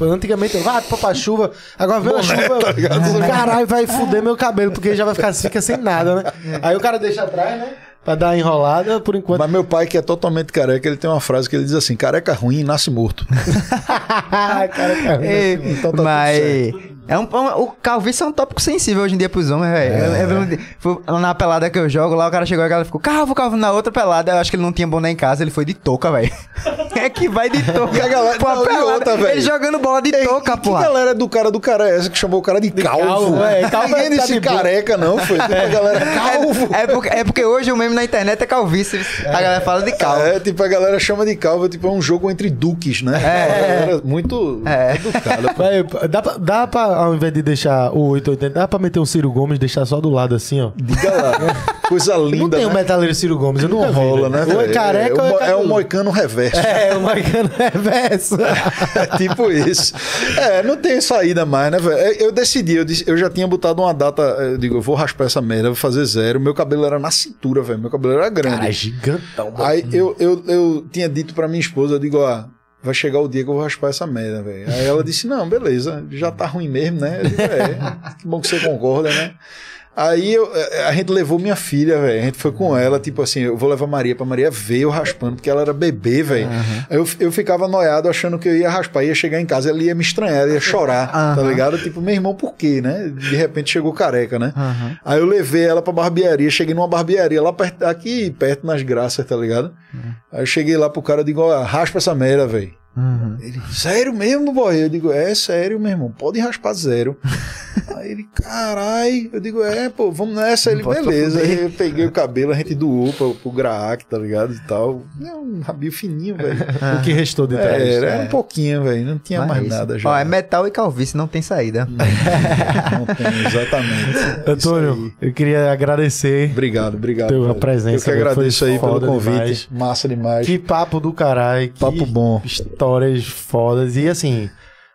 Antigamente eu, ah, papai, chuva. Agora vem a chuva. tá? Caralho, vai fuder meu cabelo, porque já vai ficar, fica sem nada, né? Aí o cara deixa atrás, né? Pra dar uma enrolada, por enquanto. Mas meu pai, que é totalmente careca, ele tem uma frase que ele diz assim: careca ruim nasce morto. Cara, cara. Ei, Então tá tudo mas é um, um- o calvície é um tópico sensível hoje em dia pros homens, velho. Eu- eu lembro de- foi na pelada que eu jogo, lá o cara chegou e a galera ficou, calvo, calvo, na outra pelada, eu acho que ele não tinha boné em casa, ele foi de touca, velho. é que vai de touca. E a galera- Pô, a não, e pelada, outra, velho? Ele jogando bola de touca, que, que galera do cara do cara é essa que chamou o cara de, calvo? calvo, é, calvo Ninguém tá disse de careca, não, foi. Tipo, a galera calvo. É, é porque, é porque hoje o meme na internet é calvície. A galera fala de calvo. É, tipo, a galera chama de calvo, tipo, é um jogo entre duques, né? É. Galera muito É. educada. pô. Vai, dá, pra, dá pra, ao invés de deixar o 880, dá pra meter um Ciro Gomes e deixar só do lado assim, ó. Diga lá. Coisa linda, não tem né? um metaleiro Ciro Gomes, eu Não rola, né? Ou é careca é, ou é é um cabeludo. moicano reverso. É, o Maicano reverso. É tipo isso. É, não tem saída mais, né, velho? É, Eu decidi, eu, disse- eu já tinha botado uma data. Eu digo, eu vou raspar essa merda, vou fazer zero. Meu cabelo era na cintura, velho. Meu cabelo era grande. Cara, é gigantão. Aí eu, eu, eu tinha dito pra minha esposa, eu digo, ó, vai chegar o dia que eu vou raspar essa merda, velho. Aí ela disse, não, beleza, já tá ruim mesmo, né? Eu digo, é, que bom que você concorda, né? Aí eu- eh, a gente levou minha filha, velho. A gente foi com ela, tipo assim, eu vou levar Maria pra Maria ver eu raspando, porque ela era bebê, velho. Aí Eu, eu ficava noiado achando que eu ia raspar, ia chegar em casa, ela ia me estranhar, ela ia chorar, tá Aham. ligado? Tipo, meu irmão, por quê, né? De repente chegou careca, né? Aham. Aí eu levei ela pra barbearia, cheguei numa barbearia lá perto, aqui perto nas graças, tá ligado? Aí eu cheguei lá pro cara e digo, ó, raspa essa merda, velho. Uhum. Ele, sério mesmo, boy? Eu digo, é sério, meu irmão, pode raspar zero. Aí ele, carai, eu digo, é, pô, vamos nessa. Ele, Não beleza. Aí eu peguei o cabelo, a gente doou pro, pro Graak, tá ligado? E tal. É um rabinho fininho, velho. O que restou de trás. É, era é. um pouquinho, velho. Não tinha Mas mais é isso. nada já. Ó, é metal e calvície, não tem saída. Não tem, exatamente. Antônio, eu queria agradecer. Obrigado, obrigado. Teu- a velho. presença, Eu que agradeço aí pelo convite. demais. Massa demais. Que papo do caralho. que Papo bom. Histórias fodas. E assim,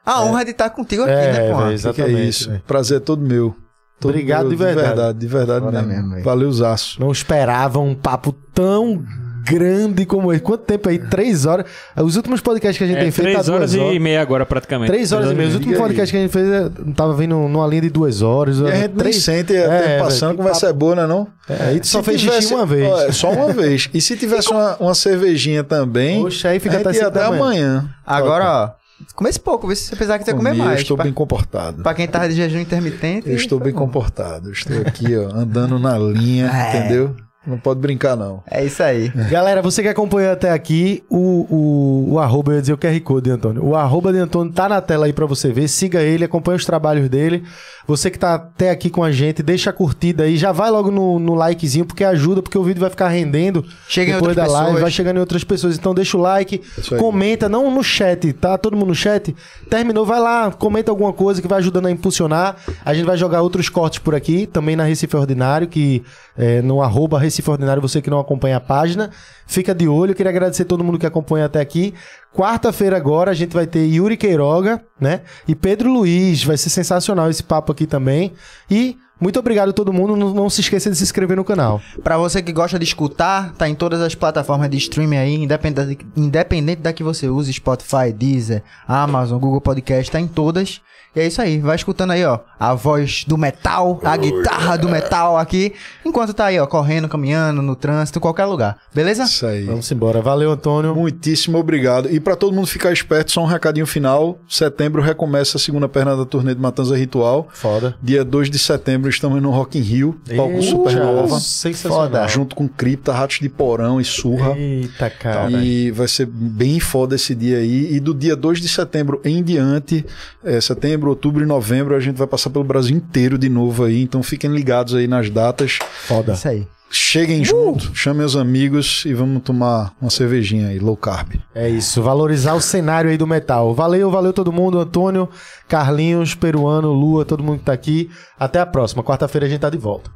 A honra de estar contigo aqui, É, né, pô? velho, Que exatamente. é isso. velho. Prazer é todo meu. Todo Obrigado meu, de verdade. De verdade, de verdade mesmo. mesmo. Valeu, Zaço. não esperava um papo tão grande como esse. Quanto tempo aí? Três horas. Os últimos podcasts que a gente É, tem feito três tá horas duas e meia agora, praticamente. Três horas e meia. Os últimos podcasts que a gente fez eh, tava vindo numa linha de duas horas. E a gente nem três... sente É, até velho, passando, que conversa é boa, né não? É, aí tu só fez xixi tivesse- uma vez. Ó, é só uma vez. E se tivesse uma, uma cervejinha também, Oxe, aí fica a gente até ia cinco até da manhã. amanhã. Agora, ó, comece pouco, vê se apesar que você comer mais. Eu estou pra, bem comportado. pra quem tava de jejum intermitente. Eu estou bem bom. comportado. Eu estou aqui, ó, andando na linha, É. entendeu? Não pode brincar, não. É isso aí. Galera, você que acompanhou até aqui, o, o, o arroba, eu ia dizer o QR Code de Antônio. O arroba de Antônio tá na tela aí pra você ver. Siga ele, acompanhe os trabalhos dele. Você que tá até aqui com a gente, deixa a curtida aí. Já vai logo no, no likezinho, porque ajuda, porque o vídeo vai ficar rendendo. Chega depois da live, pessoas. vai chegando em outras pessoas. Então deixa o like, comenta, não no chat, tá? Todo mundo no chat. Terminou, vai lá, comenta alguma coisa que vai ajudando a impulsionar. A gente vai jogar outros cortes por aqui, também na Recife Ordinário, que é, no arroba Recife Ordinário, você que não acompanha a página, fica de olho. Queria agradecer todo mundo que acompanha até aqui. Quarta-feira agora a gente vai ter Yuri Queiroga, né? E Pedro Luiz. Vai ser sensacional esse papo aqui também. E muito obrigado a todo mundo. Não, não se esqueça de se inscrever no canal. Pra você que gosta de escutar, tá em todas as plataformas de streaming aí, independente, independente da que você use, Spotify, Deezer, Amazon, Google Podcast, tá em todas. E é isso aí, vai escutando aí, ó, a voz do metal, a guitarra do metal aqui, enquanto tá aí, ó, correndo, caminhando, no trânsito, em qualquer lugar. Beleza? Isso aí. Vamos embora. Valeu, Antônio. Muitíssimo obrigado. E para todo mundo ficar esperto, só um recadinho final. Setembro recomeça a segunda perna da turnê de Matanza Ritual. Foda. Dia 2 de setembro estamos no Rock in Rio, palco Supernova, Sensacional. Foda. junto com Cripta, Ratos de Porão e Surra. Eita, cara. E vai ser bem foda esse dia aí. E do dia 2 de setembro em diante, é, setembro, outubro e novembro, a gente vai passar pelo Brasil inteiro de novo aí. Então fiquem ligados aí nas datas. Foda. Isso aí. Cheguem junto, chamem os amigos e vamos tomar uma cervejinha aí, low carb. É isso, valorizar o cenário aí do metal. Valeu, valeu todo mundo, Antônio, Carlinhos, Peruano, Lua, todo mundo que tá aqui. Até a próxima. Quarta-feira a gente tá de volta.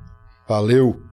Valeu!